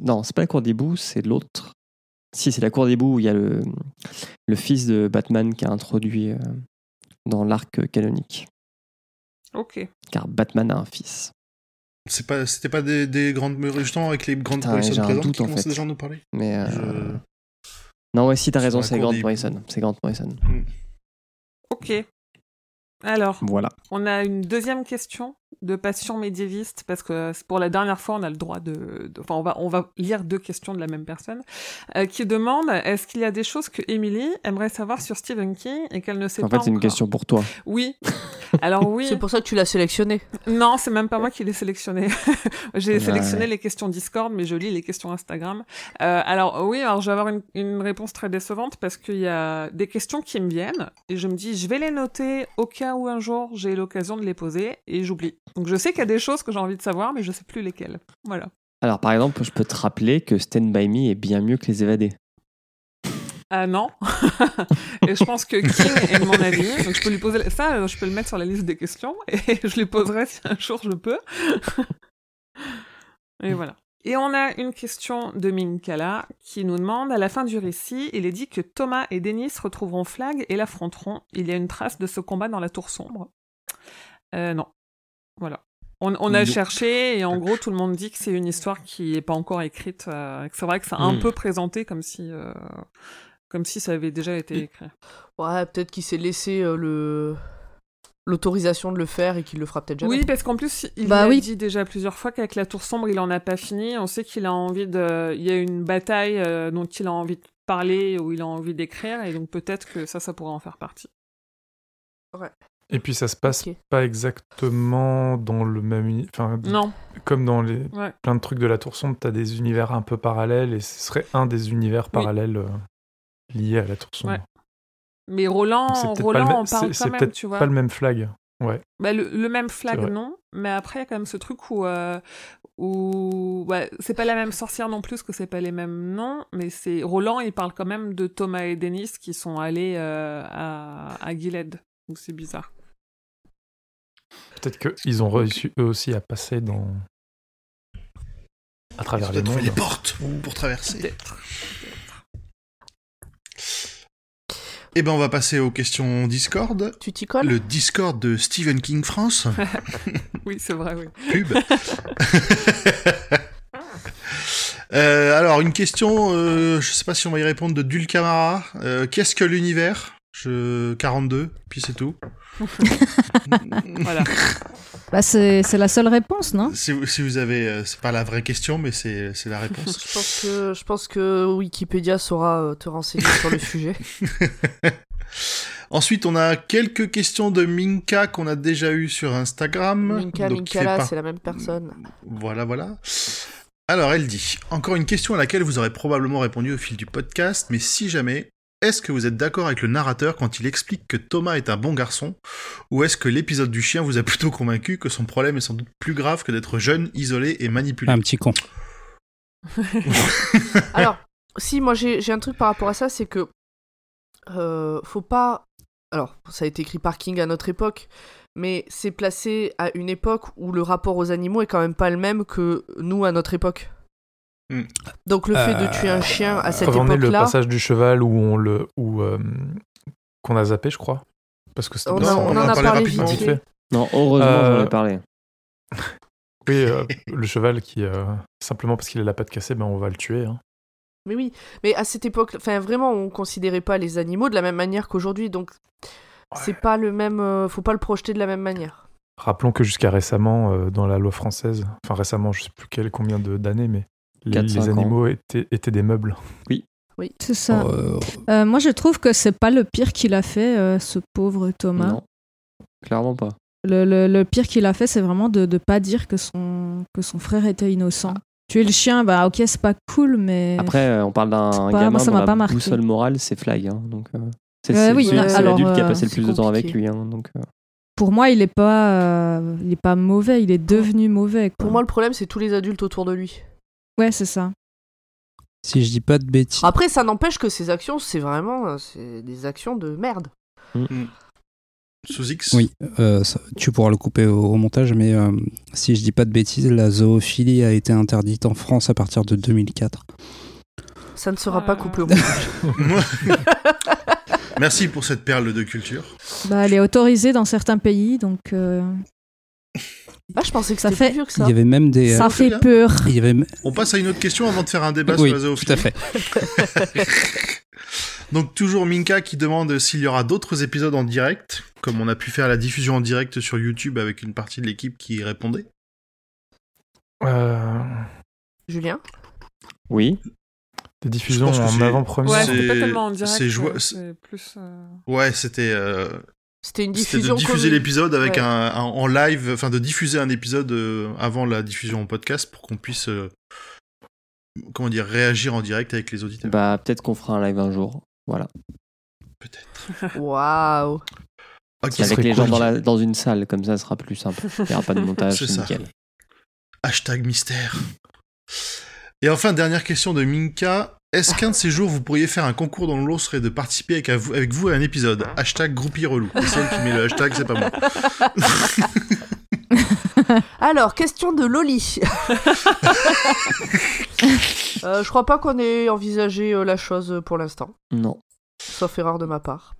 [SPEAKER 2] Non, c'est pas la cour des hiboux, c'est l'autre. Si, c'est la cour des hiboux où il y a le, le fils de Batman qui a introduit euh, dans l'arc canonique.
[SPEAKER 3] Ok.
[SPEAKER 2] Car Batman a un fils.
[SPEAKER 4] C'est pas, c'était pas des, des grandes justement avec les grandes
[SPEAKER 2] Putain,
[SPEAKER 4] Morrison
[SPEAKER 2] j'ai un
[SPEAKER 4] présentes
[SPEAKER 2] doute,
[SPEAKER 4] qui
[SPEAKER 2] en
[SPEAKER 4] commençaient
[SPEAKER 2] fait.
[SPEAKER 4] déjà à nous parler.
[SPEAKER 2] Mais. euh,
[SPEAKER 4] Je-
[SPEAKER 2] Non, ouais, si, t'as raison, c'est Grant. Morrison. C'est Grant Morrison.
[SPEAKER 3] Ok. Alors,
[SPEAKER 2] Voilà.
[SPEAKER 3] on a une deuxième question de passion médiéviste parce que c'est pour la dernière fois on a le droit de, de- enfin on va on va lire deux questions de la même personne euh, qui demande est-ce qu'il y a des choses que Emily aimerait savoir sur Stephen King et qu'elle ne sait
[SPEAKER 2] En
[SPEAKER 3] pas
[SPEAKER 2] fait, c'est une question pour toi.
[SPEAKER 3] Oui. Alors oui.
[SPEAKER 1] C'est pour ça que tu l'as sélectionné.
[SPEAKER 3] Non, c'est même pas moi qui l'ai sélectionné. J'ai
[SPEAKER 2] Ouais.
[SPEAKER 3] sélectionné les questions Discord, mais je lis les questions Instagram. Euh, alors oui, alors je vais avoir une, une réponse très décevante parce qu'il y a des questions qui me viennent et je me dis je vais les noter au cas où un jour j'ai l'occasion de les poser et j'oublie. Donc je sais qu'il y a des choses que j'ai envie de savoir, mais je sais plus lesquelles. Voilà.
[SPEAKER 2] Alors, par exemple, je peux te rappeler que Stand By Me est bien mieux que Les Évadés.
[SPEAKER 3] Ah non. et je pense que King est de mon avis. Donc je peux lui poser ça, euh, je peux le mettre sur la liste des questions et je lui poserai si un jour je peux. et voilà. Et on a une question de Minkala qui nous demande à la fin du récit, il est dit que Thomas et Denis retrouveront Flag et l'affronteront. Il y a une trace de ce combat dans la tour sombre. Euh, non. Voilà. On, on a cherché et en gros tout le monde dit que c'est une histoire qui n'est pas encore écrite. euh, c'est vrai que c'est un
[SPEAKER 2] Hmm.
[SPEAKER 3] peu présenté comme si, euh, comme si ça avait déjà été écrit.
[SPEAKER 1] Ouais, peut-être qu'il s'est laissé euh, le l'autorisation de le faire et qu'il le fera peut-être jamais.
[SPEAKER 3] Oui, parce qu'en plus, il
[SPEAKER 5] Bah
[SPEAKER 3] a
[SPEAKER 5] oui.
[SPEAKER 3] dit déjà plusieurs fois qu'avec la tour sombre, il en a pas fini. On sait qu'il a envie de. Il y a une bataille euh, dont il a envie de parler ou il a envie d'écrire, et donc peut-être que ça, ça pourrait en faire partie.
[SPEAKER 6] Et puis ça se passe pas exactement dans le même. Enfin,
[SPEAKER 3] Non,
[SPEAKER 6] comme dans les
[SPEAKER 3] Ouais.
[SPEAKER 6] plein de trucs de la Tour Sombre, t'as des univers un peu parallèles et ce serait un des univers parallèles euh, liés à la Tour Sombre.
[SPEAKER 3] Ouais. mais Roland, Roland en parle quand même,
[SPEAKER 6] peut-être
[SPEAKER 3] tu vois.
[SPEAKER 6] pas le même flag. Ouais.
[SPEAKER 3] Bah, le, le même flag, non. Mais après, il y a quand même ce truc où. euh, où ouais, c'est pas la même sorcière non plus, que c'est pas les mêmes noms. Mais c'est. Roland, il parle quand même de Thomas et Denis qui sont allés euh, à, à Gilead. Donc c'est bizarre.
[SPEAKER 6] Peut-être qu'ils ont réussi eux aussi à passer dans. à travers les
[SPEAKER 4] portes pour traverser.
[SPEAKER 3] Peut-être.
[SPEAKER 4] Et ben on va passer aux questions Discord.
[SPEAKER 1] Tu t'y colles?
[SPEAKER 4] Le Discord de Stephen King France.
[SPEAKER 3] Oui, c'est vrai, oui.
[SPEAKER 4] Pub. Euh, alors une question, euh, je sais pas si on va y répondre de Dulcamara. Euh, Qu'est-ce que l'univers? Je 42, puis c'est tout.
[SPEAKER 3] Voilà.
[SPEAKER 5] Bah, c'est c'est la seule réponse, non?
[SPEAKER 4] Si, vous- si vous avez, euh, c'est pas la vraie question, mais c'est c'est la réponse.
[SPEAKER 1] Je pense que, je pense que Wikipédia saura euh, te renseigner sur le sujet.
[SPEAKER 4] Ensuite, on a quelques questions de Minka qu'on a déjà eues sur Instagram.
[SPEAKER 1] Minka,
[SPEAKER 4] Donc,
[SPEAKER 1] Minkala,
[SPEAKER 4] par-
[SPEAKER 1] c'est la même personne.
[SPEAKER 4] Voilà, voilà. Alors, elle dit Encore une question à laquelle vous aurez probablement répondu au fil du podcast, mais si jamais, est-ce que vous êtes d'accord avec le narrateur quand il explique que Thomas est un bon garçon Ou est-ce que l'épisode du chien vous a plutôt convaincu que son problème est sans doute plus grave que d'être jeune, isolé et manipulé?
[SPEAKER 7] Un petit con.
[SPEAKER 1] Alors, si, moi j'ai un truc par rapport à ça, c'est que euh, faut pas. Alors, ça a été écrit par King à notre époque, mais c'est placé à une époque où le rapport aux animaux est quand même pas le même que nous à notre époque.
[SPEAKER 4] Hmm.
[SPEAKER 1] Donc le fait de
[SPEAKER 7] Euh,
[SPEAKER 1] tuer un chien à cette
[SPEAKER 6] est le
[SPEAKER 1] époque-là,
[SPEAKER 6] passage du cheval où on le. où, euh, qu'on a zappé, je crois. Parce que
[SPEAKER 1] on, a- on
[SPEAKER 4] on
[SPEAKER 1] en a parlé
[SPEAKER 4] rapidement,
[SPEAKER 1] vite fait.
[SPEAKER 6] fait.
[SPEAKER 2] Non, heureusement,
[SPEAKER 6] Euh,
[SPEAKER 2] j'en ai parlé.
[SPEAKER 6] Oui, euh, le cheval qui. euh, simplement parce qu'il a la patte cassée, ben on va le tuer. hein.
[SPEAKER 1] Mais oui, mais à cette époque, enfin vraiment, on considérait pas les animaux de la même manière qu'aujourd'hui, donc c'est pas le même. euh, faut pas le projeter de la même manière.
[SPEAKER 6] Rappelons que jusqu'à récemment, euh, dans la loi française, enfin récemment, je sais plus quel, combien de- d'années, mais les, animaux étaient, étaient des meubles.
[SPEAKER 5] C'est ça.
[SPEAKER 7] Euh,
[SPEAKER 5] Euh, moi, je trouve que c'est pas le pire qu'il a fait, euh, ce pauvre Thomas.
[SPEAKER 2] Non, clairement pas.
[SPEAKER 5] Le, le- le pire qu'il a fait, c'est vraiment de ne pas dire que son, que son frère était innocent. Tuer le chien, bah ok, c'est pas cool, mais.
[SPEAKER 2] Après, on parle d'un
[SPEAKER 5] pas-
[SPEAKER 2] gamin
[SPEAKER 5] moi, ça
[SPEAKER 2] dont la
[SPEAKER 5] pas marqué.
[SPEAKER 2] boussole morale, c'est Flag. hein, donc, euh, c'est
[SPEAKER 5] Euh,
[SPEAKER 2] c'est-
[SPEAKER 5] oui,
[SPEAKER 2] c'est-
[SPEAKER 1] là,
[SPEAKER 2] c'est
[SPEAKER 5] alors,
[SPEAKER 2] l'adulte qui a passé le plus de temps avec lui. hein, donc, euh,
[SPEAKER 5] Pour moi, il est pas, euh, il est pas mauvais, il est devenu mauvais. quoi.
[SPEAKER 1] Pour moi, le problème, c'est tous les adultes autour de lui.
[SPEAKER 5] Ouais, c'est ça.
[SPEAKER 7] si je dis pas de bêtises.
[SPEAKER 1] Après, ça n'empêche que ses actions, c'est vraiment euh, c'est des actions de merde.
[SPEAKER 4] Sous X
[SPEAKER 7] Oui, euh, ça- tu pourras le couper au, au montage, mais euh, si je dis pas de bêtises, la zoophilie a été interdite en France à partir de 2004.
[SPEAKER 1] Ça ne sera pas coupé au montage.
[SPEAKER 4] Merci pour cette perle de culture.
[SPEAKER 5] Bah, elle est autorisée dans certains pays, donc euh,
[SPEAKER 1] Ah, je pensais que
[SPEAKER 5] Ça fait-
[SPEAKER 1] plus que
[SPEAKER 7] Il
[SPEAKER 1] ça.
[SPEAKER 7] y avait même des.
[SPEAKER 5] ça
[SPEAKER 4] euh,
[SPEAKER 5] fait peur.
[SPEAKER 7] il y avait m-
[SPEAKER 4] On passe à une autre question avant de faire un débat
[SPEAKER 7] oui,
[SPEAKER 4] sur la zoophilie.
[SPEAKER 7] tout à fait.
[SPEAKER 4] Donc toujours Minka qui demande s'il y aura d'autres épisodes en direct, comme on a pu faire la diffusion en direct sur YouTube avec une partie de l'équipe qui répondait.
[SPEAKER 6] Euh,
[SPEAKER 1] Julien?
[SPEAKER 2] Oui,
[SPEAKER 6] des diffusions en
[SPEAKER 4] c'est-
[SPEAKER 6] avant-première.
[SPEAKER 3] Ouais,
[SPEAKER 4] C'est-
[SPEAKER 3] c'était pas tellement en direct.
[SPEAKER 4] c'est
[SPEAKER 3] euh, plus. euh,
[SPEAKER 4] Ouais, c'était euh,
[SPEAKER 1] C'était une
[SPEAKER 4] c'était
[SPEAKER 1] diffusion
[SPEAKER 4] de diffuser l'épisode avec
[SPEAKER 1] Ouais.
[SPEAKER 4] un, un- en live, enfin de diffuser un épisode euh, avant la diffusion en podcast pour qu'on puisse euh, comment dire réagir en direct avec les auditeurs.
[SPEAKER 2] bah peut-être qu'on fera un live un jour. Voilà,
[SPEAKER 4] Peut-être.
[SPEAKER 1] Waouh.
[SPEAKER 2] Avec les
[SPEAKER 6] cool.
[SPEAKER 2] gens dans, la, dans une salle, comme ça, ce sera plus simple. Il n'y aura pas de montage,
[SPEAKER 4] C'est
[SPEAKER 2] c'est
[SPEAKER 4] ça.
[SPEAKER 2] nickel.
[SPEAKER 4] Hashtag mystère. Et enfin, dernière question de Minka. Est-ce qu'un de ces jours, vous pourriez faire un concours dont le lot serait de participer avec, avec vous à un épisode? Hashtag groupie relou. Celle qui met le hashtag, c'est pas moi.
[SPEAKER 1] Alors, question de Loli. Euh, je crois pas qu'on ait envisagé euh, la chose pour l'instant,
[SPEAKER 2] Non.
[SPEAKER 1] sauf erreur de ma part.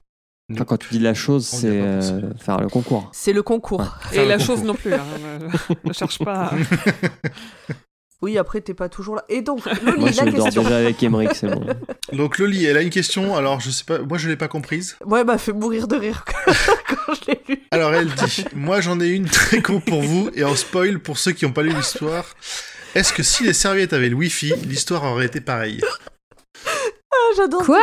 [SPEAKER 2] Enfin, quand tu dis la chose, c'est euh, faire le concours.
[SPEAKER 1] C'est le concours.
[SPEAKER 2] Ouais.
[SPEAKER 3] Et
[SPEAKER 4] le
[SPEAKER 3] la
[SPEAKER 4] concours.
[SPEAKER 3] chose non plus. hein, ne, ne cherche pas. à-
[SPEAKER 1] Oui, après, t'es pas toujours là. Et donc,
[SPEAKER 2] Moi,
[SPEAKER 1] Loli,
[SPEAKER 2] je
[SPEAKER 1] la
[SPEAKER 2] dors
[SPEAKER 1] question.
[SPEAKER 2] déjà avec Emmerich, c'est bon.
[SPEAKER 4] Donc Loli, elle a une question. Alors, je sais pas, moi je l'ai pas comprise.
[SPEAKER 1] Ouais, bah, fait mourir de rire quand je l'ai lu.
[SPEAKER 4] Alors, elle dit Moi j'en ai une très con pour vous et en spoil pour ceux qui n'ont pas lu l'histoire. Est-ce que si les serviettes avaient le wifi, l'histoire aurait été pareille?
[SPEAKER 1] J'adore
[SPEAKER 5] Quoi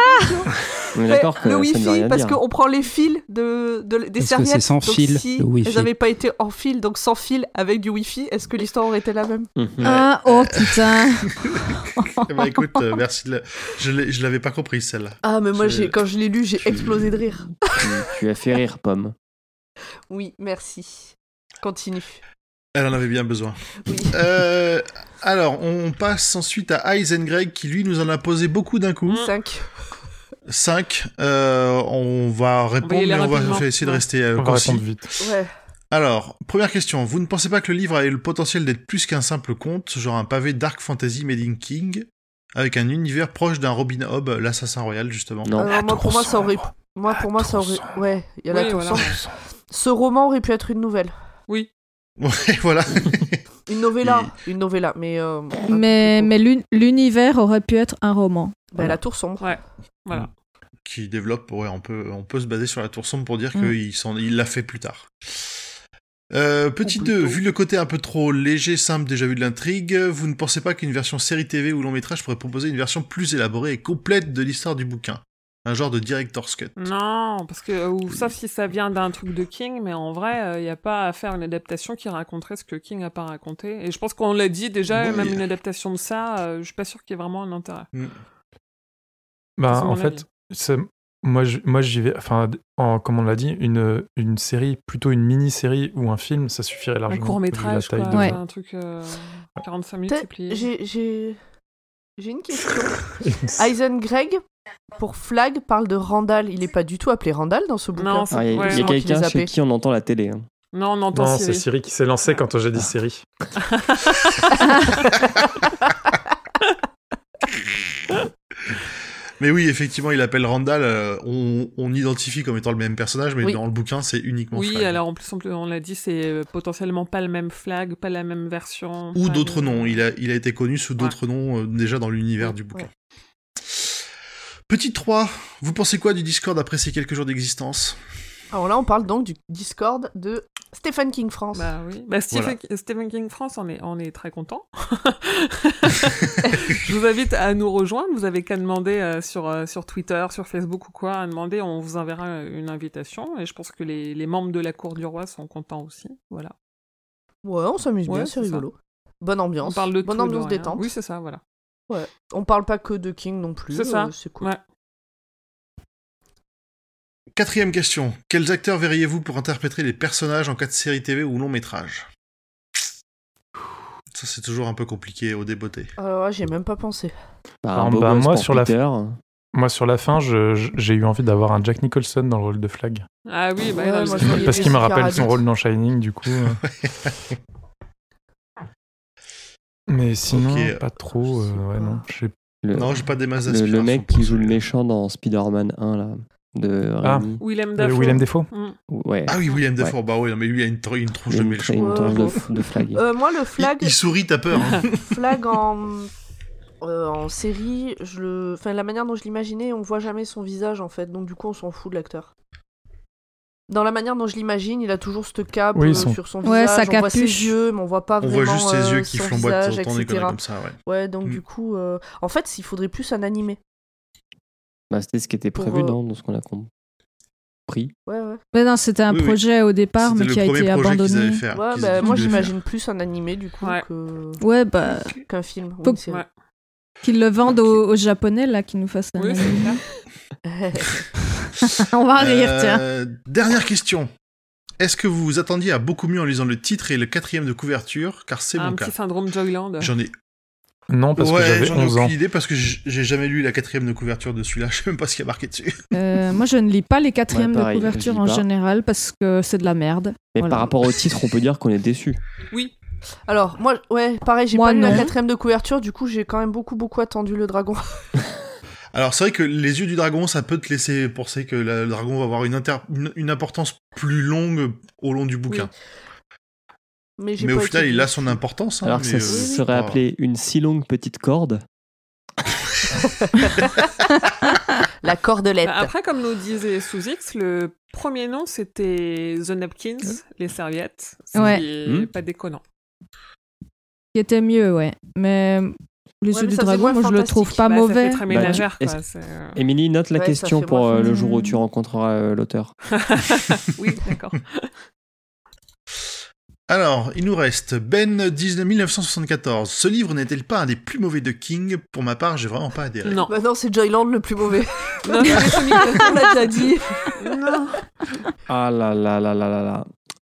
[SPEAKER 2] que
[SPEAKER 1] le wifi, parce qu'on prend les fils de, de- des
[SPEAKER 7] Parce que
[SPEAKER 1] serviettes.
[SPEAKER 7] c'est sans
[SPEAKER 1] donc
[SPEAKER 7] fil,
[SPEAKER 1] si
[SPEAKER 7] le wifi.
[SPEAKER 1] elles n'avaient pas été en fil, donc sans fil avec du wifi, est-ce que l'histoire aurait été la même?
[SPEAKER 2] Mhm.
[SPEAKER 5] Ah, oh putain.
[SPEAKER 4] Eh ben écoute, euh, merci de la... Je l'ai- je l'avais pas comprise celle-là.
[SPEAKER 1] Ah, mais moi,
[SPEAKER 4] Je-
[SPEAKER 1] j'ai- quand je l'ai lu, j'ai
[SPEAKER 2] tu-
[SPEAKER 1] explosé de rire.
[SPEAKER 2] tu, tu as fait rire, Pomme.
[SPEAKER 1] Oui, merci. Continue.
[SPEAKER 4] Elle en avait bien besoin.
[SPEAKER 1] Oui.
[SPEAKER 4] Euh, alors, on passe ensuite à Greg qui lui nous en a posé beaucoup d'un coup.
[SPEAKER 1] 5.
[SPEAKER 4] 5. on va répondre, mais on va essayer de rester euh,
[SPEAKER 6] On va
[SPEAKER 4] concis.
[SPEAKER 6] répondre vite.
[SPEAKER 1] Ouais.
[SPEAKER 4] Alors, première question. Vous ne pensez pas que le livre a eu le potentiel d'être plus qu'un simple conte, genre un pavé Dark Fantasy Made in King, avec un univers proche d'un Robin Hood, l'assassin royal, justement?
[SPEAKER 2] Non.
[SPEAKER 1] Alors, moi, pour moi, ça aurait. Moi, pour moi, ça aurait. Ouais, il y a la
[SPEAKER 3] Oui,
[SPEAKER 1] tour
[SPEAKER 3] voilà.
[SPEAKER 1] Ce roman aurait pu être une nouvelle.
[SPEAKER 3] Oui.
[SPEAKER 4] Ouais, voilà.
[SPEAKER 1] Une novella. Une novella, mais. euh,
[SPEAKER 5] Mais,
[SPEAKER 1] court.
[SPEAKER 5] mais l'un- l'univers aurait pu être un roman.
[SPEAKER 1] Bah, la tour sombre.
[SPEAKER 3] Ouais. Voilà.
[SPEAKER 4] qui développe, ouais, on peut, on peut se baser sur la tour sombre pour dire
[SPEAKER 5] Mm.
[SPEAKER 4] qu'il s'en- il l'a fait plus tard. Euh, petit
[SPEAKER 1] Ou
[SPEAKER 4] 2,
[SPEAKER 1] plutôt.
[SPEAKER 4] vu le côté un peu trop léger, simple déjà vu de l'intrigue, vous ne pensez pas qu'une version série TV ou long métrage pourrait proposer une version plus élaborée et complète de l'histoire du bouquin? Un genre de director's cut.
[SPEAKER 3] Non, parce que, ou, sauf si ça vient d'un truc de King, mais en vrai, il n'y a pas à faire une adaptation qui raconterait ce que King n'a pas raconté. Et je pense qu'on l'a dit déjà, même une adaptation de ça, euh, je suis pas sûr qu'il y ait vraiment un intérêt.
[SPEAKER 6] Bah,
[SPEAKER 3] C'est mon
[SPEAKER 6] en
[SPEAKER 3] avis.
[SPEAKER 6] fait, moi, je- moi j'y vais. Enfin, en- comme on l'a dit, une, une série, plutôt une mini-série ou un film, ça suffirait
[SPEAKER 3] Un
[SPEAKER 6] largement.
[SPEAKER 3] court
[SPEAKER 6] vu la
[SPEAKER 3] métrage,
[SPEAKER 6] taille
[SPEAKER 3] quoi.
[SPEAKER 6] de-
[SPEAKER 5] Ouais.
[SPEAKER 3] Un truc euh, 45 minutes, c'est plié.
[SPEAKER 1] J'ai une question. Eisen Greg, pour Flag, parle de Randall. Il est pas du tout appelé Randall dans ce bouquin.
[SPEAKER 3] Non, c'est-
[SPEAKER 2] Ah, Il y a,
[SPEAKER 3] Ouais,
[SPEAKER 2] quelqu'un chez qui on entend la télé. hein.
[SPEAKER 3] Non, on entend
[SPEAKER 6] Non, c'est
[SPEAKER 3] Siri.
[SPEAKER 6] Siri qui s'est lancé quand j'ai dit série.
[SPEAKER 4] Mais oui, effectivement, il appelle Randall, euh, on, on identifie comme étant le même personnage, mais
[SPEAKER 1] Oui.
[SPEAKER 4] dans le bouquin, c'est uniquement
[SPEAKER 3] Oui,
[SPEAKER 4] Flag.
[SPEAKER 3] alors en plus, on, l'a dit, c'est euh, potentiellement pas le même flag, pas la même version.
[SPEAKER 4] Ou d'autres
[SPEAKER 3] le-
[SPEAKER 4] noms. Il a, il a été connu sous d'autres noms euh, déjà dans l'univers du bouquin. Petit 3, vous pensez quoi du Discord après ces quelques jours d'existence?
[SPEAKER 1] Alors là, on parle donc du Discord de Stephen King France.
[SPEAKER 3] Bah oui. Bah, Stephen, Stephen King France, on est, on est très content. Je vous invite à nous rejoindre. Vous avez qu'à demander euh, sur, euh, sur Twitter, sur Facebook ou quoi, à demander. On vous enverra une invitation. Et je pense que les, les membres de la cour du roi sont contents aussi. Voilà.
[SPEAKER 1] Ouais, on s'amuse
[SPEAKER 3] Ouais,
[SPEAKER 1] bien,
[SPEAKER 3] c'est
[SPEAKER 1] rigolo. Bonne ambiance.
[SPEAKER 3] On parle de
[SPEAKER 1] Bonne
[SPEAKER 3] tout, de
[SPEAKER 1] ambiance
[SPEAKER 3] rien.
[SPEAKER 1] détente.
[SPEAKER 3] Oui, c'est ça, voilà.
[SPEAKER 1] On parle pas que de King non plus.
[SPEAKER 3] C'est ça.
[SPEAKER 1] euh, c'est cool.
[SPEAKER 3] Ouais.
[SPEAKER 4] Quatrième question. Quels acteurs verriez-vous pour interpréter les personnages en cas de série TV ou long métrage? Ça, c'est toujours un peu compliqué au déboté.
[SPEAKER 1] Alors là, j'y ai même pas pensé.
[SPEAKER 2] Bah,
[SPEAKER 6] Ah,
[SPEAKER 2] un beau
[SPEAKER 6] bah,
[SPEAKER 2] gosse
[SPEAKER 6] moi,
[SPEAKER 2] pour
[SPEAKER 6] sur la-
[SPEAKER 2] Peter.
[SPEAKER 6] Moi, sur la fin, je- je- j'ai eu envie d'avoir un Jack Nicholson dans le rôle de Flag.
[SPEAKER 3] Ah oui, bah,
[SPEAKER 1] Ouais,
[SPEAKER 3] non,
[SPEAKER 1] moi,
[SPEAKER 6] Parce qu'il me rappelle son rôle dans Shining, du coup. Mais sinon, pas trop. euh, ouais, non.
[SPEAKER 2] Le,
[SPEAKER 4] Non, j'ai pas des masses
[SPEAKER 2] le, mec qui joue le méchant dans Spider-Man 1, là, de
[SPEAKER 6] Ah.
[SPEAKER 3] Willem
[SPEAKER 6] Euh,
[SPEAKER 3] Dafoe.
[SPEAKER 6] Willem Dafoe
[SPEAKER 3] Mm.
[SPEAKER 2] Ouais.
[SPEAKER 4] Ah oui, William
[SPEAKER 2] Ouais.
[SPEAKER 4] Dafoe. Bah oui, mais lui, il a une, tr- une tronche de méchant.
[SPEAKER 2] une de, de flag.
[SPEAKER 1] Euh, moi, le
[SPEAKER 4] Il,
[SPEAKER 1] flag,
[SPEAKER 4] il sourit, t'as peur. hein.
[SPEAKER 1] flag en, euh, en série, je le... enfin, la manière dont je l'imaginais, on voit jamais son visage en fait, donc du coup on s'en fout de l'acteur. Dans la manière dont je l'imagine, il a toujours ce cap
[SPEAKER 6] Oui,
[SPEAKER 1] euh,
[SPEAKER 6] son-
[SPEAKER 1] sur son
[SPEAKER 5] Ouais,
[SPEAKER 1] visage,
[SPEAKER 5] sa
[SPEAKER 1] on voit ses yeux, mais on voit pas
[SPEAKER 4] On
[SPEAKER 1] vraiment
[SPEAKER 4] voit juste ses yeux
[SPEAKER 1] euh,
[SPEAKER 4] qui
[SPEAKER 1] son
[SPEAKER 4] flamboient de temps en comme ça, ouais.
[SPEAKER 1] Ouais, donc
[SPEAKER 4] Mm.
[SPEAKER 1] du coup, euh, en fait, il faudrait plus un animé.
[SPEAKER 2] Bah, C'était ce qui était
[SPEAKER 1] Pour,
[SPEAKER 2] prévu,
[SPEAKER 1] euh,
[SPEAKER 2] non, dans ce qu'on a compris.
[SPEAKER 1] Ouais, ouais.
[SPEAKER 5] Mais non, c'était un
[SPEAKER 4] Oui, oui.
[SPEAKER 5] projet au départ, mais qui a été abandonné.
[SPEAKER 4] fait.
[SPEAKER 1] Ouais, bah, moi j'imagine plus un animé du coup
[SPEAKER 3] Ouais.
[SPEAKER 1] que-
[SPEAKER 5] Ouais, bah,
[SPEAKER 1] qu'un film
[SPEAKER 5] Faut- qu'ils le vendent aux, aux Japonais, là, qu'ils nous fassent un
[SPEAKER 3] Oui, c'est
[SPEAKER 5] anime.
[SPEAKER 3] clair.
[SPEAKER 5] On va rire, tiens.
[SPEAKER 4] Euh, Dernière question. Est-ce que vous vous attendiez à beaucoup mieux en lisant le titre et le quatrième de couverture Car c'est
[SPEAKER 3] Un
[SPEAKER 4] mon cas.
[SPEAKER 3] petit syndrome Joyland.
[SPEAKER 4] J'en ai,
[SPEAKER 6] Non, parce que j'avais
[SPEAKER 4] j'en ai
[SPEAKER 6] 11 ans.
[SPEAKER 4] aucune idée parce que j'ai jamais lu la quatrième de couverture de celui-là. Je sais même pas ce qu'il y a marqué dessus.
[SPEAKER 5] Euh, moi, je ne lis pas les quatrièmes
[SPEAKER 2] Ouais, pareil,
[SPEAKER 5] de couverture en
[SPEAKER 2] pas.
[SPEAKER 5] général parce que c'est de la merde.
[SPEAKER 2] Mais
[SPEAKER 5] Voilà.
[SPEAKER 2] par rapport au titre, on peut dire qu'on est déçu.
[SPEAKER 3] Oui.
[SPEAKER 1] Alors, moi, ouais, pareil, j'ai pas lu la quatrième de couverture, du coup, j'ai quand même beaucoup, beaucoup attendu le dragon.
[SPEAKER 4] Alors c'est vrai que les yeux du dragon, ça peut te laisser penser que le dragon va avoir une, inter- une, une importance plus longue au long du bouquin.
[SPEAKER 1] Mais, j'ai
[SPEAKER 4] Mais
[SPEAKER 1] pas
[SPEAKER 4] au final,
[SPEAKER 1] été
[SPEAKER 4] il a son importance. hein,
[SPEAKER 2] Alors que ça
[SPEAKER 4] euh,
[SPEAKER 2] serait
[SPEAKER 4] pas-
[SPEAKER 2] appelé une si longue petite corde.
[SPEAKER 1] La cordelette.
[SPEAKER 3] Bah, Après, comme nous disait Sous-X, le premier nom c'était The Napkins, les serviettes. Ce
[SPEAKER 5] Ouais.
[SPEAKER 3] qui est
[SPEAKER 2] Hmm.
[SPEAKER 3] pas déconnant.
[SPEAKER 5] Qui était mieux, ouais. Mais les
[SPEAKER 1] Ouais,
[SPEAKER 5] yeux du dragon, moi, je le trouve pas
[SPEAKER 3] Bah,
[SPEAKER 5] mauvais.
[SPEAKER 3] très
[SPEAKER 2] Bah,
[SPEAKER 3] ménagère, quoi. euh,
[SPEAKER 2] Émilie, note la
[SPEAKER 1] Ouais,
[SPEAKER 2] question pour euh, le jour où tu rencontreras euh, l'auteur.
[SPEAKER 3] oui, d'accord.
[SPEAKER 4] Alors, il nous reste Ben 19 1974. Ce livre n'est-il pas un des plus mauvais de King? Pour ma part, j'ai vraiment pas adhéré.
[SPEAKER 3] Non.
[SPEAKER 1] Bah non, c'est Joyland le plus mauvais.
[SPEAKER 3] non, mais
[SPEAKER 1] On l'a déjà dit.
[SPEAKER 3] non.
[SPEAKER 2] Ah là là là là là là.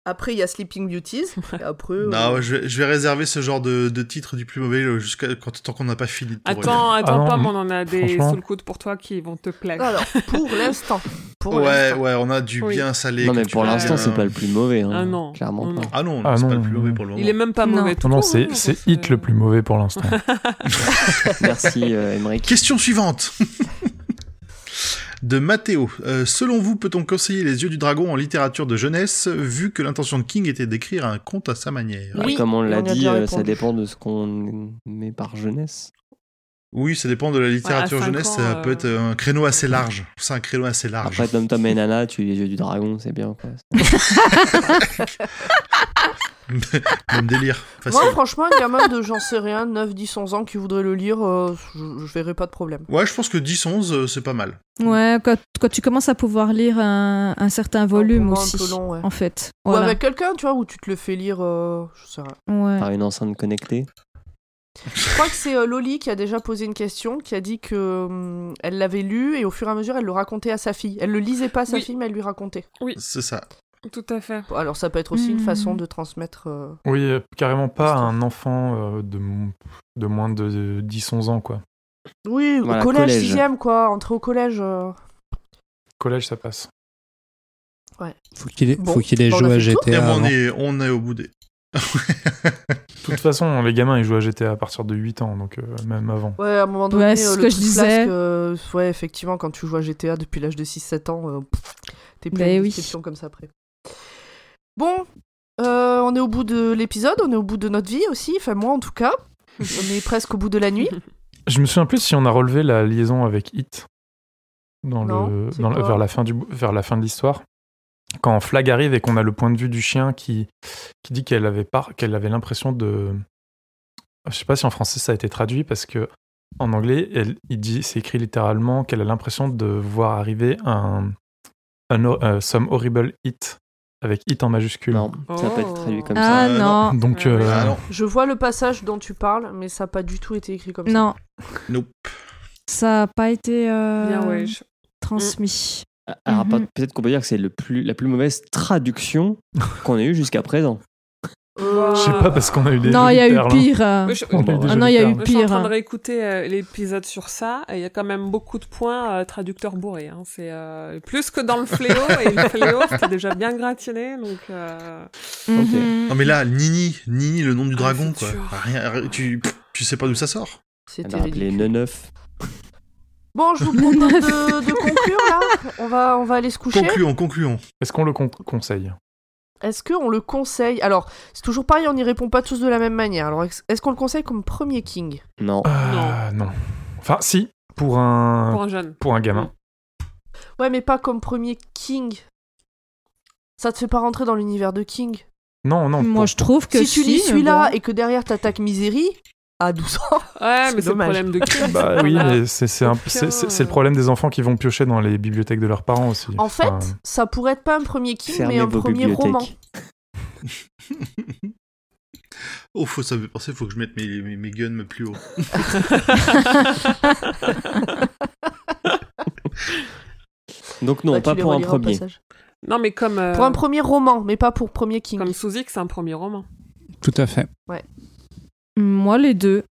[SPEAKER 1] Après, il y a Sleeping Beauties. Et après, euh,
[SPEAKER 4] Non, ouais, je vais, je vais réserver ce genre de, de titre du plus mauvais euh, jusqu'à quand, tant qu'on n'a pas fini.
[SPEAKER 3] Attends, attends,
[SPEAKER 6] Ah
[SPEAKER 3] Pam, on en a des sous le coude pour toi qui vont te plaire.
[SPEAKER 1] Alors, pour l'instant.
[SPEAKER 4] Ouais, ouais, on a du
[SPEAKER 3] Oui.
[SPEAKER 4] bien salé.
[SPEAKER 2] Non mais pour l'instant, c'est pas le plus mauvais. hein.
[SPEAKER 3] Ah non.
[SPEAKER 2] Clairement
[SPEAKER 3] Non,
[SPEAKER 2] pas.
[SPEAKER 4] Ah non,
[SPEAKER 6] Ah
[SPEAKER 4] c'est pas le plus mauvais pour le moment.
[SPEAKER 3] Il est même pas
[SPEAKER 5] Non.
[SPEAKER 3] mauvais tout
[SPEAKER 6] Non, c'est
[SPEAKER 3] hein,
[SPEAKER 6] c'est- Hit le plus mauvais pour l'instant.
[SPEAKER 2] Merci, euh, Emmerich.
[SPEAKER 4] Question suivante. De Mathéo. Euh, selon vous, peut-on conseiller Les Yeux du Dragon en littérature de jeunesse, vu que l'intention de King était d'écrire un conte à sa manière?
[SPEAKER 1] Oui,
[SPEAKER 2] Comme on l'a dit, euh, ça dépend de ce qu'on met par jeunesse.
[SPEAKER 4] Oui, ça dépend de la littérature
[SPEAKER 3] Ouais,
[SPEAKER 4] jeunesse,
[SPEAKER 3] ans,
[SPEAKER 4] ça peut
[SPEAKER 3] euh,
[SPEAKER 4] être un créneau assez large. C'est un créneau assez large.
[SPEAKER 2] Après, Tom Tom et Nana, tu les yeux du dragon, c'est bien. Quoi.
[SPEAKER 4] Même délire. Facile.
[SPEAKER 1] Moi, franchement, un gamin de j'en sais rien, 9, 10, 11 ans qui voudrait le lire, euh, je, je verrais pas de problème.
[SPEAKER 4] Ouais, je pense que 10-11, euh, c'est pas mal.
[SPEAKER 5] Ouais, quand, quand tu commences à pouvoir lire un, un certain volume
[SPEAKER 1] un
[SPEAKER 5] aussi,
[SPEAKER 1] peu long, ouais.
[SPEAKER 5] en fait.
[SPEAKER 1] Ou
[SPEAKER 5] Voilà.
[SPEAKER 1] avec quelqu'un, tu vois, où tu te le fais lire, euh, je sais rien.
[SPEAKER 5] Ouais.
[SPEAKER 2] Par une enceinte connectée.
[SPEAKER 1] Je crois que c'est euh, Loli qui a déjà posé une question, qui a dit que hum, elle l'avait lu et au fur et à mesure, elle le racontait à sa fille. Elle le lisait pas à sa
[SPEAKER 3] Oui.
[SPEAKER 1] fille, mais elle lui racontait.
[SPEAKER 4] C'est ça.
[SPEAKER 3] Tout à fait.
[SPEAKER 1] Alors ça peut être aussi une façon de transmettre. euh,
[SPEAKER 6] Oui, euh, carrément pas
[SPEAKER 1] Histoire.
[SPEAKER 6] un enfant euh, de, de moins de 10-11 ans, quoi.
[SPEAKER 1] Oui,
[SPEAKER 2] Voilà,
[SPEAKER 1] au collège,
[SPEAKER 2] collège.
[SPEAKER 1] sixième, quoi. Entrer au collège. euh.
[SPEAKER 6] Collège, ça passe.
[SPEAKER 7] Faut qu'il ait,
[SPEAKER 1] Bon,
[SPEAKER 7] faut qu'il ait joué à GTA.
[SPEAKER 4] on, est, on est au bout des.
[SPEAKER 6] De toute façon, les gamins, ils jouent à GTA à partir de 8 ans, donc euh, même avant.
[SPEAKER 1] Ouais, à un moment donné,
[SPEAKER 5] Ouais, c'est
[SPEAKER 1] euh,
[SPEAKER 5] ce
[SPEAKER 1] le
[SPEAKER 5] que je disais.
[SPEAKER 1] flasque, euh, ouais, effectivement, quand tu joues à GTA depuis l'âge de 6-7 ans, euh, pff, t'es plein
[SPEAKER 5] Ben
[SPEAKER 1] de
[SPEAKER 5] oui.
[SPEAKER 1] comme ça après. Bon, euh, on est au bout de l'épisode, on est au bout de notre vie aussi, enfin moi en tout cas. on est presque au bout de la nuit.
[SPEAKER 6] Je me souviens plus si on a relevé la liaison avec Hit dans
[SPEAKER 1] Non,
[SPEAKER 6] le,
[SPEAKER 1] c'est
[SPEAKER 6] dans le-
[SPEAKER 1] quoi
[SPEAKER 6] vers, la fin du, vers la fin de l'histoire. Quand Flag arrive et qu'on a le point de vue du chien qui, qui dit qu'elle avait, pas- qu'elle avait l'impression de. Je sais pas si en français ça a été traduit parce que en anglais, elle, il dit, c'est écrit littéralement qu'elle a l'impression de voir arriver un, un euh, some horrible hit avec hit en majuscule.
[SPEAKER 2] Non, ça peut être
[SPEAKER 3] Oh.
[SPEAKER 2] traduit comme
[SPEAKER 5] Ah
[SPEAKER 4] Euh,
[SPEAKER 5] non,
[SPEAKER 6] Donc,
[SPEAKER 3] Ah,
[SPEAKER 6] euh.
[SPEAKER 4] Ah non,
[SPEAKER 1] Je vois le passage dont tu parles, mais ça n'a pas du tout été écrit comme ça.
[SPEAKER 5] non,
[SPEAKER 4] nope.
[SPEAKER 5] ça n'a pas été euh,
[SPEAKER 3] Bien, ouais. je-
[SPEAKER 5] transmis.
[SPEAKER 2] ça. Alors,
[SPEAKER 5] Mhm.
[SPEAKER 2] peut- peut-être qu'on peut dire que c'est le plus, la plus mauvaise traduction qu'on ait eue jusqu'à présent.
[SPEAKER 1] Euh,
[SPEAKER 6] je sais pas parce qu'on a eu des.
[SPEAKER 5] Non, il y a eu pire.
[SPEAKER 3] je-
[SPEAKER 5] Ah non, il y a eu
[SPEAKER 6] perles.
[SPEAKER 3] Je suis en
[SPEAKER 5] pire.
[SPEAKER 3] train de réécouter euh, l'épisode sur ça, et il y a quand même beaucoup de points euh, traducteurs bourrés. Hein. C'est euh, plus que dans le fléau, et le fléau c'était déjà bien gratiné, donc. euh,
[SPEAKER 5] Mhm.
[SPEAKER 4] Non, mais là, Nini, Nini, le nom du
[SPEAKER 3] Ah,
[SPEAKER 4] dragon, quoi. Rien, rien- tu, tu sais pas d'où ça sort.
[SPEAKER 1] C'était
[SPEAKER 2] a appelé
[SPEAKER 1] ridicule.
[SPEAKER 2] Neuf.
[SPEAKER 1] Bon, je vous propose de, de conclure là. On va, on va aller se coucher.
[SPEAKER 4] Concluons, concluons.
[SPEAKER 6] Est-ce qu'on le con- conseille?
[SPEAKER 1] Est-ce qu'on le conseille? Alors, c'est toujours pareil, on n'y répond pas tous de la même manière. Alors, est-ce qu'on le conseille comme premier King?
[SPEAKER 2] Non.
[SPEAKER 6] Euh, non. Enfin, si, pour un,
[SPEAKER 3] pour un jeune.
[SPEAKER 6] pour un gamin.
[SPEAKER 1] Ouais, mais pas comme premier King. Ça te fait pas rentrer dans l'univers de King?
[SPEAKER 6] Non, non.
[SPEAKER 5] Moi,
[SPEAKER 6] pour-
[SPEAKER 5] je trouve que
[SPEAKER 1] si tu lis celui-là
[SPEAKER 5] bon.
[SPEAKER 1] et que derrière t'attaques Misery, à 12 ans.
[SPEAKER 3] Ouais, mais c'est le problème de qui
[SPEAKER 6] Bah oui, mais c'est le
[SPEAKER 3] euh,
[SPEAKER 6] problème des enfants qui vont piocher dans les bibliothèques de leurs parents aussi.
[SPEAKER 1] En fait,
[SPEAKER 6] Enfin,
[SPEAKER 1] ça pourrait être pas un premier King,
[SPEAKER 2] Fermez
[SPEAKER 1] mais un premier roman.
[SPEAKER 4] Oh, faut, ça me fait penser, faut que je mette mes, mes, mes guns plus haut.
[SPEAKER 2] Donc non,
[SPEAKER 1] Bah,
[SPEAKER 2] pas pour un premier.
[SPEAKER 3] Non, mais comme. euh,
[SPEAKER 1] Pour un premier roman, mais pas pour premier King.
[SPEAKER 3] Comme Suzy, c'est un premier roman.
[SPEAKER 7] Tout à fait.
[SPEAKER 5] Moi, les deux.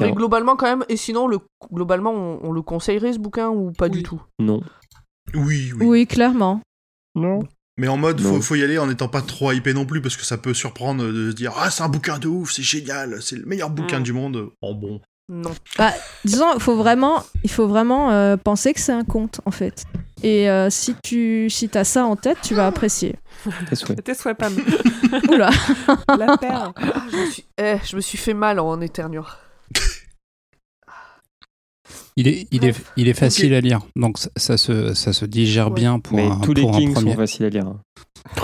[SPEAKER 1] Mais globalement, quand même, et sinon, le, globalement, on, on le conseillerait ce bouquin ou pas du tout?
[SPEAKER 2] Non.
[SPEAKER 4] Oui, oui.
[SPEAKER 5] Oui, clairement.
[SPEAKER 2] Non.
[SPEAKER 4] Mais en mode, faut y aller en n'étant pas trop hypé non plus, parce que ça peut surprendre de se dire Ah, c'est un bouquin de ouf, c'est génial, c'est le meilleur bouquin
[SPEAKER 3] Mm.
[SPEAKER 4] du monde. En bon.
[SPEAKER 1] Non.
[SPEAKER 5] Disons, il faut vraiment, il faut vraiment euh, penser que c'est un conte, en fait. Et euh, si tu si as ça en tête, tu vas apprécier.
[SPEAKER 2] Tes souhaits.
[SPEAKER 3] Tes souhaits, Pam.
[SPEAKER 5] Oula.
[SPEAKER 3] La paire.
[SPEAKER 1] Ah, je, me suis... eh, je me suis fait mal en éternuant.
[SPEAKER 7] Il est, il est, il est facile à lire, donc ça, ça se, ça se digère
[SPEAKER 1] Ouais.
[SPEAKER 7] bien pour
[SPEAKER 2] Mais
[SPEAKER 7] un,
[SPEAKER 2] tous les
[SPEAKER 7] pour un
[SPEAKER 2] Kings
[SPEAKER 7] premier.
[SPEAKER 2] sont faciles à lire. hein.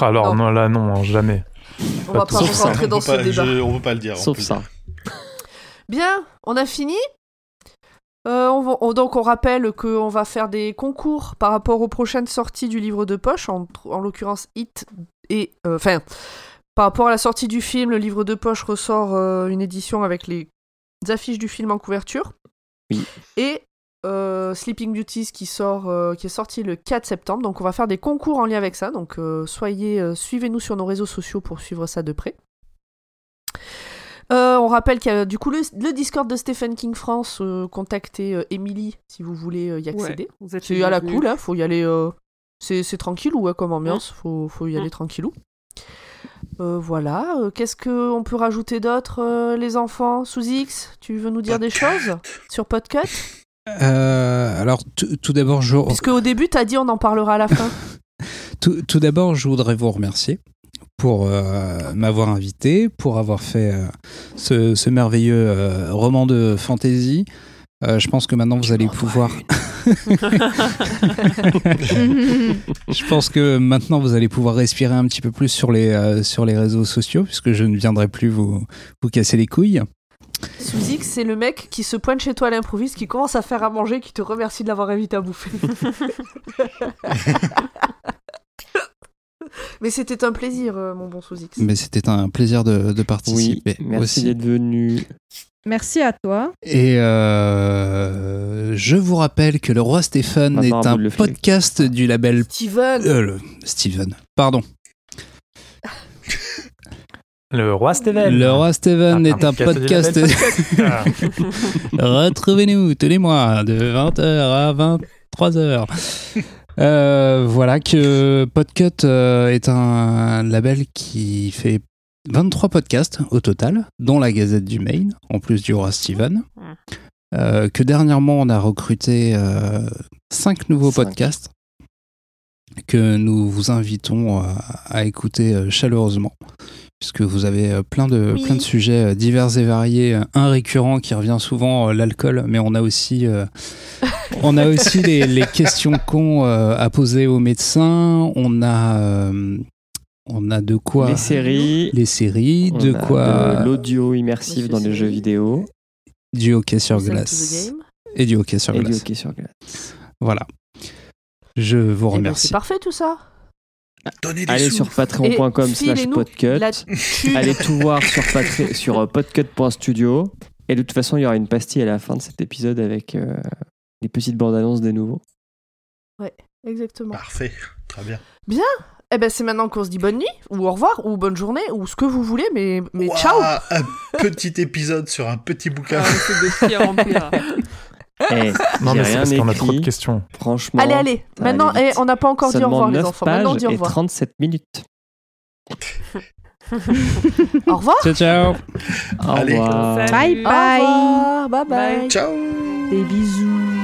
[SPEAKER 6] Alors,
[SPEAKER 1] Non.
[SPEAKER 6] non, là, non, jamais.
[SPEAKER 1] On
[SPEAKER 6] Pas
[SPEAKER 1] va pas rentrer dans
[SPEAKER 4] on,
[SPEAKER 1] ce
[SPEAKER 4] pas,
[SPEAKER 1] débat.
[SPEAKER 4] je- on peut pas le dire.
[SPEAKER 2] Sauf ça.
[SPEAKER 1] Bien, on a fini Euh, on donc on rappelle qu'on va faire des concours par rapport aux prochaines sorties du livre de poche, en, en l'occurrence Hit et... euh, Enfin, par rapport à la sortie du film, le livre de poche ressort euh, une édition avec les affiches du film en couverture.
[SPEAKER 2] Oui.
[SPEAKER 1] Et Sleeping Beauties qui, sort, qui est sorti le 4 septembre. Donc on va faire des concours en lien avec ça. Donc soyez, suivez-nous sur nos réseaux sociaux pour suivre ça de près. Euh, on rappelle qu'il y a du coup le, le Discord de Stephen King France. euh, contactez euh, Emily si vous voulez euh, y accéder.
[SPEAKER 3] Ouais,
[SPEAKER 1] C'est à la cool, hein, faut y aller. euh, c'est c'est tranquille ou ouais, comme ambiance, faut, faut y aller
[SPEAKER 3] Mm.
[SPEAKER 1] tranquillou. Euh, voilà, euh, qu'est-ce qu'on peut rajouter d'autre, euh, les enfants? Sous X, tu veux nous dire des choses sur Podcut?
[SPEAKER 7] Euh, alors, tout d'abord, je,
[SPEAKER 1] Puisque au début, t'as dit on en parlera à la fin.
[SPEAKER 7] tout, tout d'abord, je voudrais vous remercier pour euh, m'avoir invité, pour avoir fait euh, ce, ce merveilleux euh, roman de fantasy. Euh, je pense que maintenant vous allez pouvoir. je pense que maintenant vous allez pouvoir respirer un petit peu plus sur les, euh, sur les réseaux sociaux, puisque je ne viendrai plus vous, vous casser les couilles.
[SPEAKER 1] Suzy, c'est le mec qui se pointe chez toi à l'improviste, qui commence à faire à manger, qui te remercie de l'avoir invité à bouffer. Mais c'était un plaisir, euh, mon bon Suzy.
[SPEAKER 7] Mais c'était un plaisir de, de
[SPEAKER 2] Oui,
[SPEAKER 7] participer
[SPEAKER 2] merci
[SPEAKER 7] aussi.
[SPEAKER 2] d'être venu.
[SPEAKER 5] Merci à toi.
[SPEAKER 7] Et euh, je vous rappelle que Le Roi Stéphane
[SPEAKER 2] Maintenant,
[SPEAKER 7] est un podcast du label.
[SPEAKER 1] Steven
[SPEAKER 7] euh, le- Steven, pardon.
[SPEAKER 6] Le roi Steven.
[SPEAKER 7] Le Roi Steven
[SPEAKER 6] Ah,
[SPEAKER 7] est un
[SPEAKER 6] podcast
[SPEAKER 7] podcast.
[SPEAKER 6] Ah.
[SPEAKER 7] Retrouvez-nous tous les mois de 20h à 23h. Euh, voilà que Podcut euh, est un label qui fait 23 podcasts au total, dont la Gazette du Maine, en plus du roi Steven. Euh, que dernièrement on a recruté 5 nouveaux
[SPEAKER 2] Cinq.
[SPEAKER 7] podcasts que nous vous invitons à, à écouter chaleureusement puisque vous avez euh, plein de,
[SPEAKER 1] Oui.
[SPEAKER 7] plein de sujets euh, divers et variés. Euh, Un récurrent qui revient souvent, l'alcool, mais on a aussi, euh, on a aussi les, les questions cons euh, à poser aux médecins. On a, euh, on a de quoi
[SPEAKER 2] Les séries.
[SPEAKER 7] les séries,
[SPEAKER 2] on
[SPEAKER 7] de
[SPEAKER 2] a
[SPEAKER 7] quoi
[SPEAKER 2] l'audio immersif
[SPEAKER 1] Monsieur
[SPEAKER 2] dans les jeux vidéo
[SPEAKER 7] du hockey sur glace
[SPEAKER 1] game.
[SPEAKER 7] et du hockey sur
[SPEAKER 2] et du
[SPEAKER 7] glace.
[SPEAKER 2] hockey sur glace.
[SPEAKER 7] Voilà. Je vous
[SPEAKER 1] Eh ben,
[SPEAKER 7] remercie.
[SPEAKER 1] c'est parfait tout ça.
[SPEAKER 4] Donnez des
[SPEAKER 2] Allez
[SPEAKER 4] sous.
[SPEAKER 2] sur patreon.com slash podcut. Allez tout voir sur, sur euh, podcut.studio. Et de toute façon, il y aura une pastille à la fin de cet épisode avec euh, les petites bandes annonces des nouveaux.
[SPEAKER 1] Exactement.
[SPEAKER 4] Parfait, très bien.
[SPEAKER 1] Eh ben c'est maintenant qu'on se dit bonne nuit, ou au revoir, ou bonne journée, ou ce que vous voulez, mais, mais
[SPEAKER 4] Ouah,
[SPEAKER 1] ciao
[SPEAKER 4] Un petit épisode sur un petit bouquin.
[SPEAKER 3] Ah,
[SPEAKER 2] Eh,
[SPEAKER 6] Non, mais c'est parce qu'on a trop de questions.
[SPEAKER 2] Franchement,
[SPEAKER 1] Allez, allez, maintenant, eh, on n'a pas encore dit au revoir les
[SPEAKER 2] 9
[SPEAKER 1] enfants, maintenant on
[SPEAKER 2] pages
[SPEAKER 1] dit au
[SPEAKER 2] et
[SPEAKER 1] revoir.
[SPEAKER 2] 37 minutes.
[SPEAKER 1] Au revoir
[SPEAKER 7] Ciao, ciao.
[SPEAKER 2] Au
[SPEAKER 4] Allez.
[SPEAKER 2] revoir.
[SPEAKER 3] Salut.
[SPEAKER 5] Bye
[SPEAKER 1] Au
[SPEAKER 5] bye.
[SPEAKER 1] revoir, bye bye,
[SPEAKER 3] Bye.
[SPEAKER 4] Ciao
[SPEAKER 1] Des bisous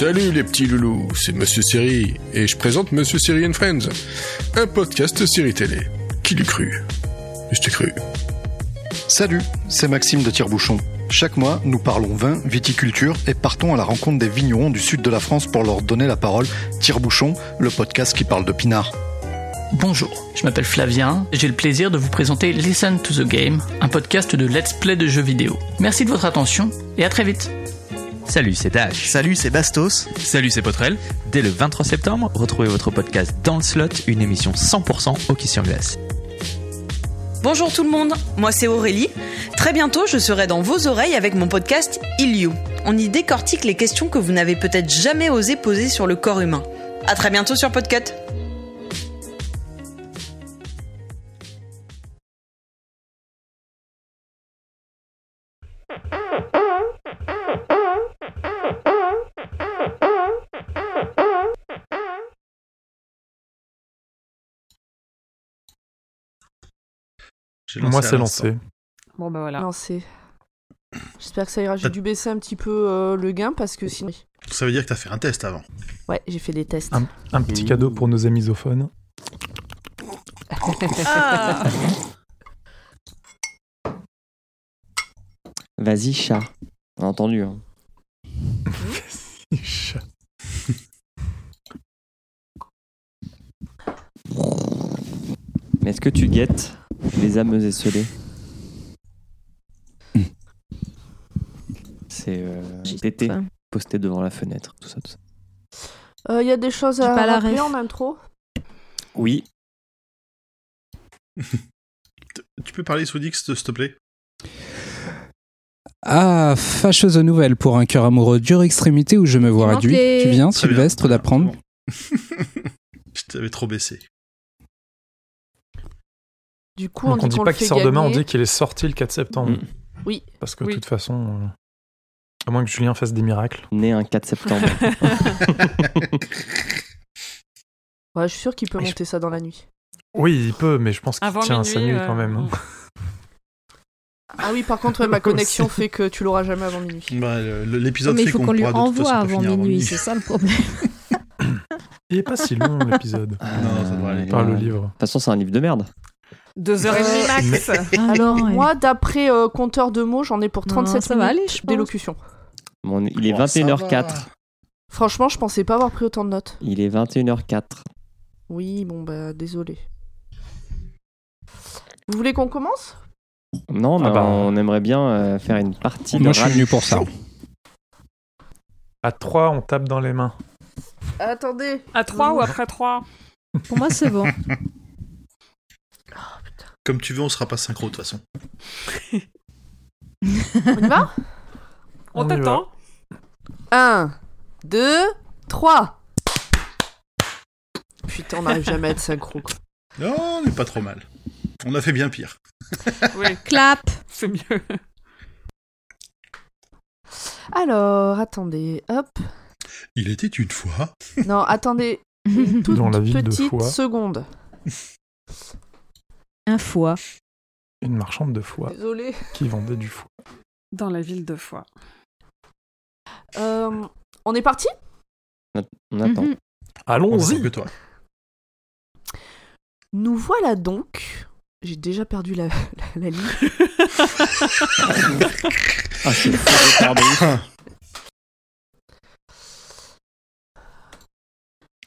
[SPEAKER 9] Salut les petits loulous, c'est Monsieur Siri et je présente Monsieur Siri and Friends, un podcast série télé. Qui l'eût cru? Je t'ai cru.
[SPEAKER 10] Salut, c'est Maxime de Tire-Bouchon. Chaque mois, nous parlons vin, viticulture et partons à la rencontre des vignerons du sud de la France pour leur donner la parole. Tire-Bouchon, le podcast qui parle de pinard.
[SPEAKER 11] Bonjour, je m'appelle Flavien et j'ai le plaisir de vous présenter Listen to the Game, un podcast de let's play de jeux vidéo. Merci de votre attention et à très vite.
[SPEAKER 12] Salut, c'est Dash.
[SPEAKER 13] Salut, c'est Bastos.
[SPEAKER 12] Salut, c'est Potrel. Dès le 23 septembre, retrouvez votre podcast Dans le Slot, une émission 100% hockey sur glace.
[SPEAKER 14] Bonjour tout le monde, moi c'est Aurélie. Très bientôt, je serai dans vos oreilles avec mon podcast Il You. On y décortique les questions que vous n'avez peut-être jamais osé poser sur le corps humain. À très bientôt sur Podcut.
[SPEAKER 6] Moi, c'est lancé.
[SPEAKER 3] Bon, bah voilà.
[SPEAKER 1] C'est... J'espère que ça ira. J'ai dû baisser un petit peu euh, le gain parce que sinon...
[SPEAKER 4] Ça veut dire que t'as fait un test avant.
[SPEAKER 1] Ouais, j'ai fait des tests.
[SPEAKER 6] Un, un petit cadeau pour nos amis misophones.
[SPEAKER 1] Ah.
[SPEAKER 2] Vas-y, chat. On a entendu. hein. Mais est-ce que tu guettes? Les âmes esselées C'est euh, Tété posté devant la fenêtre, tout ça, tout ça.
[SPEAKER 1] Il Euh, y a des choses à
[SPEAKER 5] pas la
[SPEAKER 1] rappeler en intro
[SPEAKER 2] Oui,
[SPEAKER 4] Tu peux parler Soudix, s'il te plaît?
[SPEAKER 7] Ah, fâcheuse nouvelle pour un cœur amoureux dure extrémité où je me vois
[SPEAKER 5] Il
[SPEAKER 7] réduit. Tu viens. Sylvestre, d'apprendre
[SPEAKER 4] Je t'avais trop baissé.
[SPEAKER 1] Du coup, on
[SPEAKER 6] Donc on
[SPEAKER 1] dit
[SPEAKER 6] dit pas qu'il sort demain, on dit qu'il est sorti le 4 septembre.
[SPEAKER 2] Mm.
[SPEAKER 1] Oui.
[SPEAKER 6] Parce que
[SPEAKER 3] Oui.
[SPEAKER 6] de toute façon, euh, à moins que Julien fasse des miracles.
[SPEAKER 2] Né un 4 septembre.
[SPEAKER 1] Ouais, je suis sûr qu'il peut
[SPEAKER 6] Et je-
[SPEAKER 1] monter ça dans la nuit.
[SPEAKER 6] Oui, il peut, mais je pense qu'il tient à sa nuit
[SPEAKER 3] euh,
[SPEAKER 6] quand même. hein.
[SPEAKER 1] Ah oui, par contre, ouais, ma connexion fait que tu l'auras jamais avant minuit.
[SPEAKER 4] Bah, L'épisode
[SPEAKER 5] mais il
[SPEAKER 4] fait
[SPEAKER 5] faut
[SPEAKER 4] qu'on
[SPEAKER 5] qu'on lui
[SPEAKER 4] de
[SPEAKER 5] envoie avant minuit, c'est ça le problème.
[SPEAKER 6] Il est pas si long l'épisode.
[SPEAKER 4] Non, ça devrait aller.
[SPEAKER 6] Par le
[SPEAKER 2] De
[SPEAKER 6] livre.
[SPEAKER 2] toute façon, c'est un livre de merde.
[SPEAKER 3] Deux heures et demie max.
[SPEAKER 5] Ah
[SPEAKER 1] Alors,
[SPEAKER 5] non,
[SPEAKER 1] moi, d'après euh, compteur de mots, j'en ai pour
[SPEAKER 5] Non,
[SPEAKER 1] 37
[SPEAKER 5] ça va
[SPEAKER 1] minutes
[SPEAKER 5] aller, je pense.
[SPEAKER 1] d'élocution.
[SPEAKER 2] Bon, il est
[SPEAKER 4] Oh, ça
[SPEAKER 2] 21h04.
[SPEAKER 4] va.
[SPEAKER 1] Franchement, je pensais pas avoir pris autant de notes.
[SPEAKER 2] Il est 21h04.
[SPEAKER 1] Oui, bon, bah, désolé. Vous voulez qu'on commence?
[SPEAKER 2] Non, mais
[SPEAKER 6] Ah bah.
[SPEAKER 2] on aimerait bien euh, faire une partie
[SPEAKER 7] Moi,
[SPEAKER 2] de
[SPEAKER 7] je suis venu pour ça.
[SPEAKER 6] À 3, on tape dans les mains.
[SPEAKER 1] Attendez.
[SPEAKER 3] À 3 ou après 3
[SPEAKER 5] Pour moi, c'est bon.
[SPEAKER 4] Comme tu veux, on sera pas synchro de toute façon.
[SPEAKER 1] On y va
[SPEAKER 3] On t'attend.
[SPEAKER 1] 1, 2, 3. Putain, on n'arrive jamais à être synchro. quoi.
[SPEAKER 4] Non, on est pas trop mal. On a fait bien pire.
[SPEAKER 3] Oui,
[SPEAKER 5] Clap
[SPEAKER 3] c'est mieux.
[SPEAKER 1] Alors, attendez, hop.
[SPEAKER 4] Il était une fois.
[SPEAKER 1] Non, attendez. Une toute
[SPEAKER 6] Dans la ville de
[SPEAKER 1] petite seconde.
[SPEAKER 5] Un foie.
[SPEAKER 6] Une marchande de foie
[SPEAKER 1] Désolé.
[SPEAKER 6] qui vendait du foie.
[SPEAKER 3] Dans la ville de Foix.
[SPEAKER 1] Euh, on est parti?
[SPEAKER 2] On attend.
[SPEAKER 5] Mhm.
[SPEAKER 4] On
[SPEAKER 6] Allons-y
[SPEAKER 4] toi.
[SPEAKER 1] Nous voilà donc. J'ai déjà perdu la, la, la ligne.
[SPEAKER 2] Ah, c'est.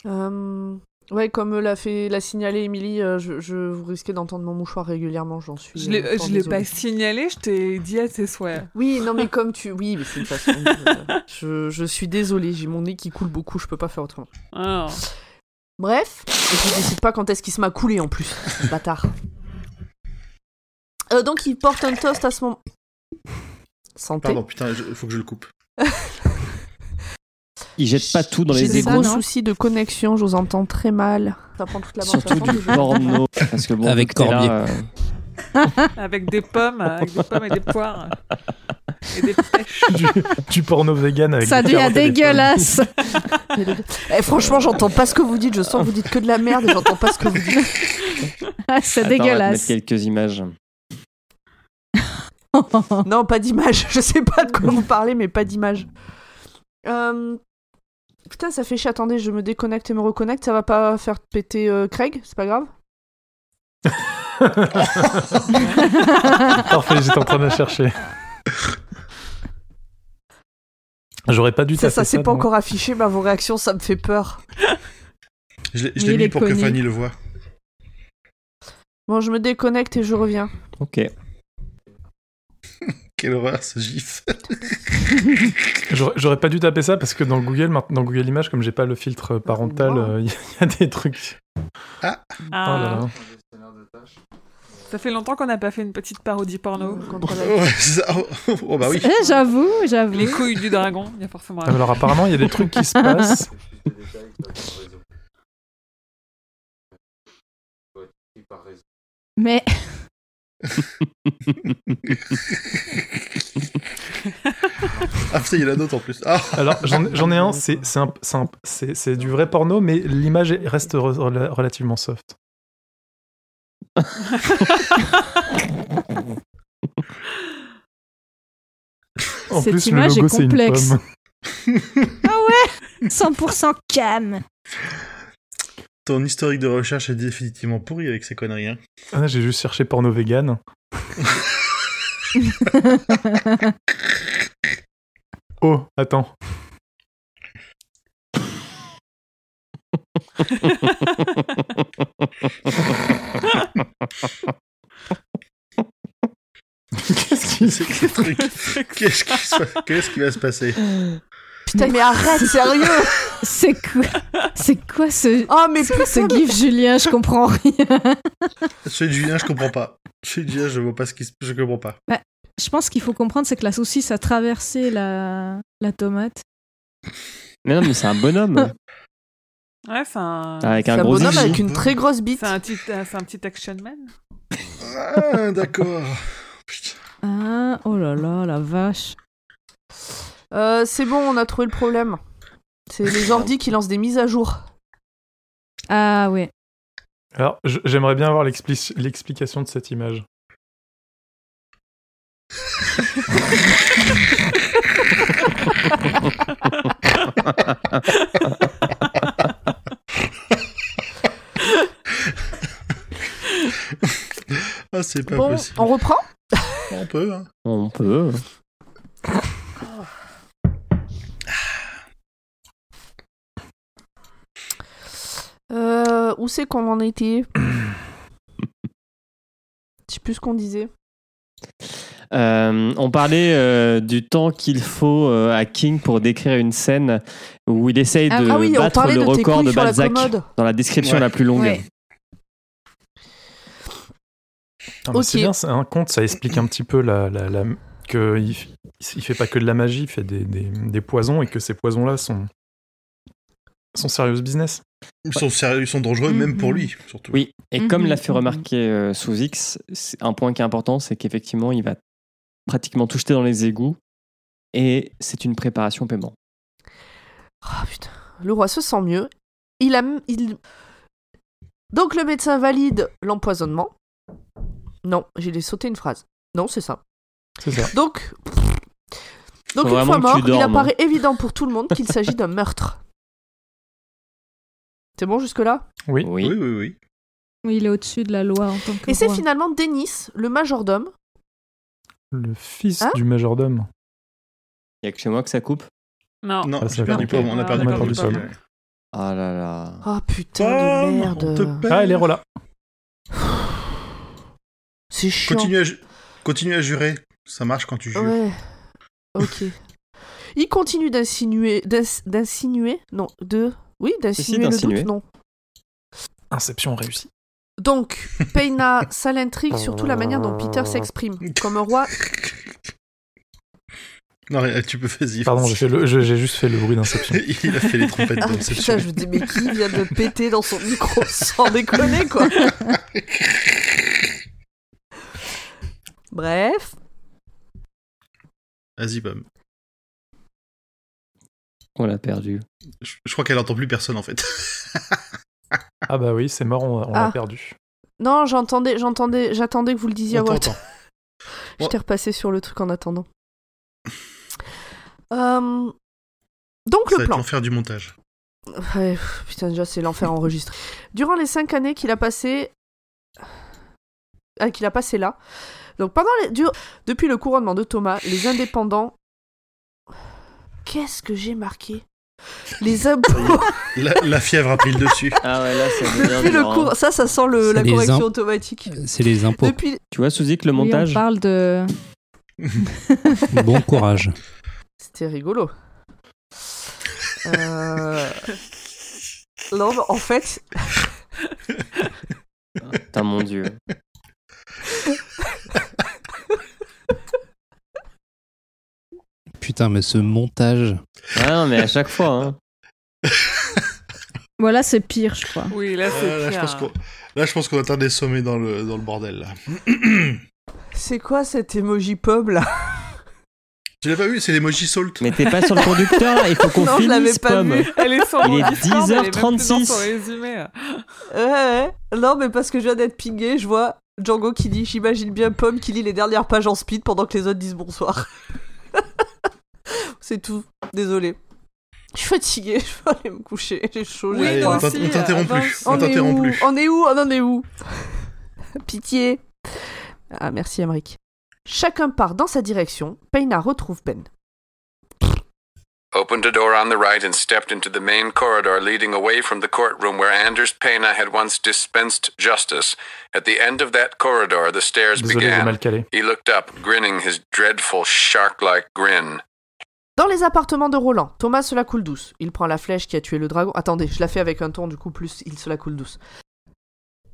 [SPEAKER 1] Euh, ouais, comme l'a fait, l'a signalé Émilie, euh, je, je vous risquez d'entendre mon mouchoir régulièrement, j'en suis.
[SPEAKER 3] Je l'ai
[SPEAKER 1] euh,
[SPEAKER 3] je l'ai pas signalé, je t'ai dit à tes souhaits.
[SPEAKER 1] Oui, non mais comme tu, oui, mais c'est une façon. de- je, je suis désolée, j'ai mon nez qui coule beaucoup, je peux pas faire autrement.
[SPEAKER 3] Ah.
[SPEAKER 1] Bref, et je décide pas quand est-ce qu'il se m'a coulé en plus, ce bâtard. Euh, donc il porte un toast à ce moment. Santé.
[SPEAKER 4] Pardon, putain, il faut que je le coupe.
[SPEAKER 2] Il jette pas tout dans
[SPEAKER 1] J'ai
[SPEAKER 2] les
[SPEAKER 1] des
[SPEAKER 5] ça,
[SPEAKER 1] gros
[SPEAKER 2] égouts.
[SPEAKER 5] non
[SPEAKER 1] soucis de connexion, je vous entends très mal. Ça prend toute la
[SPEAKER 2] Surtout du porno. Parce que bon,
[SPEAKER 7] Avec
[SPEAKER 2] là,
[SPEAKER 7] Corbier.
[SPEAKER 2] euh,
[SPEAKER 3] Avec des pommes, avec des pommes et des poires. Et des pêches.
[SPEAKER 6] du, du porno vegan avec
[SPEAKER 5] Ça
[SPEAKER 6] des
[SPEAKER 5] devient
[SPEAKER 6] et des
[SPEAKER 5] dégueulasse.
[SPEAKER 1] Eh, franchement, j'entends pas ce que vous dites, je sens que vous dites que de la merde et j'entends pas ce que vous dites.
[SPEAKER 5] Ah, c'est
[SPEAKER 2] on va
[SPEAKER 5] dégueulasse.
[SPEAKER 2] quelques images.
[SPEAKER 1] Non, pas d'image. Je sais pas de quoi vous parlez, mais pas d'image. Euh, Putain, ça fait chier. Attendez, je me déconnecte et me reconnecte. Ça va pas faire péter euh, Craig C'est pas grave
[SPEAKER 6] Parfait, j'étais en train de la chercher. J'aurais pas dû
[SPEAKER 1] Ça, ça
[SPEAKER 6] ça.
[SPEAKER 1] s'est pas
[SPEAKER 6] donc.
[SPEAKER 1] encore affiché, bah vos réactions, ça me fait peur.
[SPEAKER 4] Je l'ai je mis pour que. Fanny le voit.
[SPEAKER 1] Bon, je me déconnecte et je reviens.
[SPEAKER 2] Ok.
[SPEAKER 4] Quelle horreur ce gif.
[SPEAKER 6] J'aurais pas dû taper ça parce que dans Google, maintenant- dans Google Images, comme j'ai pas le filtre parental,
[SPEAKER 1] Wow.
[SPEAKER 6] euh, il y a des trucs.
[SPEAKER 3] Ah,
[SPEAKER 6] Oh là là.
[SPEAKER 3] Ça fait longtemps qu'on n'a pas fait une petite parodie porno.
[SPEAKER 1] Contre la-
[SPEAKER 4] Ouais, c'est ça. Oh, oh, bah oui.
[SPEAKER 5] Eh, j'avoue, j'avoue.
[SPEAKER 3] Les couilles du dragon, il y a forcément
[SPEAKER 6] Ah, Alors apparemment, il y a des trucs qui se passent.
[SPEAKER 5] Mais
[SPEAKER 4] Ah putain, il y en a d'autres en plus. Ah,
[SPEAKER 6] Alors j'en j'en ai un, c'est du vrai porno, mais l'image est- reste re- rela- relativement soft. En
[SPEAKER 5] Cette
[SPEAKER 6] plus, le
[SPEAKER 5] image est
[SPEAKER 6] une
[SPEAKER 5] complexe.
[SPEAKER 6] pomme.
[SPEAKER 5] 100% cam.
[SPEAKER 4] Ton historique de recherche est définitivement pourri avec ces conneries. Hein.
[SPEAKER 6] Ah, J'ai juste cherché porno vegan. Oh, attends. Qu'est-ce qui.
[SPEAKER 4] Qu'est-ce qui, qu'est-ce qui va se passer?
[SPEAKER 1] Putain, mais arrête, sérieux
[SPEAKER 5] C'est quoi C'est quoi ce
[SPEAKER 1] Oh, mais
[SPEAKER 5] ce gif Julien? Je comprends rien.
[SPEAKER 4] Celui de Julien, je comprends pas. Julien, je vois pas ce qui se... Je comprends pas.
[SPEAKER 5] je pense qu'il faut comprendre, c'est que la saucisse a traversé la, la tomate.
[SPEAKER 2] Mais non, mais c'est un bonhomme.
[SPEAKER 3] Ouais, c'est un.
[SPEAKER 2] Avec
[SPEAKER 1] C'est
[SPEAKER 2] un
[SPEAKER 1] un
[SPEAKER 2] gros
[SPEAKER 1] bonhomme avec une très grosse bite.
[SPEAKER 3] C'est un petit, euh, c'est un petit action man.
[SPEAKER 4] Ah, d'accord.
[SPEAKER 5] Ah, oh là là, la vache.
[SPEAKER 1] Euh, c'est bon, on a trouvé le problème. C'est les ordis qui lancent des mises à jour.
[SPEAKER 5] Ah ouais.
[SPEAKER 6] Alors, j'aimerais bien avoir l'expli- l'explication de cette image.
[SPEAKER 4] Ah, c'est pas
[SPEAKER 1] Bon,
[SPEAKER 4] possible.
[SPEAKER 1] on reprend?
[SPEAKER 4] On peut, hein.
[SPEAKER 2] On peut.
[SPEAKER 1] Euh, où c'est qu'on en était? Je sais plus ce qu'on disait.
[SPEAKER 2] Euh, on parlait euh, du temps qu'il faut euh, à King pour décrire une scène où il essaye de
[SPEAKER 1] Ah oui, on
[SPEAKER 2] battre le
[SPEAKER 1] de
[SPEAKER 2] record de
[SPEAKER 1] la
[SPEAKER 2] Balzac dans la description
[SPEAKER 4] Ouais.
[SPEAKER 2] la plus longue.
[SPEAKER 5] Ouais.
[SPEAKER 6] C'est bien, c'est un conte, ça explique un petit peu la, la, la- que il, fait pas que de la magie, il fait des, des, des poisons et que ces poisons-là sont, sont serious business.
[SPEAKER 4] Ils sont sérieux, ils sont dangereux même pour lui, surtout.
[SPEAKER 2] Oui, et
[SPEAKER 5] Mhm,
[SPEAKER 2] comme l'a fait remarquer euh, sous X, un point qui est important, c'est qu'effectivement, il va pratiquement tout jeter dans les égouts et c'est une préparation au paiement.
[SPEAKER 1] Ah putain, le roi se sent mieux. Il a, il... Donc le médecin valide l'empoisonnement. Non, j'ai sauté une phrase. Non, c'est ça.
[SPEAKER 6] C'est ça.
[SPEAKER 1] Donc, donc une fois mort, il
[SPEAKER 2] dormes,
[SPEAKER 1] apparaît évident pour tout le monde qu'il s'agit d'un meurtre. C'est bon jusque-là?
[SPEAKER 6] Oui.
[SPEAKER 2] Oui.
[SPEAKER 4] Oui, oui, oui.
[SPEAKER 5] Oui, il est au-dessus de la loi en tant que
[SPEAKER 1] Et c'est finalement Denis, le majordome.
[SPEAKER 6] Le fils
[SPEAKER 1] Hein?
[SPEAKER 6] du majordome.
[SPEAKER 2] Il y a que chez moi que ça coupe?
[SPEAKER 3] Non.
[SPEAKER 4] Non,
[SPEAKER 6] Ah,
[SPEAKER 4] j'ai
[SPEAKER 6] ça
[SPEAKER 4] perdu on a
[SPEAKER 3] Ah,
[SPEAKER 4] perdu
[SPEAKER 6] sol.
[SPEAKER 2] Ah là là.
[SPEAKER 1] Oh putain
[SPEAKER 4] Pomme,
[SPEAKER 1] de
[SPEAKER 4] on
[SPEAKER 1] merde.
[SPEAKER 6] Ah, elle est là.
[SPEAKER 1] C'est chiant.
[SPEAKER 4] Continue à, ju- continue à jurer. Ça marche quand tu jures.
[SPEAKER 1] Ouais. Ok. Il continue d'insinuer, d'ins- d'insinuer, non, de, oui, d'insinuer le doute, non.
[SPEAKER 6] Inception réussie.
[SPEAKER 1] Donc, Peina, ça l'intrigue surtout la manière dont Peter s'exprime. Comme un roi,
[SPEAKER 4] Non, mais tu peux vas-y.
[SPEAKER 6] Pardon, j'ai juste fait le bruit d'inception.
[SPEAKER 4] Il a fait les trompettes
[SPEAKER 1] Ah,
[SPEAKER 4] d'inception.
[SPEAKER 1] putain, je me dis, mais qui vient de péter dans son micro sans déconner, quoi Bref,
[SPEAKER 4] Vas-y, pomme.
[SPEAKER 2] On l'a perdu.
[SPEAKER 4] Je, je crois qu'elle entend plus personne en fait.
[SPEAKER 6] Ah bah oui, c'est mort, on, on l'a
[SPEAKER 1] Ah.
[SPEAKER 6] perdu.
[SPEAKER 1] non, j'entendais, j'entendais, j'attendais que vous le disiez à
[SPEAKER 4] t'entend.
[SPEAKER 1] haute. J'étais repassé sur le truc en attendant. Euh, Donc
[SPEAKER 4] Ça
[SPEAKER 1] le plan.
[SPEAKER 4] l'enfer du montage.
[SPEAKER 1] Ouais, putain, déjà, c'est l'enfer enregistré. Durant les cinq années qu'il a passé. Ah, qu'il a passé là. Donc, pendant les. dur- Depuis le couronnement de Thomas, les indépendants. Qu'est-ce que j'ai marqué? Les impôts.
[SPEAKER 4] La, la fièvre a pris le dessus.
[SPEAKER 2] Ah ouais, là, c'est
[SPEAKER 1] Depuis le cour... Ça, ça sent le... La
[SPEAKER 7] les
[SPEAKER 1] correction automatique.
[SPEAKER 7] C'est les impôts.
[SPEAKER 1] Depuis.
[SPEAKER 2] Tu vois, Suzik, le
[SPEAKER 5] Oui, on
[SPEAKER 2] montage
[SPEAKER 5] parle de.
[SPEAKER 7] Bon courage.
[SPEAKER 1] C'était rigolo. Euh... Non, mais en fait,
[SPEAKER 2] Putain, mon dieu.
[SPEAKER 7] Putain, mais ce montage.
[SPEAKER 2] Ah non, mais à chaque fois, hein.
[SPEAKER 5] Voilà, c'est pire, je crois.
[SPEAKER 3] Oui, là, c'est
[SPEAKER 4] je
[SPEAKER 3] pire.
[SPEAKER 4] pense qu'on là, je pense qu'on atteint des sommets dans le, dans le bordel. Là.
[SPEAKER 1] c'est quoi cet emoji pub là?
[SPEAKER 4] Tu l'as pas vu C'est l'emoji salt.
[SPEAKER 2] Mais t'es pas sur le conducteur, il faut qu'on
[SPEAKER 1] Non, je l'avais
[SPEAKER 2] finisse,
[SPEAKER 1] pas
[SPEAKER 2] pomme.
[SPEAKER 1] vu.
[SPEAKER 3] Elle est sur
[SPEAKER 2] Il est
[SPEAKER 3] Discord, elle est même plus dans
[SPEAKER 2] 10h36.
[SPEAKER 3] son résumé.
[SPEAKER 1] Ouais, ouais. Non, mais parce que je viens d'être pingé, je vois Django qui dit J'imagine bien Pomme qui lit les dernières pages en speed pendant que les autres disent bonsoir. C'est tout. Désolé. Je suis fatiguée, je vais aller me coucher. J'ai chaud,
[SPEAKER 3] Oui,
[SPEAKER 4] on t'interrompt
[SPEAKER 3] euh,
[SPEAKER 4] plus. On t'interrompt
[SPEAKER 1] où
[SPEAKER 4] plus.
[SPEAKER 1] On est où On en est où? Pitié. Ah, merci, Amric. Chacun part dans sa direction. Payna retrouve Ben.
[SPEAKER 8] Opened a door on the right and stepped into the main corridor leading away from the courtroom where Anders Pena had once dispensed justice. At the end of that corridor, the stairs
[SPEAKER 6] Désolé,
[SPEAKER 8] began. He looked up, grinning his dreadful shark like grin.
[SPEAKER 1] Dans les appartements de Roland, Thomas se la coule douce. Il prend la flèche qui a tué le dragon. Attendez, je la fais avec un ton du coup plus il se la coule douce.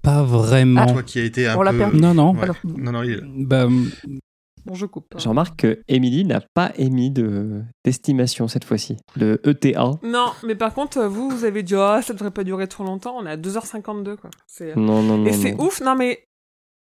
[SPEAKER 7] Pas vraiment.
[SPEAKER 1] Ah,
[SPEAKER 4] Toi qui a été un
[SPEAKER 1] On l'a
[SPEAKER 4] peu.
[SPEAKER 1] perdu.
[SPEAKER 7] Non, non.
[SPEAKER 4] Ouais.
[SPEAKER 1] Alors-
[SPEAKER 4] Non, non, il.
[SPEAKER 7] Bah,
[SPEAKER 3] Bon, je coupe.
[SPEAKER 2] Je remarque que Émilie n'a pas émis de d'estimation cette fois-ci. Le E ETA.
[SPEAKER 3] Non, mais par contre, vous, vous avez dit, oh, ça devrait pas durer trop longtemps. On est à 2h52, quoi. C'est-
[SPEAKER 2] Non, non, non.
[SPEAKER 3] Et c'est
[SPEAKER 2] non.
[SPEAKER 3] ouf. Non, mais